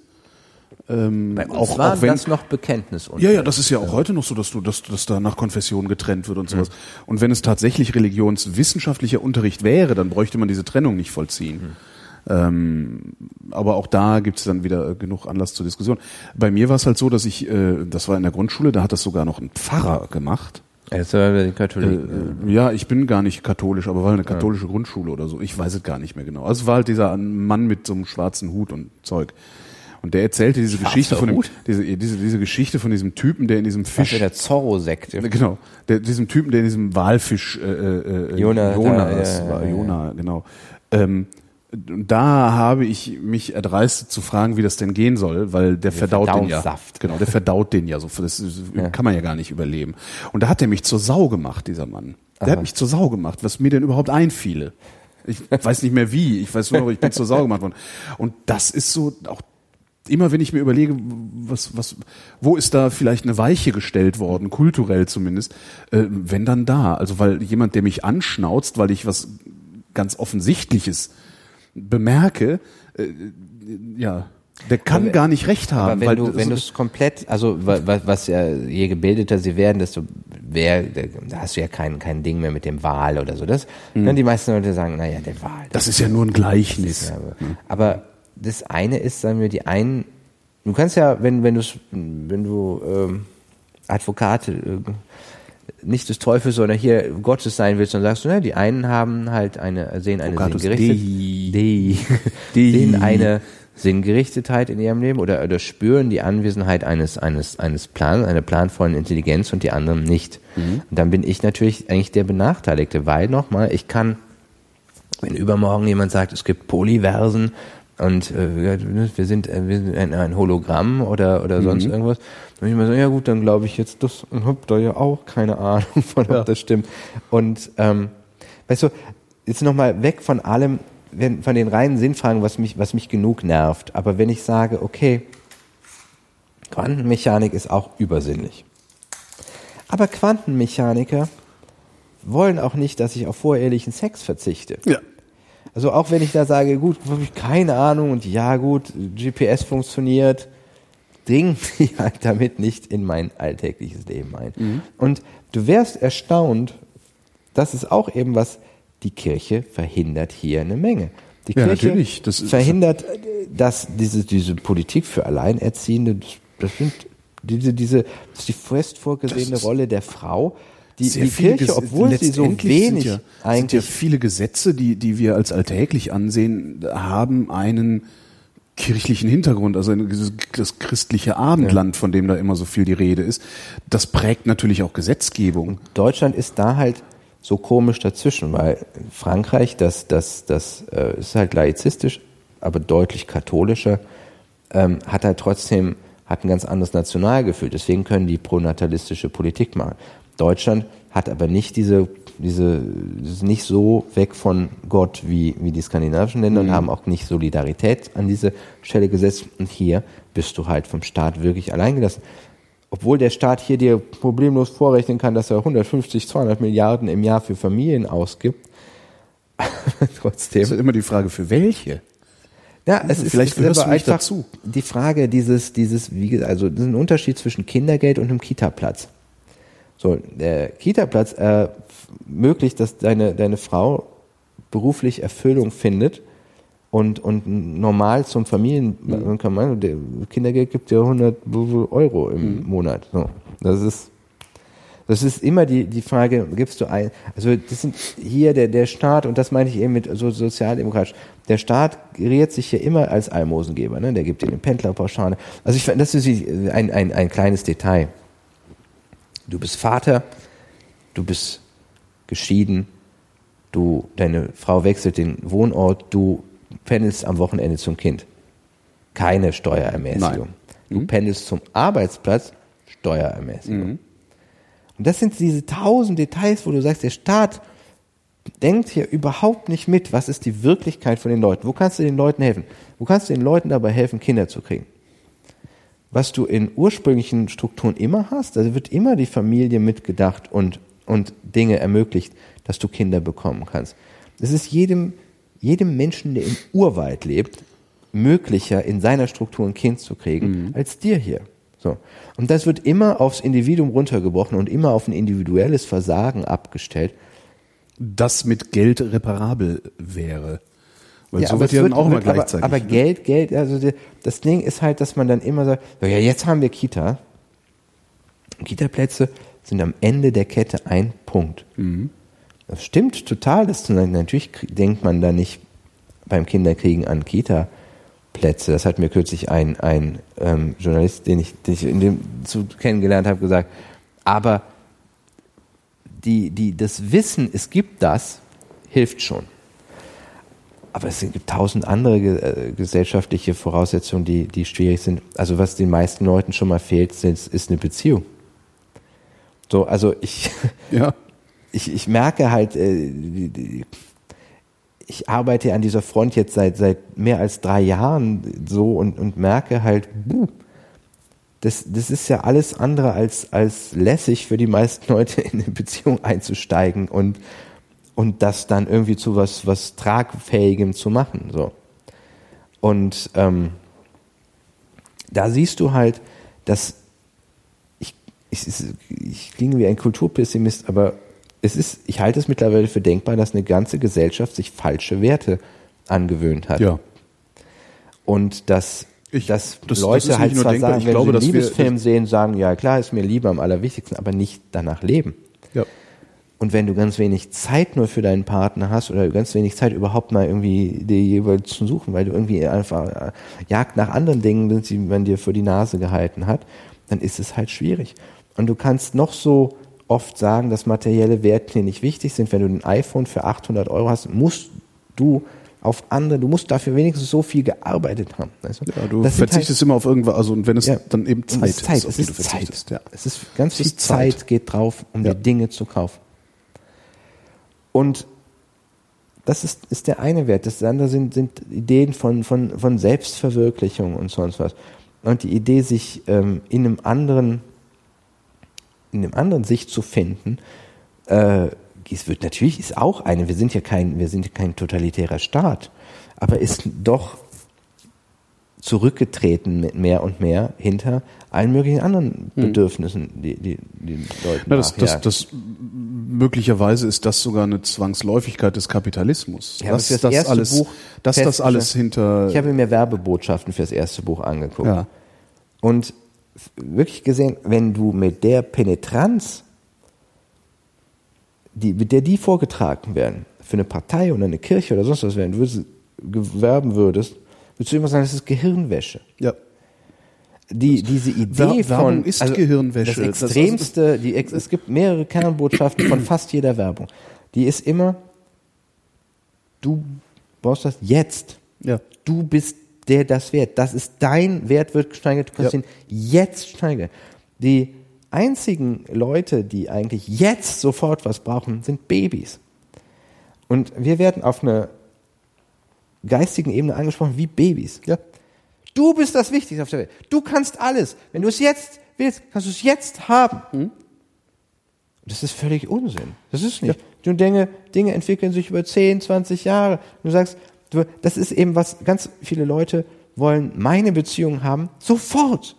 Ähm, Bei uns auch, war auch wenn, das noch Bekenntnis. Ja, ja, das ist ja auch heute noch so, dass du, dass, dass da nach Konfession getrennt wird und sowas. Und wenn es tatsächlich religionswissenschaftlicher Unterricht wäre, dann bräuchte man diese Trennung nicht vollziehen. Ähm, aber auch da gibt es dann wieder äh, genug Anlass zur Diskussion. Bei mir war es halt so, dass ich, äh, das war in der Grundschule, da hat das sogar noch ein Pfarrer gemacht. War bei den Katholiken. Äh, ja, ich bin gar nicht katholisch, aber war eine katholische Grundschule oder so. Ich weiß es gar nicht mehr genau. Also es war halt dieser Mann mit so einem schwarzen Hut und Zeug. Und der erzählte diese Schwarzer Geschichte von dem, diese, diese, diese Geschichte von diesem Typen, der in diesem Das Fisch war der Zorro-Sekte. Genau, der, diesem Typen, der in diesem Walfisch äh, äh, Jona, Jonas da, ja, ja, war, ja, ja. Jona, genau. Ähm, und da habe ich mich erdreistet zu fragen, wie das denn gehen soll, weil der verdaut den ja. Verdauungssaft. Genau, der verdaut den ja so. Das kann man ja gar nicht überleben. Und da hat er mich zur Sau gemacht, dieser Mann. Der Aha. hat mich zur Sau gemacht, was mir denn überhaupt einfiele. Ich weiß nicht mehr wie. Ich weiß nur noch, ich bin zur Sau gemacht worden. Und das ist so auch immer wenn ich mir überlege, was, was, wo ist da vielleicht eine Weiche gestellt worden, kulturell zumindest, äh, wenn dann da. Also weil jemand, der mich anschnauzt, weil ich was ganz Offensichtliches bemerke, äh, ja, der kann Aber- gar nicht recht haben. Aber wenn weil du, wenn du es komplett, also wa- wa- was ja, je gebildeter sie werden, desto wer, da hast du ja kein, kein Ding mehr mit dem Wahl oder so. Das, dann die meisten Leute sagen, naja, der Wahl. das ist ja nur ein Gleichnis. Ja, aber, aber das eine ist, sagen wir, die einen, du kannst ja, wenn, wenn du, wenn du ähm, Advokat äh, nicht des Teufels, sondern hier Gottes sein willst, dann sagst du, na, die einen haben halt eine, sehen eine Advocatus Sinngerichtet, Dei. Dei. (laughs) Sehen eine Sinngerichtetheit in ihrem Leben oder, oder spüren die Anwesenheit eines, eines, eines Plans, einer planvollen Intelligenz und die anderen nicht. Und dann bin ich natürlich eigentlich der Benachteiligte, weil nochmal, ich kann wenn übermorgen jemand sagt, es gibt Polyversen und äh, ja, wir sind, äh, wir sind ein, ein Hologramm oder, oder sonst irgendwas, dann würde ich mal sagen, ja gut, dann glaube ich jetzt das und hab da ja auch keine Ahnung (laughs) von, ob das stimmt. Und ähm, weißt du, jetzt nochmal weg von allem, wenn, von den reinen Sinnfragen, was mich, was mich genug nervt. Aber wenn ich sage, okay, Quantenmechanik ist auch übersinnlich. Aber Quantenmechaniker wollen auch nicht, dass ich auf vorehelichen Sex verzichte. Ja. Also auch wenn ich da sage, gut, habe ich keine Ahnung und ja gut, GPS funktioniert, dringen die (laughs) halt damit nicht in mein alltägliches Leben ein. Mhm. Und du wärst erstaunt, das ist auch eben was, die Kirche verhindert hier eine Menge. Die Ja, Kirche natürlich. Das ist- verhindert, dass diese, diese Politik für Alleinerziehende, das- sind diese, diese, das ist die fest vorgesehene Rolle der Frau. Die, die Kirche, Ges- obwohl sie so wenig sind ja, sind ja eigentlich viele Gesetze, die, die wir als alltäglich ansehen, haben einen kirchlichen Hintergrund, also das christliche Abendland, von dem da immer so viel die Rede ist. Das prägt natürlich auch Gesetzgebung. Deutschland ist da halt so komisch dazwischen, weil Frankreich, das, das, das äh, ist halt laizistisch, aber deutlich katholischer, ähm, hat halt trotzdem hat ein ganz anderes Nationalgefühl. Deswegen können die pronatalistische Politik machen. Deutschland hat aber nicht diese, diese, ist nicht so weg von Gott wie, wie die skandinavischen Länder und haben auch nicht Solidarität an diese Stelle gesetzt. Und hier bist du halt vom Staat wirklich alleingelassen obwohl der Staat hier dir problemlos vorrechnen kann, dass er 150, 200 Milliarden im Jahr für Familien ausgibt, (laughs) trotzdem. Das ist immer die Frage, für welche? Ja, es ist, Vielleicht ist aber einfach dazu. die Frage dieses, dieses, wie also das ist ein Unterschied zwischen Kindergeld und einem Kita-Platz. So, der Kita-Platz ermöglicht, dass deine, deine Frau beruflich Erfüllung findet und, und normal zum Familien, man kann man, der Kindergeld gibt ja 100 Euro im Monat. So, das ist, das ist immer die, die Frage, gibst du ein, also das sind hier der, der Staat, und das meine ich eben mit so sozialdemokratisch, der Staat geriert sich hier immer als Almosengeber, ne? der gibt dir eine Pendlerpauschale. Also ich das ist ein, ein, ein kleines Detail. Du bist Vater, du bist geschieden, du, deine Frau wechselt den Wohnort, du pendelst am Wochenende zum Kind. Keine Steuerermäßigung. Nein. Du pendelst zum Arbeitsplatz, Steuerermäßigung. Und das sind diese tausend Details, wo du sagst, der Staat denkt hier überhaupt nicht mit, was ist die Wirklichkeit von den Leuten. Wo kannst du den Leuten helfen? Wo kannst du den Leuten dabei helfen, Kinder zu kriegen? Was du in ursprünglichen Strukturen immer hast, also wird immer die Familie mitgedacht und, und Dinge ermöglicht, dass du Kinder bekommen kannst. Es ist jedem, jedem Menschen, der im Urwald lebt, möglicher, in seiner Struktur ein Kind zu kriegen, als dir hier. So. Und das wird immer aufs Individuum runtergebrochen und immer auf ein individuelles Versagen abgestellt. Das mit Geld reparabel wäre. Weil so aber wird ja dann auch immer wird aber, gleichzeitig. Aber ne? Geld, Geld, also die, das Ding ist halt, dass man dann immer sagt, ja, jetzt haben wir Kita. Kita-Plätze sind am Ende der Kette ein Punkt. Mhm. Das stimmt total. Das, natürlich denkt man da nicht beim Kinderkriegen an Kita-Plätze. Das hat mir kürzlich ein, ein ähm, Journalist, den ich, den ich in dem zu kennengelernt habe, gesagt. Aber die, die, das Wissen, es gibt das, hilft schon. Aber es gibt tausend andere äh, gesellschaftliche Voraussetzungen, die, die schwierig sind. Also was den meisten Leuten schon mal fehlt, ist, eine Beziehung. So, also ich, (laughs) Ja. ich, ich merke halt, äh, ich arbeite an dieser Front jetzt seit, seit mehr als drei Jahren so und, und merke halt, das, das ist ja alles andere als, als lässig für die meisten Leute in eine Beziehung einzusteigen und, und das dann irgendwie zu was, was Tragfähigem zu machen. So. Und ähm, da siehst du halt, dass ich, ich, ich klinge wie ein Kulturpessimist, aber es ist, ich halte es mittlerweile für denkbar, dass eine ganze Gesellschaft sich falsche Werte angewöhnt hat. Ja. Und dass, Ich- dass das- das Leute ist halt zwar denkbar, sagen, wenn glaube, sie einen wir- Liebesfilm sehen, sagen, ja klar, ist mir lieber am allerwichtigsten, aber nicht danach leben. Ja. Und wenn du ganz wenig Zeit nur für deinen Partner hast oder ganz wenig Zeit überhaupt mal irgendwie dir jeweils zu suchen, weil du irgendwie einfach äh, Jagd nach anderen Dingen, die man dir für die Nase gehalten hat, dann ist es halt schwierig. Und du kannst noch so oft sagen, dass materielle Werte dir nicht wichtig sind. Wenn du ein iPhone für 800 Euro hast, musst du auf andere, du musst dafür wenigstens so viel gearbeitet haben. Du? Ja, du halt- verzichtest immer auf irgendwas, also und wenn es ja. dann eben Zeit es ist Zeit, auf es ist du Zeit. verzichtest. Ja. Es ist ganz viel ist Zeit. Zeit geht drauf, um Ja. dir Dinge zu kaufen. Und das ist, ist der eine Wert. Das andere sind, sind Ideen von, von, von Selbstverwirklichung und sonst was. Und die Idee, sich ähm, in einem anderen, in einem anderen sich zu finden, äh, es wird natürlich ist auch eine. Wir sind ja kein, wir sind ja kein totalitärer Staat, aber ist doch zurückgetreten mit mehr und mehr hinter allen möglichen anderen Bedürfnissen, die die, die Leute Na, das, das, das möglicherweise ist das sogar eine Zwangsläufigkeit des Kapitalismus. Ich habe dass für das das erste alles, Buch dass das alles hinter Ich habe mir Werbebotschaften fürs erste Buch angeguckt. ja. Und wirklich gesehen, wenn du mit der Penetranz, die, mit der die vorgetragen werden, für eine Partei oder eine Kirche oder sonst was werden, du würdest, gewerben würdest, würdest du immer sagen, das ist Gehirnwäsche. ja. Die, diese Idee Wer- Werbung von ist Gehirnwäsche. Das extremste, die, es gibt mehrere Kernbotschaften von fast jeder Werbung. Die ist immer, du brauchst das jetzt. Ja. Du bist der das wert. Das ist dein Wert wird gesteigert. Du kannst Ja. ihn jetzt steigern. Die einzigen Leute, die eigentlich jetzt sofort was brauchen, sind Babys. Und wir werden auf einer geistigen Ebene angesprochen wie Babys. Ja. Du bist das Wichtigste auf der Welt. Du kannst alles. Wenn du es jetzt willst, kannst du es jetzt haben. Hm? Das ist völlig Unsinn. Das ist nicht. Du Dinge, Dinge entwickeln sich über 10, 20 Jahre. Du sagst, du, das ist eben was, ganz viele Leute wollen meine Beziehung haben, sofort.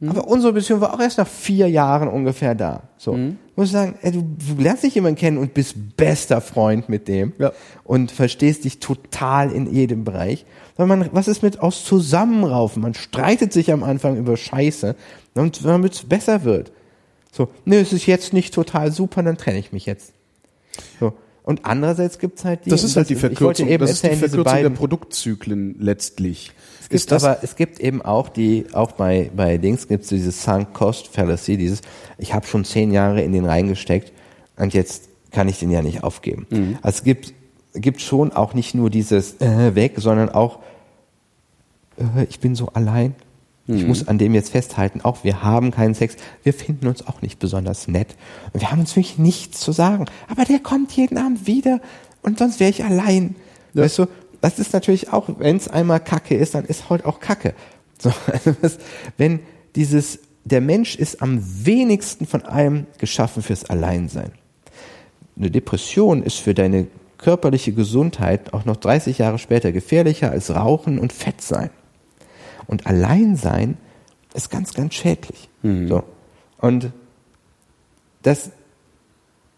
Hm? Aber unsere Beziehung war auch erst nach vier Jahren ungefähr da. So. Hm? Muss ich sagen, ey, du, du lernst nicht jemanden kennen und bist bester Freund mit dem Ja. und verstehst dich total in jedem Bereich. Weil man, was ist mit aus Zusammenraufen? Man streitet sich am Anfang über Scheiße und damit es besser wird. So, nö, es ist jetzt nicht total super, dann trenne ich mich jetzt. So. Und andererseits gibt's halt die. Das ist halt die Verkürzung, eben das ist die Verkürzung der Produktzyklen letztlich. Gibt aber es gibt eben auch die, auch bei, bei Dings gibt es dieses Sunk Cost Fallacy, dieses, ich habe schon zehn Jahre in den reingesteckt und jetzt kann ich den ja nicht aufgeben. Mhm. Also es gibt, gibt schon auch nicht nur dieses äh, weg, sondern auch, äh, ich bin so allein. Mhm. Ich muss an dem jetzt festhalten, auch wir haben keinen Sex, wir finden uns auch nicht besonders nett. Und wir haben uns wirklich nichts zu sagen. Aber der kommt jeden Abend wieder und sonst wäre ich allein. Ja. Weißt du, das ist natürlich auch, wenn es einmal Kacke ist, dann ist heute auch Kacke. (laughs) So, also das, wenn dieses, der Mensch ist am wenigsten von allem geschaffen fürs Alleinsein. Eine Depression ist für deine körperliche Gesundheit auch noch 30 Jahre später gefährlicher als Rauchen und Fett sein. Und Alleinsein ist ganz, ganz schädlich. So. Und das,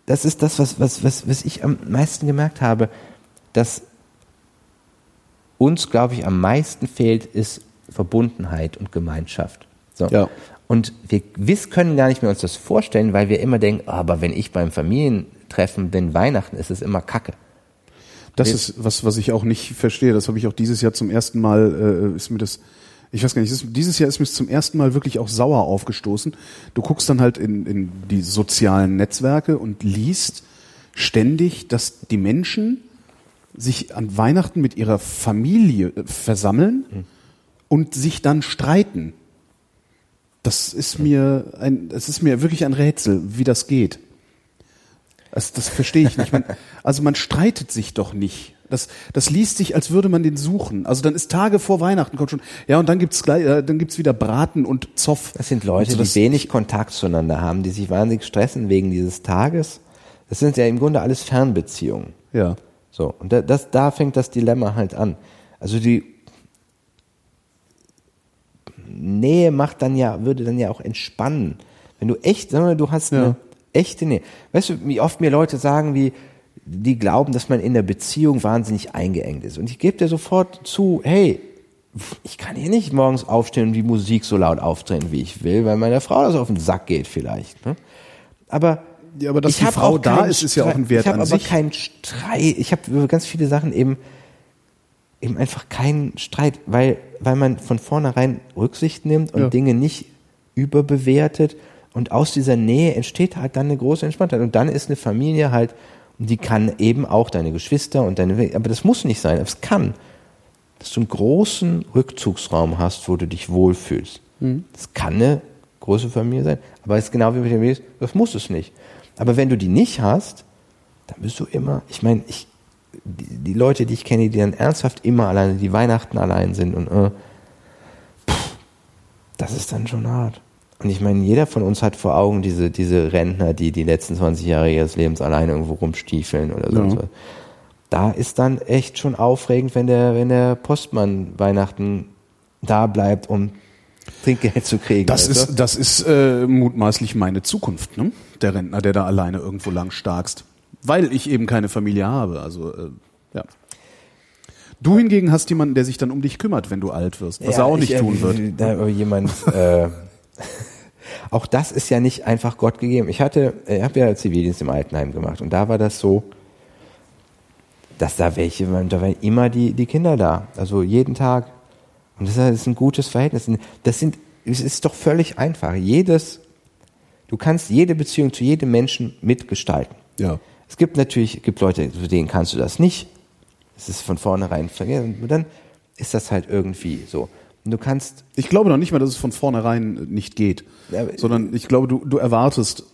das ist das, was, was, was, was ich am meisten gemerkt habe, dass uns, glaube ich, am meisten fehlt, ist Verbundenheit und Gemeinschaft. So. Ja. Und wir können gar nicht mehr uns das vorstellen, weil wir immer denken, ah, aber wenn ich beim Familientreffen bin, Weihnachten, ist es immer Kacke. Das ist was, was ich auch nicht verstehe. Das habe ich auch dieses Jahr zum ersten Mal, äh, ist mir das, ich weiß gar nicht, ist, dieses Jahr ist mir es zum ersten Mal wirklich auch sauer aufgestoßen. Du guckst dann halt in, in die sozialen Netzwerke und liest ständig, dass die Menschen sich an Weihnachten mit ihrer Familie äh, versammeln und sich dann streiten. Das ist mir ein, das ist mir wirklich ein Rätsel, wie das geht. Das, das verstehe ich nicht. Man, (laughs) also man streitet sich doch nicht. Das, das liest sich, als würde man den suchen. Also dann ist Tage vor Weihnachten kommt schon. Ja, und dann gibt's gleich, äh, dann gibt's wieder Braten und Zoff. Das sind Leute, so, das- die wenig Kontakt zueinander haben, die sich wahnsinnig stressen wegen dieses Tages. Das sind ja im Grunde alles Fernbeziehungen. Ja. So, und da, das, da fängt das Dilemma halt an. Also die Nähe macht dann ja, würde dann ja auch entspannen. Wenn du echt, sagen wir, mal, du hast Ja. eine echte Nähe. Weißt du, wie oft mir Leute sagen, wie, die glauben, dass man in der Beziehung wahnsinnig eingeengt ist. Und ich gebe dir sofort zu, hey, ich kann hier nicht morgens aufstehen und die Musik so laut aufdrehen, wie ich will, weil meiner Frau das auf den Sack geht vielleicht. Ne? Aber Ja, aber dass ich die Frau da ist, ist ja auch ein Wert Ich habe an aber sich. keinen Streit. Ich habe über ganz viele Sachen eben eben einfach keinen Streit, weil weil man von vornherein Rücksicht nimmt und Ja. Dinge nicht überbewertet und aus dieser Nähe entsteht halt dann eine große Entspanntheit und dann ist eine Familie halt die kann eben auch deine Geschwister und deine aber das muss nicht sein, aber es kann dass du einen großen Rückzugsraum hast, wo du dich wohlfühlst. Das kann eine große Familie sein, aber es ist genau wie mit dem Babys, das muss es nicht. Aber wenn du die nicht hast, dann bist du immer, ich meine, ich, die, die Leute, die ich kenne, die dann ernsthaft immer alleine, die Weihnachten allein sind und äh, pff, das ist dann schon hart. Und ich meine, jeder von uns hat vor Augen diese, diese Rentner, die die letzten 20 Jahre ihres Lebens alleine irgendwo rumstiefeln oder sonst Ja. was. Da ist dann echt schon aufregend, wenn der, wenn der Postmann Weihnachten da bleibt, um Trinkgeld zu kriegen. Das du? ist, das ist äh, mutmaßlich meine Zukunft, ne? Der Rentner, der da alleine irgendwo lang starkst. Weil ich eben keine Familie habe. Also, äh, ja. Du hingegen hast jemanden, der sich dann um dich kümmert, wenn du alt wirst, was Ja, er auch nicht ich, äh, tun wird. (laughs) Da jemand, äh, (laughs) auch das ist ja nicht einfach Gott gegeben. Ich hatte, ich habe ja Zivildienst im Altenheim gemacht und da war das so, dass da welche, da waren immer die, die Kinder da, also jeden Tag. Und das ist ein gutes Verhältnis. Das sind, es ist doch völlig einfach. Jedes, du kannst jede Beziehung zu jedem Menschen mitgestalten. Ja. Es gibt natürlich, es gibt Leute, zu denen kannst du das nicht. Es ist von vornherein vergessen. Und dann ist das halt irgendwie so. Und du kannst, Ich glaube noch nicht mal, dass es von vornherein nicht geht. Sondern ich glaube, du, du erwartest,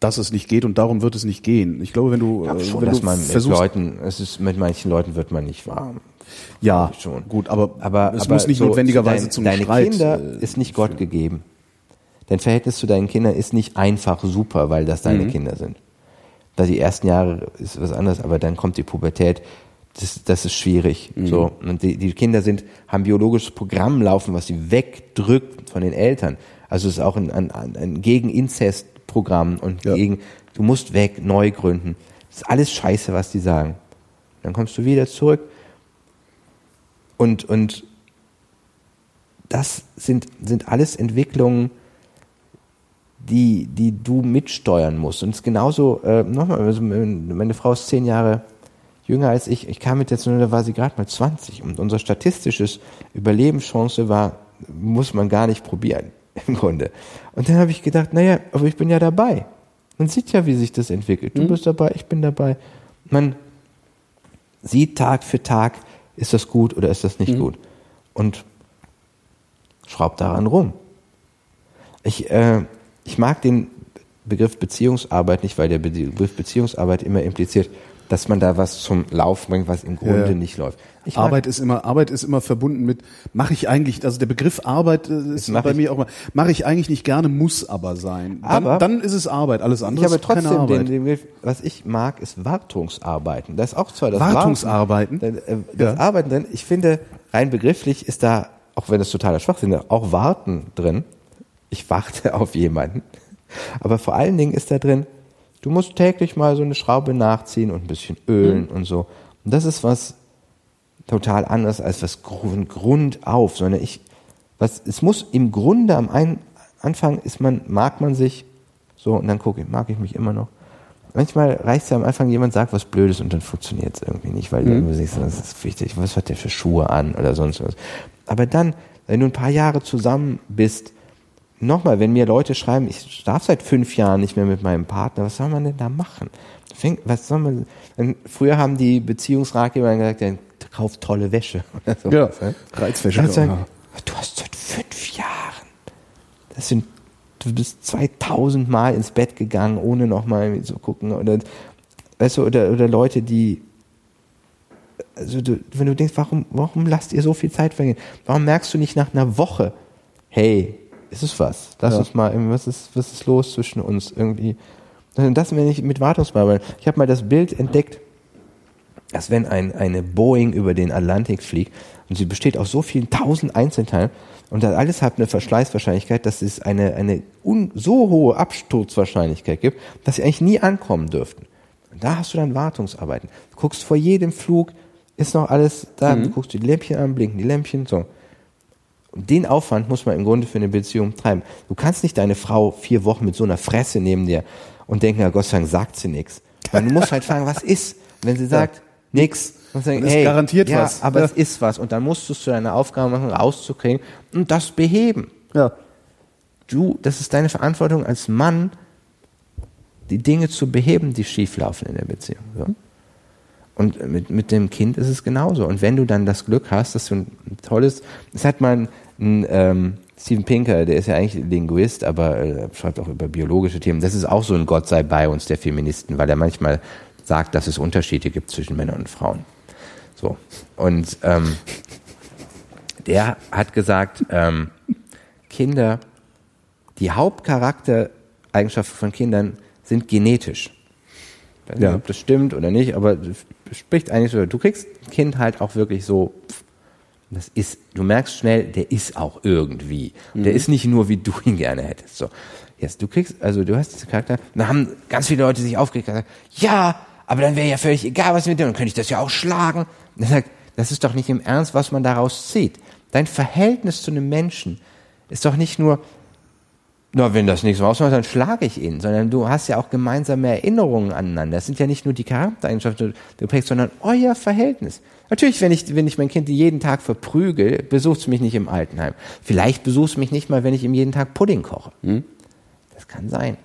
dass es nicht geht und darum wird es nicht gehen. Ich glaube, wenn du, ich äh, schon, wenn dass du man mit versuchst, Leuten, es ist, mit manchen Leuten wird man nicht warm. Ja, schon. gut, aber, Aber es aber muss nicht so notwendigerweise dein, zum Deine Streit. Kinder äh, ist nicht Gott gegeben. Dein Verhältnis zu deinen Kindern ist nicht einfach super, weil das Mhm. deine Kinder sind. Da die ersten Jahre ist was anderes, aber dann kommt die Pubertät. Das, das ist schwierig. Mhm. So und die, die Kinder sind haben biologisches Programm laufen, was sie wegdrückt von den Eltern. Also es ist auch ein, ein, ein Gegen-Inzest-Programm und Ja. gegen du musst weg, neu gründen. Das ist alles Scheiße, was die sagen. Dann kommst du wieder zurück und und das sind, sind alles Entwicklungen, die, die du mitsteuern musst. Und es ist genauso, äh, nochmal, also meine Frau ist zehn Jahre jünger als ich. Ich kam mit der Zunge, da war sie gerade mal 20. Und unser statistisches Überlebenschance war, muss man gar nicht probieren, (laughs) im Grunde. Und dann habe ich gedacht, naja, aber ich bin ja dabei. Man sieht ja, wie sich das entwickelt. Du bist dabei, ich bin dabei. Man sieht Tag für Tag, ist das gut oder ist das nicht gut. Und schraubt daran rum. Ich, äh, ich mag den Begriff Beziehungsarbeit nicht, weil der Be- Begriff Beziehungsarbeit immer impliziert, dass man da was zum Laufen bringt, was im Grunde Ja. nicht läuft. Ich Arbeit ist immer Arbeit ist immer verbunden mit mache ich eigentlich also der Begriff Arbeit äh, ist bei ich- mir auch mal mache ich eigentlich nicht gerne muss aber sein dann, Aber- dann ist es Arbeit alles ich andere habe ist keine trotzdem Arbeit den, den Begriff, was ich mag, ist Wartungsarbeiten. Da ist auch zwar das Wartungsarbeiten? Warten, äh, das Ja. Arbeiten drin. Ich finde, rein begrifflich ist da, auch wenn es totaler Schwachsinn ist, auch Warten drin. Ich warte (laughs) auf jemanden. Aber vor allen Dingen ist da drin, du musst täglich mal so eine Schraube nachziehen und ein bisschen ölen und so. Und das ist was total anderes als was Grund, Grund auf, sondern ich, was, es muss im Grunde am ein, Anfang ist man, mag man sich so und dann gucke ich, mag ich mich immer noch. Manchmal reicht es ja am Anfang, jemand sagt was Blödes und dann funktioniert es irgendwie nicht, weil du siehst, das ist wichtig, was hat der für Schuhe an oder sonst was. Aber dann, wenn du ein paar Jahre zusammen bist, nochmal, wenn mir Leute schreiben, ich darf seit fünf Jahren nicht mehr mit meinem Partner, was soll man denn da machen? Fängt- Was soll man, früher haben die Beziehungsratgeber gesagt, ja, kauf tolle Wäsche. (laughs) Oder so. ja Reizwäsche Dann sagen, du hast seit fünf Jahren, das sind, du bist 2000 Mal ins Bett gegangen, ohne nochmal zu gucken. Oder, weißt du, oder, oder Leute, die, also du, wenn du denkst, warum, warum lasst ihr so viel Zeit vergehen? Warum merkst du nicht nach einer Woche, hey, ist es was? Lass Ja. uns mal, was ist, was ist los zwischen uns irgendwie? Das wenn ich mit Wartungsbarbeiten. Ich habe mal das Bild entdeckt, dass wenn ein, eine Boeing über den Atlantik fliegt und sie besteht aus so vielen tausend Einzelteilen und das alles hat eine Verschleißwahrscheinlichkeit, dass es eine, eine un, so hohe Absturzwahrscheinlichkeit gibt, dass sie eigentlich nie ankommen dürften. Und da hast du dann Wartungsarbeiten. Du guckst vor jedem Flug, ist noch alles da, du guckst die Lämpchen an, blinken die Lämpchen, so. Und den Aufwand muss man im Grunde für eine Beziehung treiben. Du kannst nicht deine Frau vier Wochen mit so einer Fresse neben dir und denken, ja Gott sei Dank sagt sie nichts. Du musst halt fragen, was ist? Und wenn sie sagt, nix, und sagen, Dann ist hey, garantiert ja, was. aber Ja. es ist was. Und dann musst du es zu deiner Aufgabe machen, rauszukriegen und das beheben. ja Du, das ist deine Verantwortung als Mann, die Dinge zu beheben, die schieflaufen in der Beziehung. So. Und mit, mit dem Kind ist es genauso. Und wenn du dann das Glück hast, dass du ein, ein tolles, es hat mal ein, ein ähm, Steven Pinker, der ist ja eigentlich Linguist, aber äh, schreibt auch über biologische Themen. Das ist auch so ein Gott sei bei uns der Feministen, weil er manchmal sagt, dass es Unterschiede gibt zwischen Männern und Frauen. So. Und ähm, der hat gesagt, ähm, Kinder die Hauptcharaktereigenschaften von Kindern sind genetisch. Ich weiß nicht, Ja. ob das stimmt oder nicht, aber spricht eigentlich so. Du kriegst ein Kind halt auch wirklich so, das ist, du merkst schnell, der ist auch irgendwie. Und Der ist nicht nur, wie du (laughs) ihn gerne hättest. So. Jetzt, du kriegst, also du hast diesen Charakter, da haben ganz viele Leute sich aufgeregt und gesagt, ja, aber dann wäre ja völlig egal, was mit dem, dann könnte ich das ja auch schlagen. Und er sagt, das ist doch nicht im Ernst, was man daraus zieht. Dein Verhältnis zu einem Menschen ist doch nicht nur, na, wenn das nichts ausmacht, dann schlage ich ihn, sondern du hast ja auch gemeinsame Erinnerungen aneinander. Das sind ja nicht nur die Charaktereigenschaften, die du prägst, sondern euer Verhältnis. Natürlich, wenn ich, wenn ich mein Kind jeden Tag verprügel, besucht es mich nicht im Altenheim. Vielleicht besucht es mich nicht mal, wenn ich ihm jeden Tag Pudding koche. Das kann sein.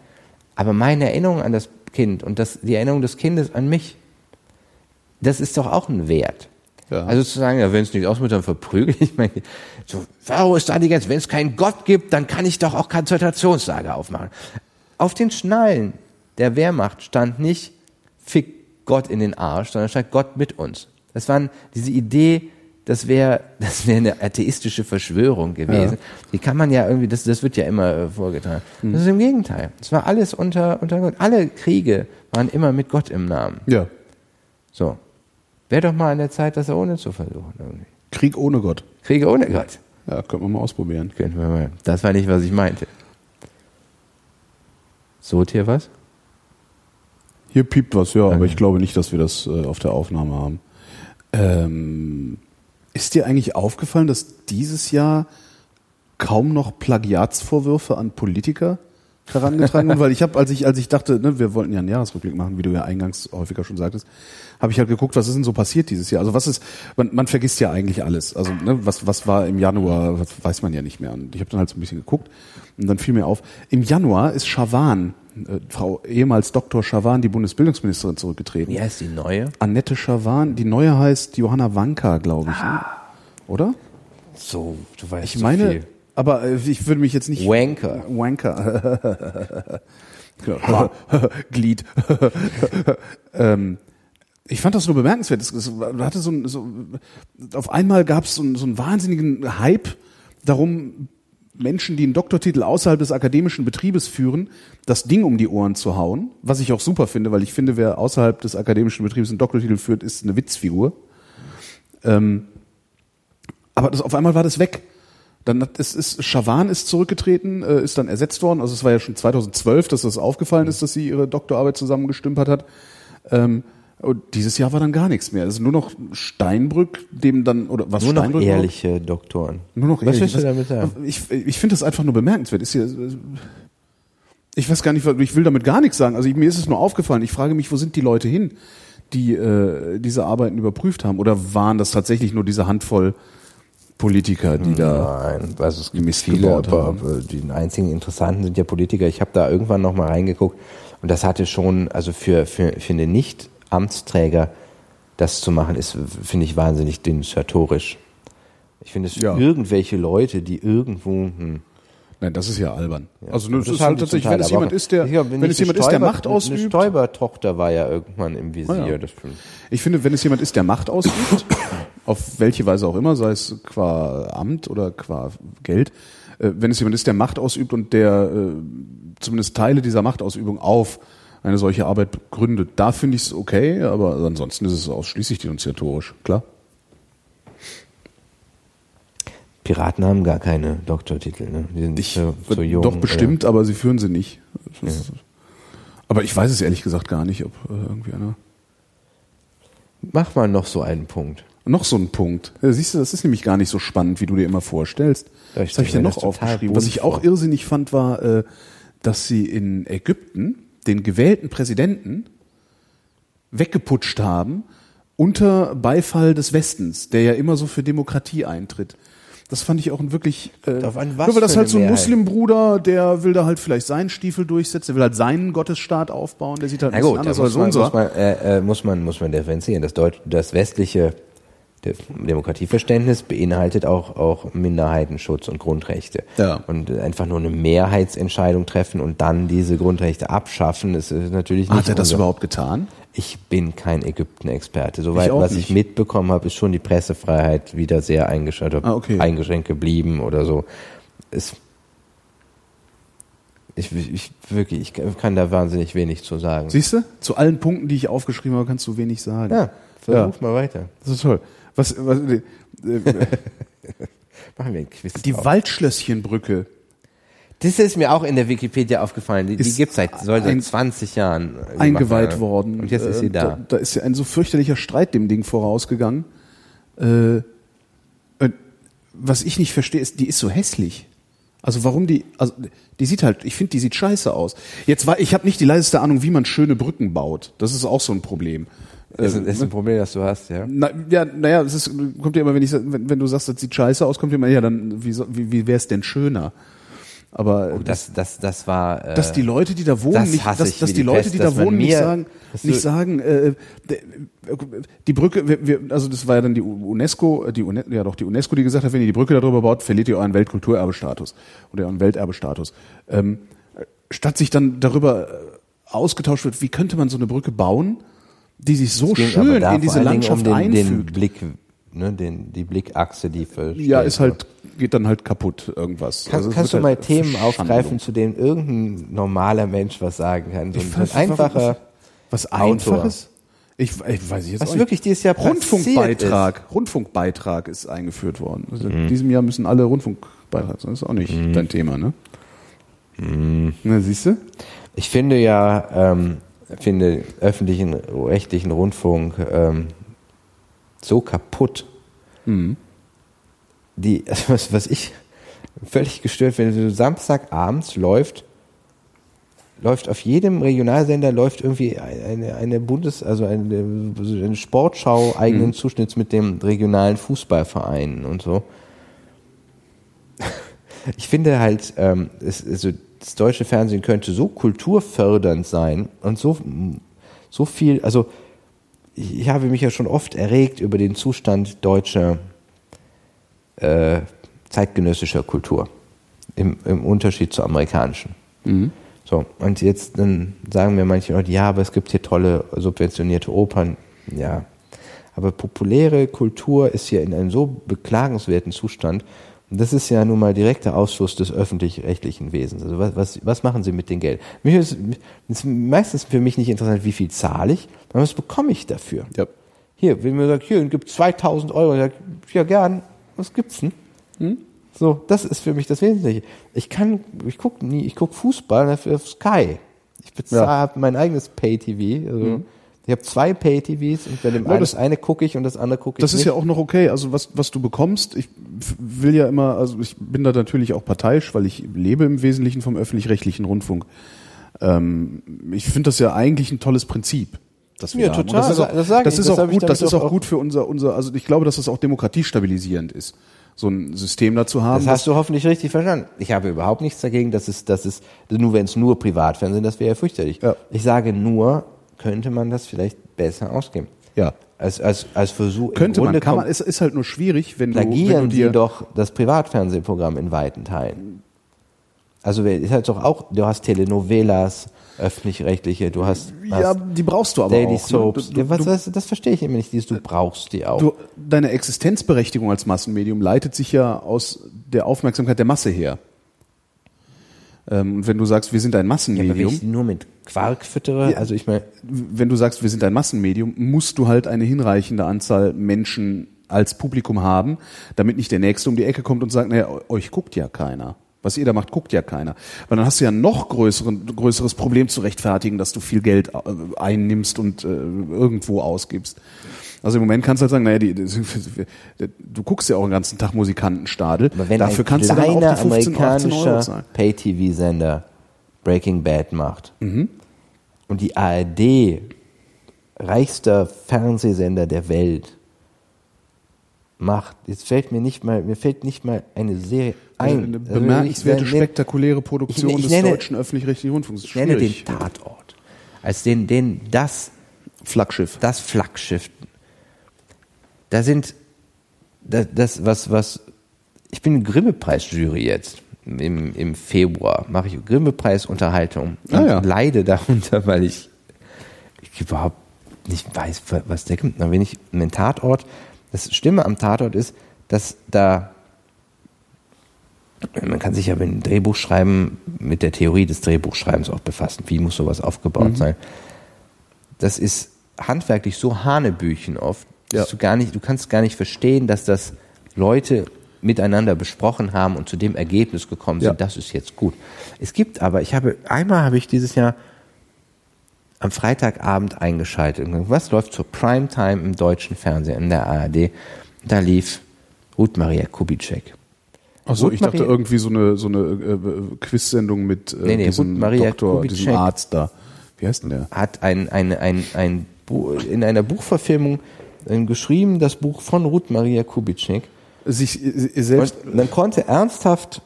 Aber meine Erinnerung an das Kind und das, die Erinnerung des Kindes an mich, das ist doch auch ein Wert. Ja. Also zu sagen, ja, wenn es nicht ausmacht, dann verprügel ich mein Kind. So, warum ist da die Grenze? Wenn es keinen Gott gibt, dann kann ich doch auch Konzentrationslager aufmachen. Auf den Schnallen der Wehrmacht stand nicht, fick Gott in den Arsch, sondern stand Gott mit uns. Das war diese Idee, das wäre (laughs) das wäre eine atheistische Verschwörung gewesen. Die kann man ja irgendwie, das, das wird ja immer äh, vorgetragen. Das ist im Gegenteil. Es war alles unter, unter Gott. Alle Kriege waren immer mit Gott im Namen. Ja. So. Wäre doch mal an der Zeit, das ohne zu versuchen. Irgendwie. Krieg ohne Gott. Kriege ohne Gott. Ja, könnte man mal ausprobieren. Könnten wir mal. Das war nicht, was ich meinte. So, Tier was? Hier piept was, ja, aber Okay. ich glaube nicht, dass wir das äh, auf der Aufnahme haben. Ähm, ist dir eigentlich aufgefallen, dass dieses Jahr kaum noch Plagiatsvorwürfe an Politiker herangetragen wurden? Weil ich habe, als ich, als ich dachte, ne, wir wollten ja einen Jahresrückblick machen, wie du ja eingangs häufiger schon sagtest, habe ich halt geguckt, was ist denn so passiert dieses Jahr? Also was ist, man, man vergisst ja eigentlich alles. Also ne, was, was war im Januar, was weiß man ja nicht mehr. Und ich habe dann halt so ein bisschen geguckt und dann fiel mir auf, im Januar ist Schawan, äh, Frau ehemals Dr. Schawan, die Bundesbildungsministerin, zurückgetreten. Wie heißt die neue? Annette Schawan, die neue heißt Johanna Wanka, glaube ich. Ne? Oder? So, du weißt Ich so meine, viel. Aber äh, ich würde mich jetzt nicht. Wanker. Wanker. (laughs) Ja. (laughs) Glied. (laughs) ähm, ich fand das nur bemerkenswert. Es, es hatte so, ein, so auf einmal gab es so, einen- so einen wahnsinnigen Hype darum, Menschen, die einen Doktortitel außerhalb des akademischen Betriebes führen, das Ding um die Ohren zu hauen. Was ich auch super finde, weil ich finde, wer außerhalb des akademischen Betriebs einen Doktortitel führt, ist eine Witzfigur. Ähm, aber das, auf einmal war das weg. Dann hat, es ist, Schawan ist zurückgetreten, äh, ist dann ersetzt worden. Also es war ja schon 2012, dass das aufgefallen ist, dass sie ihre Doktorarbeit zusammengestümpert hat. Ähm, und dieses Jahr war dann gar nichts mehr. Also nur noch Steinbrück, dem dann, oder was Nur noch Steinbrück war? ehrliche Doktoren. Nur noch Was ehrlich. du damit sagen? Ich, ich finde das einfach nur bemerkenswert. Ist hier, ich weiß gar nicht, ich will damit gar nichts sagen. Also ich, mir ist es nur aufgefallen. Ich frage mich, wo sind die Leute hin, die äh, diese Arbeiten überprüft haben? Oder waren das tatsächlich nur diese Handvoll Politiker, die da Nein, also es gibt Mist viele, aber die einzigen interessanten sind ja Politiker. Ich habe da irgendwann noch mal reingeguckt und das hatte schon, also für, für, für einen Nicht-Amtsträger das zu machen, ist, finde ich, wahnsinnig denunziatorisch. Ich finde es Ja. irgendwelche Leute, die irgendwo, hm, Nein, das ist ja albern. Also Aber das, das ist halt tatsächlich, wenn es jemand ist, der, glaub, wenn nicht es eine jemand ist, der Macht Eine ausübt. Stoiber-Tochter war ja irgendwann im Visier. Ah, ja. Ich finde, wenn es jemand ist, der Macht ausübt, auf welche Weise auch immer, sei es qua Amt oder qua Geld, äh, wenn es jemand ist, der Macht ausübt und der äh, zumindest Teile dieser Machtausübung auf eine solche Arbeit begründet, da finde ich es okay, aber ansonsten ist es ausschließlich denunziatorisch, klar. Piraten haben gar keine Doktortitel, ne? Die sind Ich, so, so jung. doch bestimmt, aber sie führen sie nicht. Ist- Aber ich weiß es ehrlich gesagt gar nicht, ob äh, irgendwie einer. Oder? Mach mal noch so einen Punkt. Noch so ein Punkt. Ja, siehst du, das ist nämlich gar nicht so spannend, wie du dir immer vorstellst. Ich Was habe ich denn mir noch aufgeschrieben? Was ich auch irrsinnig fand, war, äh, dass sie in Ägypten den gewählten Präsidenten weggeputscht haben unter Beifall des Westens, der ja immer so für Demokratie eintritt. Das fand ich auch ein wirklich. Äh, Auf was nur weil das halt so ein? Muslimbruder, der will da halt vielleicht seinen Stiefel durchsetzen, der will halt seinen Gottesstaat aufbauen, der sieht halt Na ein gut, da anders muss als man, unser. muss, man, äh, äh, muss, man, muss man differenzieren. Das, Deut das westliche Demokratieverständnis beinhaltet auch, auch Minderheitenschutz und Grundrechte. Ja. Und einfach nur eine Mehrheitsentscheidung treffen und dann diese Grundrechte abschaffen, ist, ist natürlich nicht Hat er das überhaupt getan? Ich bin kein Ägypten-Experte. Soweit, was nicht. ich mitbekommen habe, ist schon die Pressefreiheit wieder sehr eingeschränkt, Ah, okay. eingeschränkt geblieben oder so. Es, Ich, ich wirklich, ich kann da wahnsinnig wenig zu sagen. Siehst du? Zu allen Punkten, die ich aufgeschrieben habe, kannst du wenig sagen. Ja, versuch mal weiter. Das ist toll. Was, was, äh, (laughs) Machen wir ein Quiz. die drauf. Waldschlösschenbrücke. Das ist mir auch in der Wikipedia aufgefallen. Die, die gibt seit, soll seit ein- 20 Jahren gemacht eingeweiht werden. worden. Und jetzt ist sie Äh, da. Da ist ja ein so fürchterlicher Streit dem Ding vorausgegangen. Äh, äh, was ich nicht verstehe, ist, die ist so hässlich. Also warum die, also die sieht halt, ich finde, die sieht scheiße aus. Jetzt war, ich habe nicht die leiseste Ahnung, wie man schöne Brücken baut. Das ist auch so ein Problem. Das ist, Äh, das ist ein Problem, das du hast, ja. Na, ja, naja, es ist, kommt ja immer, wenn ich, wenn, wenn du sagst, das sieht scheiße aus, kommt ja immer, ja, dann, wie, wie, wie wäre es denn schöner? Aber Oh, das, das, das war. Äh, dass die Leute, die da wohnen, das nicht, dass, dass die die Leute, Pest, die da wohnen, nicht sagen, nicht sagen, äh, die Brücke, wir, wir, also das war ja dann die UNESCO, äh, die UNE, ja doch die UNESCO, die gesagt hat, wenn ihr die Brücke darüber baut, verliert ihr euren Weltkulturerbestatus oder euren Welterbestatus. Ähm, statt sich dann darüber äh, ausgetauscht wird, wie könnte man so eine Brücke bauen, die sich so schön in diese Landschaft um den, den einfügt. Blick, ne, den, die Blickachse, die ja, ist wird. halt, geht dann halt kaputt irgendwas. Kann, Also kannst du wird mal halt Themen aufgreifen, zu denen irgendein normaler Mensch was sagen kann? So ein, einfacher. Was Autor. Einfaches? Ich, ich weiß jetzt Was auch wirklich dieses Jahr Rundfunkbeitrag. Rundfunkbeitrag ist eingeführt worden. Also Mhm. In diesem Jahr müssen alle Rundfunkbeitrag sein. Das ist auch nicht dein Thema, ne? Mhm. Na, siehst du? Ich finde ja, ähm, finde öffentlichen, rechtlichen Rundfunk ähm, so kaputt. Mhm. Die, (laughs) was, was ich völlig gestört finde, so Samstagabends läuft, läuft auf jedem Regionalsender läuft irgendwie eine, eine Bundes-, also eine, eine Sportschau eigenen Mhm. Zuschnitts mit dem regionalen Fußballvereinen und so. (laughs) Ich finde halt, ähm, es, also das deutsche Fernsehen könnte so kulturfördernd sein und so, so viel, also ich, ich habe mich ja schon oft erregt über den Zustand deutscher äh, zeitgenössischer Kultur im, im Unterschied zur amerikanischen. So, und jetzt dann sagen mir manche Leute, ja, aber es gibt hier tolle subventionierte Opern. Ja, aber populäre Kultur ist hier in einem so beklagenswerten Zustand. Das ist ja nun mal direkter Ausfluss des öffentlich-rechtlichen Wesens. Also was, was, was machen Sie mit dem Geld? Mich ist, ist meistens für mich nicht interessant, wie viel zahle ich, sondern was bekomme ich dafür? Ja. Hier, wenn man sagt, hier, gibt 2000 Euro, ich sag, ja gern, was gibt's denn? So, das ist für mich das Wesentliche. Ich kann, ich gucke nie, ich gucke Fußball auf Sky. Ich bezahle Ja. mein eigenes Pay-TV. Also Ich habe zwei Pay-TVs und bei dem Ja, einen, das- eine gucke ich und das andere gucke ich Das ist nicht. ja auch noch okay. Also was, was du bekommst, ich will ja immer, also ich bin da natürlich auch parteiisch, weil ich lebe im Wesentlichen vom öffentlich-rechtlichen Rundfunk. Ähm, ich finde das ja eigentlich ein tolles Prinzip. Das wir Ja, haben. Und total. Das ist auch, Das das ich. ist Das auch gut, das ist auch auch- gut für unser, unser, also ich glaube, dass das auch demokratiestabilisierend ist, so ein System da zu haben. Das hast du hoffentlich richtig verstanden. Ich habe überhaupt nichts dagegen, dass es, dass es, nur wenn es nur Privatfernsehen, das wäre ja fürchterlich. Ja. Ich sage nur, könnte man das vielleicht besser ausgeben. ja. Als, als, als Versuch. Könnte man, kann man, es ist halt nur schwierig, wenn du, wenn du plagieren dir, Sie doch das Privatfernsehprogramm in weiten Teilen. Also ist halt doch auch, du hast Telenovelas, öffentlich-rechtliche, du hast, ja, die brauchst du aber Daily auch. Soaps. Ne? Du, ja, was, du, das, das verstehe ich immer nicht, dieses, du brauchst die auch. du, deine Existenzberechtigung als Massenmedium leitet sich ja aus der Aufmerksamkeit der Masse her. Ähm, und wenn du sagst, wir sind ein ja, aber wenn Massenmedium, ich nur mit Quark füttere, Ja. also ich meine, wenn du sagst, wir sind ein Massenmedium, musst du halt eine hinreichende Anzahl Menschen als Publikum haben, damit nicht der Nächste um die Ecke kommt und sagt, naja, euch guckt ja keiner. Was ihr da macht, guckt ja keiner. Weil dann hast du ja ein noch größeren, größeres Problem zu rechtfertigen, dass du viel Geld äh, einnimmst und äh, irgendwo ausgibst. Also im Moment kannst du halt sagen, naja, die, du guckst ja auch den ganzen Tag Musikantenstadel. aber wenn Dafür ein kannst du dann auch die 15, 18 Euro amerikanischer. Pay-TV-Sender Breaking Bad macht Mhm. und die ARD, reichster Fernsehsender der Welt, macht, jetzt fällt mir nicht mal, mir fällt nicht mal eine Serie ein. Eine Also bemerkenswerte, ich, spektakuläre Produktion ich- ich des nenne- deutschen öffentlich-rechtlichen Rundfunks. ich nenne den. Tatort als den, den, das Flaggschiff. das Flaggschiff. Da sind das, das was was ich bin Grimme-Preis-Jury jetzt im, im Februar mache ich Grimme-Preis Unterhaltung und Ah, ja. leide (laughs) darunter, weil ich, ich überhaupt nicht weiß, was der kommt. Na, wenn ich einen Tatort, das Stimme am Tatort ist, dass da man kann sich ja mit dem Drehbuchschreiben, mit der Theorie des Drehbuchschreibens auch befassen. Wie muss sowas aufgebaut sein? Das ist handwerklich so Hanebüchen oft, Ja. du gar nicht, du kannst gar nicht verstehen, dass das Leute miteinander besprochen haben und zu dem Ergebnis gekommen sind, Ja. das ist jetzt gut. Es gibt aber, ich habe, einmal habe ich dieses Jahr am Freitagabend eingeschaltet. Und gesagt, Was läuft zur Primetime im deutschen Fernsehen, in der ARD? Da lief Ruth Maria Kubitschek. Achso, Ruth ich dachte Maria- irgendwie so eine, so eine äh, Quiz-Sendung mit äh, Nee, nee, diesem Ruth Maria Doktor, Kubitschek. diesem Arzt da. Wie heißt denn der? hat ein, ein, ein, ein Bu in einer Buchverfilmung geschrieben, das Buch von Ruth Maria Kubitschek. Sich äh, selbst. Und dann konnte ernsthaft,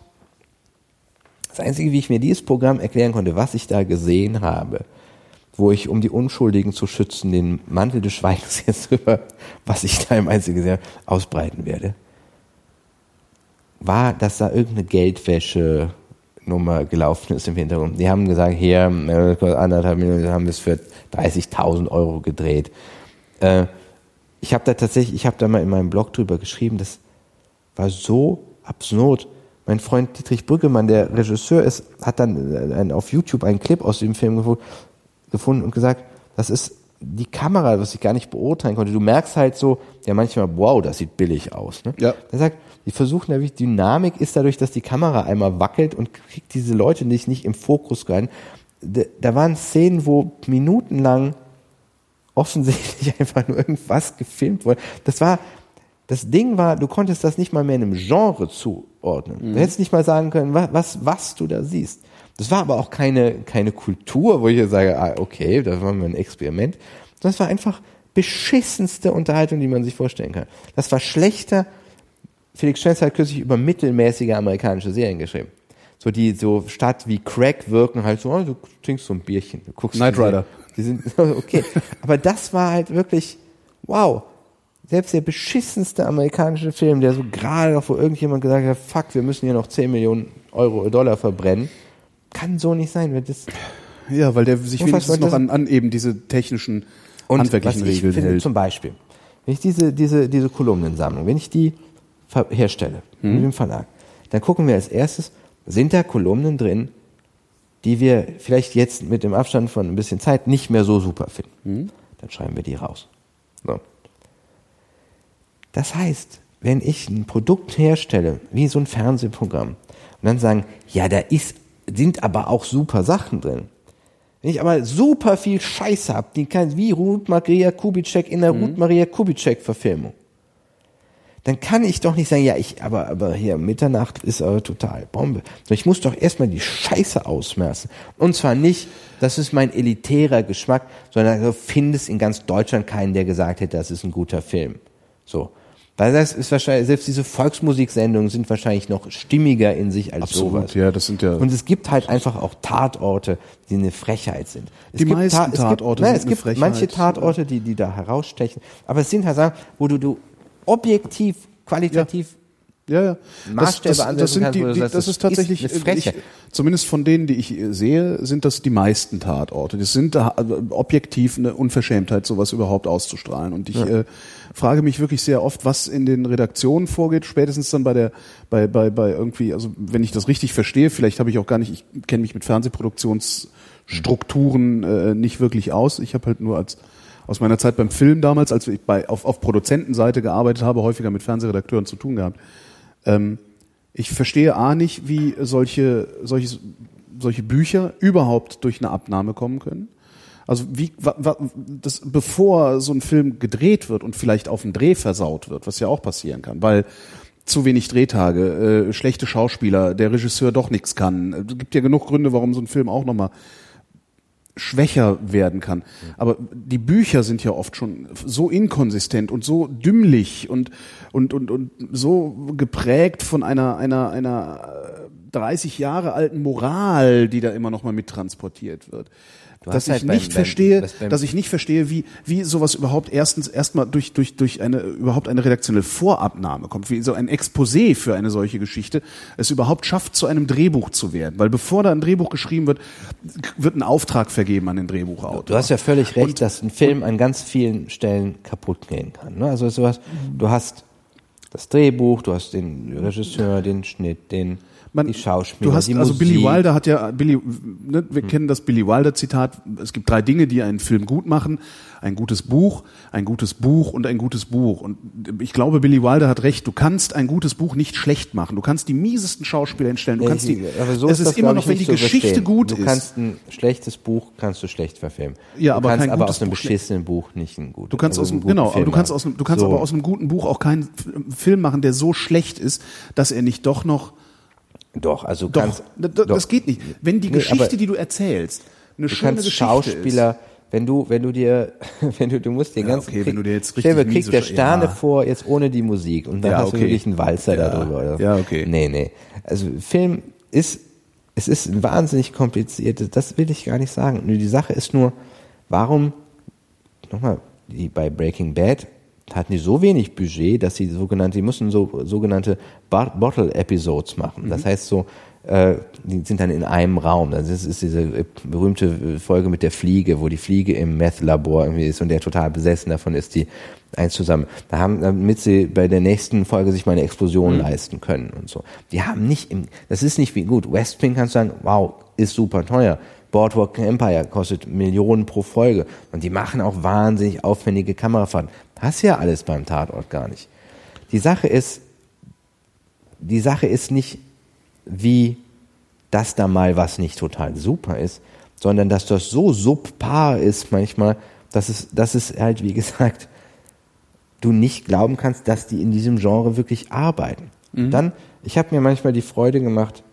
das Einzige, wie ich mir dieses Programm erklären konnte, was ich da gesehen habe, wo ich, um die Unschuldigen zu schützen, den Mantel des Schweigens (laughs) jetzt über, was ich da im gesehen habe, ausbreiten werde, war, dass da irgendeine Geldwäsche Nummer gelaufen ist im Hintergrund. Die haben gesagt, hier, äh, anderthalb Millionen, haben wir es für 30.000 Euro gedreht. Äh, ich habe da tatsächlich, ich habe da mal in meinem Blog drüber geschrieben, das war so absurd. Mein Freund Dietrich Brüggemann, der Regisseur ist, hat dann äh, ein, auf YouTube einen Clip aus dem Film gefu- gefunden und gesagt, das ist die Kamera, was ich gar nicht beurteilen konnte. Du merkst halt so, ja manchmal, wow, das sieht billig aus. Ne? Ja. Er sagt, die versuchen natürlich, Dynamik ist dadurch, dass die Kamera einmal wackelt und kriegt diese Leute nicht, nicht im Fokus rein. Da da waren Szenen, wo minutenlang offensichtlich (laughs) einfach nur irgendwas gefilmt wurde. Das war, das Ding war, du konntest das nicht mal mehr einem Genre zuordnen. Du hättest nicht mal sagen können, was, was, was du da siehst. Das war aber auch keine, keine Kultur, wo ich jetzt sage, ah, okay, das war mal ein Experiment. Das war einfach beschissenste Unterhaltung, die man sich vorstellen kann. Das war schlechter. Felix Schwenz hat kürzlich über mittelmäßige amerikanische Serien geschrieben. So die so statt wie Crack wirken halt so, oh, du trinkst so ein Bierchen, du guckst Knight. Rider. Die sind (laughs) okay, aber das war halt wirklich wow. Selbst der beschissenste amerikanische Film, der so gerade noch, wo irgendjemand gesagt hat, fuck, wir müssen hier noch 10 Millionen Euro Dollar verbrennen, kann so nicht sein. Weil das, Ja, weil der sich wenigstens noch an, an eben diese technischen, Und handwerklichen was ich Regeln finde, hält. zum Beispiel, wenn ich diese, diese, diese Kolumnensammlung, wenn ich die herstelle Mhm. mit dem Verlag, dann gucken wir als erstes, sind da Kolumnen drin, die wir vielleicht jetzt mit dem Abstand von ein bisschen Zeit nicht mehr so super finden. Mhm. Dann schreiben wir die raus. So. Das heißt, wenn ich ein Produkt herstelle, wie so ein Fernsehprogramm, und dann sagen, ja, da ist, sind aber auch super Sachen drin. Wenn ich aber super viel Scheiße hab, die kann, wie Ruth Maria Kubitschek in der Ruth Maria Kubitschek Verfilmung, dann kann ich doch nicht sagen, ja, ich, aber, aber hier, Mitternacht ist aber total Bombe. Ich muss doch erstmal die Scheiße ausmerzen. Und zwar nicht, das ist mein elitärer Geschmack, sondern du findest in ganz Deutschland keinen, der gesagt hätte, das ist ein guter Film. So. Weil das ist wahrscheinlich, selbst diese Volksmusiksendungen sind wahrscheinlich noch stimmiger in sich als Absolut, sowas. ja, das sind ja- Und es gibt halt einfach auch Tatorte, die eine Frechheit sind. Es Die gibt meisten Ta- es Tatorte gibt, nein, sind es eine gibt Frechheit. manche Tatorte, die, die da herausstechen. Aber es sind halt Sachen, wo du, du objektiv, qualitativ Ja, ja. Maßstäbe das, das, das, sind kannst, die, die, sagst, das ist tatsächlich, ist äh, ich, zumindest von denen, die ich äh, sehe, sind das die meisten Tatorte. Das sind da, äh, objektiv eine Unverschämtheit, sowas überhaupt auszustrahlen. Und ich äh, frage mich wirklich sehr oft, was in den Redaktionen vorgeht, spätestens dann bei der, bei, bei, bei irgendwie, also wenn ich das richtig verstehe, vielleicht habe ich auch gar nicht, ich kenne mich mit Fernsehproduktionsstrukturen äh, nicht wirklich aus. Ich habe halt nur als aus meiner Zeit beim Film damals, als ich bei, auf, auf Produzentenseite gearbeitet habe, häufiger mit Fernsehredakteuren zu tun gehabt. Ähm, ich verstehe A nicht, wie solche, solche, solche Bücher überhaupt durch eine Abnahme kommen können. Also wie, wa, wa, das, bevor so ein Film gedreht wird und vielleicht auf dem Dreh versaut wird, was ja auch passieren kann, weil zu wenig Drehtage, äh, schlechte Schauspieler, der Regisseur doch nichts kann. Es gibt ja genug Gründe, warum so ein Film auch nochmal schwächer werden kann. Aber die Bücher sind ja oft schon so inkonsistent und so dümmlich und, und, und, und so geprägt von einer, einer, einer äh, 30 Jahre alten Moral, die da immer noch mal mittransportiert wird. Dass hast ich halt nicht beim- verstehe, beim- dass ich nicht verstehe, wie, wie sowas überhaupt erstens erstmal durch, durch, durch eine, überhaupt eine redaktionelle Vorabnahme kommt, wie so ein Exposé für eine solche Geschichte es überhaupt schafft, zu einem Drehbuch zu werden. Weil bevor da ein Drehbuch geschrieben wird, wird ein Auftrag vergeben an den Drehbuchautor. Du hast ja völlig recht, dass ein Film an ganz vielen Stellen kaputt gehen kann. Ne? Also sowas, du hast das Drehbuch, du hast den Regisseur, den Schnitt, den Man, die Schauspieler, Du hast, die also Musik. Billy Wilder hat ja, Billy, ne, wir kennen das Billy Wilder Zitat, es gibt drei Dinge, die einen Film gut machen. Ein gutes Buch, ein gutes Buch und ein gutes Buch. Und ich glaube, Billy Wilder hat recht, du kannst ein gutes Buch nicht schlecht machen. Du kannst die miesesten Schauspieler hinstellen. Du kannst die, so es ist das, immer noch, wenn die Geschichte verstehen. gut du ist. kannst ein schlechtes Buch kannst du schlecht verfilmen. Ja, du aber kannst kein aber aus einem beschissenen Buch nicht ein gutes. Du kannst also aus einen einem, guten genau, Film du kannst aus einem, du kannst so. aber aus einem guten Buch auch keinen Film machen, der so schlecht ist, dass er nicht doch noch doch, also Doch, kannst, d- d- das doch. geht nicht. Wenn die Nee, Geschichte, die du erzählst, eine Du schöne kannst Geschichte Schauspieler, wenn du, wenn du dir, (laughs) wenn du, du musst den Ja, ganzen okay, wenn du dir jetzt stell dir richtig Krieg der Sterne ja. vor, jetzt ohne die Musik und dann Ja, hast okay. du wirklich einen Walzer Ja, darüber. Oder? ja, okay. Nee, nee. Also Film ist, es ist ein wahnsinnig kompliziert, das will ich gar nicht sagen. Nur die Sache ist nur, warum, nochmal, die, bei Breaking Bad hatten die so wenig Budget, dass sie sogenannte, die mussten so sogenannte Bo- Bottle Episodes machen. Mhm. Das heißt so, äh, die sind dann in einem Raum. Das ist, ist diese äh, berühmte äh, Folge mit der Fliege, wo die Fliege im Meth-Labor irgendwie ist und der total besessen davon ist, die eins zusammen. Da haben, damit sie bei der nächsten Folge sich mal eine Explosion leisten können und so. Die haben nicht im, das ist nicht wie gut. West Wing kannst du sagen, wow, ist super teuer. Boardwalk Empire kostet Millionen pro Folge. Und die machen auch wahnsinnig aufwendige Kamerafahrten. Hast ja alles beim Tatort gar nicht. Die Sache ist, die Sache ist nicht, wie dass da mal was nicht total super ist, sondern dass das so subpar ist manchmal, dass es, dass es halt, wie gesagt, du nicht glauben kannst, dass die in diesem Genre wirklich arbeiten. Dann, ich habe mir manchmal die Freude gemacht,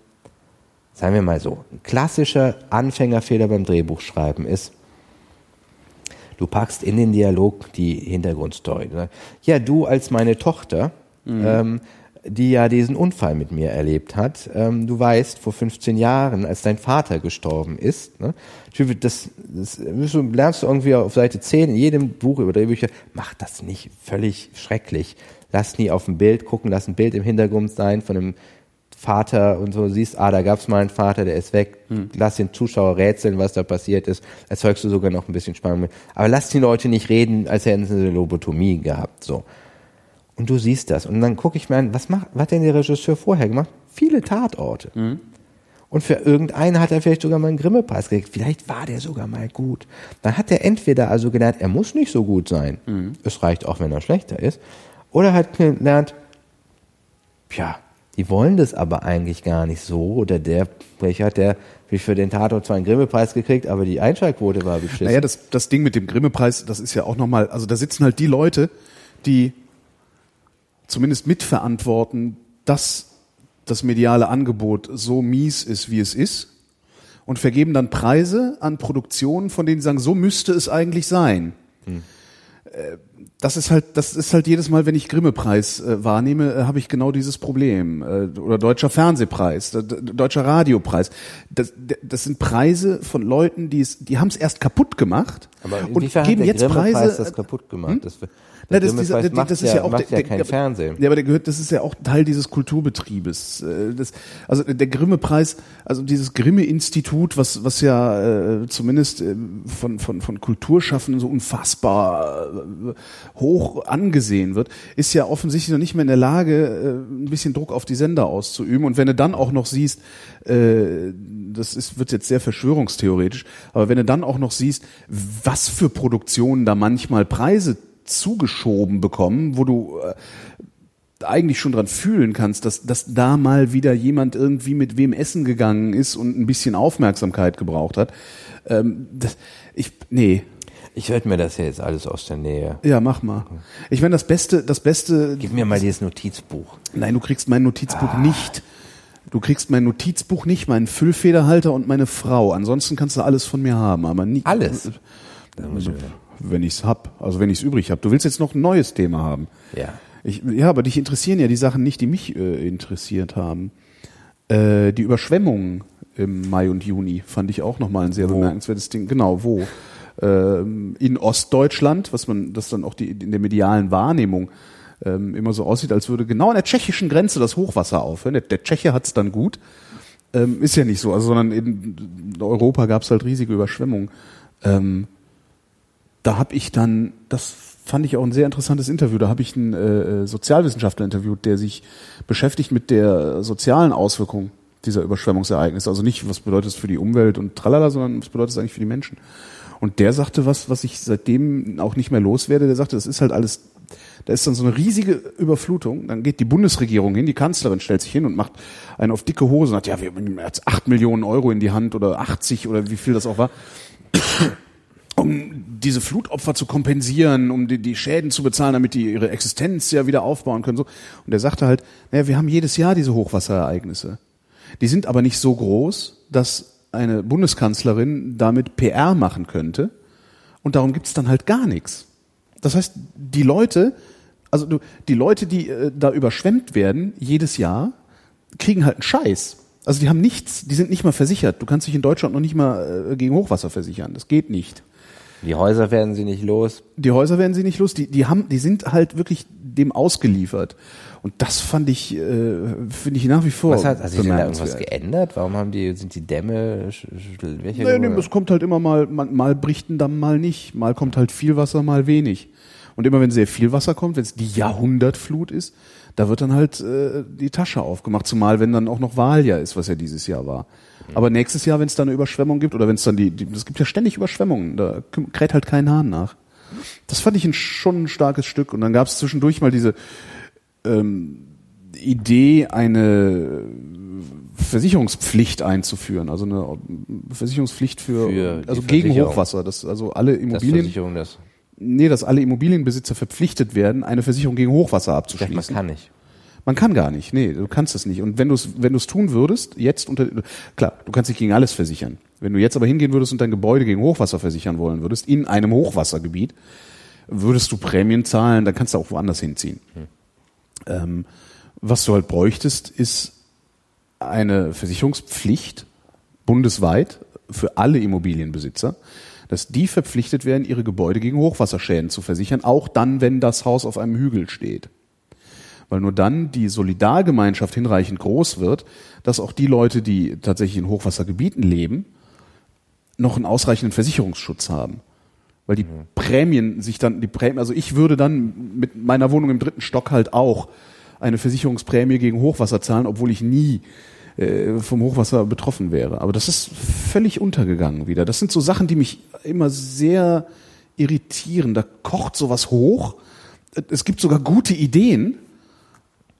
sagen wir mal so, ein klassischer Anfängerfehler beim Drehbuchschreiben ist, du packst in den Dialog die Hintergrundstory. Ne? Ja, du als meine Tochter, ähm, die ja diesen Unfall mit mir erlebt hat, ähm, du weißt, vor 15 Jahren, als dein Vater gestorben ist, ne? das, das du, lernst du irgendwie auf Seite 10 in jedem Buch über Drehbücher, mach das nicht völlig schrecklich. Lass nie auf ein Bild gucken, lass ein Bild im Hintergrund sein von einem Vater und so siehst, ah, da gab's mal einen Vater, der ist weg. Lass den Zuschauer rätseln, was da passiert ist. Erzeugst du sogar noch ein bisschen Spannung mit. Aber lass die Leute nicht reden, als hätten sie eine Lobotomie gehabt. So. Und du siehst das. Und dann gucke ich mir an, was macht, was hat denn der Regisseur vorher gemacht? Viele Tatorte. Und für irgendeinen hat er vielleicht sogar mal einen Grimme-Preis gekriegt. Vielleicht war der sogar mal gut. Dann hat er entweder also gelernt, er muss nicht so gut sein. Es reicht auch, wenn er schlechter ist. Oder hat gelernt, Tja, die wollen das aber eigentlich gar nicht so. Oder der, welcher hat der für den Tatort zwar einen Grimme-Preis gekriegt, aber die Einschaltquote war beschissen. Naja, das, das Ding mit dem Grimme-Preis, das ist ja auch nochmal, also da sitzen halt die Leute, die zumindest mitverantworten, dass das mediale Angebot so mies ist, wie es ist und vergeben dann Preise an Produktionen, von denen sie sagen, so müsste es eigentlich sein. Äh, Das ist halt, das ist halt jedes Mal, wenn ich Grimme-Preis äh, wahrnehme, äh, habe ich genau dieses Problem. Äh, oder deutscher Fernsehpreis, d- deutscher Radiopreis. Das, das sind Preise von Leuten, die es, die haben es erst kaputt gemacht aber und geben hat der jetzt Grimme-Preis Preise. das kaputt gemacht? Hm? Das, Na, das, dieser, Grimme-Preis macht das ist ja, ja auch macht ja der, kein der, Fernsehen. Ja, aber der gehört, das ist ja auch Teil dieses Kulturbetriebes. Äh, Das, also der Grimme-Preis, also dieses Grimme-Institut, was, was ja äh, zumindest äh, von, von, von Kulturschaffenden so unfassbar äh, hoch angesehen wird, ist ja offensichtlich noch nicht mehr in der Lage, äh, ein bisschen Druck auf die Sender auszuüben. Und wenn du dann auch noch siehst, äh, das ist, wird jetzt sehr verschwörungstheoretisch, aber wenn du dann auch noch siehst, was für Produktionen da manchmal Preise zugeschoben bekommen, wo du äh, eigentlich schon dran fühlen kannst, dass, dass da mal wieder jemand irgendwie mit wem essen gegangen ist und ein bisschen Aufmerksamkeit gebraucht hat. Ähm, das, ich, nee, Ich hörte mir das ja jetzt alles aus der Nähe. ja, mach mal. Ich meine, das Beste, das Beste, Gib mir mal dieses Notizbuch. nein, du kriegst mein Notizbuch nicht. Du kriegst mein Notizbuch nicht, meinen Füllfederhalter und meine Frau. Ansonsten kannst du alles von mir haben, aber nie. Alles? Also, wenn ich's hab, also wenn ich's übrig hab. Du willst jetzt noch ein neues Thema haben. Ja. Ich, ja, aber dich interessieren ja die Sachen nicht, die mich äh, interessiert haben. Äh, die Überschwemmungen im Mai und Juni fand ich auch nochmal ein sehr bemerkenswertes Ding. Genau, wo? Ähm, in Ostdeutschland, was man, das dann auch die, in der medialen Wahrnehmung ähm, immer so aussieht, als würde genau an der tschechischen Grenze das Hochwasser aufhören. Der, der Tscheche hat's dann gut. Ähm, ist ja nicht so, also, sondern in Europa gab's halt riesige Überschwemmungen. Ähm, da habe ich dann, das fand ich auch ein sehr interessantes Interview. Da habe ich einen äh, Sozialwissenschaftler interviewt, der sich beschäftigt mit der sozialen Auswirkung dieser Überschwemmungsereignisse. Also nicht, was bedeutet es für die Umwelt und tralala, sondern was bedeutet es eigentlich für die Menschen. Und der sagte was, was ich seitdem auch nicht mehr loswerde. Der sagte, das ist halt alles, da ist dann so eine riesige Überflutung. Dann geht die Bundesregierung hin, die Kanzlerin stellt sich hin und macht einen auf dicke Hose und sagt, ja, wir haben jetzt acht Millionen Euro in die Hand oder 80 oder wie viel das auch war um diese Flutopfer zu kompensieren, um die, die Schäden zu bezahlen, damit die ihre Existenz ja wieder aufbauen können. So. Und er sagte halt, naja, wir haben jedes Jahr diese Hochwasserereignisse. Die sind aber nicht so groß, dass eine Bundeskanzlerin damit PR machen könnte. Und darum gibt's dann halt gar nichts. Das heißt, die Leute, also die Leute, die äh, da überschwemmt werden, jedes Jahr, kriegen halt einen Scheiß. Also die haben nichts, die sind nicht mal versichert. Du kannst dich in Deutschland noch nicht mal äh, gegen Hochwasser versichern. Das geht nicht. Die Häuser werden sie nicht los. Die Häuser werden sie nicht los. Die, die haben, die sind halt wirklich dem ausgeliefert. Und das fand ich, äh, finde ich nach wie vor. Was hat, hat sich denn da irgendwas geändert? Warum haben die, sind die Dämme, welche? Nee, nee, es kommt halt immer mal, mal, mal bricht ein Damm, mal nicht. Mal kommt halt viel Wasser, mal wenig. Und immer wenn sehr viel Wasser kommt, wenn es die Jahrhundertflut ist, da wird dann halt äh, die Tasche aufgemacht. Zumal wenn dann auch noch Wahljahr ist, was ja dieses Jahr war. Aber nächstes Jahr, wenn es da eine Überschwemmung gibt, oder wenn es dann die, die, es gibt ja ständig Überschwemmungen, da kräht halt kein Hahn nach. Das fand ich ein, schon ein starkes Stück. Und dann gab es zwischendurch mal diese ähm, Idee, eine Versicherungspflicht einzuführen, also eine Versicherungspflicht für, Für also gegen. Hochwasser, dass also alle das Immobilien, Versicherung das. nee, dass alle Immobilienbesitzer verpflichtet werden, eine Versicherung gegen Hochwasser Ich dachte, man abzuschließen. kann nicht. Man kann gar nicht, nee, du kannst es nicht. Und wenn du es wenn du es tun würdest, jetzt unter klar, du kannst dich gegen alles versichern. Wenn du jetzt aber hingehen würdest und dein Gebäude gegen Hochwasser versichern wollen würdest, in einem Hochwassergebiet, würdest du Prämien zahlen, dann kannst du auch woanders hinziehen. Ähm, was du halt bräuchtest, ist eine Versicherungspflicht bundesweit für alle Immobilienbesitzer, dass die verpflichtet werden, ihre Gebäude gegen Hochwasserschäden zu versichern, auch dann, wenn das Haus auf einem Hügel steht. Weil nur dann die Solidargemeinschaft hinreichend groß wird, dass auch die Leute, die tatsächlich in Hochwassergebieten leben, noch einen ausreichenden Versicherungsschutz haben. Weil die Prämien sich dann, die Prämien, also ich würde dann mit meiner Wohnung im dritten Stock halt auch eine Versicherungsprämie gegen Hochwasser zahlen, obwohl ich nie äh, vom Hochwasser betroffen wäre. Aber das ist völlig untergegangen wieder. Das sind so Sachen, die mich immer sehr irritieren. Da kocht sowas hoch. Es gibt sogar gute Ideen,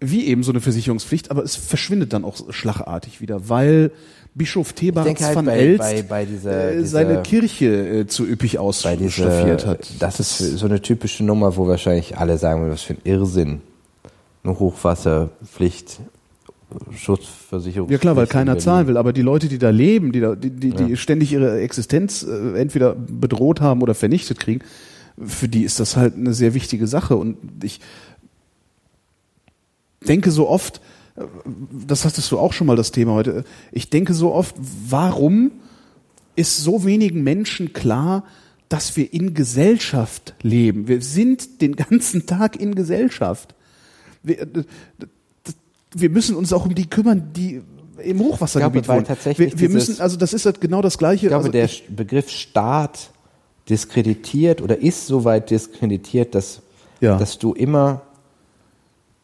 wie eben so eine Versicherungspflicht, aber es verschwindet dann auch schlagartig wieder, weil Bischof Thebarts halt van bei- Elst bei- bei dieser- äh, dieser- seine Kirche äh, zu üppig ausstaffiert hat. das ist so eine typische Nummer, wo wahrscheinlich alle sagen, was für ein Irrsinn. Eine Hochwasserpflicht, Schutzversicherung. Ja klar, weil keiner zahlen will, aber die Leute, die da leben, die da, die, die, die ständig ihre Existenz äh, entweder bedroht haben oder vernichtet kriegen, für die ist das halt eine sehr wichtige Sache. Und ich denke so oft, das hattest du auch schon mal das Thema heute, ich denke so oft, warum ist so wenigen Menschen klar, dass wir in Gesellschaft leben? Wir sind den ganzen Tag in Gesellschaft. Wir, äh, wir müssen uns auch um die kümmern, die im Hochwassergebiet glaube, wohnen. tatsächlich wir, wir müssen, also das ist halt genau das Gleiche. Ich glaube, also der ich, Begriff Staat diskreditiert oder ist soweit diskreditiert, dass, Ja. dass du immer,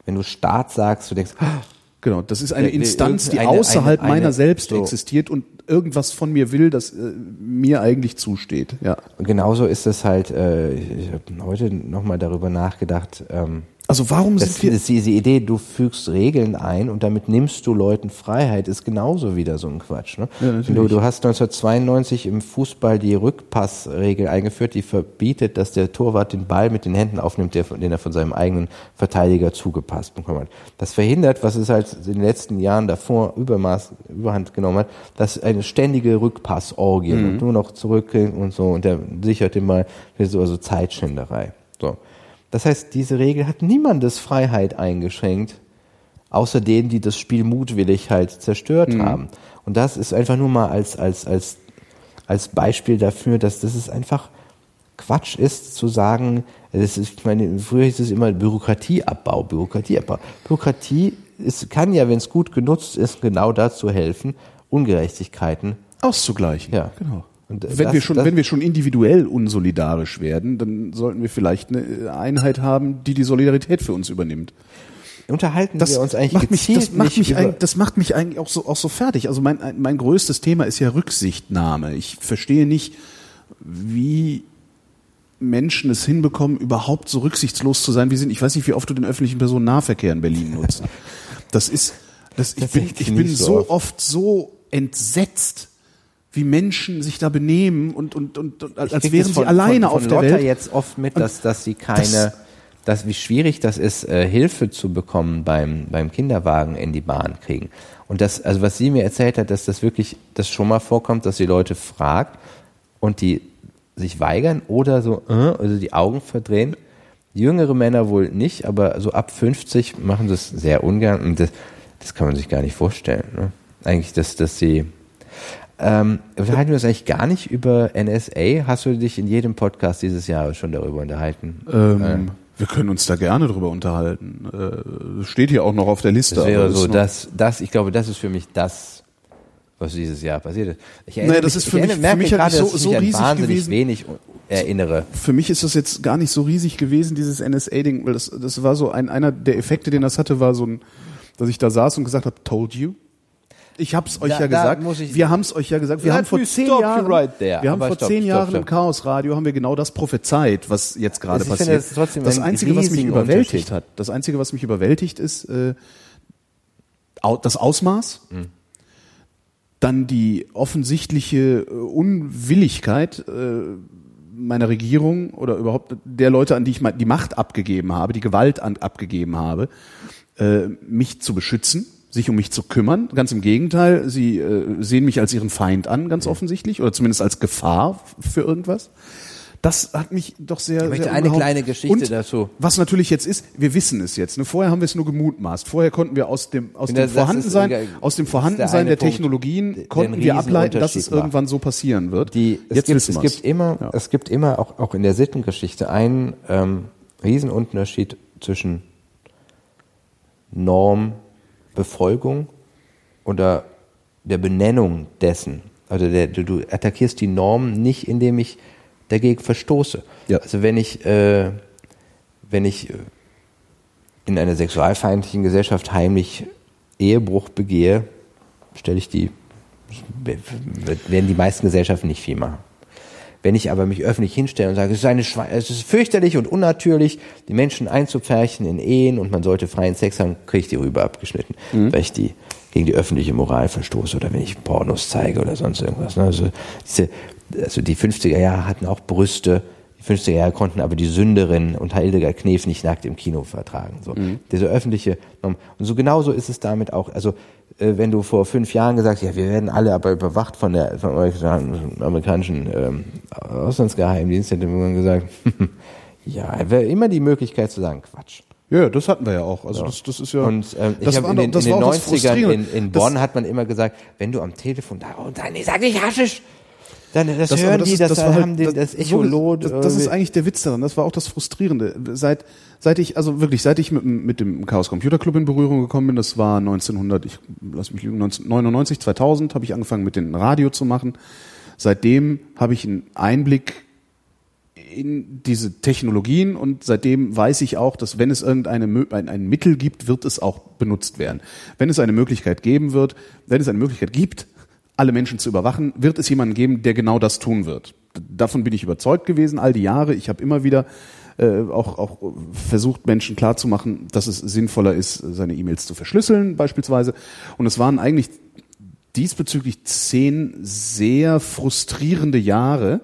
wenn du Staat sagst, du denkst, ah, genau, das ist eine Äh, äh, Instanz, die außerhalb eine- eine- meiner selbst so. existiert und irgendwas von mir will, das äh, mir eigentlich zusteht. Ja. Und genauso ist es halt, äh, ich habe heute nochmal darüber nachgedacht, ähm, Also warum das, sind wir das, diese Idee, du fügst Regeln ein und damit nimmst du Leuten Freiheit, ist genauso wieder so ein Quatsch. Ne? Ja, du, du hast 1992 im Fußball die Rückpassregel eingeführt, die verbietet, dass der Torwart den Ball mit den Händen aufnimmt, den er von seinem eigenen Verteidiger zugepasst bekommen hat. Das verhindert, was es halt in den letzten Jahren davor Übermaß, Überhand genommen hat, dass eine ständige Rückpassorgie Mhm. und nur noch zurückgehen und so und der sichert den Ball, das ist also Zeitschinderei. So. Das heißt, diese Regel hat niemandes Freiheit eingeschränkt, außer denen, die das Spiel mutwillig halt zerstört haben. Und das ist einfach nur mal als, als, als, als Beispiel dafür, dass das ist einfach Quatsch ist, zu sagen, das ist, ich meine, früher hieß es immer Bürokratieabbau, Bürokratieabbau. Bürokratie ist, kann ja, wenn es gut genutzt ist, genau dazu helfen, Ungerechtigkeiten auszugleichen? Ja. Genau. Und wenn das- wir schon, das- wenn wir schon individuell unsolidarisch werden, dann sollten wir vielleicht eine Einheit haben, die die Solidarität für uns übernimmt. Unterhalten Das wir uns eigentlich macht mich, das macht mich, eigentlich, das macht mich eigentlich auch so, auch so fertig. Also mein, mein größtes Thema ist ja Rücksichtnahme. Ich verstehe nicht, wie Menschen es hinbekommen, überhaupt so rücksichtslos zu sein, wie sie sind. Ich weiß nicht, wie oft du den öffentlichen Personennahverkehr in Berlin nutzt. (laughs) Das ist, das, ich bin, ich bin so oft so entsetzt, wie Menschen sich da benehmen und, und, und, und als wären das sie von, alleine von, auf von der Lotta Welt. jetzt oft mit, dass, dass sie keine, Das- dass wie schwierig das ist, äh, Hilfe zu bekommen beim, beim Kinderwagen in die Bahn kriegen. Und das, also was sie mir erzählt hat, dass das wirklich, das schon mal vorkommt, dass die Leute fragt und die sich weigern oder so, äh, also die Augen verdrehen. Jüngere Männer wohl nicht, aber so ab 50 machen das sehr ungern und das, das kann man sich gar nicht vorstellen. Ne? Eigentlich, dass, dass sie, ähm, unterhalten wir uns eigentlich gar nicht über NSA? Hast du dich in jedem Podcast dieses Jahr schon darüber unterhalten? Ähm, wir können uns da gerne drüber unterhalten. Äh, steht hier auch noch auf der Liste. das wäre so, das, das, ich glaube, das ist für mich das, was dieses Jahr passiert ist. Ich Naja, das mich, ist für ich mich- erinnere- für mich gerade, so- so riesig wahnsinnig gewesen. wenig erinnere. Für mich ist das jetzt gar nicht so riesig gewesen, dieses NSA-Ding, weil das, das war so ein, einer der Effekte, den das hatte, war so ein, dass ich da saß und gesagt habe, told you. Ich hab's euch Da- ja gesagt. wir haben's euch ja gesagt. Wir haben vor zehn Jahren, right there. wir haben vor stopp, zehn stopp, Jahren stopp. im Chaos-Radio haben wir genau das prophezeit, was jetzt gerade finde, passiert. das trotzdem das ein Einzige, was mich überwältigt hat, das Einzige, was mich überwältigt, ist äh, das Ausmaß, Hm. dann die offensichtliche äh, Unwilligkeit äh, meiner Regierung oder überhaupt der Leute, an die ich die Macht abgegeben habe, die Gewalt an, abgegeben habe, äh, mich zu beschützen, sich um mich zu kümmern. Ganz im Gegenteil, sie äh, sehen mich als ihren Feind an, ganz offensichtlich, oder zumindest als Gefahr für irgendwas. Das hat mich doch sehr. Ich möchte sehr eine kleine Geschichte Und dazu. Was natürlich jetzt ist, wir wissen es jetzt. Ne? Vorher haben wir es nur gemutmaßt. Vorher konnten wir aus dem aus dem Vorhandensein, aus dem Vorhandensein der der Punkt, Technologien der konnten wir ableiten, dass es war. irgendwann so passieren wird. Die, es jetzt gibt, wissen es wir's. gibt immer, Ja. es gibt immer auch, auch in der Sittengeschichte einen ähm, Riesenunterschied zwischen Normbefolgung oder der Benennung dessen. Also der, du, du attackierst die Norm nicht, indem ich dagegen verstoße. Ja. Also wenn ich, äh, wenn ich äh, in einer sexualfeindlichen Gesellschaft heimlich Ehebruch begehe, stelle ich die, werden die meisten Gesellschaften nicht viel machen. Wenn ich aber mich öffentlich hinstelle und sage, es ist, eine Schwe es ist fürchterlich und unnatürlich, die Menschen einzupferchen in Ehen und man sollte freien Sex haben, kriege ich die rüber abgeschnitten, weil ich die gegen die öffentliche Moral verstoße oder wenn ich Pornos zeige oder sonst irgendwas. ne? Also, diese, also die 50er Jahre hatten auch Brüste, die 50er Jahre konnten aber die Sünderin und Hildegard Knef nicht nackt im Kino vertragen. So. Diese öffentliche Norm. Und so genauso ist es damit auch. Also wenn du vor fünf Jahren gesagt hast, ja, wir werden alle aber überwacht von der vom amerikanischen, amerikanischen ähm, Auslandsgeheimdienst, hätte man gesagt, (laughs) ja, wäre immer die Möglichkeit zu sagen, Quatsch. Ja, das hatten wir ja auch. Also das, das ist ja. Und ähm, ich das habe in den, in das den war auch das 90ern in, in Das- Bonn hat man immer gesagt, wenn du am Telefon da und dann, sag nicht Haschisch, dann das, Das, hören das die, ist- das, das halt- haben den, das, so- Echolot. Das, das ist äh, eigentlich der Witz daran. Das war auch das Frustrierende. Seit, seit ich, also wirklich, seit ich mit, dem- mit dem Chaos Computer Club in Berührung gekommen bin, das war 1900, ich lass mich lügen, 1999, 2000, habe ich angefangen mit dem Radio zu machen. Seitdem habe ich einen Einblick in diese Technologien und seitdem weiß ich auch, dass wenn es irgendeine ein, ein Mittel gibt, wird es auch benutzt werden. Wenn es eine Möglichkeit geben wird, wenn es eine Möglichkeit gibt, alle Menschen zu überwachen, wird es jemanden geben, der genau das tun wird. Davon bin ich überzeugt gewesen all die Jahre. Ich habe immer wieder äh, auch, auch versucht, Menschen klarzumachen, dass es sinnvoller ist, seine E-Mails zu verschlüsseln beispielsweise. Und es waren eigentlich diesbezüglich zehn sehr frustrierende Jahre,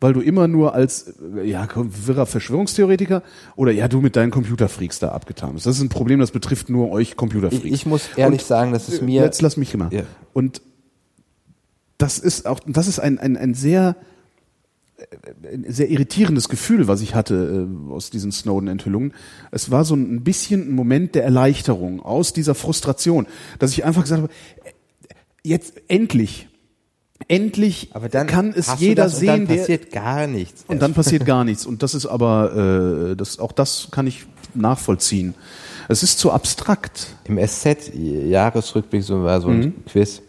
weil du immer nur als äh, ja, wirrer Verschwörungstheoretiker oder ja, du mit deinen Computerfreaks da abgetan bist. Das ist ein Problem, das betrifft nur euch Computerfreaks. ich, ich muss ehrlich Und- sagen, dass es mir Jetzt lass mich mal. Ja. Und das ist auch, das ist ein, ein, ein sehr, äh, ein sehr irritierendes Gefühl, was ich hatte äh, aus diesen Snowden-Enthüllungen. Es war so ein bisschen ein Moment der Erleichterung aus dieser Frustration, dass ich einfach gesagt habe, äh, jetzt endlich, endlich kann es jeder das und sehen, dann der, passiert gar nichts. und dann passiert gar nichts. Und das ist aber, äh, das, auch das kann ich nachvollziehen. Es ist zu abstrakt. Im SZ-Jahresrückblick so war so ein Mhm. Quiz.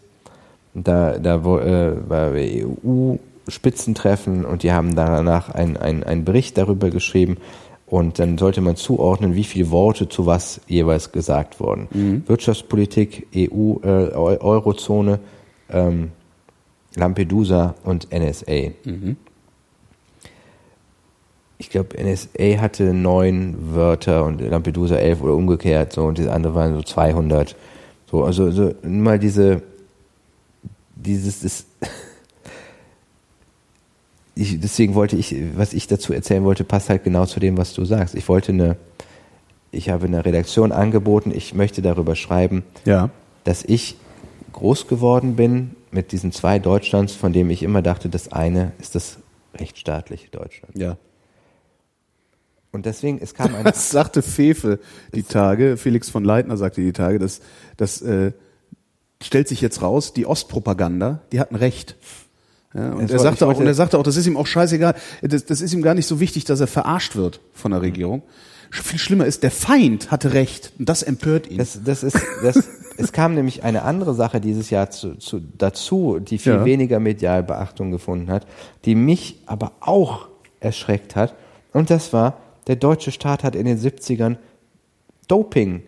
Da, da wo, äh, war EU Spitzentreffen und die haben danach einen ein Bericht darüber geschrieben und dann sollte man zuordnen, wie viele Worte zu was jeweils gesagt wurden. Mhm. Wirtschaftspolitik, EU, äh, Eu- Eurozone, ähm, Lampedusa und NSA. Mhm. Ich glaube, NSA hatte neun Wörter und Lampedusa elf oder umgekehrt so und das andere waren so 200. So, also so, mal diese, dieses, das, ich, deswegen wollte ich, was ich dazu erzählen wollte, passt halt genau zu dem, was du sagst. Ich wollte eine, ich habe eine Redaktion angeboten, ich möchte darüber schreiben, Ja. dass ich groß geworden bin mit diesen zwei Deutschlands, von dem ich immer dachte, das eine ist das rechtsstaatliche Deutschland. Ja. Und deswegen, es kam ein, (laughs) Das sagte Fefe die Tage, Felix von Leitner sagte die Tage, dass das äh, stellt sich jetzt raus, die Ostpropaganda, die hatten recht. Ja, und er sagte auch, und er sagte auch, das ist ihm auch scheißegal, das, das ist ihm gar nicht so wichtig, dass er verarscht wird von der Regierung. Viel schlimmer ist, der Feind hatte recht und das empört ihn. Das, das ist, das, (laughs) es kam nämlich eine andere Sache dieses Jahr zu, zu, dazu, die viel Ja. weniger medial Beachtung gefunden hat, die mich aber auch erschreckt hat. Und das war, der deutsche Staat hat in den 70ern Doping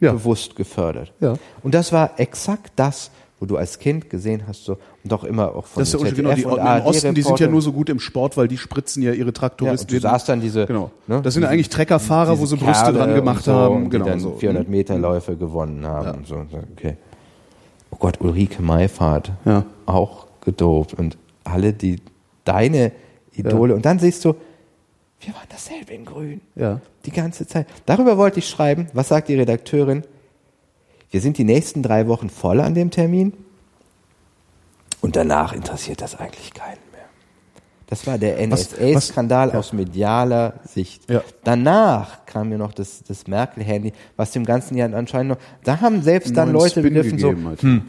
Ja. bewusst gefördert. Ja. Und das war exakt das, wo du als Kind gesehen hast, so, auch immer auch von das ist ja den genau, die, ZDF und im Osten, die sind ja nur so gut im Sport, weil die spritzen ja ihre Ja, Traktoristen. und du sahst dann diese, genau. ne, das sind ja eigentlich Treckerfahrer, wo sie Brüste Kerle dran und gemacht so, haben. und Genau die dann so. 400 Meter Läufe gewonnen haben und so. Okay. Oh Gott, Ulrike Meifahrt, Ja. auch gedopt und alle die deine Idole und dann siehst du, wir waren dasselbe in Grün. Ja. Die ganze Zeit. Darüber wollte ich schreiben. Was sagt die Redakteurin? Wir sind die nächsten drei Wochen voll an dem Termin und danach interessiert das eigentlich keinen mehr. Das war der NSA-Skandal ja. aus medialer Sicht. Ja. Danach kam mir noch das, das Merkel-Handy, was dem ganzen Jahr anscheinend noch, da haben selbst dann Leute begriffen so, hm,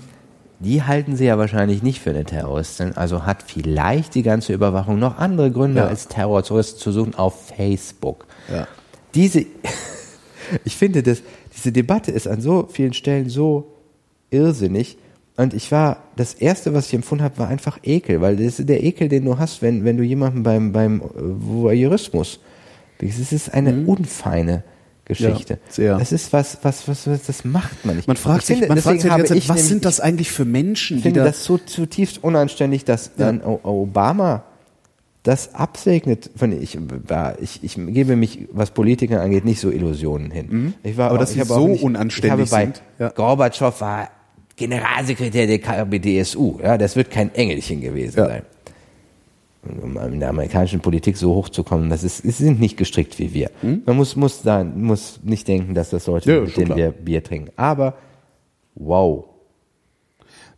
die halten sie ja wahrscheinlich nicht für eine Terroristin, also hat vielleicht die ganze Überwachung noch andere Gründe Ja. als Terroristen zu suchen auf Facebook. Ja. Diese, (laughs) ich finde, das, diese Debatte ist an so vielen Stellen so irrsinnig. Und ich war, das erste, was ich empfunden habe, war einfach Ekel, weil das ist der Ekel, den du hast, wenn, wenn du jemanden beim, beim Voyeurismus, es ist eine unfeine Geschichte. Mhm. Ja, sehr. Das ist was, was, was, was, das macht man nicht. Man fragt Ich sich, finde, man fragt sich die ganze Zeit, was sind das eigentlich für Menschen, ich die finde da das so zutiefst unanständig, dass dann O- Obama das absegnet. Ich, war, ich, ich gebe mich, was Politiker angeht, nicht so Illusionen hin. Ich war Mhm. Aber dass ich sie so nicht, unanständig ich habe bei sind, ja. Gorbatschow war Generalsekretär der KPDSU. Ja, das wird kein Engelchen gewesen Ja. sein. Um in der amerikanischen Politik so hochzukommen, das ist, sie sind nicht gestrickt wie wir. Man muss, muss da, muss nicht denken, dass das Leute, Hm? Ja, mit denen wir Bier trinken. Aber, wow.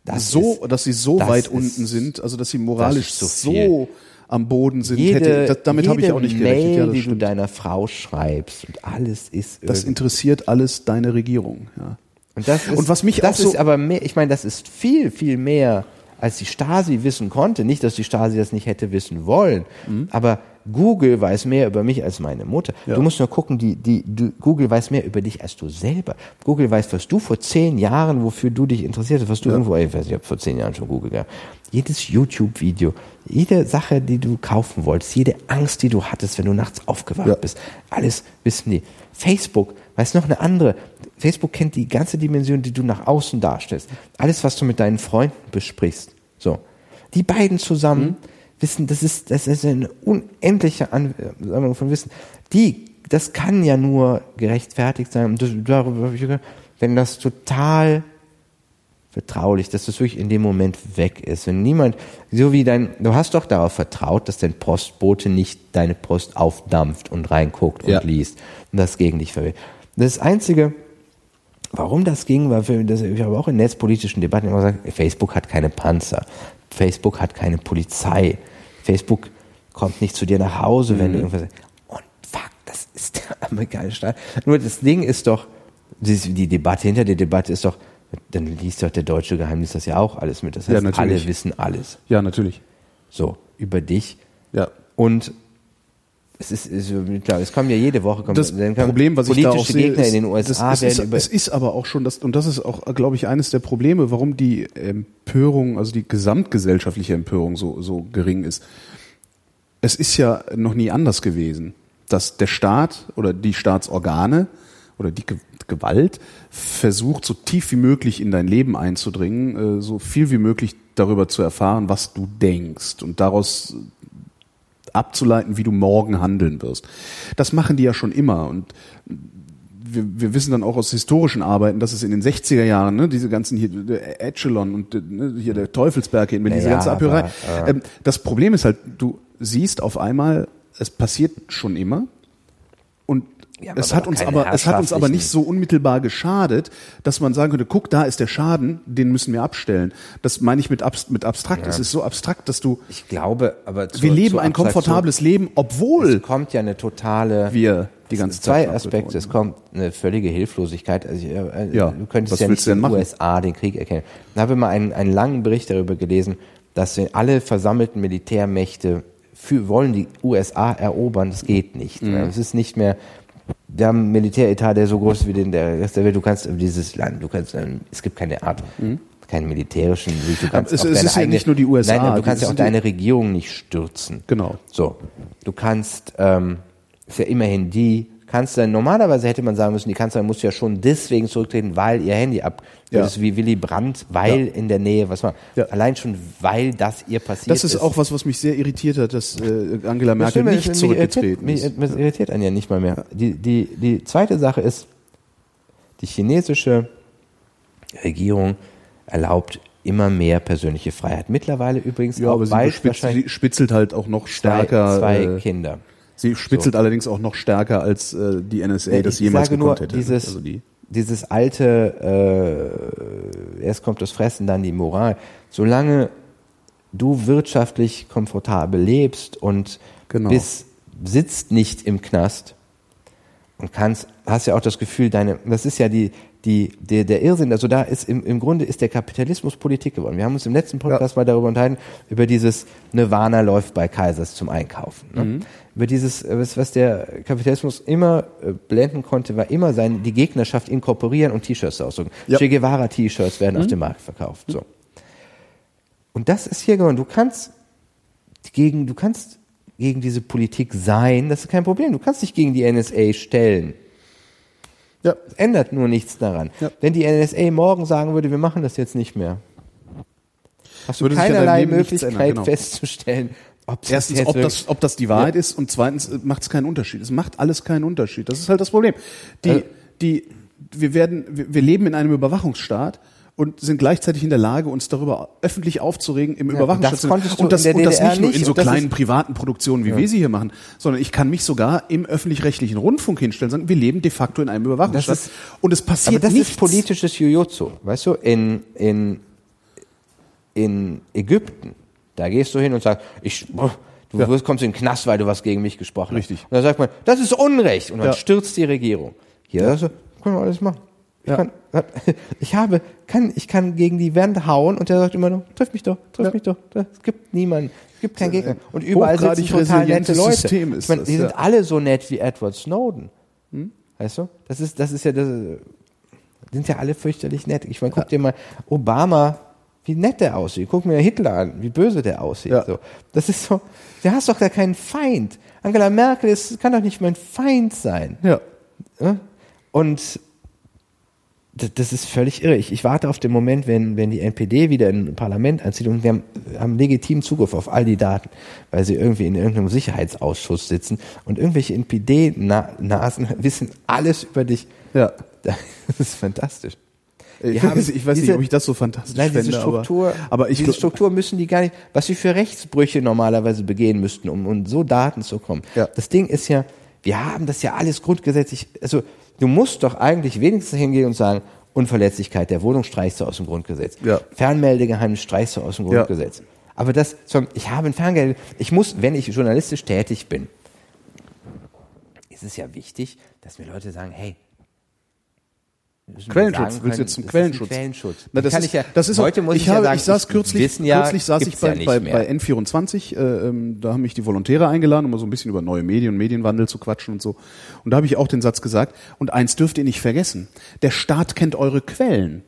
Das so, ist- dass sie so das weit ist- unten sind, also dass sie moralisch das so, am Boden sind, jede, hätte, das, damit habe ich auch nicht Mail, gerechnet. Ja, das, die du stimmt. deiner Frau schreibst und alles ist das interessiert alles deine Regierung. Ja. Und das ist, und was mich das auch so- ist aber mehr, ich meine, das ist viel viel mehr als die Stasi wissen konnte. Nicht, dass die Stasi das nicht hätte wissen wollen, aber Google weiß mehr über mich als meine Mutter. Ja. Du musst nur gucken, die, die, du, Google weiß mehr über dich als du selber. Google weiß, was du vor zehn Jahren, wofür du dich interessiert hast, was du irgendwo, ich weiß nicht, ob vor zehn Jahren schon Google gab. Jedes YouTube-Video, jede Sache, die du kaufen wolltest, jede Angst, die du hattest, wenn du nachts aufgewacht Ja. bist, alles wissen die. Facebook weiß noch eine andere. Facebook kennt die ganze Dimension, die du nach außen darstellst. Alles, was du mit deinen Freunden besprichst. So. Die beiden zusammen wissen, das ist, das ist eine unendliche Ansammlung von Wissen. Die, das kann ja nur gerechtfertigt sein. Und das, darüber wenn das total vertraulich, dass das wirklich in dem Moment weg ist. Wenn niemand, so wie dein, du hast doch darauf vertraut, dass dein Postbote nicht deine Post aufdampft und reinguckt und Ja. liest und das gegen dich verwendet. Das Einzige, warum das ging, war für, das, ich habe auch in netzpolitischen Debatten immer gesagt, Facebook hat keine Panzer, Facebook hat keine Polizei, Facebook kommt nicht zu dir nach Hause, wenn du irgendwas und fuck, das ist der amerikanische Staat. Nur das Ding ist doch, die, Debatte hinter der Debatte ist doch, dann liest doch der deutsche Geheimnis das ja auch alles mit. Das Ja, heißt, natürlich. alle wissen alles. ja, natürlich. So, über dich. Ja. Und Es ist, ist klar, es kommen ja jede Woche kommen, das Problem, was ich da auch sehe, Gegner ist, in den USA das, ist, es ist aber auch schon das und das ist auch, glaube ich, eines der Probleme, warum die Empörung, also die gesamtgesellschaftliche Empörung so so gering ist. Es ist ja noch nie anders gewesen, dass der Staat oder die Staatsorgane oder die Ge Gewalt versucht, so tief wie möglich in dein Leben einzudringen, äh, so viel wie möglich darüber zu erfahren, was du denkst und daraus abzuleiten, wie du morgen handeln wirst. Das machen die ja schon immer und wir, wir wissen dann auch aus historischen Arbeiten, dass es in den 60er Jahren, ne, diese ganzen hier, der Echelon und ne, hier der Teufelsberg hier, diese Naja, ganze Abhörerei. äh, das Problem ist halt, du siehst auf einmal, es passiert schon immer es hat uns aber, es hat uns aber nicht so unmittelbar geschadet, dass man sagen könnte, guck, da ist der Schaden, den müssen wir abstellen. Das meine ich mit, abs mit abstrakt. Es ist so abstrakt, dass du, ich glaube, aber zur, wir leben ein komfortables Leben, obwohl Es kommt ja eine totale wir die ganze sind zwei Zeit Aspekte. Es kommt eine völlige Hilflosigkeit. Also, äh, Ja, du könntest was ja nicht in den? USA den Krieg erkennen. Da habe ich mal einen, einen langen Bericht darüber gelesen, dass alle versammelten Militärmächte für, wollen die USA erobern. Das geht nicht. Mhm. Es ist nicht mehr, wir haben einen Militäretat, der so groß ist wie den der Rest der Welt. Du kannst dieses Land, du kannst, ähm, es gibt keine Art, keinen militärischen Sieg. Du kannst Mhm. es- es ist ja eigene- nicht nur die USA, Nein, du kannst ja auch deine Regierung nicht stürzen. Genau. So, du kannst, ähm, ist ja immerhin die Kanzlerin, normalerweise hätte man sagen müssen, die Kanzlerin muss ja schon deswegen zurücktreten, weil ihr Handy ab. Ja. Das ist wie Willy Brandt, weil Ja. in der Nähe, was war, Ja. allein schon, weil das ihr passiert Das ist auch was, was mich sehr irritiert hat, dass äh, Angela Das Merkel stimmt, nicht das- zurückgetreten mich ist. irritiert, mich, mich irritiert einen ja nicht mal mehr. Die, die, die zweite Sache ist, die chinesische Regierung erlaubt immer mehr persönliche Freiheit. Mittlerweile übrigens Ja, auch, aber sie, sie spitzelt halt auch noch zwei, stärker. zwei äh, Kinder. Sie spitzelt allerdings auch noch stärker als äh, die NSA Ja, das ich jemals sage nur, gekonnt hätte. dieses, Also die, dieses alte, äh, erst kommt das Fressen, dann die Moral. Solange du wirtschaftlich komfortabel lebst und Genau. bist, sitzt nicht im Knast und kannst, hast ja auch das Gefühl, deine, das ist ja die, die, der, der Irrsinn, also da ist im, im Grunde ist der Kapitalismus Politik geworden. Wir haben uns im letzten Podcast mal darüber unterhalten, über dieses Nirvana läuft bei Kaisers zum Einkaufen. Ne? Mhm. Über dieses, was, was der Kapitalismus immer äh, blenden konnte, war immer sein, die Gegnerschaft inkorporieren und T-Shirts ausdrücken. Ja. Che Guevara T-Shirts werden auf Mhm. dem Markt verkauft. So. Und das ist hier geworden. Du kannst gegen, du kannst gegen diese Politik sein, das ist kein Problem. Du kannst dich gegen die NSA stellen. Ja, Es ändert nur nichts daran. Ja. Wenn die NSA morgen sagen würde, wir machen das jetzt nicht mehr, hast du keinerlei Möglichkeit ändern, genau. festzustellen, Erstens, ob das, ob das die Wahrheit ist und zweitens macht es keinen Unterschied. Es macht alles keinen Unterschied. Das ist halt das Problem. Die, Also- die, wir werden, wir leben in einem Überwachungsstaat und sind gleichzeitig in der Lage, uns darüber öffentlich aufzuregen im Überwachungsstaat. das konntest du und das, und das nicht nur in so Und kleinen privaten Produktionen, wie wir sie hier machen, sondern ich kann mich sogar im öffentlich-rechtlichen Rundfunk hinstellen und sagen, wir leben de facto in einem Überwachungsstaat. Ist- und es Aber passiert das nichts. ist politisches Jujutsu. Weißt du, in, in, in Ägypten, da gehst du hin und sagst, ich, boah, du Ja. wirst- kommst in den Knast, weil du was gegen mich gesprochen Richtig. hast. Und dann sagt man, das ist Unrecht. Und dann Ja. stürzt die Regierung. Hier, also, können wir alles machen. Ich, Ja. kann, (laughs) ich habe, kann, ich kann gegen die Wand hauen und der sagt immer nur, triff mich doch, triff Ja. mich doch. Es gibt niemanden, es gibt keinen Gegner. Und überall sitzen hochgradig total nette Leute. System ist ich meine, das, die sind ja. alle so nett wie Edward Snowden. Hm? Weißt du? Das ist, das ist ja das, sind ja alle fürchterlich nett. Ich meine, guck dir mal Obama, wie nett der aussieht. Guck mir Hitler an, wie böse der aussieht. Ja. So. Das ist so, der hast doch gar keinen Feind. Angela Merkel ist, kann doch nicht mein Feind sein. Ja. Ja? Und das, ist völlig irre. Ich, ich warte auf den Moment, wenn, wenn die NPD wieder in ein Parlament einzieht und wir haben, haben legitimen Zugriff auf all die Daten, weil sie irgendwie in irgendeinem Sicherheitsausschuss sitzen und irgendwelche NPD-Nasen (laughs) wissen alles über dich. Ja. (laughs) Das ist fantastisch. Ich, haben weiß, ich weiß nicht, diese- ob ich das so fantastisch Nein, fände, diese Struktur, aber, aber ich diese Struktur müssen die gar nicht, was sie für Rechtsbrüche normalerweise begehen müssten, um, um so Daten zu kommen. Ja. Das Ding ist ja, wir haben das ja alles grundgesetzlich, also du musst doch eigentlich wenigstens hingehen und sagen, Unverletzlichkeit der Wohnung streichst du aus dem Grundgesetz. Ja. Fernmeldegeheimnis streichst du aus dem Ja. Grundgesetz. Aber das, ich habe ein Ferngeld, ich muss, wenn ich journalistisch tätig bin, ist es ja wichtig, dass mir Leute sagen, hey, Quellenschutz. sagen Willst du jetzt zum Quellenschutz? Quellenschutz. Na, das Kann ist, ich ja- das ist heute auch, muss ich, ich ja habe, sagen, ich saß ich- kürzlich, ja, kürzlich saß ich gibt's ja bei, bei, bei N24, äh, ähm, da haben mich die Volontäre eingeladen, um mal so ein bisschen über neue Medien und Medienwandel zu quatschen und so. Und da habe ich auch den Satz gesagt, und eins dürft ihr nicht vergessen, der Staat kennt eure Quellen.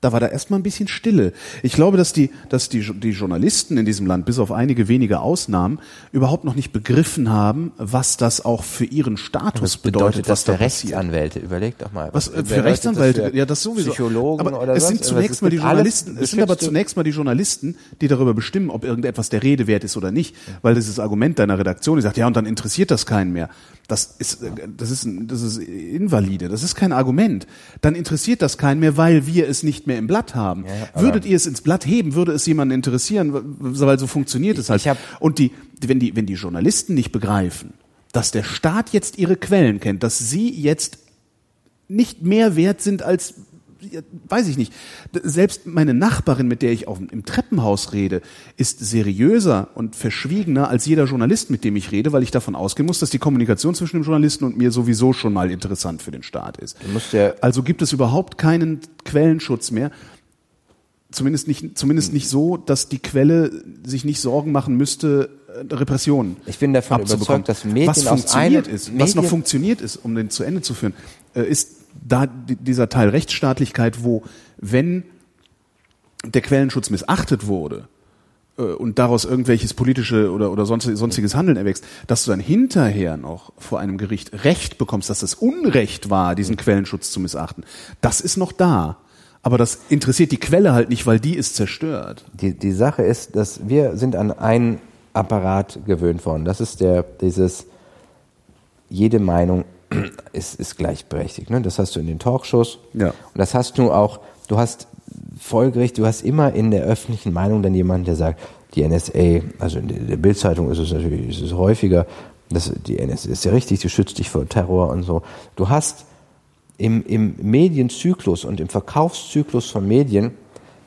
Da war da erstmal ein bisschen Stille. Ich glaube, dass die, dass die, die Journalisten in diesem Land, bis auf einige wenige Ausnahmen, überhaupt noch nicht begriffen haben, was das auch für ihren Status Was bedeutet, bedeutet was das da für passiert. Rechtsanwälte? Überleg doch mal. Was äh, bedeutet für Rechtsanwälte? das für ja, das sowieso. Psychologen Aber oder es sind irgendwas? zunächst mal die Journalisten. Es sind aber zunächst mal die Journalisten, die darüber bestimmen, ob irgendetwas der Rede wert ist oder nicht, weil dieses Argument deiner Redaktion, die sagt, ja, und dann interessiert das keinen mehr. Das ist, äh, das ist, das ist invalide. Das ist kein Argument. Dann interessiert das keinen mehr, weil wir es nicht mehr im Blatt haben. aber- Würdet ihr es ins Blatt heben, würde es jemanden interessieren, weil so funktioniert es halt. Und die, wenn die, wenn die Journalisten nicht begreifen, dass der Staat jetzt ihre Quellen kennt, dass sie jetzt nicht mehr wert sind als ja, weiß ich nicht. Selbst meine Nachbarin, mit der ich auf, im Treppenhaus rede, ist seriöser und verschwiegener als jeder Journalist, mit dem ich rede, weil ich davon ausgehen muss, dass die Kommunikation zwischen dem Journalisten und mir sowieso schon mal interessant für den Staat ist. ja- also gibt es überhaupt keinen Quellenschutz mehr. Zumindest nicht, zumindest nicht so, dass die Quelle sich nicht Sorgen machen müsste, äh, Repressionen Ich bin davon überzeugt, dass Medien was funktioniert ist, was noch Medien- funktioniert ist, um den zu Ende zu führen, äh, ist da di- dieser Teil Rechtsstaatlichkeit, wo wenn der Quellenschutz missachtet wurde äh, und daraus irgendwelches politische oder, oder sonst, sonstiges Handeln erwächst, dass du dann hinterher noch vor einem Gericht Recht bekommst, dass es Unrecht war, diesen Quellenschutz zu missachten, das ist noch da. Aber das interessiert die Quelle halt nicht, weil die ist zerstört. Die, die Sache ist, dass wir sind an einen Apparat gewöhnt worden. Das ist der, dieses, jede Meinung ist, ist gleichberechtigt. Ne? Das hast du in den Talkshows. Ja. Und das hast du auch, du hast folgerichtig, du hast immer in der öffentlichen Meinung dann jemanden, der sagt, die NSA, also in der- Bildzeitung ist es natürlich ist es häufiger, das, die NSA ist ja richtig, die schützt dich vor Terror und so. Du hast im, im Medienzyklus und im Verkaufszyklus von Medien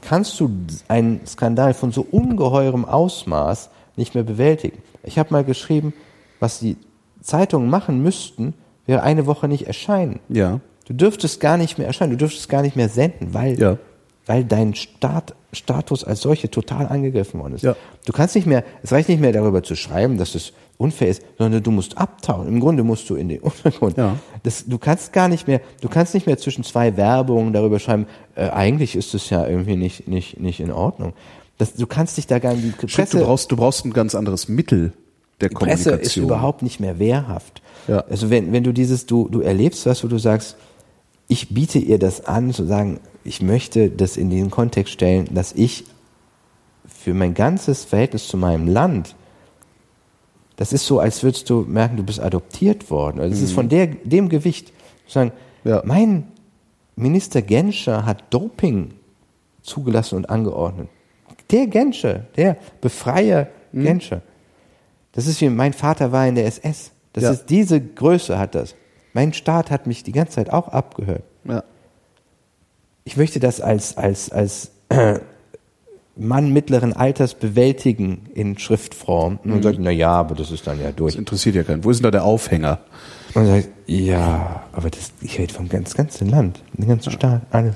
kannst du einen Skandal von so ungeheurem Ausmaß nicht mehr bewältigen. Ich habe mal geschrieben, was die Zeitungen machen müssten, wäre eine Woche nicht erscheinen. Ja. Du dürftest gar nicht mehr erscheinen, du dürftest gar nicht mehr senden, weil, Ja. weil dein Staat, Status als solche total angegriffen worden ist. Ja. Du kannst nicht mehr, es reicht nicht mehr darüber zu schreiben, dass es unfair ist, sondern du musst abtauchen. Im Grunde musst du in den (laughs) Untergrund. Ja. Das, du kannst gar nicht mehr, du kannst nicht mehr zwischen zwei Werbungen darüber schreiben, äh, eigentlich ist es ja irgendwie nicht, nicht, nicht in Ordnung. Das, du kannst dich da gar nicht, Presse, du brauchst, du brauchst ein ganz anderes Mittel der die Presse Kommunikation. ist überhaupt nicht mehr wehrhaft. Ja. Also wenn, wenn du dieses, du, du erlebst was, wo du sagst, ich biete ihr das an, zu sagen, ich möchte das in den Kontext stellen, dass ich für mein ganzes Verhältnis zu meinem Land, das ist so, als würdest du merken, du bist adoptiert worden. Also das ist von der, dem Gewicht. Zu sagen, Mhm. Ja. mein Minister Genscher hat Doping zugelassen und angeordnet. Der Genscher, der Befreier Mhm. Genscher. Das ist wie mein Vater war in der SS. Das Ja. ist diese Größe hat das. Mein Staat hat mich die ganze Zeit auch abgehört. Ja. Ich möchte das als als als äh, Mann mittleren Alters bewältigen in Schriftform. Und man sagt, na ja, aber das ist dann ja durch. Das interessiert ja keinen. Wo ist denn da der Aufhänger? Und man sagt, ja, aber das, ich rede vom ganz ganzen Land, den ganzen Staat, alles.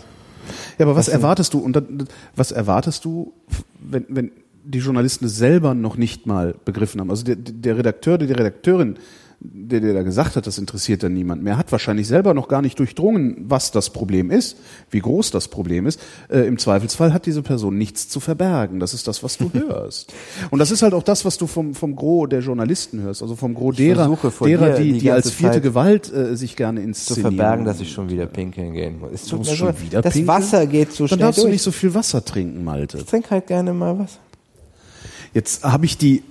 Ja, aber was, Was denn? erwartest du? Und dann, was erwartest du, wenn, wenn die Journalisten es selber noch nicht mal begriffen haben? Also der, der Redakteur, die Redakteurin, der dir da gesagt hat, das interessiert dann niemand mehr, hat wahrscheinlich selber noch gar nicht durchdrungen, was das Problem ist, wie groß das Problem ist. Äh, Im Zweifelsfall hat diese Person nichts zu verbergen. Das ist das, was du (laughs) hörst. Und das ist halt auch das, was du vom, vom Gros der Journalisten hörst, also vom Gros derer, derer die, die die als vierte Zeit Gewalt äh, sich gerne Zu inszenieren. verbergen, dass ich schon wieder pinkeln gehen muss. Es Du tut musst mir schon so- wieder das pinkeln? Wasser geht so Dann schnell darfst du durch. nicht so viel Wasser trinken, Malte. ich trinke halt gerne mal Wasser. Jetzt habe ich die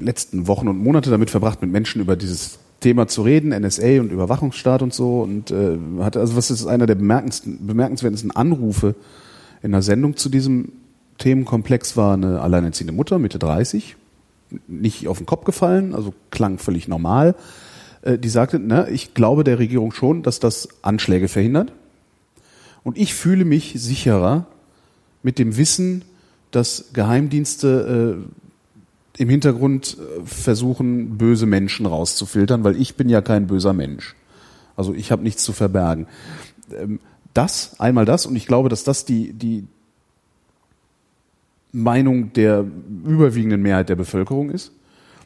letzten Wochen und Monate damit verbracht, mit Menschen über dieses Thema zu reden, NSA und Überwachungsstaat und so. Und äh, hatte, also was ist einer der bemerkenswertesten, Anrufe in einer Sendung zu diesem Themenkomplex war eine alleinerziehende Mutter, Mitte 30, nicht auf den Kopf gefallen, also klang völlig normal. Äh, die sagte, ne, ich glaube der Regierung schon, dass das Anschläge verhindert. Und ich fühle mich sicherer mit dem Wissen, dass Geheimdienste äh, im Hintergrund äh, versuchen, böse Menschen rauszufiltern, weil ich bin ja kein böser Mensch. Also ich habe nichts zu verbergen. Ähm, das, einmal das, und ich glaube, dass das die, die Meinung der überwiegenden Mehrheit der Bevölkerung ist.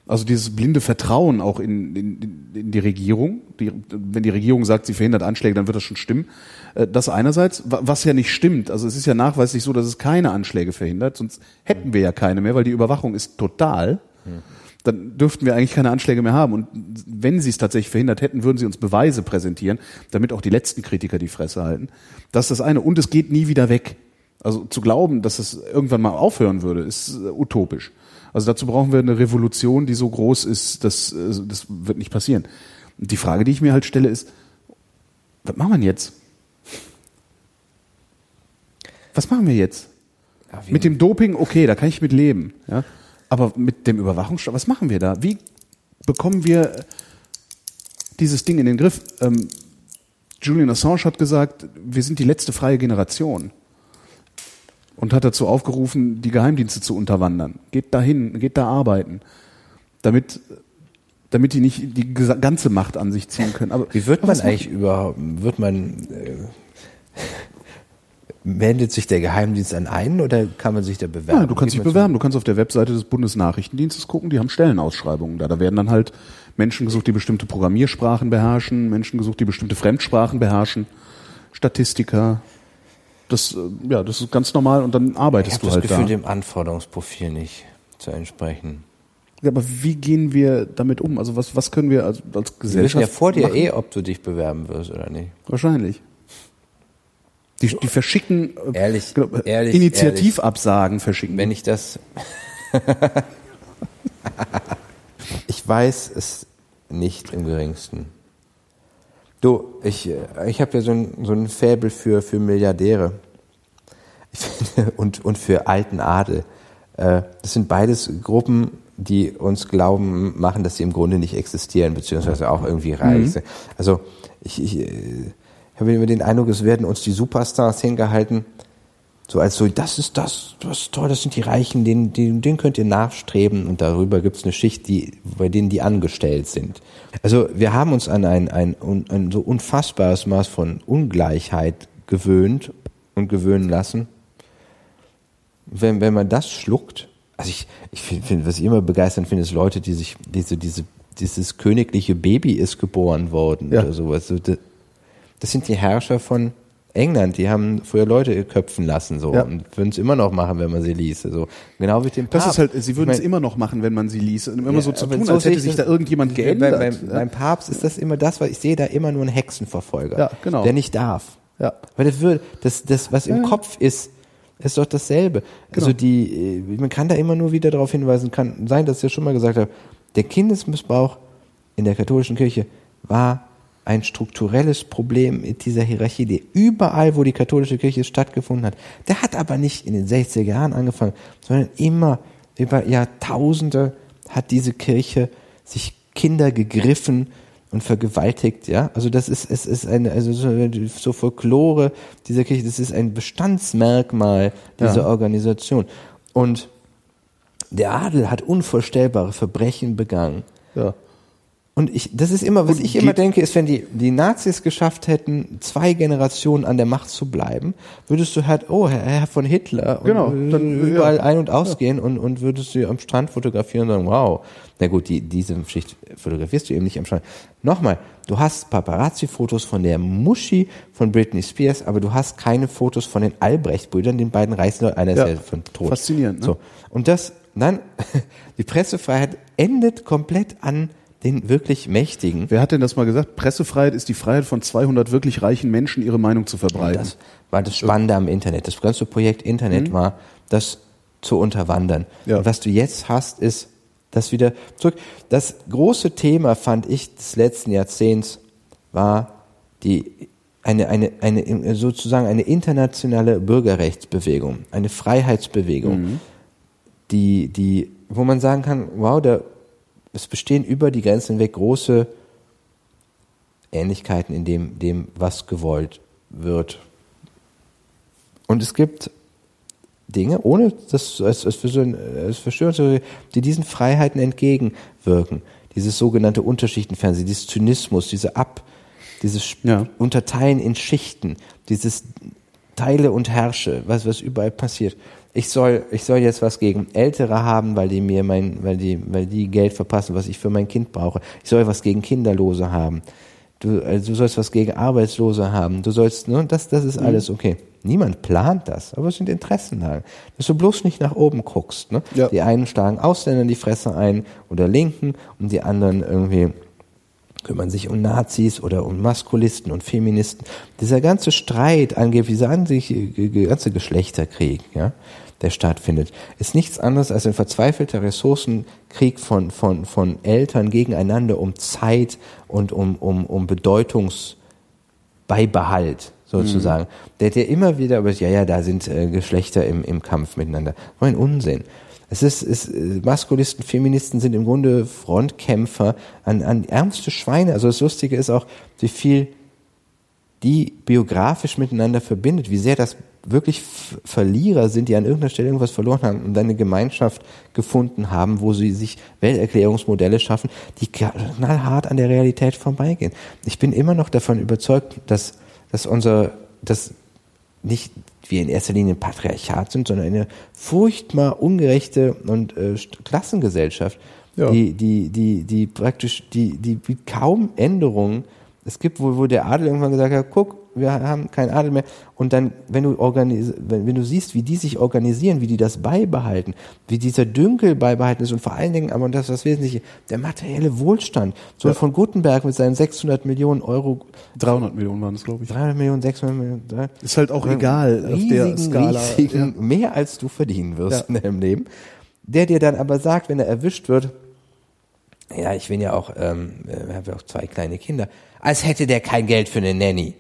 Also dieses blinde Vertrauen auch in, in, in die Regierung. Die, wenn die Regierung sagt, sie verhindert Anschläge, dann wird das schon stimmen. Äh, das einerseits, wa- was ja nicht stimmt. Also es ist ja nachweislich so, dass es keine Anschläge verhindert, sonst hätten wir ja keine mehr, weil die Überwachung ist total. Dann dürften wir eigentlich keine Anschläge mehr haben. Und wenn sie es tatsächlich verhindert hätten, würden sie uns Beweise präsentieren, damit auch die letzten Kritiker die Fresse halten. Das ist das eine. Und es geht nie wieder weg. Also zu glauben, dass es irgendwann mal aufhören würde, ist äh, utopisch. Also dazu brauchen wir eine Revolution, die so groß ist, dass äh, das wird nicht passieren. Die Frage, die ich mir halt stelle, ist, was machen wir jetzt? Was machen wir jetzt? Ja, Mit dem Doping, okay, da kann ich mit leben. Ja? Aber mit dem Überwachungsstaat, was machen wir da? Wie bekommen wir dieses Ding in den Griff? Ähm, Julian Assange hat gesagt, wir sind die letzte freie Generation. Und hat dazu aufgerufen, die Geheimdienste zu unterwandern. Geht dahin, geht da arbeiten. Damit, damit die nicht die ganze Macht an sich ziehen können. Aber Wie wird man eigentlich überhaupt, wird man, äh, wendet sich der Geheimdienst an einen oder kann man sich da bewerben? Ja, du kannst dich bewerben. Du kannst auf der Webseite des Bundesnachrichtendienstes gucken, die haben Stellenausschreibungen da. Da werden dann halt Menschen gesucht, die bestimmte Programmiersprachen beherrschen, Menschen gesucht, die bestimmte Fremdsprachen beherrschen, Statistiker. Das, äh, ja, das ist ganz normal und dann Ich arbeitest habe du das halt Gefühl, da. dem Anforderungsprofil nicht zu entsprechen. Ja, aber wie gehen wir damit um? Also was, was können wir als, als Sie wissen Gesellschaft ja vor dir machen? eh, ob du dich bewerben wirst oder nicht. Wahrscheinlich. Die, die verschicken äh, Ehrlich, genau, ehrlich, Initiativabsagen verschicken. Wenn ich das. (laughs) ich weiß es nicht im geringsten. Du, ich, äh, ich habe ja so ein, so ein Faible für, für Milliardäre. Finde, (laughs) und, und für alten Adel. Das sind beides Gruppen, die uns glauben machen, dass sie im Grunde nicht existieren, beziehungsweise auch irgendwie reich sind. Also ich, ich, äh, habe immer den Eindruck, es werden uns die Superstars hingehalten, so als so, das ist das, das ist toll, das sind die Reichen, denen, denen, denen könnt ihr nachstreben und darüber gibt's eine Schicht, die, bei denen die angestellt sind. Also wir haben uns an ein, ein, ein so unfassbares Maß von Ungleichheit gewöhnt und gewöhnen lassen. Wenn, wenn man das schluckt, also ich, ich finde, find, was ich immer begeisternd finde, ist Leute, die sich, diese, diese, dieses königliche Baby ist geboren worden Ja. oder sowas. Das, das sind die Herrscher von England, die haben früher Leute köpfen lassen so Ja. und würden es immer noch machen, wenn man sie ließe. So. Genau wie dem das Papst. ist halt, sie würden Ich es mein, immer noch machen, wenn man sie ließ. Immer so zu tun, so als hätte ich sich das- da irgendjemand Beim, geändert. beim, beim Papst ist das immer das, was ich sehe da immer nur einen Hexenverfolger, Ja, genau. der nicht darf. Ja. Weil das, wird, das, das was im Ja. Kopf ist, ist doch dasselbe. Also Genau. die, äh, man kann da immer nur wieder darauf hinweisen, kann sein, dass ich ja schon mal gesagt habe, der Kindesmissbrauch in der katholischen Kirche war ein strukturelles Problem in dieser Hierarchie, die überall, wo die katholische Kirche stattgefunden hat. Der hat aber nicht in den 60er Jahren angefangen, sondern immer über Jahrtausende hat diese Kirche sich Kinder gegriffen und vergewaltigt, ja. Also das ist, es ist eine, also so, so Folklore dieser Kirche, das ist ein Bestandsmerkmal dieser Ja. Organisation. Und der Adel hat unvorstellbare Verbrechen begangen. ja. Und ich, das ist immer, was Und ich immer denke, ist, wenn die, die Nazis geschafft hätten, zwei Generationen an der Macht zu bleiben, würdest du halt, oh, Herr, von Hitler, und Genau, dann, überall ja. ein- und ausgehen und, und würdest du am Strand fotografieren und sagen, wow. Na gut, die, diese Schicht fotografierst du eben nicht am Strand. Nochmal, du hast Paparazzi-Fotos von der Muschi von Britney Spears, aber du hast keine Fotos von den Albrecht-Brüdern, den beiden reichsten Leuten, einer ist Ja, ja von tot. faszinierend, ne? So. Und das, dann, (laughs) die Pressefreiheit endet komplett an den wirklich Mächtigen. Wer hat denn das mal gesagt? Pressefreiheit ist die Freiheit von 200 wirklich reichen Menschen, ihre Meinung zu verbreiten. Das war das Spannende am Internet. Das ganze Projekt Internet war, das zu unterwandern. Ja. Und was du jetzt hast, ist das wieder zurück. Das große Thema, fand ich, des letzten Jahrzehnts war die eine, eine, eine, sozusagen eine internationale Bürgerrechtsbewegung, eine Freiheitsbewegung, die, die, wo man sagen kann, wow, da, es bestehen über die Grenzen hinweg große Ähnlichkeiten in dem, dem, was gewollt wird. Und es gibt Dinge, ohne das als, als, für so ein- als Verschwörungstheorie, die diesen Freiheiten entgegenwirken. Dieses sogenannte Unterschichtenfernsehen, dieses Zynismus, diese Ab, dieses Ja. Unterteilen in Schichten, dieses Teile und Herrsche, was, was überall passiert. Ich soll, ich soll jetzt was gegen Ältere haben, weil die mir mein, weil die, weil die Geld verpassen, was ich für mein Kind brauche. Ich soll was gegen Kinderlose haben. Du, also du sollst was gegen Arbeitslose haben. Du sollst, ne, das, das ist alles okay. Niemand plant das, aber es sind Interessenlagen. Dass du bloß nicht nach oben guckst. Ne? Ja. Die einen schlagen Ausländern die Fresse ein oder Linken und die anderen irgendwie kümmern sich um Nazis oder um Maskulisten und Feministen. Dieser ganze Streit, angeblich dieser an sich, ganze Geschlechterkrieg, ja, der stattfindet, ist nichts anderes als ein verzweifelter Ressourcenkrieg von, von, von Eltern gegeneinander um Zeit und um, um, um Bedeutungsbeibehalt sozusagen. Der, der immer wieder über, ja, ja, da sind äh, Geschlechter im, im Kampf miteinander. So ein Unsinn. Es ist, es, äh, Maskulisten, Feministen sind im Grunde Frontkämpfer an, an ärmste Schweine. Also das Lustige ist auch, wie viel die biografisch miteinander verbindet, wie sehr das wirklich Verlierer sind, die an irgendeiner Stelle irgendwas verloren haben und dann eine Gemeinschaft gefunden haben, wo sie sich Welterklärungsmodelle schaffen, die knallhart an der Realität vorbeigehen. Ich bin immer noch davon überzeugt, dass, dass unser, dass nicht wir in erster Linie ein Patriarchat sind, sondern eine furchtbar ungerechte und äh, Klassengesellschaft, Ja. die, die, die, die praktisch, die, die kaum Änderungen, es gibt wohl, wo der Adel irgendwann gesagt hat, guck, wir haben keinen Adel mehr. Und dann, wenn du organis wenn, wenn du siehst, wie die sich organisieren, wie die das beibehalten, wie dieser Dünkel beibehalten ist und vor allen Dingen, aber und das ist das Wesentliche, der materielle Wohlstand. So Ja. von Gutenberg mit seinen 600 Millionen Euro 300 Millionen waren es, glaube ich. 300 Millionen, 600 Millionen. Ist halt auch egal auf der riesigen, Skala. Riesigen, mehr als du verdienen wirst Ja. in deinem Leben. Der dir dann aber sagt, wenn er erwischt wird, ja, ich bin ja auch, ähm, äh, habe ja auch zwei kleine Kinder, als hätte der kein Geld für eine Nanny.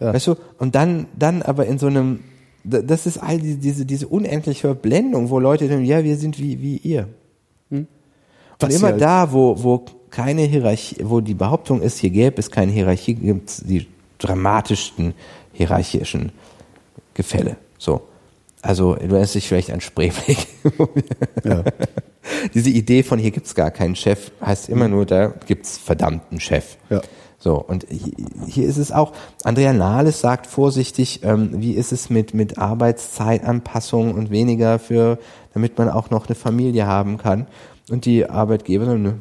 Ja. Weißt du? Und dann, dann aber in so einem, das ist all die, diese, diese unendliche Verblendung, wo Leute denken, ja, wir sind wie, wie ihr. Und Was sie immer halt- da, wo, wo keine Hierarchie, wo die Behauptung ist, hier gäbe es keine Hierarchie, gibt es die dramatischsten hierarchischen Gefälle. So. Also, du erinnerst dich vielleicht an Spreeblick. Ja. (laughs) (laughs) Diese Idee von hier gibt's gar keinen Chef, heißt immer nur, da gibt's verdammten Chef. Ja. So, und hi- hier ist es auch, Andrea Nahles sagt vorsichtig, ähm, wie ist es mit, mit Arbeitszeitanpassung und weniger für, damit man auch noch eine Familie haben kann. Und die Arbeitgeber, nö.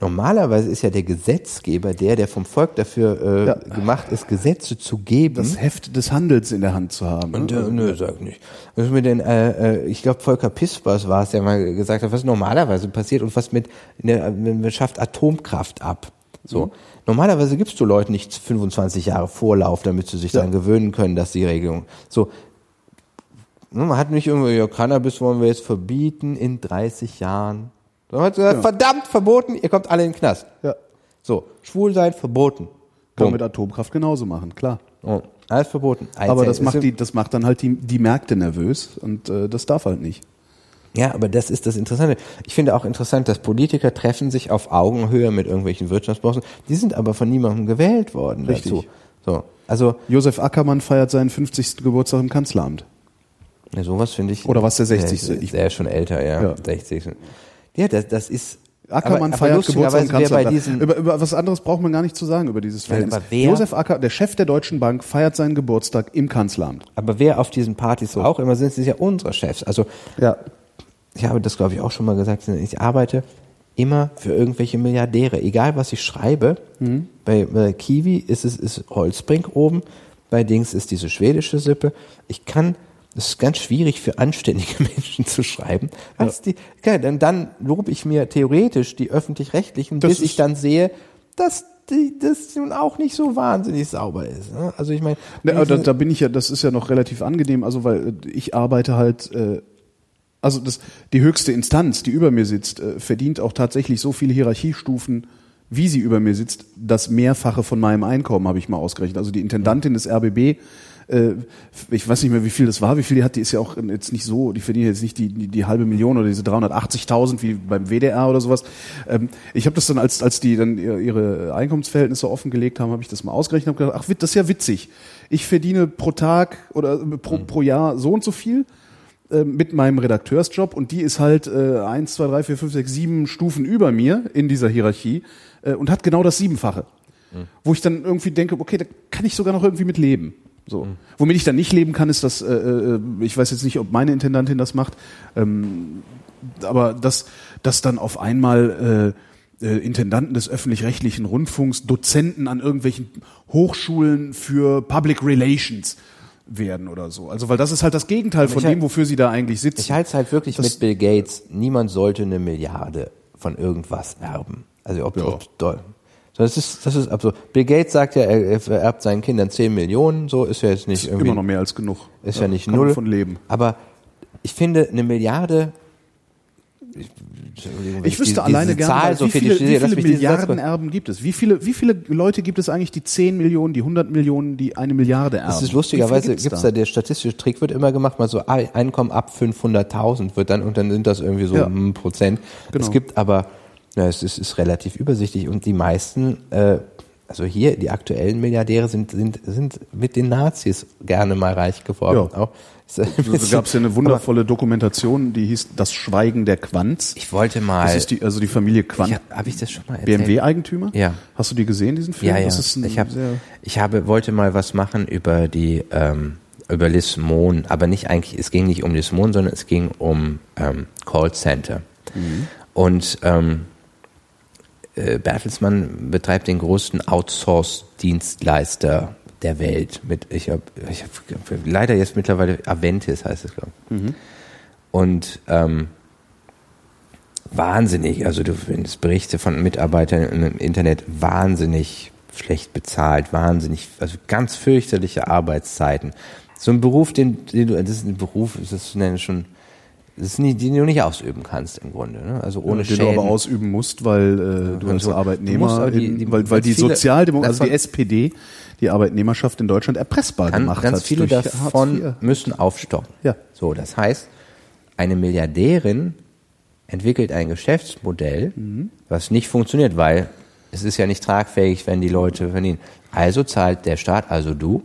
Normalerweise ist ja der Gesetzgeber der, der vom Volk dafür äh, Ja. gemacht ist, Gesetze zu geben. Das Heft des Handels in der Hand zu haben. Und, ne? äh, nö, sag nicht. Was mit den, äh, äh, ich glaube, Volker Pispers war es, der mal gesagt hat, was normalerweise passiert und was mit, der, man schafft Atomkraft ab. So. Normalerweise gibst du Leuten nicht 25 Jahre Vorlauf, damit sie sich Ja. daran gewöhnen können, dass die Regelung, so. Ne, Man hat nicht irgendwie, ja, Cannabis wollen wir jetzt verbieten in 30 Jahren. Man hat gesagt, Ja. verdammt, verboten, ihr kommt alle in den Knast. ja. So. Schwul sein, verboten. Kann Punkt. mit Atomkraft genauso machen, klar. Oh, alles verboten. Aber das macht die, das macht dann halt die, die Märkte nervös und äh, das darf halt nicht. Ja, aber das ist das Interessante. Ich finde auch interessant, dass Politiker treffen sich auf Augenhöhe mit irgendwelchen Wirtschaftsbossen. Die sind aber von niemandem gewählt worden Richtig. dazu. So, also Josef Ackermann feiert seinen 50. Geburtstag im Kanzleramt. ja, sowas finde ich. Oder was der 60. Der, der ist schon älter, ja, Ja. 60. Ja, das, das ist. Ackermann aber, feiert Geburtstag Kanzleramt. diesen, Über, über was anderes braucht man gar nicht zu sagen über dieses Verhältnis. aber wer- Josef Acker, der Chef der Deutschen Bank, feiert seinen Geburtstag im Kanzleramt. aber wer auf diesen Partys auch immer sind, sind ja unsere Chefs. Also Ja. ich habe das glaube ich auch schon mal gesagt, ich arbeite immer für irgendwelche Milliardäre, egal was ich schreibe. Mhm. Bei, bei Kiwi ist es ist Holzbrink oben, bei Dings ist diese schwedische Sippe. Ich kann, es ist ganz schwierig für anständige (laughs) Menschen zu schreiben. Was die, okay, dann, dann lobe ich mir theoretisch die öffentlich-rechtlichen, bis ich dann sehe, dass die, das nun auch nicht so wahnsinnig sauber ist. ne? Also ich meine, Ne, aber da, da bin ich ja, das ist ja noch relativ angenehm, also weil äh, ich arbeite halt, äh, also das, die höchste Instanz, die über mir sitzt, äh, verdient auch tatsächlich so viele Hierarchiestufen, wie sie über mir sitzt, das Mehrfache von meinem Einkommen habe ich mal ausgerechnet. Also die Intendantin des RBB, äh, ich weiß nicht mehr, wie viel das war, wie viel die hat, die ist ja auch jetzt nicht so, die verdient jetzt nicht die, die, die halbe Million oder diese 380.000 wie beim WDR oder sowas. Ähm, ich habe das dann, als, als die dann ihr- ihre Einkommensverhältnisse offengelegt haben, habe ich das mal ausgerechnet und gedacht, ach, das ist ja witzig. Ich verdiene pro Tag oder äh, pro, pro Jahr so und so viel äh, mit meinem Redakteursjob und die ist halt äh, eins, zwei, drei, vier, fünf, sechs, sieben Stufen über mir in dieser Hierarchie äh, und hat genau das Siebenfache. wo ich dann irgendwie denke, okay, da kann ich sogar noch irgendwie mit leben. So. Womit ich dann nicht leben kann, ist das, äh, äh, ich weiß jetzt nicht, ob meine Intendantin das macht, ähm, aber dass, dass dann auf einmal äh, äh, Intendanten des öffentlich-rechtlichen Rundfunks Dozenten an irgendwelchen Hochschulen für Public Relations werden oder so. Also weil das ist halt das Gegenteil von halt- dem, wofür sie da eigentlich sitzen. Ich halte es halt wirklich Das- mit Bill Gates. Niemand sollte eine Milliarde von irgendwas erben. Also ob, Ja. Das ist, das ist absurd. Bill Gates sagt ja, er er erbt seinen Kindern 10 Millionen, so ist ja jetzt nicht irgendwie, immer noch mehr als genug. ist ja, nicht kann man null. von leben. Aber ich finde, eine Milliarde, ich, Ich wüsste diese- alleine gerne, Zahl so wie viele, wie viele Milliarden Erben gibt es? Wie viele, wie viele Leute gibt es eigentlich, die 10 Millionen, die 100 Millionen, die eine Milliarde erben? Das ist lustigerweise, viele gibt's da, der statistische Trick wird immer gemacht, mal so Ei- Einkommen ab 500.000 wird dann, und dann sind das irgendwie so Ja. ein Prozent. Genau. Es gibt aber, ja, es ist, ist relativ übersichtlich und die meisten, äh, also hier, die aktuellen Milliardäre sind, sind, sind mit den Nazis gerne mal reich geworden. Ja. Auch. Da (laughs) bisschen- gab es ja eine wundervolle Dokumentation, die hieß Das Schweigen der Quanz. Ich wollte mal, Das ist die, also die Familie Quanz. habe ich das schon mal erzählt? BMW-Eigentümer? Ja. Hast du die gesehen, diesen Film? Ja, ja. Ich sehr, ich habe, wollte mal was machen über die, ähm, über Liz Mohn, aber nicht eigentlich, es ging nicht um Liz Mohn, sondern es ging um ähm, Callcenter. Mhm. Und ähm, äh, Bertelsmann betreibt den größten Outsource-Dienstleister der Welt. Mit, ich habe, ich hab, leider jetzt mittlerweile Aventis heißt es, glaube ich. Und ähm, wahnsinnig, also du findest Berichte von Mitarbeitern im Internet wahnsinnig schlecht bezahlt, wahnsinnig, also ganz fürchterliche Arbeitszeiten. So ein Beruf, den, den du, das ist ein Beruf, das nenne schon, ist nie, den du nicht ausüben kannst im Grunde, ne? Also ohne den du Schäden. aber ausüben musst, weil äh, du als so. Du Arbeitnehmer, musst aber die- in, die- weil, weil die ganz viele Sozialdemokratie, also die SPD, die Arbeitnehmerschaft in Deutschland erpressbar Kann, gemacht ganz hat. viele durch Hartz davon müssen aufstocken. Ja. So, das heißt, eine Milliardärin entwickelt ein Geschäftsmodell, Mhm. was nicht funktioniert, weil es ist ja nicht tragfähig, wenn die Leute verdienen. Also zahlt der Staat, also du,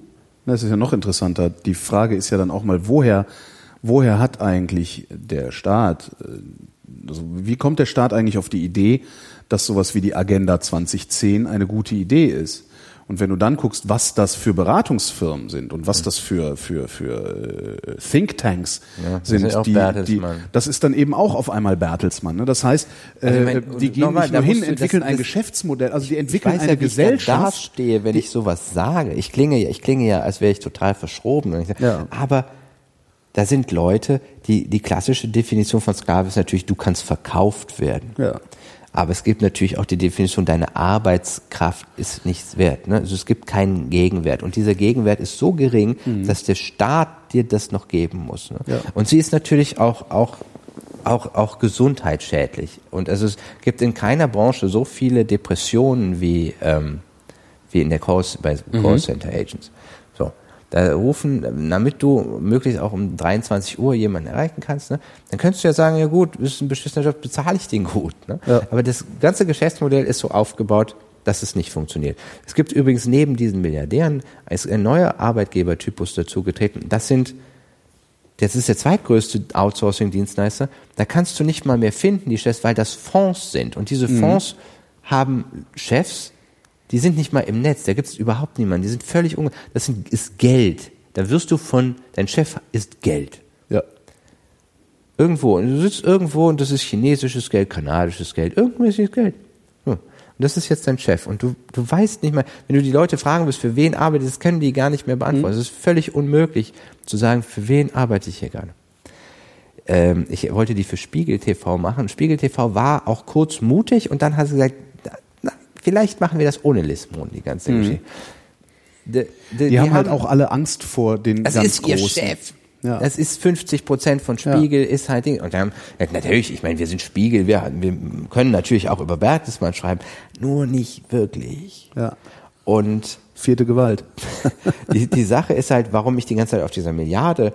Das ist ja noch interessanter. Die Frage ist ja dann auch mal, woher, woher hat eigentlich der Staat, äh, also wie kommt der Staat eigentlich auf die Idee, dass sowas wie die Agenda 2010 eine gute Idee ist? Und wenn du dann guckst, was das für Beratungsfirmen sind und was das für für für äh, Thinktanks Ja, sind, die, die das ist dann eben auch auf einmal Bertelsmann. Ne? Das heißt, äh, Also ich mein, die gehen nochmal, nicht nur hin, du- das- entwickeln ein das- Geschäftsmodell, also die entwickeln eine ja, wie ich Gesellschaft. dastehe, wenn ich sowas sage. Ich klinge ja, ich klinge ja, als wäre ich total verschroben. Ich sage, Ja. Aber da sind Leute, die, die klassische Definition von Sklave ist natürlich, du kannst verkauft werden. Ja. Aber es gibt natürlich auch die Definition, deine Arbeitskraft ist nichts wert. Ne? Also es gibt keinen Gegenwert. Und dieser Gegenwert ist so gering, dass der Staat dir das noch geben muss. Ne? Ja. Und sie ist natürlich auch, auch, auch, auch gesundheitsschädlich. Und also es gibt in keiner Branche so viele Depressionen wie, ähm, wie in der Call, bei Callcenter Agents. Da rufen, damit du möglichst auch um 23 Uhr jemanden erreichen kannst, ne, dann könntest du ja sagen, ja gut, ist ein beschissener Job, bezahle ich den gut. Ne? Ja. Aber das ganze Geschäftsmodell ist so aufgebaut, dass es nicht funktioniert. Es gibt übrigens neben diesen Milliardären ein neuer Arbeitgebertypus dazugetreten. Das sind das ist der zweitgrößte Outsourcing-Dienstleister. Da kannst du nicht mal mehr finden, die Chefs, weil das Fonds sind. Und diese Fonds haben Chefs, die sind nicht mal im Netz. Da gibt es überhaupt niemanden. Die sind völlig unge... Das ist Geld. Da wirst du von... Dein Chef ist Geld. Ja. Irgendwo. Und du sitzt irgendwo und das ist chinesisches Geld, kanadisches Geld, irgendwelches Geld. Ja. Und das ist jetzt dein Chef. Und du, du weißt nicht mehr, wenn du die Leute fragen willst, für wen arbeitet, das können die gar nicht mehr beantworten. Es ist völlig unmöglich zu sagen, für wen arbeite ich hier gerade. Ähm, ich wollte die für Spiegel TV machen. Spiegel TV war auch kurz mutig und dann hat sie gesagt, vielleicht machen wir das ohne Lismon, die ganze Geschichte. Die, die- Die, haben halt auch alle Angst vor den das ganz ist ihr Großen. Chef. Ja. Das ist 50 Prozent von Spiegel, ist halt Ding. Und dann, ja, natürlich, ich meine, wir sind Spiegel, wir, wir können natürlich auch über Bertelsmann schreiben, nur nicht wirklich. Ja. Und Vierte Gewalt. (laughs) die, die Sache ist halt, warum ich die ganze Zeit auf dieser Milliarde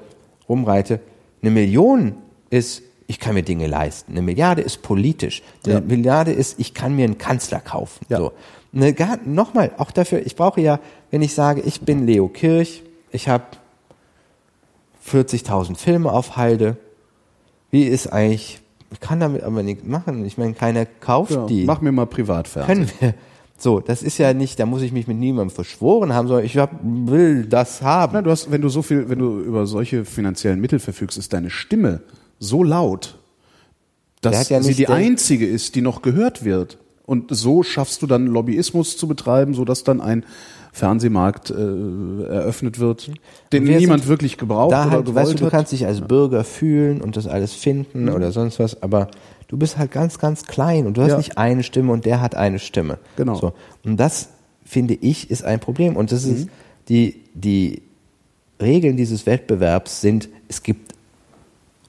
rumreite. Eine Million ist, ich kann mir Dinge leisten. Eine Milliarde ist politisch. Eine Ja. Milliarde ist, ich kann mir einen Kanzler kaufen. Ja. So. Eine, nochmal, auch dafür, ich brauche ja, wenn ich sage, ich bin Leo Kirch, ich habe 40.000 Filme auf Halde, wie ist eigentlich, ich kann damit aber nichts machen. Ich meine, keiner kauft Ja, die. Mach mir mal Privatfernsehen. Können wir. So, das ist ja nicht, da muss ich mich mit niemandem verschworen haben, sondern ich hab, will das haben. Na, du hast, wenn du so viel, wenn du über solche finanziellen Mittel verfügst, ist deine Stimme so laut, dass ja sie die einzige ist, die noch gehört wird. Und so schaffst du dann Lobbyismus zu betreiben, sodass dann ein Fernsehmarkt äh, eröffnet wird, den Wir niemand wirklich gebraucht da oder halt, gewollt weißt du, du kannst dich als Bürger fühlen und das alles finden oder sonst was, aber du bist halt ganz, ganz klein und du hast Ja. nicht eine Stimme und der hat eine Stimme. Genau. So. Und das, finde ich, ist ein Problem. Und das Mhm. ist, die, die Regeln dieses Wettbewerbs sind, es gibt,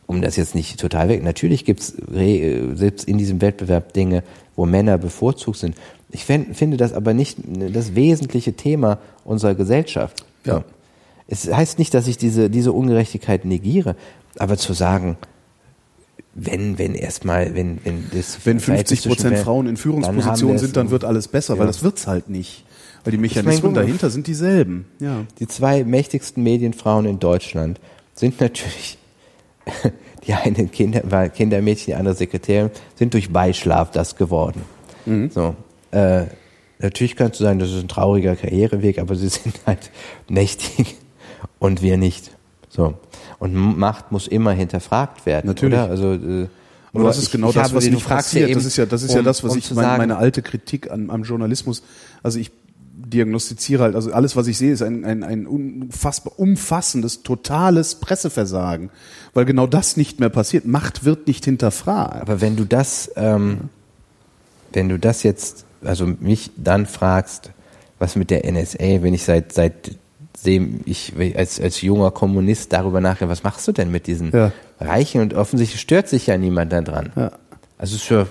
um das jetzt nicht total weg, natürlich gibt es selbst in diesem Wettbewerb Dinge, wo Männer bevorzugt sind. Ich fänd, finde das aber nicht das wesentliche Thema unserer Gesellschaft. Ja. Es heißt nicht, dass ich diese, diese Ungerechtigkeit negiere, aber zu sagen, wenn, wenn erstmal, wenn, wenn das Wenn Verhältnis 50 zwischen Prozent Frauen in Führungspositionen sind, dann wird alles besser, Ja. weil das wird's halt nicht. Weil die Mechanismen Ich mein, guck mal. dahinter sind dieselben. Ja. Die zwei mächtigsten Medienfrauen in Deutschland sind natürlich, (laughs) die eine Kinder, war Kindermädchen, die andere Sekretärin, sind durch Beischlaf das geworden. So, äh, natürlich kannst du sagen, das ist ein trauriger Karriereweg, aber sie (laughs) sind halt mächtig und wir nicht. So. Und Macht muss immer hinterfragt werden. Natürlich. Oder? Also, äh, Aber das ist genau das, was du fragst ja passiert. eben, das ist ja, das ist ja um- das, was um ich zu mein, sagen, meine alte Kritik an, am Journalismus. Also ich diagnostiziere halt, also alles, was ich sehe, ist ein, ein, ein unfassbar umfassendes, totales Presseversagen, weil genau das nicht mehr passiert. Macht wird nicht hinterfragt. Aber wenn du das, ähm, wenn du das jetzt, also mich dann fragst, was mit der NSA, wenn ich seit seitdem ich als als junger Kommunist darüber nachdenke, was machst du denn mit diesen Ja. Reichen? Und offensichtlich stört sich ja niemand daran. Ja. Also es ist für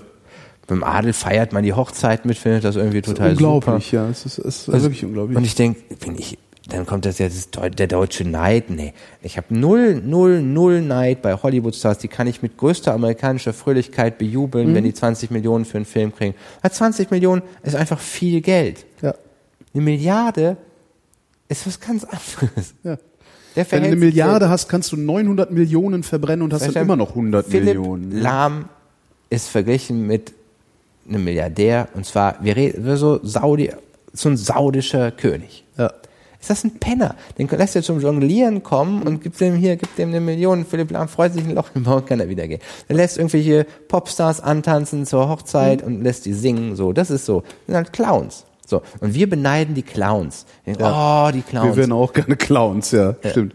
beim Adel feiert man die Hochzeit mit, findet das irgendwie total unglaublich, super. ja, es ist, es ist Also, wirklich unglaublich. Und ich denke, wenn ich, dann kommt das ja das, Deu- der deutsche Neid. Nee, ich habe null, null, null Neid bei Hollywood-Stars. Die kann ich mit größter amerikanischer Fröhlichkeit bejubeln, Mhm. wenn die 20 Millionen für einen Film kriegen. Weil 20 Millionen ist einfach viel Geld. ja. Eine Milliarde ist was ganz anderes. Ja. Wenn du eine Milliarde hast, kannst du 900 Millionen verbrennen und hast dann immer noch 100 Philipp Millionen. Lahm ist verglichen mit einem Milliardär und zwar, wir reden so Saudi, so ein saudischer König. Ja. Ist das ein Penner? Den lässt er zum Jonglieren kommen und gibt dem hier, gibt dem eine Million. Philipp Lahm freut sich ein Loch im Bauch, kann er wieder gehen. Er lässt irgendwelche Popstars antanzen zur Hochzeit und lässt die singen. So, das ist so. Das sind halt Clowns. So. Und wir beneiden die Clowns. Denken, Oh, die Clowns. Wir wären auch gerne Clowns, ja, stimmt.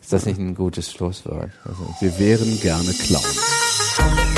ist das nicht ein gutes Schlusswort? Also, Wir wären gerne Clowns.